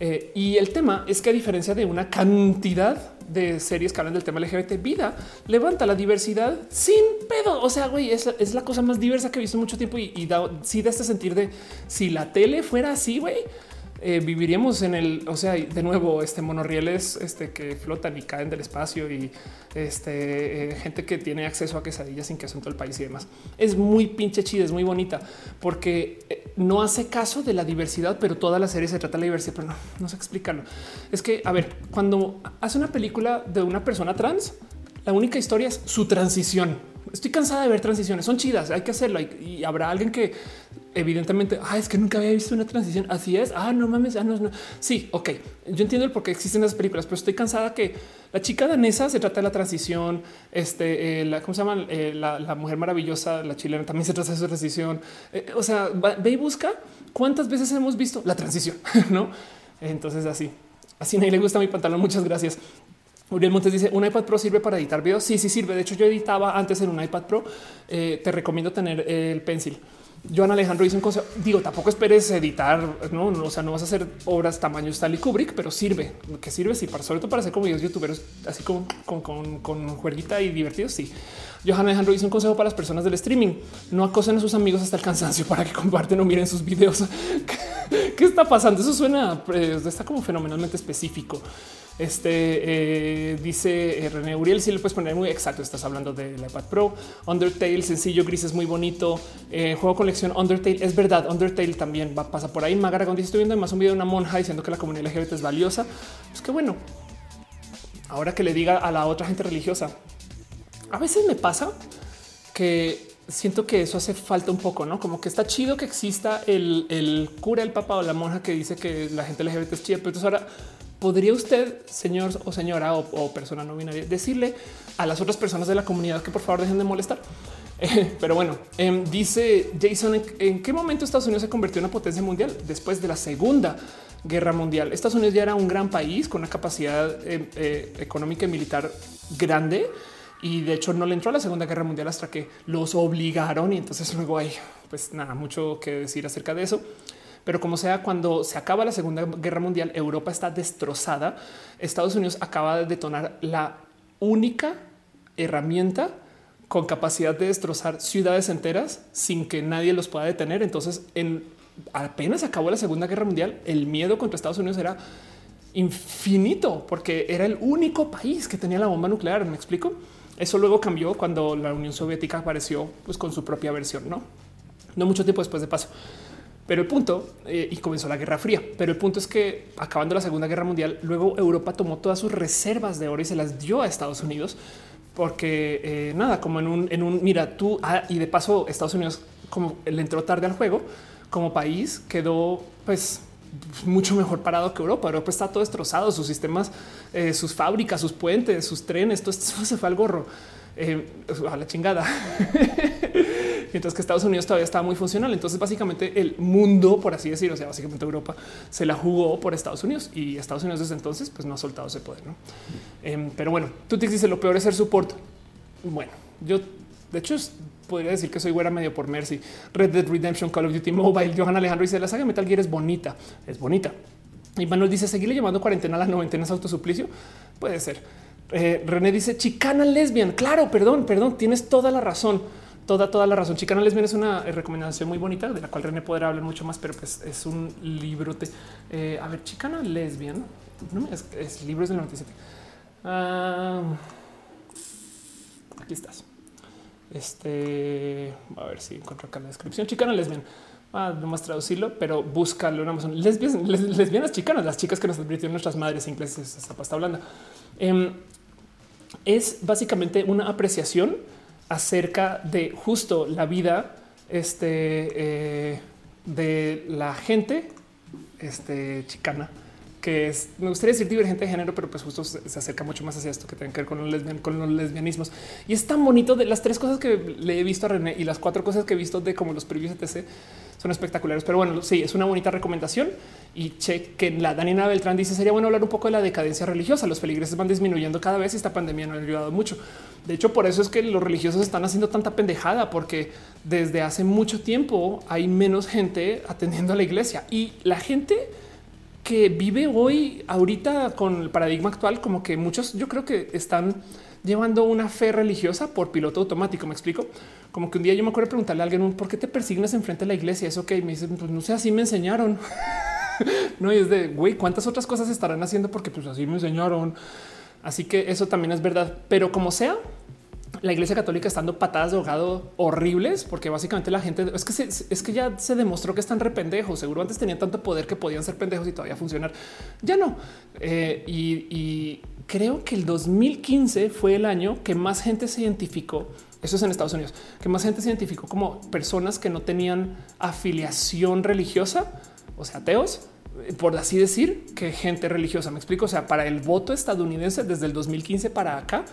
Eh, y el tema es que a diferencia de una cantidad de series que hablan del tema LGBT, vida levanta la diversidad sin pedo. O sea, güey, es, es la cosa más diversa que he visto en mucho tiempo y, y da, sí da este sentir de si la tele fuera así, güey, eh, viviríamos en el, o sea, de nuevo, este monorrieles este, que flotan y caen del espacio y este, eh, gente que tiene acceso a quesadillas sin queso en todo el país y demás. Es muy pinche chida, es muy bonita porque eh, no hace caso de la diversidad, pero toda la serie se trata de la diversidad, pero no, no sé explicarlo. Es que, a ver, cuando hace una película de una persona trans, la única historia es su transición. Estoy cansada de ver transiciones, son chidas, hay que hacerlo y habrá alguien que evidentemente, ah, es que nunca había visto una transición. Así es. Ah, no mames. Ah, no. Sí, ok. Yo entiendo el por qué existen las películas, pero estoy cansada que la chica danesa se trata de la transición. Este, eh, la, ¿cómo se llama? Eh, la, mujer maravillosa, la chilena también se trata de su transición. Eh, o sea, ve y busca cuántas veces hemos visto la transición, no? Entonces, así, así nadie le gusta mi pantalón. Muchas gracias. Uriel Montes dice un iPad Pro sirve para editar videos. Sí, sí sirve. De hecho, yo editaba antes en un iPad Pro. te recomiendo tener el pencil. Joan Alejandro dice un consejo. Digo, tampoco esperes editar, no, o sea, no vas a hacer obras tamaño Stanley Kubrick, pero sirve que sirve. Sí, para sobre todo para hacer como youtubers, así como con, con, con jueguita y divertidos. Sí, Johanna Alejandro dice un consejo para las personas del streaming. No acosen a sus amigos hasta el cansancio para que comparten o miren sus videos. ¿Qué está pasando? Eso suena, pues, está como fenomenalmente específico. Este eh, dice eh, René Uriel, si le puedes poner muy exacto. Estás hablando del iPad Pro, Undertale, sencillo, gris, es muy bonito. Eh, juego colección Undertale. Es verdad, Undertale también va pasa por ahí. Magaragón dice: Estoy viendo además un video de una monja diciendo que la comunidad LGBT es valiosa. Pues qué bueno. Ahora que le diga a la otra gente religiosa, a veces me pasa que siento que eso hace falta un poco, no como que está chido que exista el, cura, el papa o la monja que dice que la gente LGBT es chida, pero entonces ahora podría usted, señor o señora o, persona no binaria, decirle a las otras personas de la comunidad que por favor dejen de molestar. pero bueno, em, dice Jason, ¿en, qué momento Estados Unidos se convirtió en una potencia mundial? Después de la Segunda Guerra Mundial. Estados Unidos ya era un gran país con una capacidad em, eh, económica y militar grande y de hecho no le entró a la Segunda Guerra Mundial hasta que los obligaron y entonces luego hay pues nada, mucho que decir acerca de eso. Pero como sea, cuando se acaba la Segunda Guerra Mundial, Europa está destrozada. Estados Unidos acaba de detonar la única herramienta con capacidad de destrozar ciudades enteras sin que nadie los pueda detener. Entonces, en apenas acabó la Segunda Guerra Mundial, el miedo contra Estados Unidos era infinito porque era el único país que tenía la bomba nuclear. Me explico. Eso luego cambió cuando la Unión Soviética apareció pues, con su propia versión, no, no mucho tiempo después de paso. Pero el punto, eh, y comenzó la Guerra Fría, pero el punto es que acabando la Segunda Guerra Mundial, luego Europa tomó todas sus reservas de oro y se las dio a Estados Unidos, porque eh, nada, como en un, en un, mira, tú, ah, y de paso Estados Unidos, como le entró tarde al juego, como país quedó pues mucho mejor parado que Europa. Europa está todo destrozado, sus sistemas, eh, sus fábricas, sus puentes, sus trenes, todo esto se fue al gorro. Eh, a la chingada. Mientras que Estados Unidos todavía estaba muy funcional. Entonces, básicamente el mundo, por así decirlo, o sea, básicamente Europa se la jugó por Estados Unidos y Estados Unidos desde entonces pues no ha soltado ese poder. ¿no? Em, pero bueno, tú te dices lo peor es ser support. Bueno, yo de hecho podría decir que soy güera medio por Mercy. Red Dead Redemption, Call of Duty Mobile. Johan Alejandro dice la saga Metal Gear es bonita, es bonita. Y Manuel dice seguirle llamando cuarentena a las noventenas autosuplicio. Puede ser. Eh, René dice chicana lesbian. Claro, perdón, perdón, tienes toda la razón. Toda, toda la razón. Chicana lesbian es una eh, recomendación muy bonita de la cual René podrá hablar mucho más, pero pues es un librote. Eh, a ver, chicana lesbian. No es, es libros del 97. Ah, aquí estás. Este, a ver si encuentro acá la descripción. Chicana lesbiana. Ah, no más traducirlo, pero búscalo en Amazon. Lesbianas, lesbianas chicanas, las chicas que nos advirtieron nuestras madres ingleses, esta pasta blanda. Em, es básicamente una apreciación acerca de justo la vida este, eh, de la gente este, chicana que me gustaría decir divergente de género, pero pues justo se, acerca mucho más hacia esto que tiene que ver con los, lesbianismos. Y es tan bonito de las tres cosas que le he visto a René y las cuatro cosas que he visto de como los previos etc son espectaculares. Pero bueno, sí, es una bonita recomendación. Y che, que la Daniela Beltrán dice sería bueno hablar un poco de la decadencia religiosa. Los feligreses van disminuyendo cada vez y esta pandemia no ha ayudado mucho. De hecho, por eso es que los religiosos están haciendo tanta pendejada, porque desde hace mucho tiempo hay menos gente atendiendo a la iglesia y la gente que vive hoy, ahorita con el paradigma actual, como que muchos yo creo que están llevando una fe religiosa por piloto automático. Me explico como que un día yo me acuerdo preguntarle a alguien por qué te persignas enfrente de la iglesia. Eso que me dice, pues no sé, así me enseñaron. no y es de güey, cuántas otras cosas estarán haciendo porque pues así me enseñaron. Así que eso también es verdad, pero como sea, la iglesia católica estando patadas de ahogado horribles, porque básicamente la gente es que es que ya se demostró que están rependejos. Seguro antes tenían tanto poder que podían ser pendejos y todavía funcionar. Ya no. Eh, y, creo que el 2015 fue el año que más gente se identificó. Eso es en Estados Unidos, que más gente se identificó como personas que no tenían afiliación religiosa, o sea, ateos, por así decir, que gente religiosa. Me explico. O sea, para el voto estadounidense desde el 2015 para acá,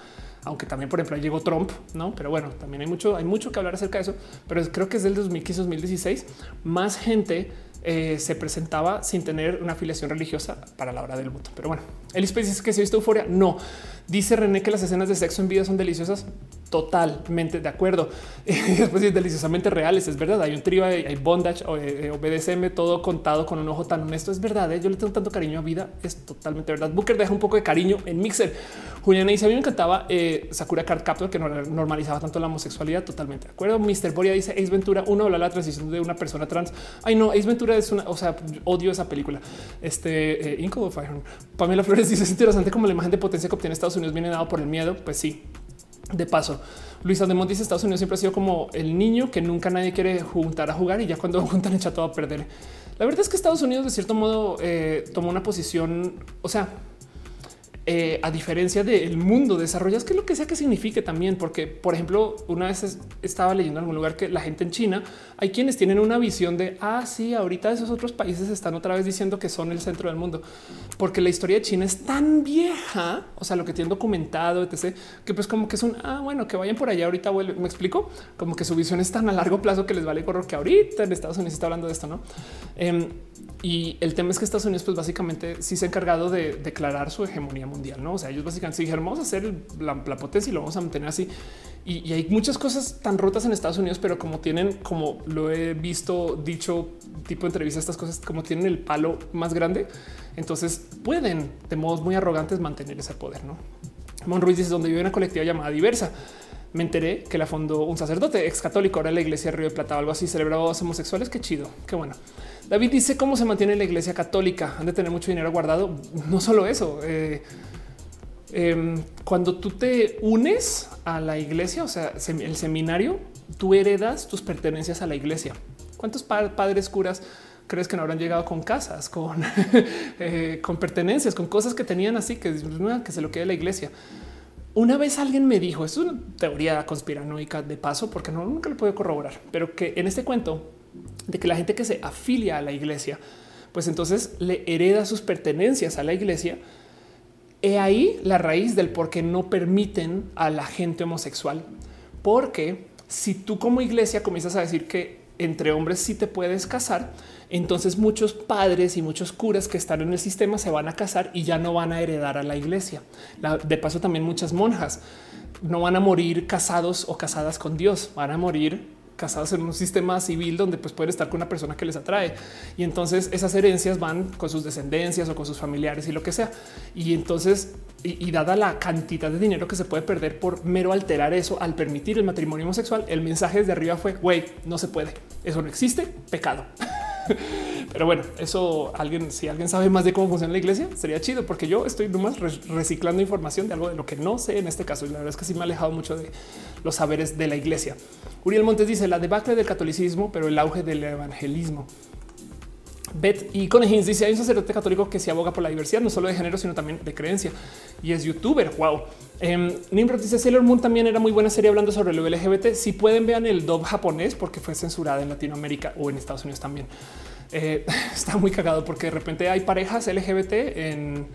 aunque también, por ejemplo, llegó Trump, no? Pero bueno, también hay mucho, hay mucho que hablar acerca de eso. Pero creo que es del 2015-2016 más gente eh, se presentaba sin tener una afiliación religiosa para la hora del voto. Pero bueno, el dice que se ha visto euforia. No dice René que las escenas de sexo en vida son deliciosas. Totalmente de acuerdo. Después es deliciosamente reales. Es verdad. Hay un trío, hay, bondage o eh, BDSM, todo contado con un ojo tan honesto. Es verdad. ¿eh? Yo le tengo tanto cariño a vida. Es totalmente verdad. Booker deja un poco de cariño en Mixer. Juliana dice: A mí me encantaba eh, Sakura Card Captor, que no normalizaba tanto la homosexualidad. Totalmente de acuerdo. Mr. Boria dice: Ace Ventura, uno habla la transición de una persona trans. Ay, no, Ace Ventura es una, o sea, odio esa película. Este Inco Pamela Flores dice: Es interesante como la imagen de potencia que obtiene Estados Unidos viene dado por el miedo. Pues sí, de paso, Luisa de dice Estados Unidos siempre ha sido como el niño que nunca nadie quiere juntar a jugar y ya cuando juntan echa todo a perder. La verdad es que Estados Unidos de cierto modo eh, tomó una posición, o sea, eh, a diferencia del mundo desarrollado, que lo que sea que signifique también, porque por ejemplo, una vez estaba leyendo en algún lugar que la gente en China hay quienes tienen una visión de ah, sí, ahorita esos otros países están otra vez diciendo que son el centro del mundo, porque la historia de China es tan vieja, o sea, lo que tienen documentado, etc., que pues como que es un ah, bueno, que vayan por allá ahorita. Vuelve. Me explico como que su visión es tan a largo plazo que les vale correr que ahorita en Estados Unidos está hablando de esto, no? Em, y el tema es que Estados Unidos, pues básicamente sí se ha encargado de declarar su hegemonía mundial. No, o sea, ellos básicamente dijeron vamos a hacer la, potencia y lo vamos a mantener así. Y, hay muchas cosas tan rotas en Estados Unidos, pero como tienen, como lo he visto dicho, tipo de entrevista, estas cosas como tienen el palo más grande, entonces pueden de modos muy arrogantes mantener ese poder. No, Mon Ruiz dice donde vive una colectiva llamada Diversa me enteré que la fundó un sacerdote ex católico. Ahora la iglesia de Río de Plata algo así celebraba homosexuales. Qué chido, qué bueno. David dice cómo se mantiene la iglesia católica. Han de tener mucho dinero guardado. No solo eso. Eh, em, cuando tú te unes a la iglesia, o sea, el seminario, tú heredas tus pertenencias a la iglesia. ¿Cuántos padres curas crees que no habrán llegado con casas, con, eh, pertenencias, con cosas que tenían así que, que se lo quede la iglesia? Una vez alguien me dijo, es una teoría conspiranoica de paso, porque no nunca lo puedo corroborar, pero que en este cuento de que la gente que se afilia a la iglesia, pues entonces le hereda sus pertenencias a la iglesia. He ahí la raíz del por qué no permiten a la gente homosexual. Porque si tú como iglesia comienzas a decir que entre hombres sí te puedes casar, entonces muchos padres y muchos curas que están en el sistema se van a casar y ya no van a heredar a la iglesia. de paso también muchas monjas no van a morir casados o casadas con Dios, van a morir casados en un sistema civil donde pues pueden estar con una persona que les atrae y entonces esas herencias van con sus descendencias o con sus familiares y lo que sea. Y entonces, y, dada la cantidad de dinero que se puede perder por mero alterar eso al permitir el matrimonio homosexual, el mensaje desde arriba fue güey, no se puede. Eso no existe. Pecado. Pero bueno, eso alguien, si alguien sabe más de cómo funciona la iglesia, sería chido porque yo estoy nomás reciclando información de algo de lo que no sé en este caso. Y la verdad es que sí me ha alejado mucho de los saberes de la iglesia. Uriel Montes dice la debacle del catolicismo, pero el auge del evangelismo. Bet y Conejins dice hay un sacerdote católico que se aboga por la diversidad, no solo de género, sino también de creencia y es youtuber. Wow. Eh, Nimrod dice Sailor Moon también era muy buena serie hablando sobre el LGBT. Si pueden, vean el dub japonés porque fue censurada en Latinoamérica o en Estados Unidos también. Eh, está muy cagado porque de repente hay parejas LGBT en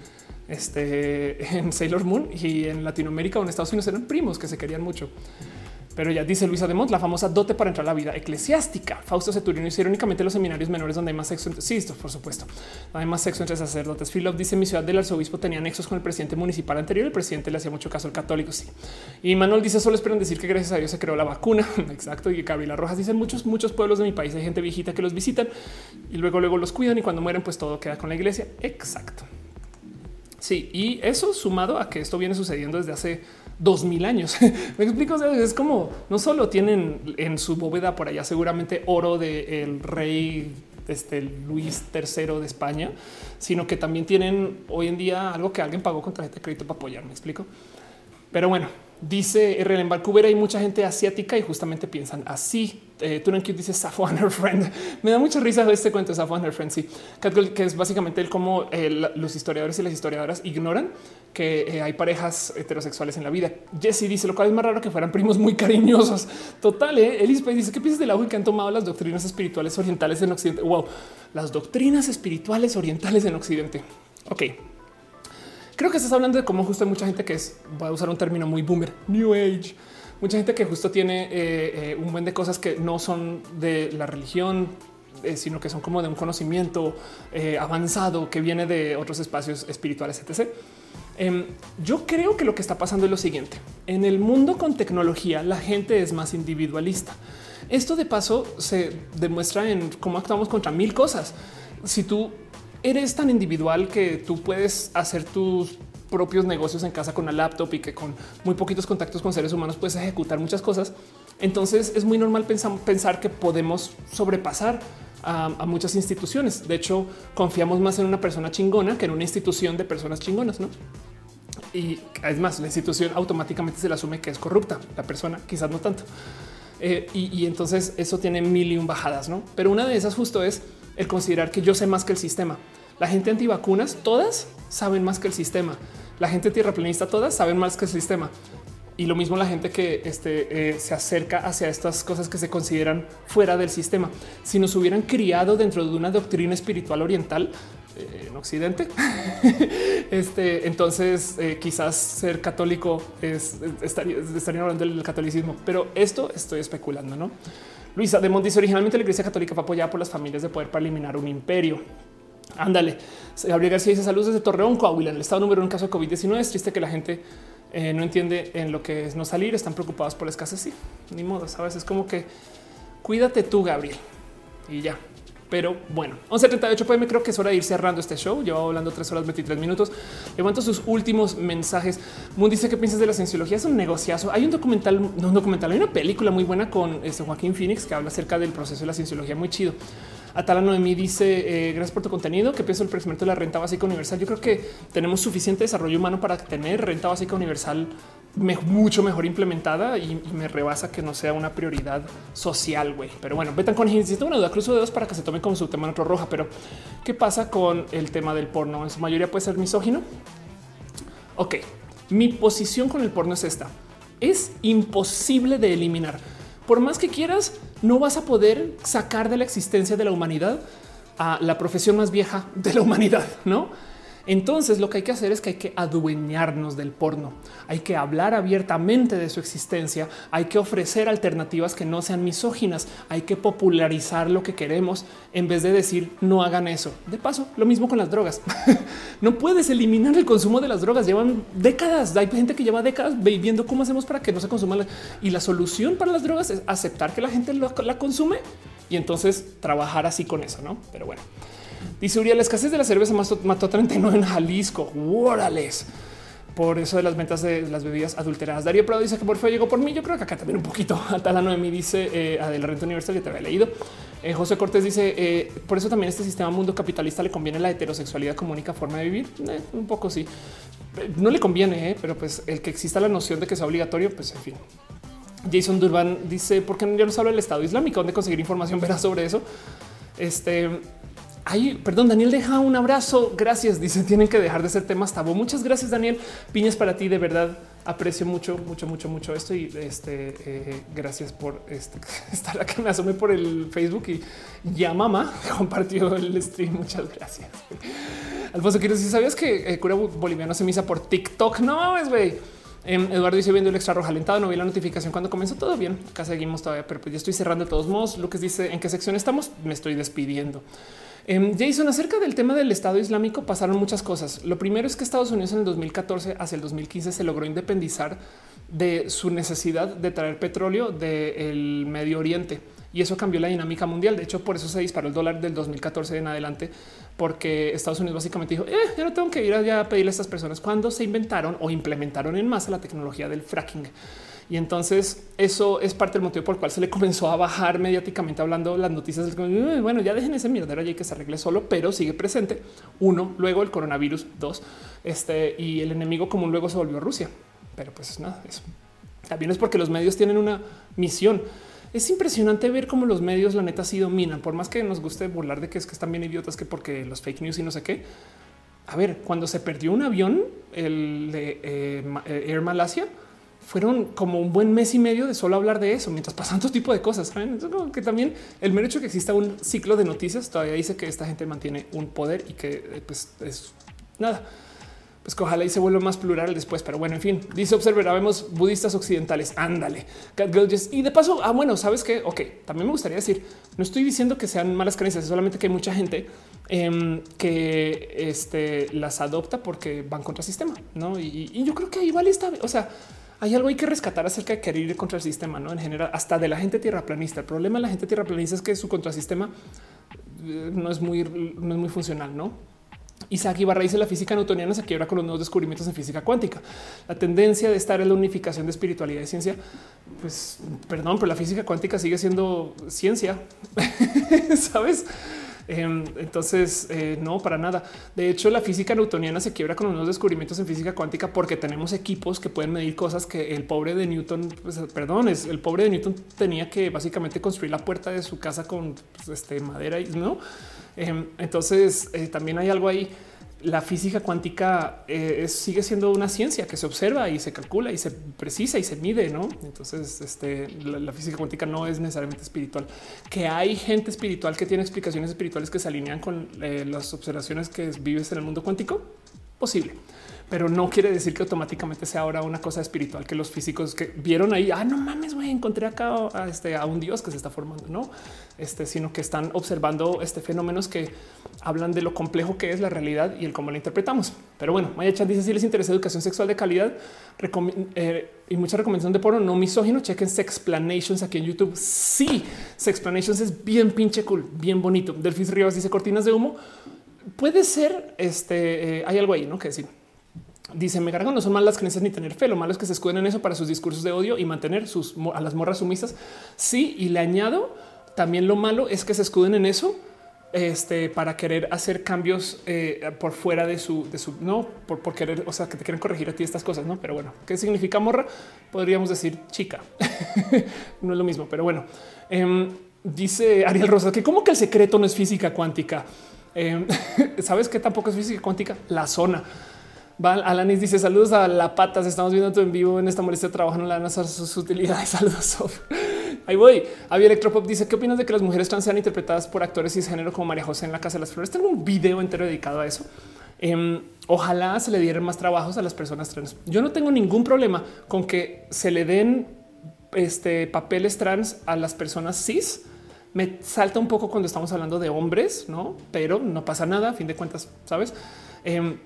este en Sailor Moon y en Latinoamérica o en Estados Unidos eran primos que se querían mucho. Pero ya dice Luisa de Mont, la famosa dote para entrar a la vida eclesiástica. Fausto Ceturino dice irónicamente los seminarios menores donde hay más sexo. Sí, esto por supuesto. Hay más sexo entre sacerdotes. Philip dice mi ciudad del arzobispo tenía nexos con el presidente municipal anterior. El presidente le hacía mucho caso al católico. Sí. Y Manuel dice solo esperan decir que gracias a Dios se creó la vacuna. Exacto. Y Gabriela Rojas dice muchos, muchos pueblos de mi país hay gente viejita que los visitan y luego, luego los cuidan y cuando mueren, pues todo queda con la iglesia. Exacto. Sí, y eso sumado a que esto viene sucediendo desde hace dos mil años. Me explico. es como no solo tienen en su bóveda por allá seguramente oro del rey este Luis III de España, sino que también tienen hoy en día algo que alguien pagó con tarjeta de crédito para apoyar. Me explico. Pero bueno, dice R. en Vancouver hay mucha gente asiática y justamente piensan así. Eh, Cute dice Safo and her friend. Me da mucha risa este cuento de Safo and her friend. Sí, que es básicamente el cómo eh, los historiadores y las historiadoras ignoran que eh, hay parejas heterosexuales en la vida. Jesse dice lo cual es más raro que fueran primos muy cariñosos. Total. Eh? Elispe dice qué piensas del auge que han tomado las doctrinas espirituales orientales en Occidente. Wow, las doctrinas espirituales orientales en Occidente. Ok, creo que estás hablando de cómo justo hay mucha gente que es, voy a usar un término muy boomer, New Age mucha gente que justo tiene eh, eh, un buen de cosas que no son de la religión, sino que son como de un conocimiento avanzado que viene de otros espacios espirituales, etc. Em, yo creo que lo que está pasando es lo siguiente. En el mundo con tecnología, la gente es más individualista. Esto de paso se demuestra en cómo actuamos contra mil cosas. Si tú eres tan individual que tú puedes hacer tus propios negocios en casa con una laptop y que con muy poquitos contactos con seres humanos puedes ejecutar muchas cosas, entonces es muy normal pensar, que podemos sobrepasar a, muchas instituciones. De hecho, confiamos más en una persona chingona que en una institución de personas chingonas, ¿no? Y es más, la institución automáticamente se le asume que es corrupta. La persona quizás no tanto. Eh, y, entonces eso tiene mil y un bajadas, ¿no? Pero una de esas justo es el considerar que yo sé más que el sistema. La gente antivacunas, todas saben más que el sistema. La gente tierraplanista, todas saben más que el sistema. Y lo mismo la gente que este, eh, se acerca hacia estas cosas que se consideran fuera del sistema. Si nos hubieran criado dentro de una doctrina espiritual oriental eh, en Occidente, este, entonces eh, quizás ser católico es, estaría, hablando del catolicismo. Pero esto estoy especulando, ¿no? Luisa de dice originalmente la Iglesia Católica fue apoyada por las familias de poder para eliminar un imperio. Ándale. Gabriel García dice saludos desde Torreón, Coahuila. El estado número uno en caso de COVID-19 es triste que la gente eh, no entiende en lo que es no salir, están preocupados por la escasez. Sí, ni modo, sabes, es como que cuídate tú, Gabriel. Y ya. Pero bueno, 11.38 pm creo que es hora de ir cerrando este show. Llevo hablando tres horas 23 minutos. Levanto sus últimos mensajes. Moon dice que piensas de la cienciología. Es un negociazo. Hay un documental, no un documental, hay una película muy buena con este Joaquín Phoenix que habla acerca del proceso de la cienciología muy chido. Atala Noemí dice eh, gracias por tu contenido. ¿Qué pienso del precio de la renta básica universal? Yo creo que tenemos suficiente desarrollo humano para tener renta básica universal mucho mejor implementada y, me rebasa que no sea una prioridad social, güey. Pero bueno, Betan con necesito una duda, cruzo dedos para que se tome como su tema en otro roja. Pero ¿qué pasa con el tema del porno? En su mayoría puede ser misógino. Ok, mi posición con el porno es esta. Es imposible de eliminar por más que quieras, no vas a poder sacar de la existencia de la humanidad a la profesión más vieja de la humanidad, no? Entonces lo que hay que hacer es que hay que adueñarnos del porno. Hay que hablar abiertamente de su existencia. Hay que ofrecer alternativas que no sean misóginas. Hay que popularizar lo que queremos en vez de decir no hagan eso. De paso, lo mismo con las drogas. no puedes eliminar el consumo de las drogas. Llevan décadas. Hay gente que lleva décadas viendo cómo hacemos para que no se consuman. Y la solución para las drogas es aceptar que la gente la consume y entonces trabajar así con eso. No, pero bueno. Dice Uriel, la escasez de la cerveza mató 39 en Jalisco. ¡Órales! Por eso de las ventas de las bebidas adulteradas. Darío Prado dice que por fue llegó por mí. Yo creo que acá también un poquito. Atala Noemi dice eh, a de la renta universal, ya te había leído. Eh, José Cortés dice eh, por eso también este sistema mundo capitalista le conviene la heterosexualidad como única forma de vivir. Eh, un poco sí, no le conviene, pero pues el que exista la noción de que sea obligatorio, pues en fin. Jason Durban dice por qué ya nos habla del Estado Islámico, dónde conseguir información verá sobre eso. Este Ay, perdón, Daniel deja un abrazo. Gracias. Dice, tienen que dejar de ser temas tabú. Muchas gracias, Daniel. Piñas para ti. De verdad aprecio mucho, mucho, mucho, mucho esto y este eh, gracias por este, estar acá. Me asomé por el Facebook y ya mamá compartió el stream. Muchas gracias. Alfonso, quiero si sabías que eh, cura boliviano se misa por TikTok. No mames, güey. Em, Eduardo dice viendo el extra roja alentado. No vi la notificación cuando comenzó. Todo bien. Acá seguimos todavía, pero pues ya estoy cerrando de todos modos. Lucas dice en qué sección estamos. Me estoy despidiendo. Em, Jason, acerca del tema del Estado Islámico pasaron muchas cosas. Lo primero es que Estados Unidos en el 2014 hacia el 2015 se logró independizar de su necesidad de traer petróleo del Medio Oriente y eso cambió la dinámica mundial. De hecho, por eso se disparó el dólar del 2014 en adelante, porque Estados Unidos básicamente dijo: eh, ya no tengo que ir allá a pedirle a estas personas cuando se inventaron o implementaron en masa la tecnología del fracking. Y entonces eso es parte del motivo por el cual se le comenzó a bajar mediáticamente hablando las noticias. Del, bueno, ya dejen ese mierdero allí que se arregle solo, pero sigue presente. Uno, luego el coronavirus, dos, este y el enemigo común luego se volvió Rusia. Pero pues nada, eso también es porque los medios tienen una misión. Es impresionante ver cómo los medios, la neta, sí dominan, por más que nos guste burlar de que es que están bien idiotas, que porque los fake news y no sé qué. A ver, cuando se perdió un avión, el de eh, Air Malasia, fueron como un buen mes y medio de solo hablar de eso mientras pasan todo tipo de cosas. ¿saben? que también el mero hecho que exista un ciclo de noticias todavía dice que esta gente mantiene un poder y que eh, pues es nada. pues que ojalá y se vuelva más plural después. Pero bueno, en fin, dice Observer, vemos budistas occidentales. Ándale, Y de paso, ah, bueno, sabes que, ok, también me gustaría decir, no estoy diciendo que sean malas creencias, solamente que hay mucha gente em, que este, las adopta porque van contra el sistema, no? Y, yo creo que igual está, o sea, hay algo hay que rescatar acerca de querer ir contra el sistema, no en general, hasta de la gente tierraplanista. El problema de la gente tierraplanista es que su contrasistema eh, no es muy, no es muy funcional, no? Isaac Ibarra dice la física newtoniana se quiebra con los nuevos descubrimientos en física cuántica. La tendencia de estar en la unificación de espiritualidad y ciencia, pues perdón, pero la física cuántica sigue siendo ciencia, sabes? Em, entonces, eh, no, para nada. De hecho, la física newtoniana se quiebra con nuevos descubrimientos en física cuántica porque tenemos equipos que pueden medir cosas que el pobre de Newton, pues, perdón, es el pobre de Newton tenía que básicamente construir la puerta de su casa con pues, este, madera y no. Em, entonces, eh, también hay algo ahí. La física cuántica eh, sigue siendo una ciencia que se observa y se calcula y se precisa y se mide, ¿no? Entonces, este, la, física cuántica no es necesariamente espiritual. Que hay gente espiritual que tiene explicaciones espirituales que se alinean con eh, las observaciones que vives en el mundo cuántico, posible pero no quiere decir que automáticamente sea ahora una cosa espiritual que los físicos que vieron ahí, ah, no mames, güey, encontré acá a, este, a un dios que se está formando, no, este, sino que están observando este fenómenos que hablan de lo complejo que es la realidad y el cómo la interpretamos. Pero bueno, Maya Chan dice si les interesa educación sexual de calidad eh, y mucha recomendación de porno no misógino, chequen Sexplanations aquí en YouTube. Sí, Sexplanations es bien pinche cool, bien bonito. Delfis Rivas dice cortinas de humo. Puede ser, este, eh, hay algo ahí, ¿no? Que decir. Dice, me cargan, no son malas creencias ni tener fe. Lo malo es que se escuden en eso para sus discursos de odio y mantener sus a las morras sumisas. Sí, y le añado también lo malo es que se escuden en eso este, para querer hacer cambios eh, por fuera de su, de su no por, por, querer, o sea, que te quieren corregir a ti estas cosas, no? Pero bueno, ¿qué significa morra? Podríamos decir chica, no es lo mismo, pero bueno, em, dice Ariel Rosa que como que el secreto no es física cuántica. Em, Sabes que tampoco es física cuántica, la zona. Val Alanis dice saludos a la patas. Estamos viendo tu en vivo en esta molestia. Trabajo no le van a sus utilidades. Saludos. Ahí voy. Avi Electropop dice qué opinas de que las mujeres trans sean interpretadas por actores cisgénero como María José en la Casa de las Flores. Tengo un video entero dedicado a eso. Em, ojalá se le dieran más trabajos a las personas trans. Yo no tengo ningún problema con que se le den este, papeles trans a las personas cis. Me salta un poco cuando estamos hablando de hombres, no, pero no pasa nada. A fin de cuentas, sabes. Em,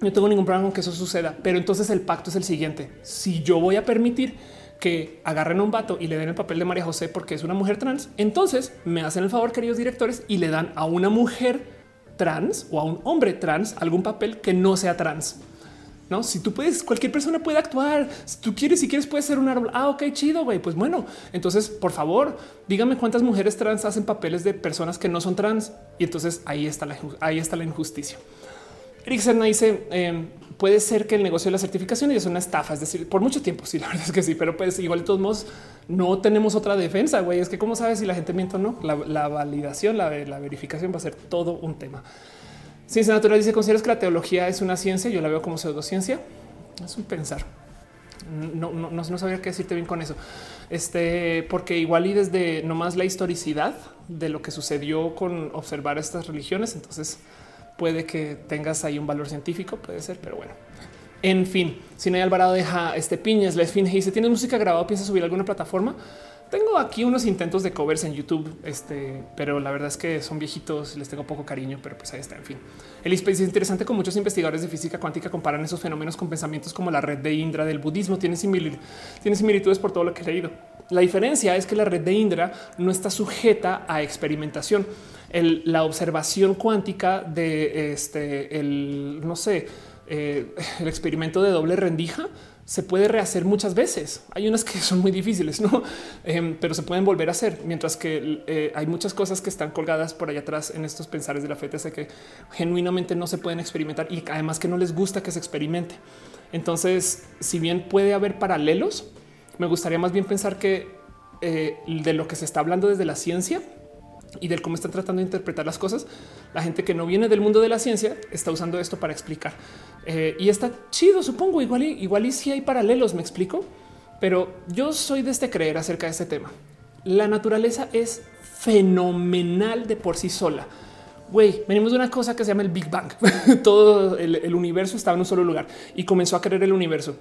no tengo ningún problema con que eso suceda, pero entonces el pacto es el siguiente. Si yo voy a permitir que agarren a un vato y le den el papel de María José porque es una mujer trans, entonces me hacen el favor, queridos directores, y le dan a una mujer trans o a un hombre trans algún papel que no sea trans. No, si tú puedes, cualquier persona puede actuar. Si tú quieres, si quieres, puedes ser un árbol. Ah, ok, chido, güey. Pues bueno, entonces, por favor, dígame cuántas mujeres trans hacen papeles de personas que no son trans. Y entonces ahí está la, ahí está la injusticia. Eric Serna dice em, puede ser que el negocio de la certificación es una estafa, es decir, por mucho tiempo. Sí, la verdad es que sí, pero pues igual de todos modos no tenemos otra defensa. Güey, es que cómo sabes si la gente miente o no. La, validación, la, verificación va a ser todo un tema. Ciencia natural dice: ¿Consideras que la teología es una ciencia? Yo la veo como pseudociencia. Es un pensar. No, no, no, no sabía qué decirte bien con eso. Este, porque igual y desde nomás la historicidad de lo que sucedió con observar estas religiones, entonces puede que tengas ahí un valor científico, puede ser, pero bueno. En fin, si no hay Alvarado deja este piñas, la esfinge dice, ¿tienes música grabada? ¿Piensas subir alguna plataforma? Tengo aquí unos intentos de covers en YouTube, este, pero la verdad es que son viejitos, les tengo poco cariño, pero pues ahí está. En fin, el es interesante con muchos investigadores de física cuántica comparan esos fenómenos con pensamientos como la red de Indra del budismo. Tiene, tiene similitudes por todo lo que he leído. La diferencia es que la red de Indra no está sujeta a experimentación la observación cuántica de este, el, no sé, eh, el experimento de doble rendija se puede rehacer muchas veces. Hay unas que son muy difíciles, no, em, pero se pueden volver a hacer. Mientras que eh, hay muchas cosas que están colgadas por allá atrás en estos pensares de la FTC que genuinamente no se pueden experimentar y además que no les gusta que se experimente. Entonces, si bien puede haber paralelos, me gustaría más bien pensar que eh, de lo que se está hablando desde la ciencia y del cómo están tratando de interpretar las cosas. La gente que no viene del mundo de la ciencia está usando esto para explicar eh, y está chido, supongo. Igual y igual y si hay paralelos, me explico, pero yo soy de este creer acerca de este tema. La naturaleza es fenomenal de por sí sola. Güey, venimos de una cosa que se llama el Big Bang. Todo el, universo estaba en un solo lugar y comenzó a creer el universo.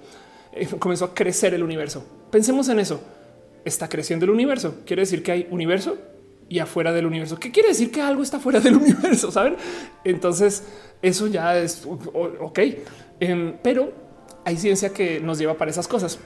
Eh, comenzó a crecer el universo. Pensemos en eso. Está creciendo el universo. Quiere decir que hay universo y afuera del universo. ¿Qué quiere decir que algo está fuera del universo? Saben? Entonces eso ya es ok, em, pero hay ciencia que nos lleva para esas cosas.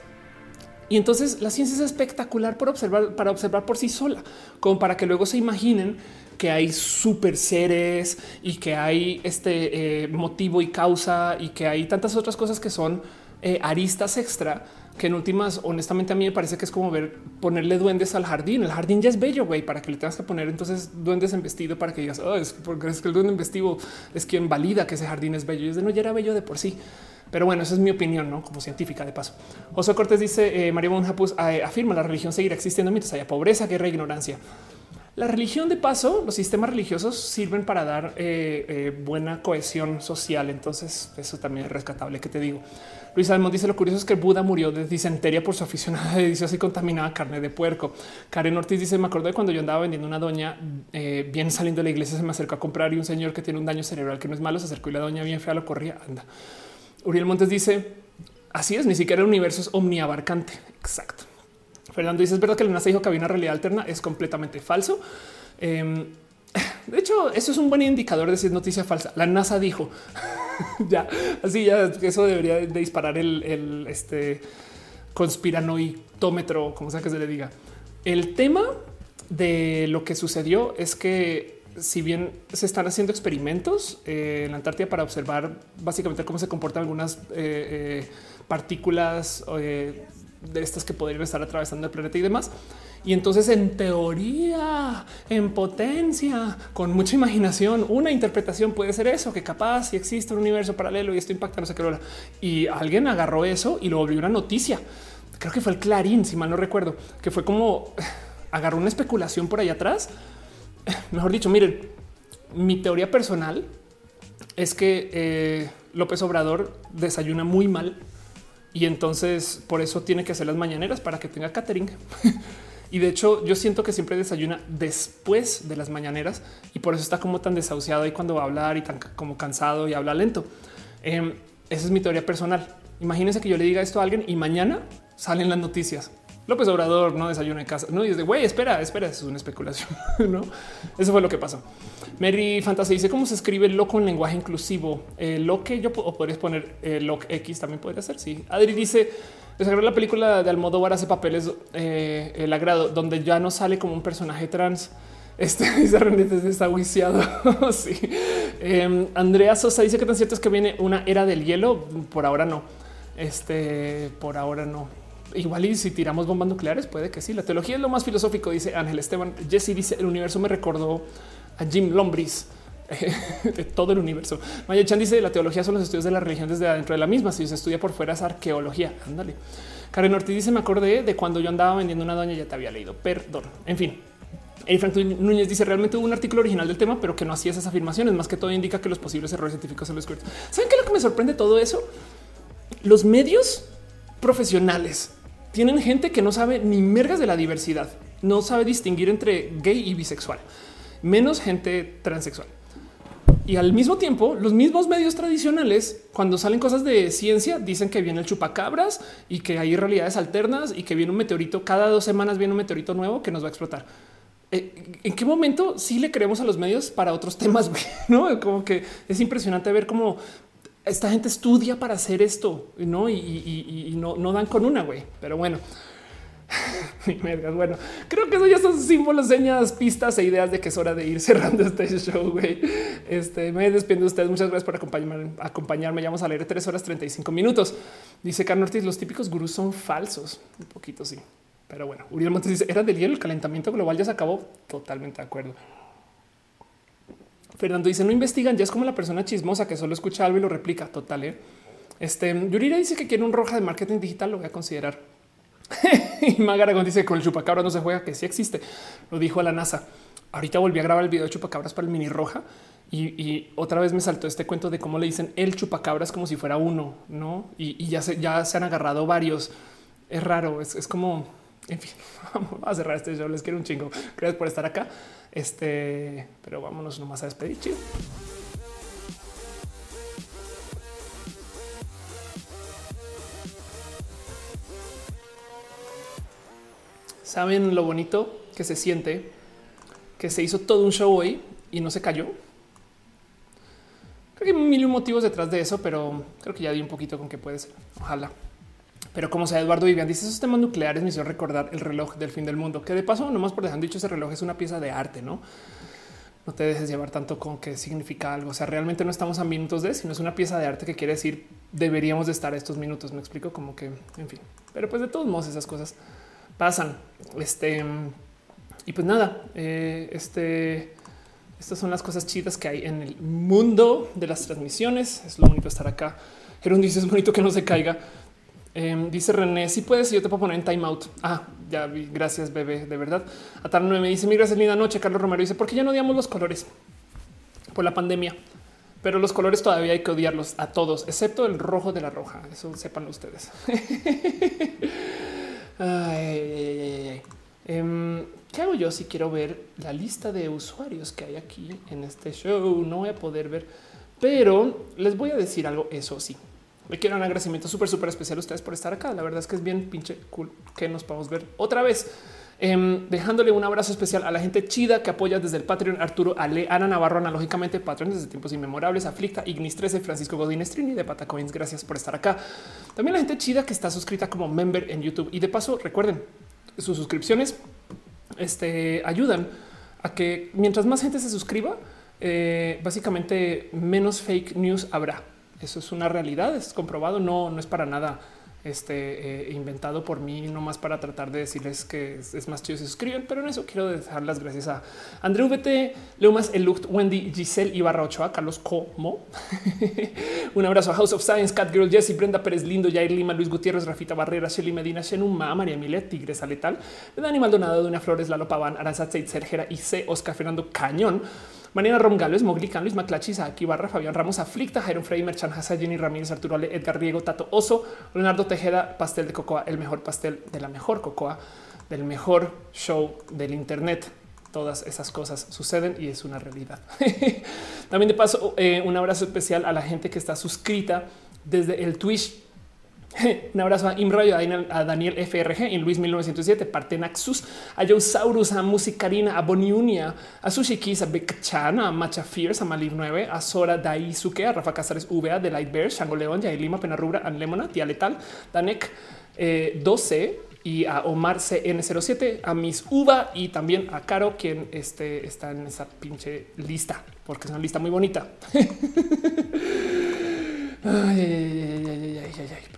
Y entonces la ciencia es espectacular por observar, para observar por sí sola, como para que luego se imaginen que hay super seres y que hay este eh, motivo y causa y que hay tantas otras cosas que son eh, aristas extra que en últimas, honestamente, a mí me parece que es como ver ponerle duendes al jardín. El jardín ya es bello, güey, para que le tengas que poner entonces duendes en vestido para que digas, oh, es porque es que el duende en vestido es quien valida que ese jardín es bello. Y es de no, ya era bello de por sí. Pero bueno, esa es mi opinión, no como científica de paso. José Cortés dice: eh, María Monjapus eh, afirma la religión seguirá existiendo mientras haya pobreza, guerra e ignorancia. La religión de paso, los sistemas religiosos sirven para dar eh, buena cohesión social. Entonces, eso también es rescatable. Que te digo, Luis Almond dice: Lo curioso es que Buda murió de disentería por su afición a deliciosa y contaminada carne de puerco. Karen Ortiz dice: Me acuerdo de cuando yo andaba vendiendo una doña bien saliendo de la iglesia, se me acercó a comprar y un señor que tiene un daño cerebral que no es malo se acercó y la doña bien fea lo corría. Anda. Uriel Montes dice así es, ni siquiera el universo es omniabarcante. Exacto. Fernando dice es verdad que la NASA dijo que había una realidad alterna. Es completamente falso. Em, de hecho, eso es un buen indicador de si es noticia falsa. La NASA dijo ya así, ya eso debería de disparar el, este conspiranoitómetro, como sea que se le diga. El tema de lo que sucedió es que si bien se están haciendo experimentos eh, en la Antártida para observar básicamente cómo se comportan algunas eh, eh, partículas de estas que podrían estar atravesando el planeta y demás. Y entonces, en teoría, en potencia, con mucha imaginación, una interpretación puede ser eso, que capaz si existe un universo paralelo y esto impacta no sé qué hora. Y alguien agarró eso y lo volvió una noticia. Creo que fue el Clarín, si mal no recuerdo, que fue como agarró una especulación por ahí atrás mejor dicho, miren, mi teoría personal es que eh, López Obrador desayuna muy mal y entonces por eso tiene que hacer las mañaneras para que tenga catering. y de hecho, yo siento que siempre desayuna después de las mañaneras y por eso está como tan desahuciado y cuando va a hablar y tan como cansado y habla lento. Em, esa es mi teoría personal. Imagínense que yo le diga esto a alguien y mañana salen las noticias. López Obrador no desayuna en casa. No, y es de güey, espera, espera, eso es una especulación. no, eso fue lo que pasó. Mary Fantasy dice cómo se escribe loco en lenguaje inclusivo. Eh, lo que yo o podrías poner eh, lo X también podría ser. Sí, Adri dice desagradó la película de Almodóvar hace papeles eh, el agrado, donde ya no sale como un personaje trans. Este dice está viciado. sí. Em, Andrea Sosa dice que tan cierto es que viene una era del hielo. Por ahora no. Este por ahora no igual y si tiramos bombas nucleares, puede que sí. La teología es lo más filosófico, dice Ángel Esteban. Jesse dice el universo me recordó a Jim Lombris de todo el universo. Maya Chan dice la teología son los estudios de la religión desde adentro de la misma. Si se estudia por fuera es arqueología. Ándale. Karen Ortiz dice me acordé de cuando yo andaba vendiendo una doña, ya te había leído. Perdón. En fin, y Frank Núñez dice realmente hubo un artículo original del tema, pero que no hacía esas afirmaciones. Más que todo indica que los posibles errores científicos son los que saben qué es lo que me sorprende todo eso. Los medios profesionales tienen gente que no sabe ni mergas de la diversidad, no sabe distinguir entre gay y bisexual, menos gente transexual. Y al mismo tiempo, los mismos medios tradicionales, cuando salen cosas de ciencia, dicen que viene el chupacabras y que hay realidades alternas y que viene un meteorito cada dos semanas, viene un meteorito nuevo que nos va a explotar. Eh, ¿En qué momento sí le creemos a los medios para otros temas? No como que es impresionante ver cómo esta gente estudia para hacer esto ¿no? y, no, dan con una, güey. Pero bueno, bueno, creo que eso ya son símbolos, señas, pistas e ideas de que es hora de ir cerrando este show. Güey. Este me despido de ustedes. Muchas gracias por acompañarme. acompañarme. Ya vamos a leer tres horas 35 minutos. Dice Carlos Ortiz: Los típicos gurús son falsos. Un poquito, sí. Pero bueno, Uriel Montes dice: Era del hielo, el calentamiento global ya se acabó. Totalmente de acuerdo. Fernando dice no investigan, ya es como la persona chismosa que solo escucha algo y lo replica. Total. ¿eh? Este Yurira dice que quiere un roja de marketing digital. Lo voy a considerar. y Magaragón dice con el chupacabra no se juega, que sí existe. Lo dijo a la NASA. Ahorita volví a grabar el video de chupacabras para el mini roja y, otra vez me saltó este cuento de cómo le dicen el chupacabras como si fuera uno, no? Y, ya se, ya se han agarrado varios. Es raro. Es, es como En fin, vamos a cerrar este show. Les quiero un chingo. Gracias por estar acá. Este, pero vámonos nomás a despedir. Chido. ¿Saben lo bonito que se siente? Que se hizo todo un show hoy y no se cayó. Creo que hay mil motivos detrás de eso, pero creo que ya di un poquito con que puede ser. Ojalá. Pero como sea, Eduardo Vivian dice esos temas nucleares me hicieron recordar el reloj del fin del mundo, que de paso, nomás por dejar dicho, ese reloj es una pieza de arte, no? No te dejes llevar tanto con qué significa algo. O sea, realmente no estamos a minutos de, sino es una pieza de arte que quiere decir deberíamos de estar estos minutos. Me explico como que, en fin, pero pues de todos modos esas cosas pasan. Este y pues nada, eh, este, estas son las cosas chidas que hay en el mundo de las transmisiones. Es lo bonito estar acá. Gerón dice es bonito que no se caiga. Em, dice René, si puedes, yo te puedo poner en timeout. Ah, ya vi. Gracias, bebé. De verdad. Atar 9 me dice: Mi gracias, linda noche. Carlos Romero dice: porque ya no odiamos los colores por la pandemia, pero los colores todavía hay que odiarlos a todos, excepto el rojo de la roja. Eso sepan ustedes. Em, ¿Qué hago yo si quiero ver la lista de usuarios que hay aquí en este show? No voy a poder ver, pero les voy a decir algo. Eso sí, me quiero un agradecimiento súper, súper especial a ustedes por estar acá. La verdad es que es bien pinche cool que nos podamos ver otra vez. Em, dejándole un abrazo especial a la gente chida que apoya desde el Patreon, Arturo Ale, Ana Navarro, analógicamente Patreon desde tiempos inmemorables, Aflicta, Ignis 13, Francisco Godín Strini de Patacoins. Gracias por estar acá. También la gente chida que está suscrita como member en YouTube. Y de paso, recuerden, sus suscripciones este, ayudan a que mientras más gente se suscriba, eh, básicamente menos fake news habrá. Eso es una realidad, es comprobado, no, no es para nada este, eh, inventado por mí, no más para tratar de decirles que es, más chido si suscriben, pero en eso quiero dejar las gracias a André VT, Leumas, Eluct, Wendy, Giselle Ibarra Ochoa, Carlos Como. Un abrazo a House of Science, Cat Girl, Jesse, Brenda Pérez Lindo, Jair Lima, Luis Gutiérrez, Rafita Barrera, Shelly Medina, Shenuma, María Milet, Tigresa Letal, Dani Maldonado, Dona Flores, Lalo Paván, Aranza Sergera y C. Oscar Fernando Cañón. Mariana Romgalo, Moglican, Luis Maclachis, aquí Barra, Fabián Ramos, Aflicta, Jairo Frey, Merchan Hasa, Jenny Ramírez, Arturo Ale, Edgar Riego, Tato Oso, Leonardo Tejeda, Pastel de Cocoa, el mejor pastel de la mejor cocoa, del mejor show del Internet. Todas esas cosas suceden y es una realidad. También de paso, eh, un abrazo especial a la gente que está suscrita desde el Twitch Un abrazo a Imrayo, a Daniel FRG, en Luis 1907, Partenaxus, a Josaurus, a Musicarina, a Boniunia, a Sushikis, a Bekchana, a Macha Fierce, a Malir 9, a Sora Daisuke, a Rafa Casares VA, de Light Bear, Shango León, Yair Lima, Penarrubra, a Lemona, Tía Letal, Danek 12 eh, y a Omar CN07, a Miss Uva y también a Caro, quien este, está en esa pinche lista, porque es una lista muy bonita.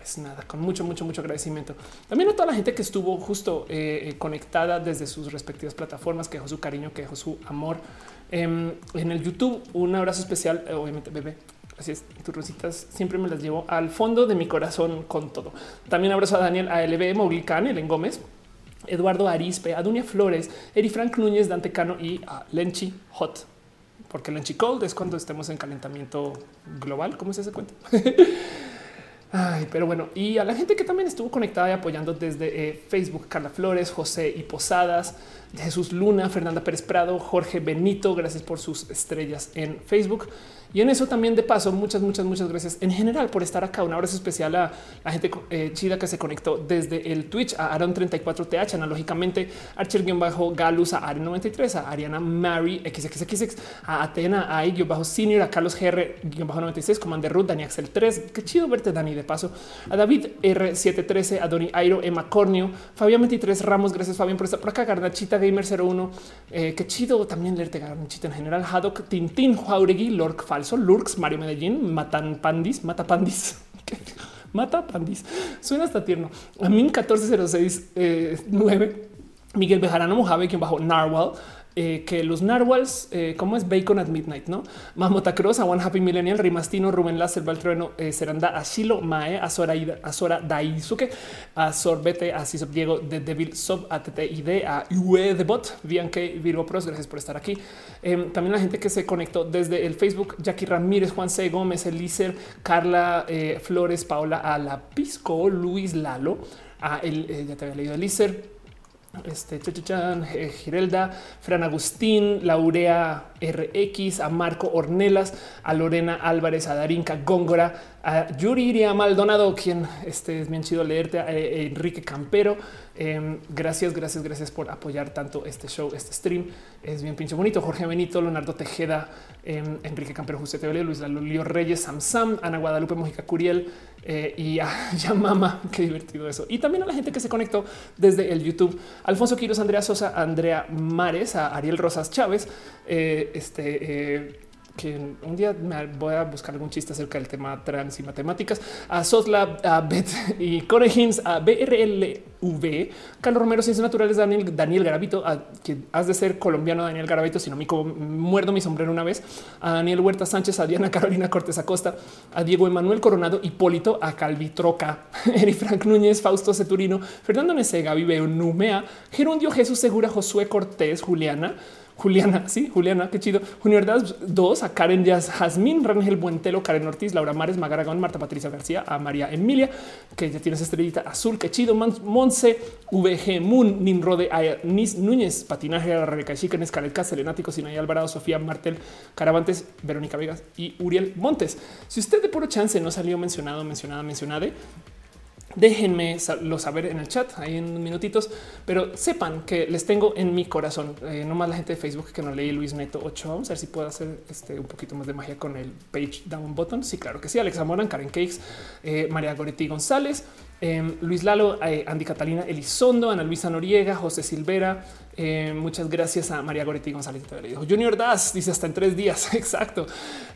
Pues nada, con mucho, mucho, mucho agradecimiento. También a toda la gente que estuvo justo eh, eh, conectada desde sus respectivas plataformas, que dejó su cariño, que dejó su amor. Em, en el YouTube, un abrazo especial, eh, obviamente, bebé. Así es, tus rositas siempre me las llevo al fondo de mi corazón con todo. También abrazo a Daniel ALB, Maulicán, Elen Gómez, Eduardo Arispe, a Dunia Flores, Eri Frank Núñez, Dante Cano y a Lenchi Hot porque el enchicold es cuando estemos en calentamiento global. ¿Cómo se hace cuenta? Ay, pero bueno, y a la gente que también estuvo conectada y apoyando desde eh, Facebook, Carla Flores, José y Posadas, Jesús Luna, Fernanda Pérez Prado, Jorge Benito, gracias por sus estrellas en Facebook. Y en eso también de paso, muchas, muchas, muchas gracias en general por estar acá. Un abrazo especial a la gente eh, chida que se conectó desde el Twitch, a Aaron 34TH, analógicamente, Archer-Galus, a Aaron 93, a Ariana Mary, XXXX, a Atena, a I-Senior, a Carlos GR-96, Commander Ruth, Dani Axel 3. Qué chido verte, Dani, de paso. A David R713, a Doni Airo, Emma Cornio, Fabián 23 Ramos, gracias Fabián por estar por acá, Garnachita Gamer 01. Eh, qué chido también leerte Garnachita en general. Haddock, Tintín, Jauregui, Lork Fal falso. Lurks, Mario Medellín, Matan Pandis, Mata Pandis. Mata Pandis. Suena hasta tierno. A mí 1406 9. Miguel Bejarano Mojave, quien bajo Narwhal. Eh, que los narwhals, eh, como es Bacon at Midnight, no? Mamota Cross, a One Happy Millennial, Rimastino, Rubén Láser, Valtrueno, eh, Seranda, Asilo, Mae, Azora, Azora Daisuke, a Sorbete, a Cisop Diego, de Devil Sub, a TTID, a UE de Bot, Virgo Pros, gracias por estar aquí. Em, también la gente que se conectó desde el Facebook, Jackie Ramírez, Juan C. Gómez, Elícer, Carla Flores, Paola Alapisco, Luis Lalo, a el, ya te había leído Elícer, este Chachachan, eh, Girelda, Fran Agustín, Laurea RX, a Marco Ornelas, a Lorena Álvarez, a Darinka Góngora, a Yuriria Maldonado, quien este es bien chido leerte, a eh, Enrique Campero. Em, gracias, gracias, gracias por apoyar tanto este show, este stream. Es bien pinche bonito. Jorge Benito, Leonardo Tejeda, em, Enrique Campero, José Tevelio, Luis Lulio Reyes, Sam Sam, Ana Guadalupe Mojica Curiel eh, y a Yamama. Qué divertido eso. Y también a la gente que se conectó desde el YouTube. Alfonso Quiros, Andrea Sosa, Andrea Mares, a Ariel Rosas Chávez, eh, este eh, que un día me voy a buscar algún chiste acerca del tema trans y matemáticas, a Sosla, a Bet y Corejins, a BRLV, Carlos Romero, Ciencias Naturales, Daniel, Daniel Garavito, a quien has de ser colombiano, Daniel Garavito, si no me muerdo mi sombrero una vez, a Daniel Huerta Sánchez, a Diana Carolina Cortés Acosta, a Diego Emanuel Coronado, Hipólito, a Calvitroca, Eri Frank Núñez, Fausto Ceturino, Fernando Nesega, Viveo Numea, Gerundio Jesús Segura, Josué Cortés, Juliana, Juliana, sí, Juliana, qué chido. Universidad 2, a Karen Jazz, Jazmín, Rangel Buentelo, Karen Ortiz, Laura Mares, Magaragón, Marta Patricia García, a María Emilia, que ya tienes estrellita azul, qué chido. Monse, VG, Moon, Nimrode, Nis Núñez, Patinaje, Rebeca Chica, Nescalet Selenático, Sinay Alvarado, Sofía Martel, Caravantes, Verónica Vegas y Uriel Montes. Si usted de puro chance no salió mencionado, mencionada, mencionada, Déjenme lo saber en el chat ahí en minutitos, pero sepan que les tengo en mi corazón. Eh, no más la gente de Facebook que no leí Luis Neto 8. Vamos a ver si puedo hacer este un poquito más de magia con el page down button. Sí, claro que sí. Alexa Moran, Karen Cakes, eh, María Goretti González, em, Luis Lalo, eh, Andy Catalina Elizondo, Ana Luisa Noriega, José Silvera. muchas gracias a María Goretti González. Te dijo Junior Das dice hasta en tres días. Exacto.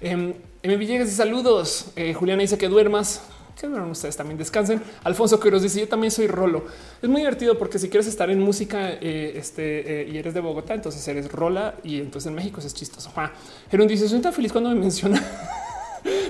Em, M. Villegas y saludos. Juliana dice que duermas que bueno, ustedes también descansen. Alfonso Quiroz dice yo también soy Rolo. Es muy divertido porque si quieres estar en música eh, este, eh, y eres de Bogotá, entonces eres Rola y entonces en México es chistoso. Gerón dice soy tan feliz cuando me menciona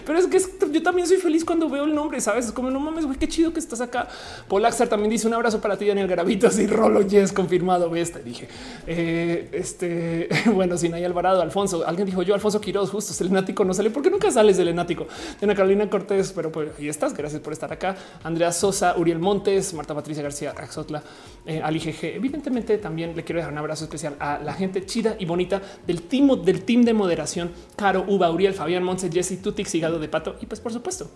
pero es que yo también soy feliz cuando veo el nombre, sabes? Es como no mames, güey, qué chido que estás acá. Polaxar también dice un abrazo para ti, Daniel Garavito. Así Rolo, yes, confirmado. Ves, te dije eh, este bueno, sin ahí Alvarado, Alfonso. Alguien dijo yo, Alfonso Quiroz, justo selenático no sale porque nunca sales del enático. Ana Carolina Cortés, pero pues ahí estás. Gracias por estar acá. Andrea Sosa, Uriel Montes, Marta Patricia García, Axotla, eh, Ali GG. Evidentemente, también le quiero dejar un abrazo especial a la gente chida y bonita del team del team de moderación. Caro, Uba, Uriel, Fabián Montes, Jesse, Sigado de Pato y pues por supuesto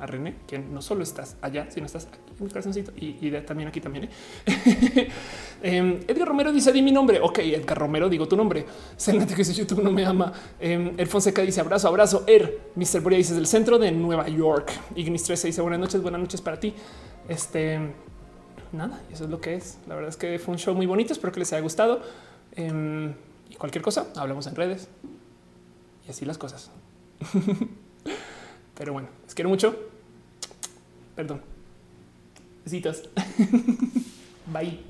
a René, que no solo estás allá, sino estás aquí en mi corazoncito y, también aquí también. ¿eh? Em, Edgar Romero dice di mi nombre. Ok, Edgar Romero, digo tu nombre. Senate que dice YouTube no me ama. El Fonseca dice abrazo, abrazo. Er, Mr. Boria dice del centro de Nueva York. Ignis 13 dice buenas noches, buenas noches para ti. Este nada, eso es lo que es. La verdad es que fue un show muy bonito. Espero que les haya gustado. Em, y cualquier cosa, hablamos en redes y así las cosas. Pero bueno, les quiero mucho. Perdón. Besitos. Bye.